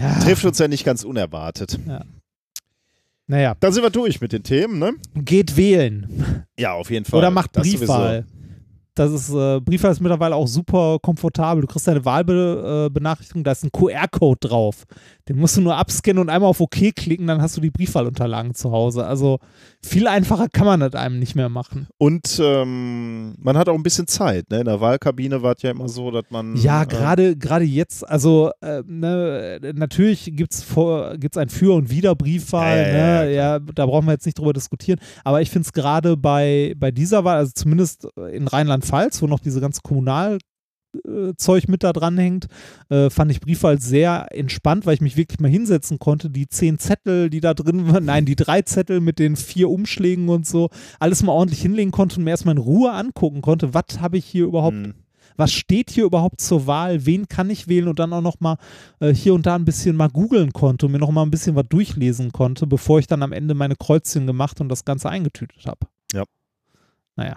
ja. trifft uns ja nicht ganz unerwartet. Naja, Dann sind wir durch mit den Themen, ne? geht wählen. Ja, auf jeden Fall. Oder macht Das sowieso. Briefwahl. Das ist, äh, Briefwahl ist mittlerweile auch super komfortabel. Du kriegst deine Wahlbenachrichtigung, äh, da ist ein QR-Code drauf. Den musst du nur abscannen und einmal auf OK klicken, dann hast du die Briefwahlunterlagen zu Hause. Also viel einfacher kann man das einem nicht mehr machen. Und ähm, man hat auch ein bisschen Zeit. Ne? In der Wahlkabine war es ja immer so, dass man. Ja, äh, gerade gerade jetzt, also äh, ne, natürlich gibt es gibt's ein Für- und Wider-Briefwahl, ja, ne? ja, da brauchen wir jetzt nicht drüber diskutieren, aber ich finde es gerade bei, bei dieser Wahl, also zumindest in Rheinland-Pfalz, wo noch diese ganze Kommunal- äh, Zeug mit da dran hängt, äh, fand ich Briefwahl sehr entspannt, weil ich mich wirklich mal hinsetzen konnte. Die zehn Zettel, die da drin waren, nein, die drei Zettel mit den vier Umschlägen und so, alles mal ordentlich hinlegen konnte und mir erstmal in Ruhe angucken konnte, was habe ich hier überhaupt hm. was steht hier überhaupt zur Wahl, wen kann ich wählen und dann auch noch mal äh, hier und da ein bisschen mal googeln konnte und mir noch mal ein bisschen was durchlesen konnte, bevor ich dann am Ende meine Kreuzchen gemacht und das Ganze eingetütet habe. Ja. Naja.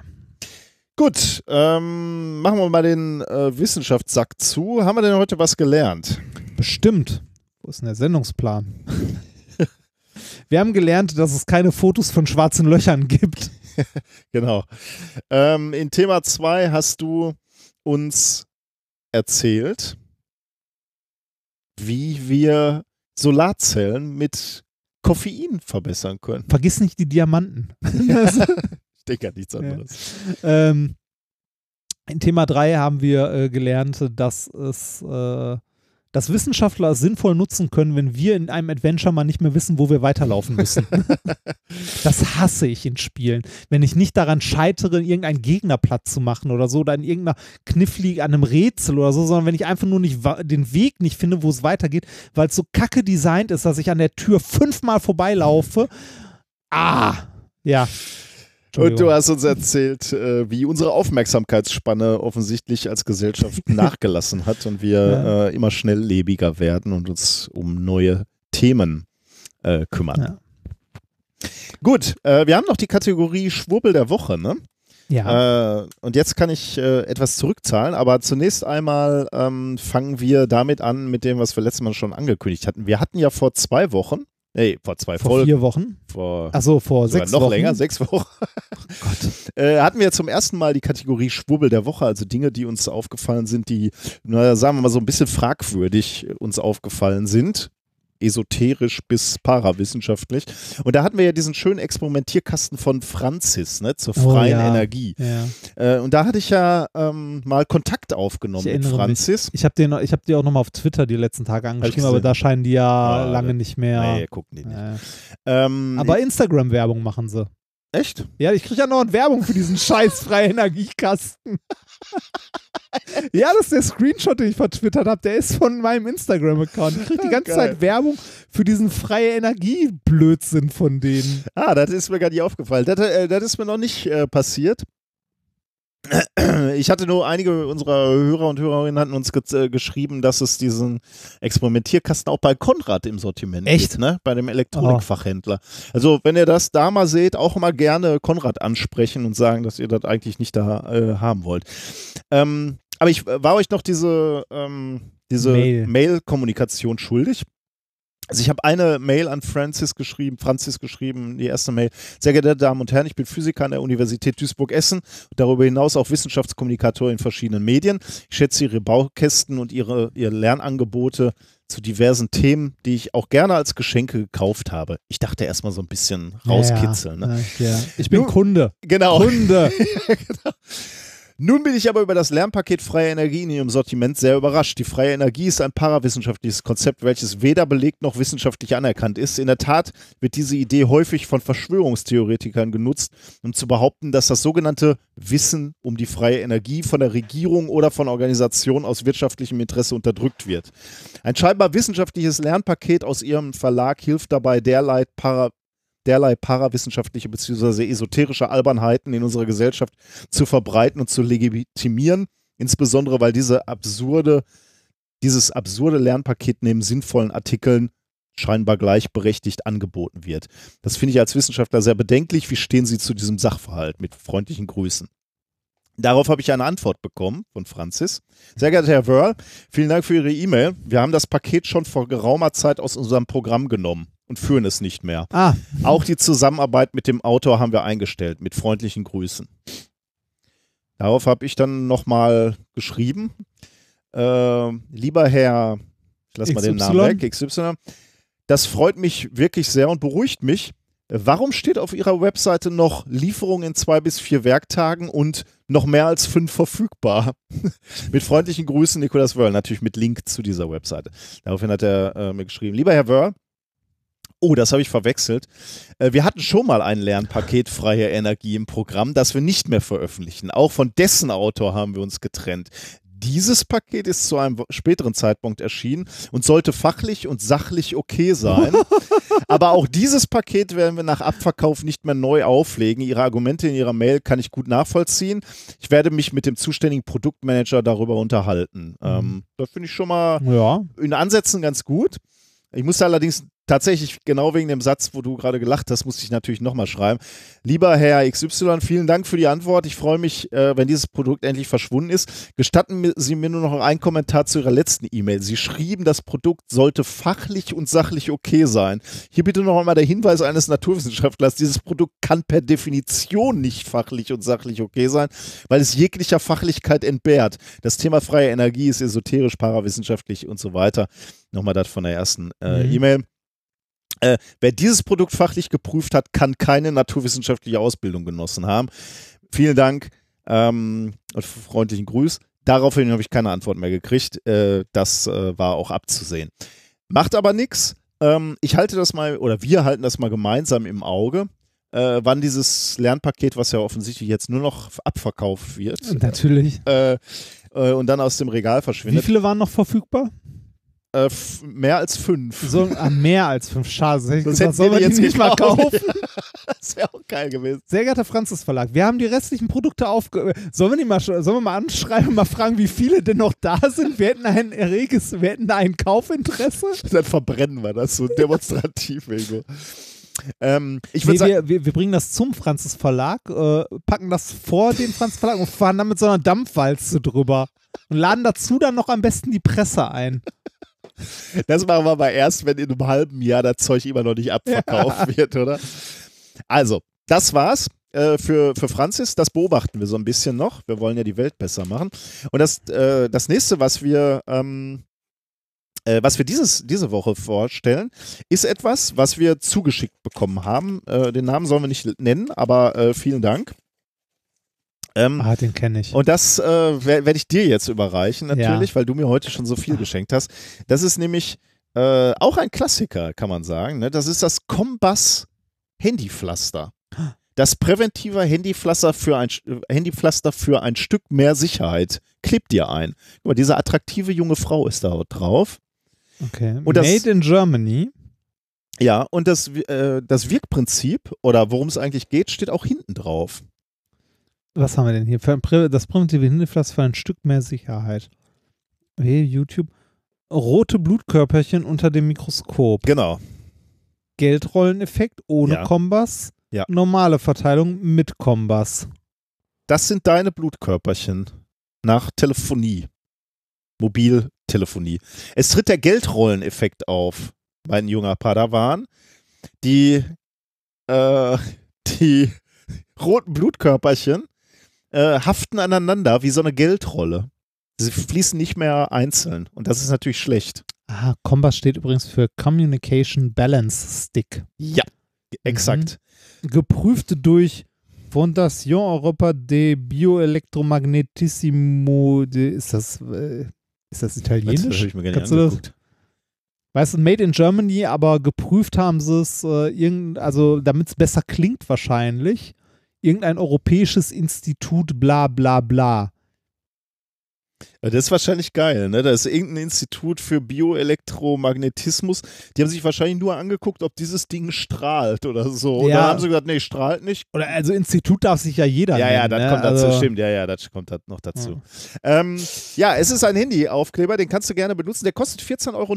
Gut, ähm, machen wir mal den äh, Wissenschaftssack zu. Haben wir denn heute was gelernt? Bestimmt. Wo ist denn der Sendungsplan? Wir haben gelernt, dass es keine Fotos von schwarzen Löchern gibt. Genau. Ähm, in Thema 2 hast du uns erzählt, wie wir Solarzellen mit Koffein verbessern können. Vergiss nicht die Diamanten. Ich denke an nichts anderes. Ähm, in Thema 3 haben wir äh, gelernt, dass es äh, dass Wissenschaftler es sinnvoll nutzen können, wenn wir in einem Adventure mal nicht mehr wissen, wo wir weiterlaufen müssen. das hasse ich in Spielen. Wenn ich nicht daran scheitere, irgendeinen Gegner platt zu machen oder so, oder in irgendeiner Kniffli an einem Rätsel oder so, sondern wenn ich einfach nur nicht den Weg nicht finde, wo es weitergeht, weil es so kacke designt ist, dass ich an der Tür fünfmal vorbeilaufe. Ah, ja. Und du hast uns erzählt, äh, wie unsere Aufmerksamkeitsspanne offensichtlich als Gesellschaft nachgelassen hat und wir Ja. äh, immer schnelllebiger werden und uns um neue Themen äh, kümmern. Ja. Gut, äh, wir haben noch die Kategorie Schwurbel der Woche, ne? Ja. Äh, und jetzt kann ich äh, etwas zurückzahlen, aber zunächst einmal ähm, fangen wir damit an mit dem, was wir letztes Mal schon angekündigt hatten. Wir hatten ja vor zwei Wochen, nee, vor zwei vor Folgen, vier Wochen. vor Achso, vor sogar sechs noch Wochen. länger, sechs Wochen, äh, hatten wir zum ersten Mal die Kategorie Schwubbel der Woche, also Dinge, die uns aufgefallen sind, die, naja, sagen wir mal so ein bisschen fragwürdig uns aufgefallen sind. Esoterisch bis parawissenschaftlich. Und da hatten wir ja diesen schönen Experimentierkasten von Francis, ne, zur Oh, freien ja. Energie. Ja. Äh, und da hatte ich ja ähm, mal Kontakt aufgenommen mit erinnere mich. Francis. Ich habe dir, ich hab auch nochmal auf Twitter die letzten Tage angeschrieben, aber da scheinen die ja Ah, lange nicht mehr. Nee, gucken die nicht. Äh, Ähm, aber Instagram-Werbung machen sie. Echt? Ja, ich kriege ja noch Werbung für diesen scheiß freie Energiekasten. ja, das ist der Screenshot, den ich vertwittert habe. Der ist von meinem Instagram-Account. Ich kriege die ganze Geil. Zeit Werbung für diesen freie Energie-Blödsinn von denen. Ah, das ist mir gar nicht aufgefallen. Das, äh, das ist mir noch nicht äh, passiert. Ich hatte nur einige unserer Hörer und Hörerinnen hatten uns ge äh, geschrieben, dass es diesen Experimentierkasten auch bei Konrad im Sortiment Echt? gibt, ne? bei dem Elektronikfachhändler. Also wenn ihr das da mal seht, auch mal gerne Konrad ansprechen und sagen, dass ihr das eigentlich nicht da äh, haben wollt. Ähm, aber ich äh, war euch noch diese, ähm, diese Mail. Mail-Kommunikation schuldig. Also ich habe eine Mail an Francis geschrieben, Francis geschrieben, die erste Mail. Sehr geehrte Damen und Herren, ich bin Physiker an der Universität Duisburg-Essen und darüber hinaus auch Wissenschaftskommunikator in verschiedenen Medien. Ich schätze Ihre Baukästen und Ihre, Ihre Lernangebote zu diversen Themen, die ich auch gerne als Geschenke gekauft habe. Ich dachte erstmal so ein bisschen rauskitzeln. Ja, Ne? ja. Ich bin Nun- Kunde. Genau. Kunde. Nun bin ich aber über das Lernpaket Freie Energie in Ihrem Sortiment sehr überrascht. Die freie Energie ist ein parawissenschaftliches Konzept, welches weder belegt noch wissenschaftlich anerkannt ist. In der Tat wird diese Idee häufig von Verschwörungstheoretikern genutzt, um zu behaupten, dass das sogenannte Wissen um die freie Energie von der Regierung oder von Organisationen aus wirtschaftlichem Interesse unterdrückt wird. Ein scheinbar wissenschaftliches Lernpaket aus Ihrem Verlag hilft dabei, derlei para derlei parawissenschaftliche bzw. esoterische Albernheiten in unserer Gesellschaft zu verbreiten und zu legitimieren, insbesondere weil diese absurde, dieses absurde Lernpaket neben sinnvollen Artikeln scheinbar gleichberechtigt angeboten wird. Das finde ich als Wissenschaftler sehr bedenklich. Wie stehen Sie zu diesem Sachverhalt? Mit freundlichen Grüßen. Darauf habe ich eine Antwort bekommen von Franzis. Sehr geehrter Herr Wörl, vielen Dank für Ihre E-Mail. Wir haben das Paket schon vor geraumer Zeit aus unserem Programm genommen und führen es nicht mehr. Ah, Auch die Zusammenarbeit mit dem Autor haben wir eingestellt, mit freundlichen Grüßen. Darauf habe ich dann nochmal geschrieben. Äh, lieber Herr, ich lasse mal den. Namen weg, XY, das freut mich wirklich sehr und beruhigt mich. Warum steht auf Ihrer Webseite noch Lieferung in zwei bis vier Werktagen und noch mehr als fünf verfügbar? mit freundlichen Grüßen, Nikolas Wörl, natürlich mit Link zu dieser Webseite. Daraufhin hat er äh, mir geschrieben, lieber Herr Wörl, Oh, das habe ich verwechselt. Äh, Wir hatten schon mal ein Lernpaket freie Energie im Programm, das wir nicht mehr veröffentlichen. Auch von dessen Autor haben wir uns getrennt. Dieses Paket ist zu einem späteren Zeitpunkt erschienen und sollte fachlich und sachlich okay sein. Aber auch dieses Paket werden wir nach Abverkauf nicht mehr neu auflegen. Ihre Argumente in Ihrer Mail kann ich gut nachvollziehen. Ich werde mich mit dem zuständigen Produktmanager darüber unterhalten. Ähm, das finde ich schon mal ja. in Ansätzen ganz gut. Ich musste allerdings tatsächlich genau wegen dem Satz, wo du gerade gelacht hast, musste ich natürlich nochmal schreiben. Lieber Herr XY, vielen Dank für die Antwort. Ich freue mich, äh, wenn dieses Produkt endlich verschwunden ist. Gestatten Sie mir nur noch einen Kommentar zu Ihrer letzten E-Mail. Sie schrieben, das Produkt sollte fachlich und sachlich okay sein. Hier bitte noch einmal der Hinweis eines Naturwissenschaftlers. Dieses Produkt kann per Definition nicht fachlich und sachlich okay sein, weil es jeglicher Fachlichkeit entbehrt. Das Thema freie Energie ist esoterisch, parawissenschaftlich und so weiter. Nochmal das von der ersten äh, Mhm. E-Mail. Äh, wer dieses Produkt fachlich geprüft hat, kann keine naturwissenschaftliche Ausbildung genossen haben. Vielen Dank ähm, und freundlichen Gruß. Daraufhin habe ich keine Antwort mehr gekriegt. Äh, das äh, war auch abzusehen. Macht aber nichts. Ähm, ich halte das mal, oder wir halten das mal gemeinsam im Auge, äh, wann dieses Lernpaket, was ja offensichtlich jetzt nur noch abverkauft wird, Natürlich. äh, äh, und dann aus dem Regal Wie verschwindet. viele waren noch verfügbar? Äh, mehr als fünf. So, ah, mehr als fünf. Schade. Sonst hätte Sonst gesagt, die die jetzt nicht mal gekauft. kaufen? das wäre auch geil gewesen. Sehr geehrter Franzis Verlag, wir haben die restlichen Produkte aufge... Sollen wir, die mal, sollen wir mal anschreiben und mal fragen, wie viele denn noch da sind? Wir hätten ein erreges, wir hätten da ein Kaufinteresse. Dann verbrennen wir das so demonstrativ, Ingo. Ähm, ich Nee, sagen, wir, wir, wir bringen das zum Franzis Verlag, äh, packen das vor den Franzis Verlag und fahren dann mit so einer Dampfwalze drüber. Und laden dazu dann noch am besten die Presse ein. das machen wir aber erst, wenn in einem halben Jahr das Zeug immer noch nicht abverkauft wird, oder? Also, das war's. äh, Für, für Franzis, das beobachten wir so ein bisschen noch. Wir wollen ja die Welt besser machen. Und das, äh, das nächste, was wir, ähm, äh, was wir dieses, diese Woche vorstellen, ist etwas, was wir zugeschickt bekommen haben. Äh, den Namen sollen wir nicht nennen, aber äh, vielen Dank. Ähm, Ah, den kenne ich. Und das äh, werde werd ich dir jetzt überreichen, natürlich, weil du mir heute schon so viel geschenkt hast. Das ist nämlich äh, auch ein Klassiker, kann man sagen. Ne? Das ist das Combus Handypflaster. Das präventive Handypflaster für ein, äh, Handypflaster für ein Stück mehr Sicherheit. Klebt dir ein. Guck mal, diese attraktive junge Frau ist da drauf. Okay. Und das- Made in Germany. Ja, und das, äh, das Wirkprinzip oder worum es eigentlich geht, steht auch hinten drauf. Was haben wir denn hier? Für ein das primitive Hindepflaster für ein Stück mehr Sicherheit. Hey, YouTube. Rote Blutkörperchen unter dem Mikroskop. Genau. Geldrolleneffekt ohne Ja. Kompass. Ja. Normale Verteilung mit Kompass. Das sind deine Blutkörperchen nach Telefonie. Mobiltelefonie. Es tritt der Geldrolleneffekt auf, mein junger Padawan. Die, äh, die roten Blutkörperchen äh, haften aneinander wie so eine Geldrolle. Sie fließen nicht mehr einzeln und das ist natürlich schlecht. Ah, Kompass steht übrigens für Communication Balance Stick. Ja, exakt. Geprüft durch Fondation Europa de Bioelektromagnetissimo. De, ist das, äh, ist das Das italienisch? habe ich mir gar nicht das? angeguckt. Weißt du, made in Germany, aber geprüft haben sie es, äh, irgend, also damit es besser klingt wahrscheinlich. Irgendein europäisches Institut, bla bla bla. Das ist wahrscheinlich geil, ne? Da ist irgendein Institut für Bioelektromagnetismus. Die haben sich wahrscheinlich nur angeguckt, ob dieses Ding strahlt oder so. Und Ja. dann haben sie gesagt, nee, strahlt nicht. Oder also Institut darf sich ja jeder Ja, nennen. ja, das ne? kommt dazu, also, stimmt. Ja, ja, das kommt noch dazu. Ja. Ähm, ja, es ist ein Handy-Aufkleber, den kannst du gerne benutzen. Der kostet 14,90 Euro,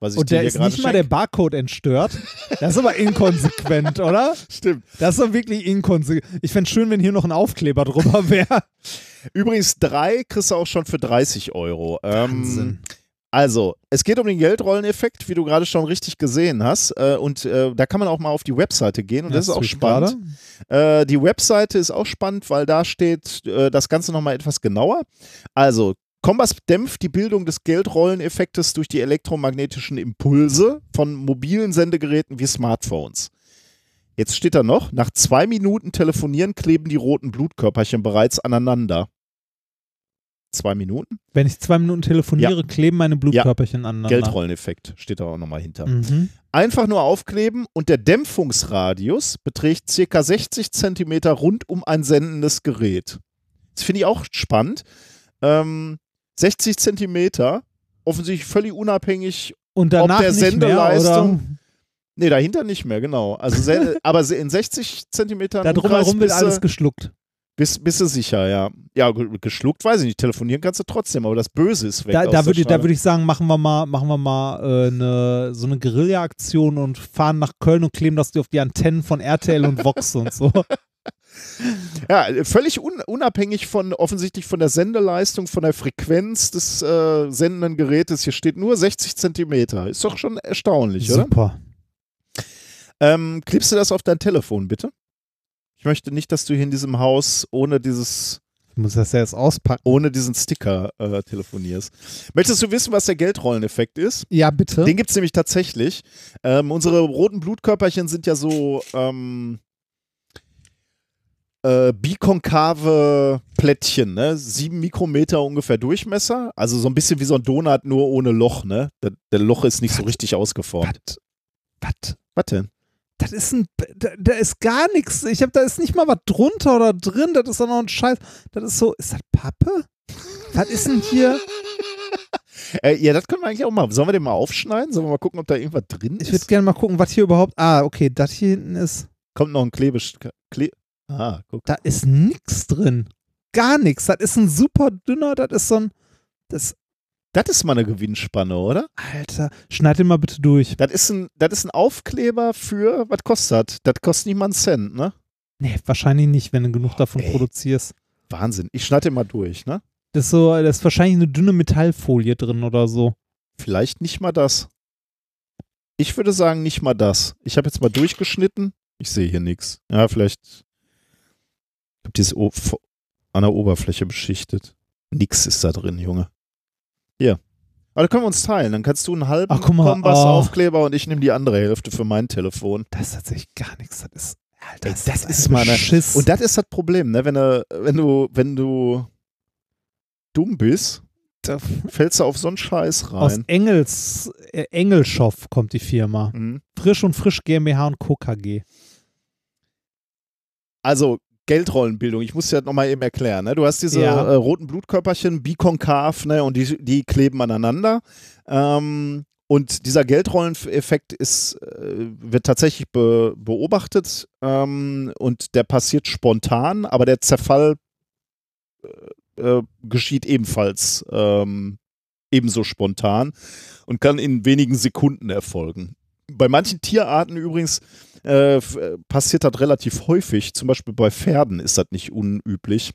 was ich Und der ist nicht mal der Barcode entstört. Das ist aber inkonsequent, oder? Stimmt. Das ist doch wirklich inkonsequent. Ich fände schön, wenn hier noch ein Aufkleber drüber wäre. Übrigens, drei kriegst du auch schon für 30 Euro. Ähm, Wahnsinn. Also, es geht um den Geldrolleneffekt, wie du gerade schon richtig gesehen hast. Äh, und äh, da kann man auch mal auf die Webseite gehen und das ist auch spannend. Äh, die Webseite ist auch spannend, weil da steht äh, das Ganze nochmal etwas genauer. Also, Combas dämpft die Bildung des Geldrolleneffektes durch die elektromagnetischen Impulse von mobilen Sendegeräten wie Smartphones. Jetzt steht da noch, nach zwei Minuten telefonieren kleben die roten Blutkörperchen bereits aneinander. Zwei Minuten? Wenn ich zwei Minuten telefoniere, kleben meine Blutkörperchen aneinander. Geldrolleneffekt steht da auch nochmal hinter. Mhm. Einfach nur aufkleben und der Dämpfungsradius beträgt circa 60 Zentimeter rund um ein sendendes Gerät. Das finde ich auch spannend. Ähm, 60 Zentimeter, offensichtlich völlig unabhängig. Und danach Ob der nicht mehr, Sendeleistung- oder? Nee, dahinter nicht mehr, genau. Also aber in 60 Zentimetern Da drumherum wird alles geschluckt. Bist, bist du sicher, ja. Ja, ge- geschluckt weiß ich nicht. Telefonieren kannst du trotzdem, aber das Böse ist weg. Da, da würde würd ich sagen, machen wir mal, machen wir mal äh, eine, so eine Guerilla-Aktion und fahren nach Köln und kleben das auf die Antennen von RTL und Vox und so. Ja, völlig un unabhängig von offensichtlich von der Sendeleistung, von der Frequenz des äh, sendenden Gerätes. Hier steht nur 60 Zentimeter. Ist doch schon erstaunlich, oder? Super. Ähm, klebst du das auf dein Telefon, bitte? Ich möchte nicht, dass du hier in diesem Haus ohne dieses Ich muss das ja jetzt auspacken. ohne diesen Sticker äh, telefonierst. Möchtest du wissen, was der Geldrolleneffekt ist? Ja, bitte. Den gibt es nämlich tatsächlich. Ähm, unsere roten Blutkörperchen sind ja so ähm, äh, bikonkave Plättchen, ne? Sieben Mikrometer ungefähr Durchmesser. Also so ein bisschen wie so ein Donut, nur ohne Loch, ne? Der, der Loch ist nicht so richtig ausgeformt. Was? Was denn? Das ist ein, da, da ist gar nichts. Ich habe, da ist nicht mal was drunter oder drin. Das ist doch noch ein Scheiß. Das ist so, ist das Pappe? Was ist denn hier? Äh, ja, das können wir eigentlich auch mal. Sollen wir den mal aufschneiden? Sollen wir mal gucken, ob da irgendwas drin Ich ist? würde gerne mal gucken, was hier überhaupt. Ah, okay, das hier hinten ist. Kommt noch ein Klebe... Kle ah, guck. Da ist nichts drin. Gar nichts. Das ist ein super dünner, das ist so ein. Das, Das ist mal eine Gewinnspanne, oder? Alter, schneid den mal bitte durch. Das ist ein, das ist ein Aufkleber für, was kostet das? Das kostet nicht mal einen Cent, ne? Nee, wahrscheinlich nicht, wenn du genug davon Ey. produzierst. Wahnsinn. Ich schneide den mal durch, ne? Das ist so, da ist wahrscheinlich eine dünne Metallfolie drin oder so. Vielleicht nicht mal das. Ich würde sagen, nicht mal das. Ich habe jetzt mal durchgeschnitten. Ich sehe hier nichts. Ja, vielleicht. Ich habe dieses o an der Oberfläche beschichtet. Nix ist da drin, Junge. Hier. Aber da können wir uns teilen. Dann kannst du einen halben Ach, mal, Kompass-Aufkleber und ich nehme die andere Hälfte für mein Telefon. Da ist tatsächlich gar nichts. Das ist. Alter, Ey, ist das ein ist mal eine- Beschiss. Und das ist das Problem, ne? Wenn du, wenn du, wenn du dumm bist, Da- fällst du auf so einen Scheiß aus rein. Engels, äh, Engelschoff kommt die Firma. Mhm. Frisch und Frisch GmbH und Co. KG. Also Geldrollenbildung, ich muss dir das nochmal eben erklären. Ne? Du hast diese Ja. äh, roten Blutkörperchen, bikonkav, ne? und die, die kleben aneinander. Ähm, und dieser Geldrolleneffekt ist, äh, wird tatsächlich be beobachtet ähm, und der passiert spontan, aber der Zerfall äh, äh, geschieht ebenfalls ähm, ebenso spontan und kann in wenigen Sekunden erfolgen. Bei manchen Tierarten übrigens äh, äh, passiert das relativ häufig. Zum Beispiel bei Pferden ist das nicht unüblich,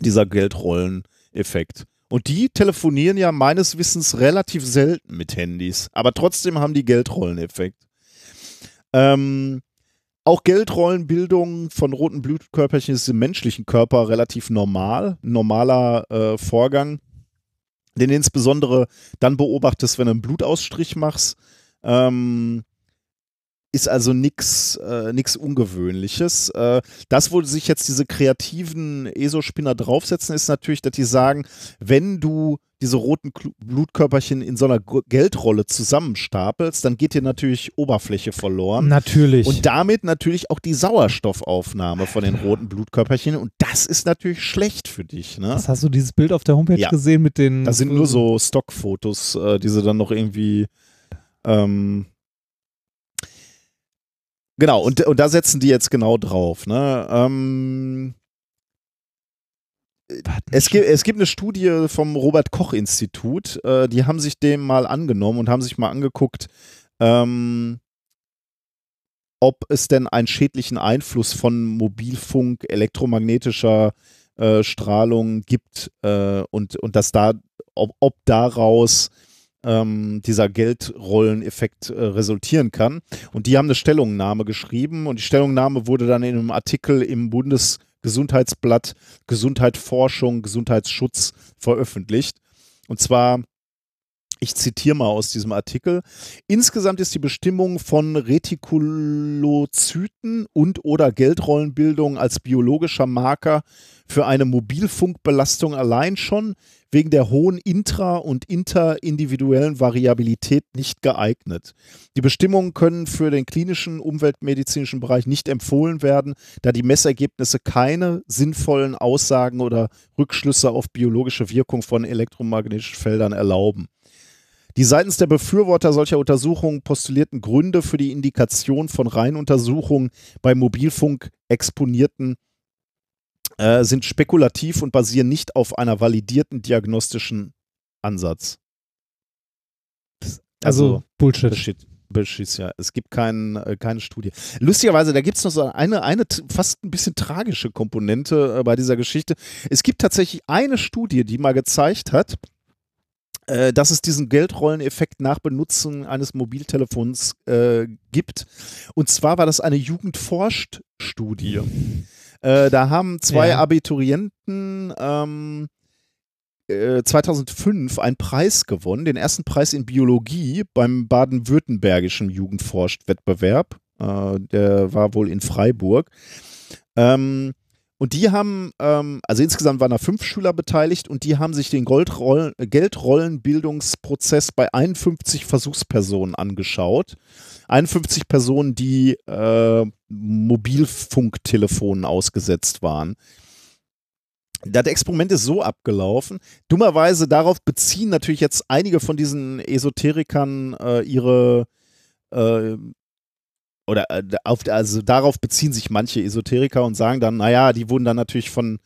dieser Geldrolleneffekt. Und die telefonieren ja meines Wissens relativ selten mit Handys, aber trotzdem haben die Geldrolleneffekt. Ähm, auch Geldrollenbildung von roten Blutkörperchen ist im menschlichen Körper relativ normal, normaler äh, Vorgang, den insbesondere dann beobachtest, wenn du einen Blutausstrich machst. Ähm, ist also nichts äh, nix Ungewöhnliches. Äh, das, wo sich jetzt diese kreativen ESO-Spinner draufsetzen, ist natürlich, dass die sagen, wenn du diese roten Klu- Blutkörperchen in so einer Gu- Geldrolle zusammenstapelst, dann geht dir natürlich Oberfläche verloren. Natürlich. Und damit natürlich auch die Sauerstoffaufnahme von den roten Blutkörperchen. Und das ist natürlich schlecht für dich. Ne? Was hast du dieses Bild auf der Homepage Ja. gesehen mit den. Das sind nur so Stockfotos, äh, die sie dann noch irgendwie. Ähm, genau, und, und da setzen die jetzt genau drauf. Ne? Ähm, es, gibt, es gibt eine Studie vom Robert-Koch-Institut, äh, die haben sich dem mal angenommen und haben sich mal angeguckt, ähm, ob es denn einen schädlichen Einfluss von Mobilfunk, elektromagnetischer äh, Strahlung gibt äh, und, und dass da, ob, ob daraus ähm, dieser Geldrolleneffekt äh, resultieren kann. Und die haben eine Stellungnahme geschrieben und die Stellungnahme wurde dann in einem Artikel im Bundesgesundheitsblatt Gesundheit, Forschung, Gesundheitsschutz veröffentlicht. Und zwar ich zitiere mal aus diesem Artikel. Insgesamt ist die Bestimmung von Retikulozyten und oder Geldrollenbildung als biologischer Marker für eine Mobilfunkbelastung allein schon wegen der hohen intra- und interindividuellen Variabilität nicht geeignet. Die Bestimmungen können für den klinischen umweltmedizinischen Bereich nicht empfohlen werden, da die Messergebnisse keine sinnvollen Aussagen oder Rückschlüsse auf biologische Wirkung von elektromagnetischen Feldern erlauben. Die seitens der Befürworter solcher Untersuchungen postulierten Gründe für die Indikation von Reihenuntersuchungen bei Mobilfunk exponierten äh, sind spekulativ und basieren nicht auf einer validierten diagnostischen Ansatz. Also, Bullshit. Bullshit. Bullshit, ja. Es gibt kein, äh, keine Studie. Lustigerweise, da gibt es noch so eine, eine fast ein bisschen tragische Komponente äh, bei dieser Geschichte. Es gibt tatsächlich eine Studie, die mal gezeigt hat, dass es diesen Geldrolleneffekt nach Benutzung eines Mobiltelefons äh, gibt. Und zwar war das eine Jugendforscht-Studie. Äh, da haben zwei Ja. Abiturienten ähm, äh, 2005 einen Preis gewonnen, den ersten Preis in Biologie beim baden-württembergischen Jugendforscht-Wettbewerb. Äh, der war wohl in Freiburg. Ähm, und die haben, ähm, also insgesamt waren da fünf Schüler beteiligt und die haben sich den Goldrollen, Geldrollenbildungsprozess bei 51 Versuchspersonen angeschaut. 51 Personen, die äh, Mobilfunktelefonen ausgesetzt waren. Das Experiment ist so abgelaufen. Dummerweise darauf beziehen natürlich jetzt einige von diesen Esoterikern äh, ihre äh, oder äh, auf, also darauf beziehen sich manche Esoteriker und sagen dann, naja, die wurden dann natürlich von,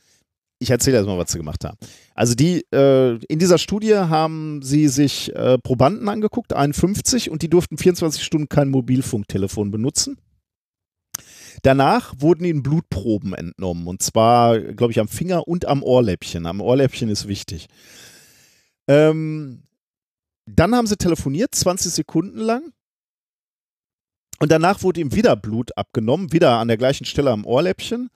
ich erzähle erstmal, was sie gemacht haben. Also die, äh, in dieser Studie haben sie sich äh, Probanden angeguckt, 51, und die durften 24 Stunden kein Mobilfunktelefon benutzen. Danach wurden ihnen Blutproben entnommen, und zwar, glaube ich, am Finger und am Ohrläppchen. Am Ohrläppchen ist wichtig. Ähm, dann haben sie telefoniert, 20 Sekunden lang. Und danach wurde ihm wieder Blut abgenommen, wieder an der gleichen Stelle am Ohrläppchen.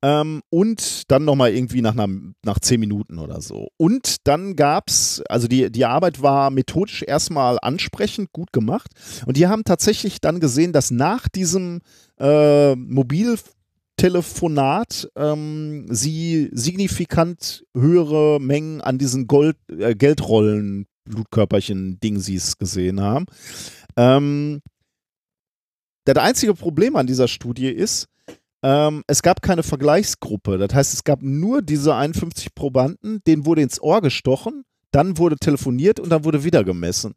Ähm, und dann nochmal irgendwie nach, einer, nach zehn Minuten oder so. Und dann gab es, also die, die Arbeit war methodisch erstmal ansprechend, gut gemacht. Und die haben tatsächlich dann gesehen, dass nach diesem äh, Mobiltelefonat ähm, sie signifikant höhere Mengen an diesen Gold, äh, Geldrollen, Blutkörperchen, Dingsies gesehen haben. Ähm, das einzige Problem an dieser Studie ist, ähm, es gab keine Vergleichsgruppe. Das heißt, es gab nur diese 51 Probanden, denen wurde ins Ohr gestochen, dann wurde telefoniert und dann wurde wieder gemessen.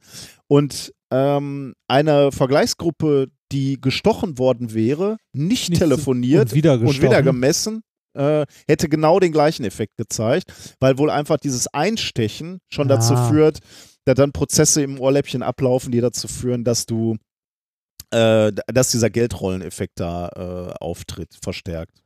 Und ähm, eine Vergleichsgruppe, die gestochen worden wäre, nicht, Nicht telefoniert und wieder und wieder gemessen, äh, hätte genau den gleichen Effekt gezeigt, weil wohl einfach dieses Einstechen schon dazu Ah. führt, dass dann Prozesse im Ohrläppchen ablaufen, die dazu führen, dass du äh, dass dieser Geldrolleneffekt da äh, auftritt, verstärkt.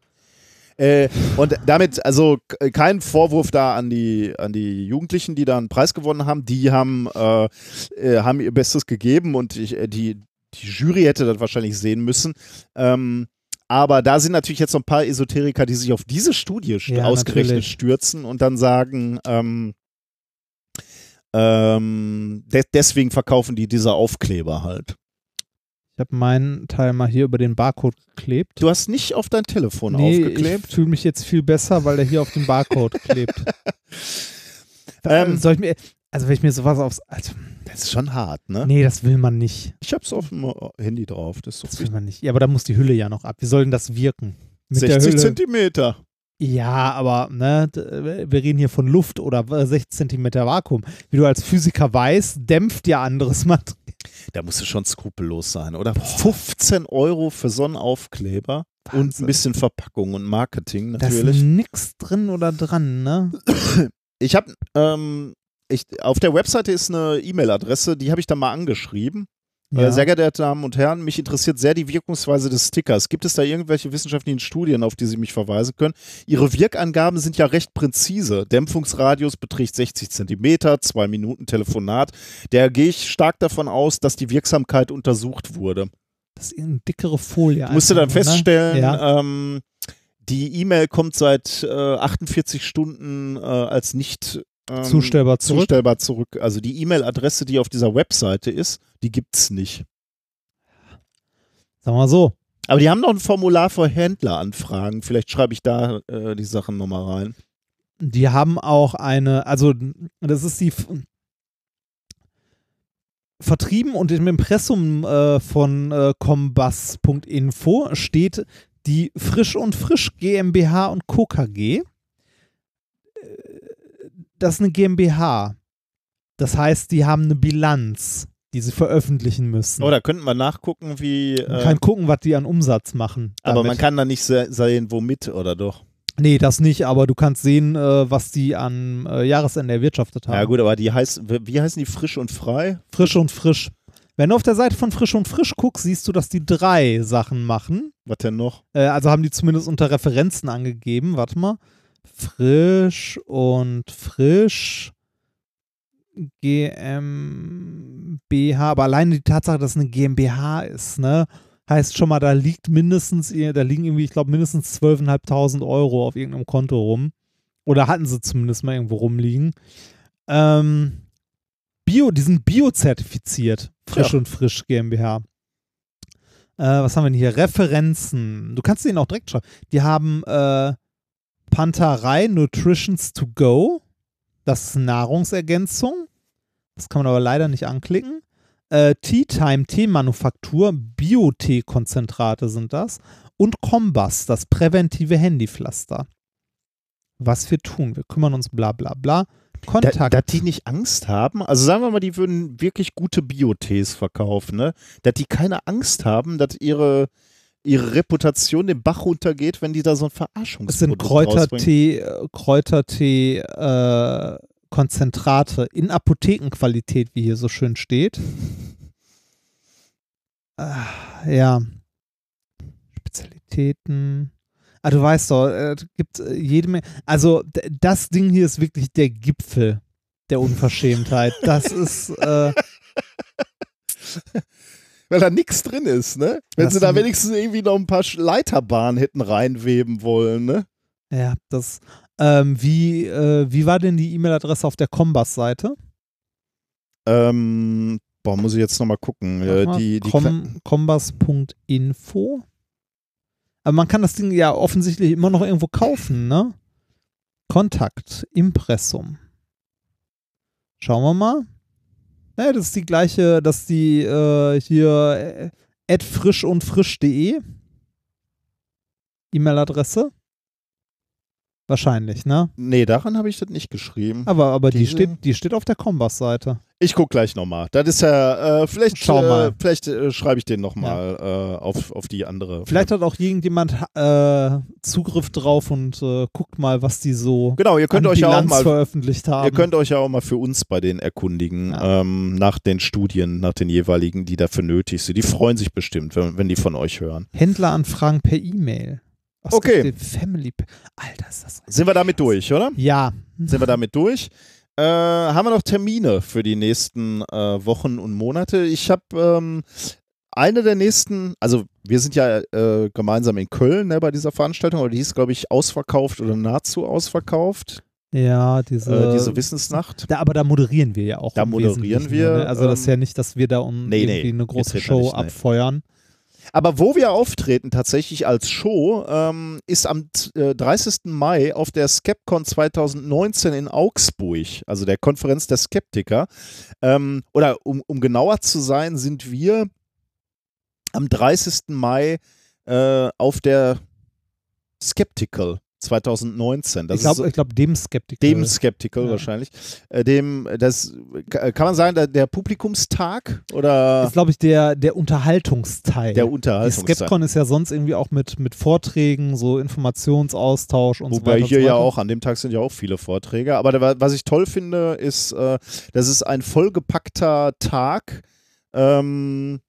Äh, und damit, also kein Vorwurf da an die, an die Jugendlichen, die da einen Preis gewonnen haben. Die haben, äh, äh, haben ihr Bestes gegeben und ich, äh, die, die Jury hätte das wahrscheinlich sehen müssen. Ähm, aber da sind natürlich jetzt noch ein paar Esoteriker, die sich auf diese Studie st- Ja, ausgerechnet natürlich. stürzen und dann sagen, ähm, ähm, de deswegen verkaufen die diese Aufkleber halt. Ich habe meinen Teil mal hier über den Barcode geklebt. Du hast nicht auf dein Telefon nee, aufgeklebt. ich fühle mich jetzt viel besser, weil der hier auf dem Barcode klebt. Ähm, Soll ich mir, Also wenn ich mir sowas aufs. Also, Das ist schon hart, ne? nee, das will man nicht. Ich hab's auf dem Handy drauf. Das ist Das so will man nicht. Ja, aber da muss die Hülle ja noch ab. Wie soll denn das wirken? Mit der 60 Hülle. Zentimeter. Ja, aber ne, wir reden hier von Luft oder äh, 16 Zentimeter Vakuum. Wie du als Physiker weißt, dämpft ja anderes Material. Da musst du schon skrupellos sein, oder? 15 Euro für so einen Aufkleber und ein bisschen Verpackung und Marketing Da ist natürlich. nix drin oder dran, ne? Ich habe ähm, ich, auf der Webseite ist eine E-Mail-Adresse, die habe ich dann mal angeschrieben. Äh, sehr geehrte Damen und Herren, mich interessiert sehr die Wirkungsweise des Stickers. Gibt es da irgendwelche wissenschaftlichen Studien, auf die Sie mich verweisen können? Ihre Wirkangaben sind ja recht präzise. Dämpfungsradius beträgt 60 Zentimeter, zwei Minuten Telefonat. Da gehe ich stark davon aus, dass die Wirksamkeit untersucht wurde. Das ist irgendeine dickere Folie. Ich musste dann ne? feststellen, Ja. ähm, die E-Mail kommt seit äh, 48 Stunden äh, als nicht ähm, Zustellbar zurück. zustellbar zurück. Also die E-Mail-Adresse, die auf dieser Webseite ist, die gibt's nicht. Sagen wir mal so. Aber die haben noch ein Formular für Händleranfragen. Vielleicht schreibe ich da äh, die Sachen nochmal rein. Die haben auch eine, also das ist die vertrieben und im Impressum äh, von äh, combus.info steht die Frisch und Frisch GmbH und Co. KG. Das ist eine GmbH. Das heißt, die haben eine Bilanz, die sie veröffentlichen müssen. Oder könnten wir nachgucken, wie. man Äh, kann gucken, was die an Umsatz machen. aber man kann da nicht se sehen, womit, oder doch? Nee, das nicht, aber du kannst sehen, äh, was die an äh, Jahresende erwirtschaftet haben. Ja, gut, aber die heißt, wie heißen die frisch und frei? Frisch und frisch. Wenn du auf der Seite von Frisch und Frisch guckst, siehst du, dass die drei Sachen machen. Was denn noch? Äh, also haben die zumindest unter Referenzen angegeben. Warte mal. Frisch und Frisch GmbH. Aber alleine die Tatsache, dass es eine GmbH ist, ne, heißt schon mal, da liegt mindestens, da liegen irgendwie, ich glaube, mindestens 12.500 Euro auf irgendeinem Konto rum. Oder hatten sie zumindest mal irgendwo rumliegen. Ähm, Bio, die sind biozertifiziert. Frisch Ja. und Frisch GmbH. Äh, was haben wir denn hier? Referenzen. Du kannst denen auch direkt schreiben. Die haben äh, Panterei Nutritions to Go. Das ist Nahrungsergänzung. Das kann man aber leider nicht anklicken. Äh, Tea Time Teemanufaktur. Bio-Tee-Konzentrate sind das. Und Combus, das präventive Handypflaster. Was wir tun. Wir kümmern uns bla bla bla. Da, Kontakt. dass die nicht Angst haben, also sagen wir mal, die würden wirklich gute Biotees verkaufen, ne? Dass die keine Angst haben, dass ihre, ihre Reputation den Bach runtergeht, wenn die da so ein Verarschungsprodukt Es sind. Kräutertee, äh, Kräutertee, äh, Konzentrate in Apothekenqualität, wie hier so schön steht. Ah, ja. Spezialitäten. Ah, du weißt doch, äh, es gibt äh, jede Menge. Also, das Ding hier ist wirklich der Gipfel der Unverschämtheit. Das ist, äh, Weil da nichts drin ist, ne? Wenn Das sie da wenigstens irgendwie noch ein paar Leiterbahnen hätten reinweben wollen, ne? ja, das. Ähm, wie, äh, wie war denn die E-Mail-Adresse auf der Combus-Seite? Ähm, boah, muss ich jetzt nochmal gucken. Äh, mal, die, die Com Combus.info. Aber man kann das Ding ja offensichtlich immer noch irgendwo kaufen, ne? Kontakt, Impressum. Schauen wir mal. Naja, das ist die gleiche, das ist die äh, hier äh, frisch und frisch.de E-Mail-Adresse. Wahrscheinlich, ne? nee, daran habe ich das nicht geschrieben. Aber, aber die, steht, die steht auf der Combus-Seite. Ich guck gleich nochmal. Das ist ja, äh, vielleicht, Schau äh, mal. vielleicht äh, schreibe ich den nochmal äh, auf, auf die andere. Vielleicht hat auch irgendjemand äh, Zugriff drauf und äh, guckt mal, was die so Genau, ihr könnt euch ja auch Bilanz mal veröffentlicht haben. Ihr könnt euch ja auch mal für uns bei den erkundigen, Ja. ähm, nach den Studien, nach den jeweiligen, die dafür nötig sind. Die freuen sich bestimmt, wenn, wenn die von euch hören. Händleranfragen per E-Mail. Was Okay. Family. Alter, ist das. Sind wir damit durch, oder? Ja. Sind wir damit durch? Äh, haben wir noch Termine für die nächsten äh, Wochen und Monate? Ich habe ähm, eine der nächsten, also wir sind ja äh, gemeinsam in Köln ne, bei dieser Veranstaltung, aber die ist, glaube ich, ausverkauft oder nahezu ausverkauft, Ja, diese. äh, diese Wissensnacht. da, aber da moderieren wir ja auch. Da moderieren Wesentlichen wir, Ne? Also, das ist ja ähm, nicht, dass wir da um nee, nee, irgendwie eine wir große Show nicht, nee. Aber wo wir auftreten tatsächlich als Show, ähm, ist am äh, 30. Mai auf der Skepcon 2019 in Augsburg, also der Konferenz der Skeptiker. Ähm, oder um, um genauer zu sein, sind wir am 30. Mai äh, auf der Skeptical 2019. Das ich glaube, so- glaub, dem Skeptiker. dem Skeptical Ja. wahrscheinlich. Äh, dem, das kann man sagen, der, der Publikumstag oder ist, glaube ich, der, der Unterhaltungsteil. der Die Unterhaltungstag. Skepcon ist ja sonst irgendwie auch mit, mit Vorträgen, so Informationsaustausch und so Wobei weiter. hier und so ja weiter. auch, an dem Tag sind ja auch viele Vorträge. Aber da, was ich toll finde, ist, äh, das ist ein vollgepackter Tag. Ähm,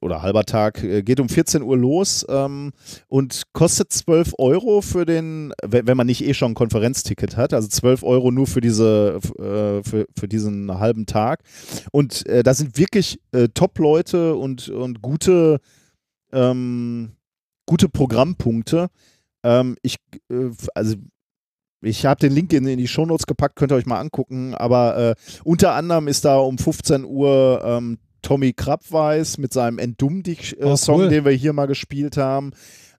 oder halber Tag, äh, geht um 14 Uhr los ähm, und kostet 12 Euro für den, wenn, man nicht eh schon ein Konferenzticket hat, also 12 Euro nur für diese, äh, für, für diesen halben Tag. Und äh, da sind wirklich äh, Top-Leute und, und gute, ähm, gute Programmpunkte. Ähm, ich, äh, also ich habe den Link in, in die Shownotes gepackt, könnt ihr euch mal angucken. Aber äh, unter anderem ist da um 15 Uhr ähm, Tommy Krabweis mit seinem Entdumm dich-Song, Oh, cool. den wir hier mal gespielt haben.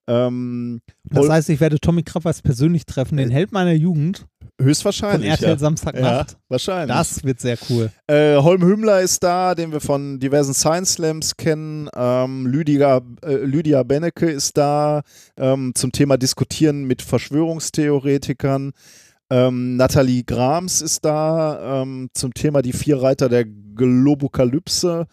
Ähm, Das heißt, ich werde Tommy Krabweis persönlich treffen, den Held meiner Jugend von höchstwahrscheinlich. RTL ja. Samstagnacht. Ja, wahrscheinlich. Das wird sehr cool. Äh, Holm Hümmler ist da, den wir von diversen Science Slams kennen. Ähm, Lydia, äh, Lydia Bennecke ist da ähm, zum Thema Diskutieren mit Verschwörungstheoretikern. Ähm, Nathalie Grams ist da ähm, zum Thema die vier Reiter der Globokalypse.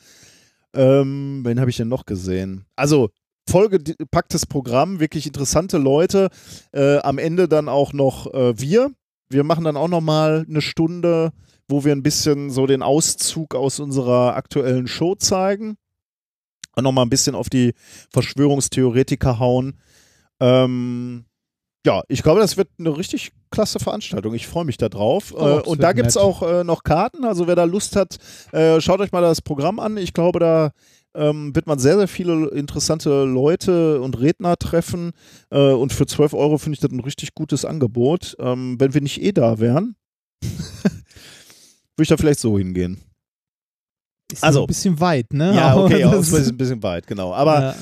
Ähm, wen habe ich denn noch gesehen? Also vollgepacktes Programm, wirklich interessante Leute. Äh, am Ende dann auch noch äh, wir. Wir machen dann auch noch mal eine Stunde, wo wir ein bisschen so den Auszug aus unserer aktuellen Show zeigen und noch mal ein bisschen auf die Verschwörungstheoretiker hauen. Ähm, ja, ich glaube, das wird eine richtig klasse Veranstaltung. Ich freue mich da drauf. Oh, und da gibt es auch äh, noch Karten. Also wer da Lust hat, äh, schaut euch mal das Programm an. Ich glaube, da ähm, wird man sehr, sehr viele interessante Leute und Redner treffen. Äh, und für 12 Euro finde ich das ein richtig gutes Angebot. Ähm, wenn wir nicht eh da wären, würde ich da vielleicht so hingehen. Ist Also- ein bisschen weit, ne? Ja, okay, auch ist ein bisschen weit, genau. Aber ja.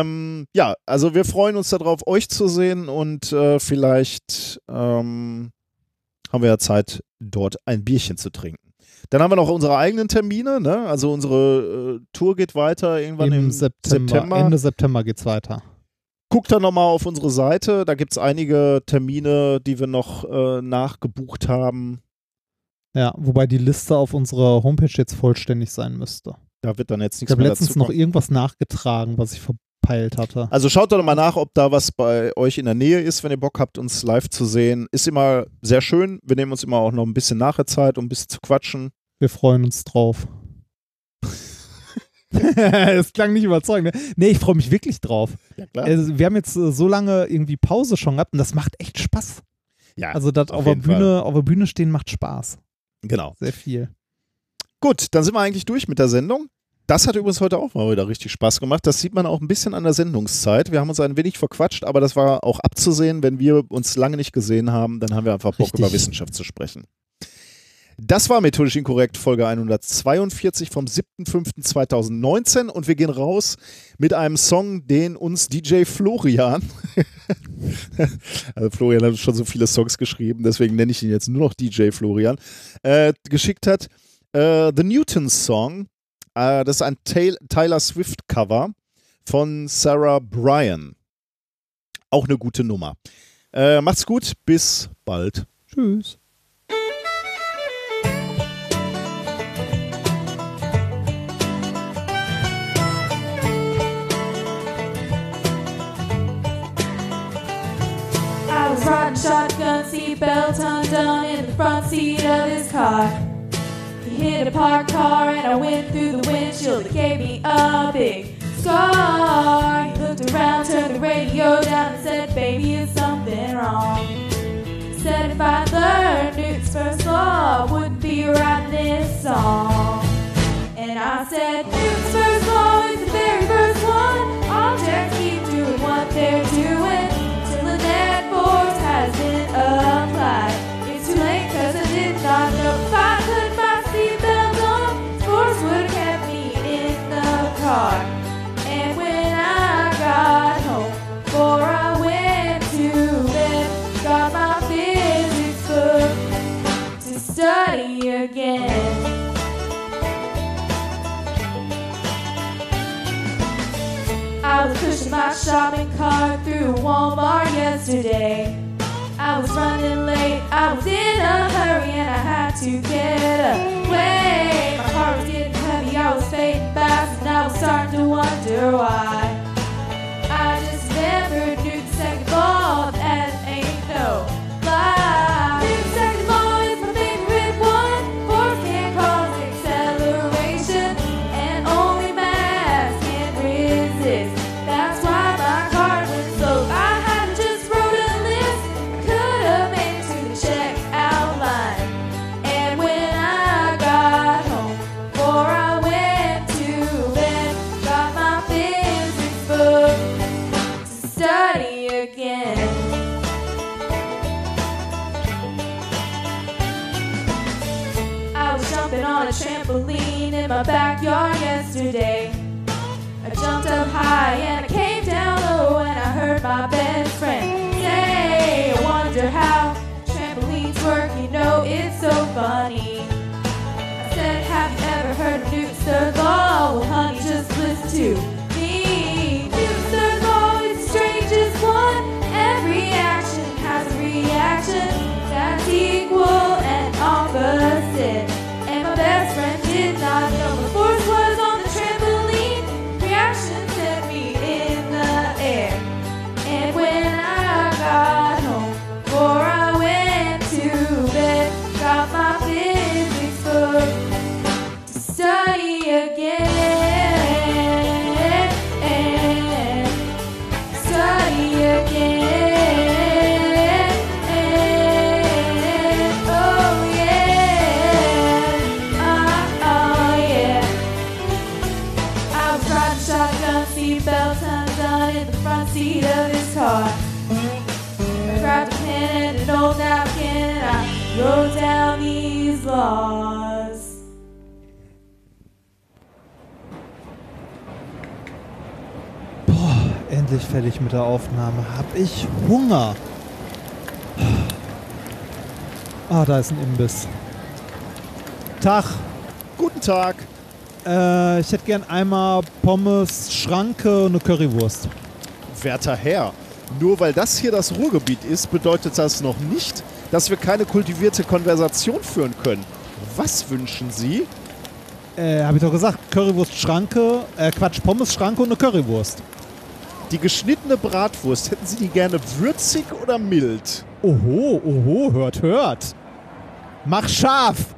ähm, ja, also wir freuen uns darauf, euch zu sehen und äh, vielleicht ähm, haben wir ja Zeit, dort ein Bierchen zu trinken. Dann haben wir noch unsere eigenen Termine, ne? Also unsere äh, Tour geht weiter irgendwann im, im September, September. Ende September geht's weiter. Guckt da nochmal auf unsere Seite, da gibt es einige Termine, die wir noch äh, nachgebucht haben. Ja, wobei die Liste auf unserer Homepage jetzt vollständig sein müsste. Da wird dann jetzt Ich nichts habe mehr letztens dazu noch kommen. irgendwas nachgetragen, was ich verpeilt hatte. Also schaut doch mal nach, ob da was bei euch in der Nähe ist, wenn ihr Bock habt, uns live zu sehen. Ist immer sehr schön. Wir nehmen uns immer auch noch ein bisschen nachher Zeit, um ein bisschen zu quatschen. Wir freuen uns drauf. Es klang nicht überzeugend. Ne? Nee, ich freue mich wirklich drauf. Ja, klar. Also, wir haben jetzt äh, so lange irgendwie Pause schon gehabt und das macht echt Spaß. ja, Also das auf auf, der Bühne, auf der Bühne stehen macht Spaß. Genau. Sehr viel. Gut, dann sind wir eigentlich durch mit der Sendung. Das hat übrigens heute auch mal wieder richtig Spaß gemacht. Das sieht man auch ein bisschen an der Sendungszeit. Wir haben uns ein wenig verquatscht, aber das war auch abzusehen. Wenn wir uns lange nicht gesehen haben, dann haben wir einfach Bock, Richtig. über Wissenschaft zu sprechen. Das war methodisch inkorrekt, Folge 142 vom 7.5.2019 und wir gehen raus mit einem Song, den uns DJ Florian, also Florian hat schon so viele Songs geschrieben, deswegen nenne ich ihn jetzt nur noch DJ Florian, äh, geschickt hat. Äh, The Newton Song, äh, das ist ein Tyler Swift Cover von Sarah Bryan. Auch eine gute Nummer. Äh, macht's gut, bis bald. Tschüss. Riding shotgun, seatbelt undone in the front seat of his car. He hit a parked car and I went through the windshield. It gave me a big scar. He looked around, turned the radio down and said, Baby, is something wrong? Said if I learned Newton's first law, I wouldn't be writing this song. And I said, Newton's first law is the very first one. Objects keep doing what they're doing hasn't applied. It's too late cause I did not know if I put my seatbelt on. Force would have kept me in the car. And when I got home, before I went to bed, got my physics book to study again. I was pushing my shopping cart through Walmart yesterday. I was running late, I was in a hurry, and I had to get away. My heart was getting heavy, I was fading fast, and I was starting to wonder why. I just never knew the second ball, that ain't no in my backyard yesterday. I jumped up high and I came down low and I heard my best friend say, I wonder how trampolines work, you know it's so funny. I said, have you ever heard of Newton's law? Well, honey, just listen to me. Newton's third law is the strangest one. Every action has a reaction that's equal and opposite. Best friend did not know endlich fertig mit der Aufnahme. Hab ich Hunger. Ah, da ist ein Imbiss. Tag. Guten Tag. Äh, ich hätte gern einmal Pommes, Schranke und eine Currywurst. Werter Herr, nur weil das hier das Ruhrgebiet ist, bedeutet das noch nicht, dass wir keine kultivierte Konversation führen können. Was wünschen Sie? Äh, hab ich doch gesagt. Currywurst, Schranke, äh, Quatsch, Pommes, Schranke und eine Currywurst. Die geschnittene Bratwurst, hätten Sie die gerne würzig oder mild? Oho, oho, hört, hört. Mach scharf!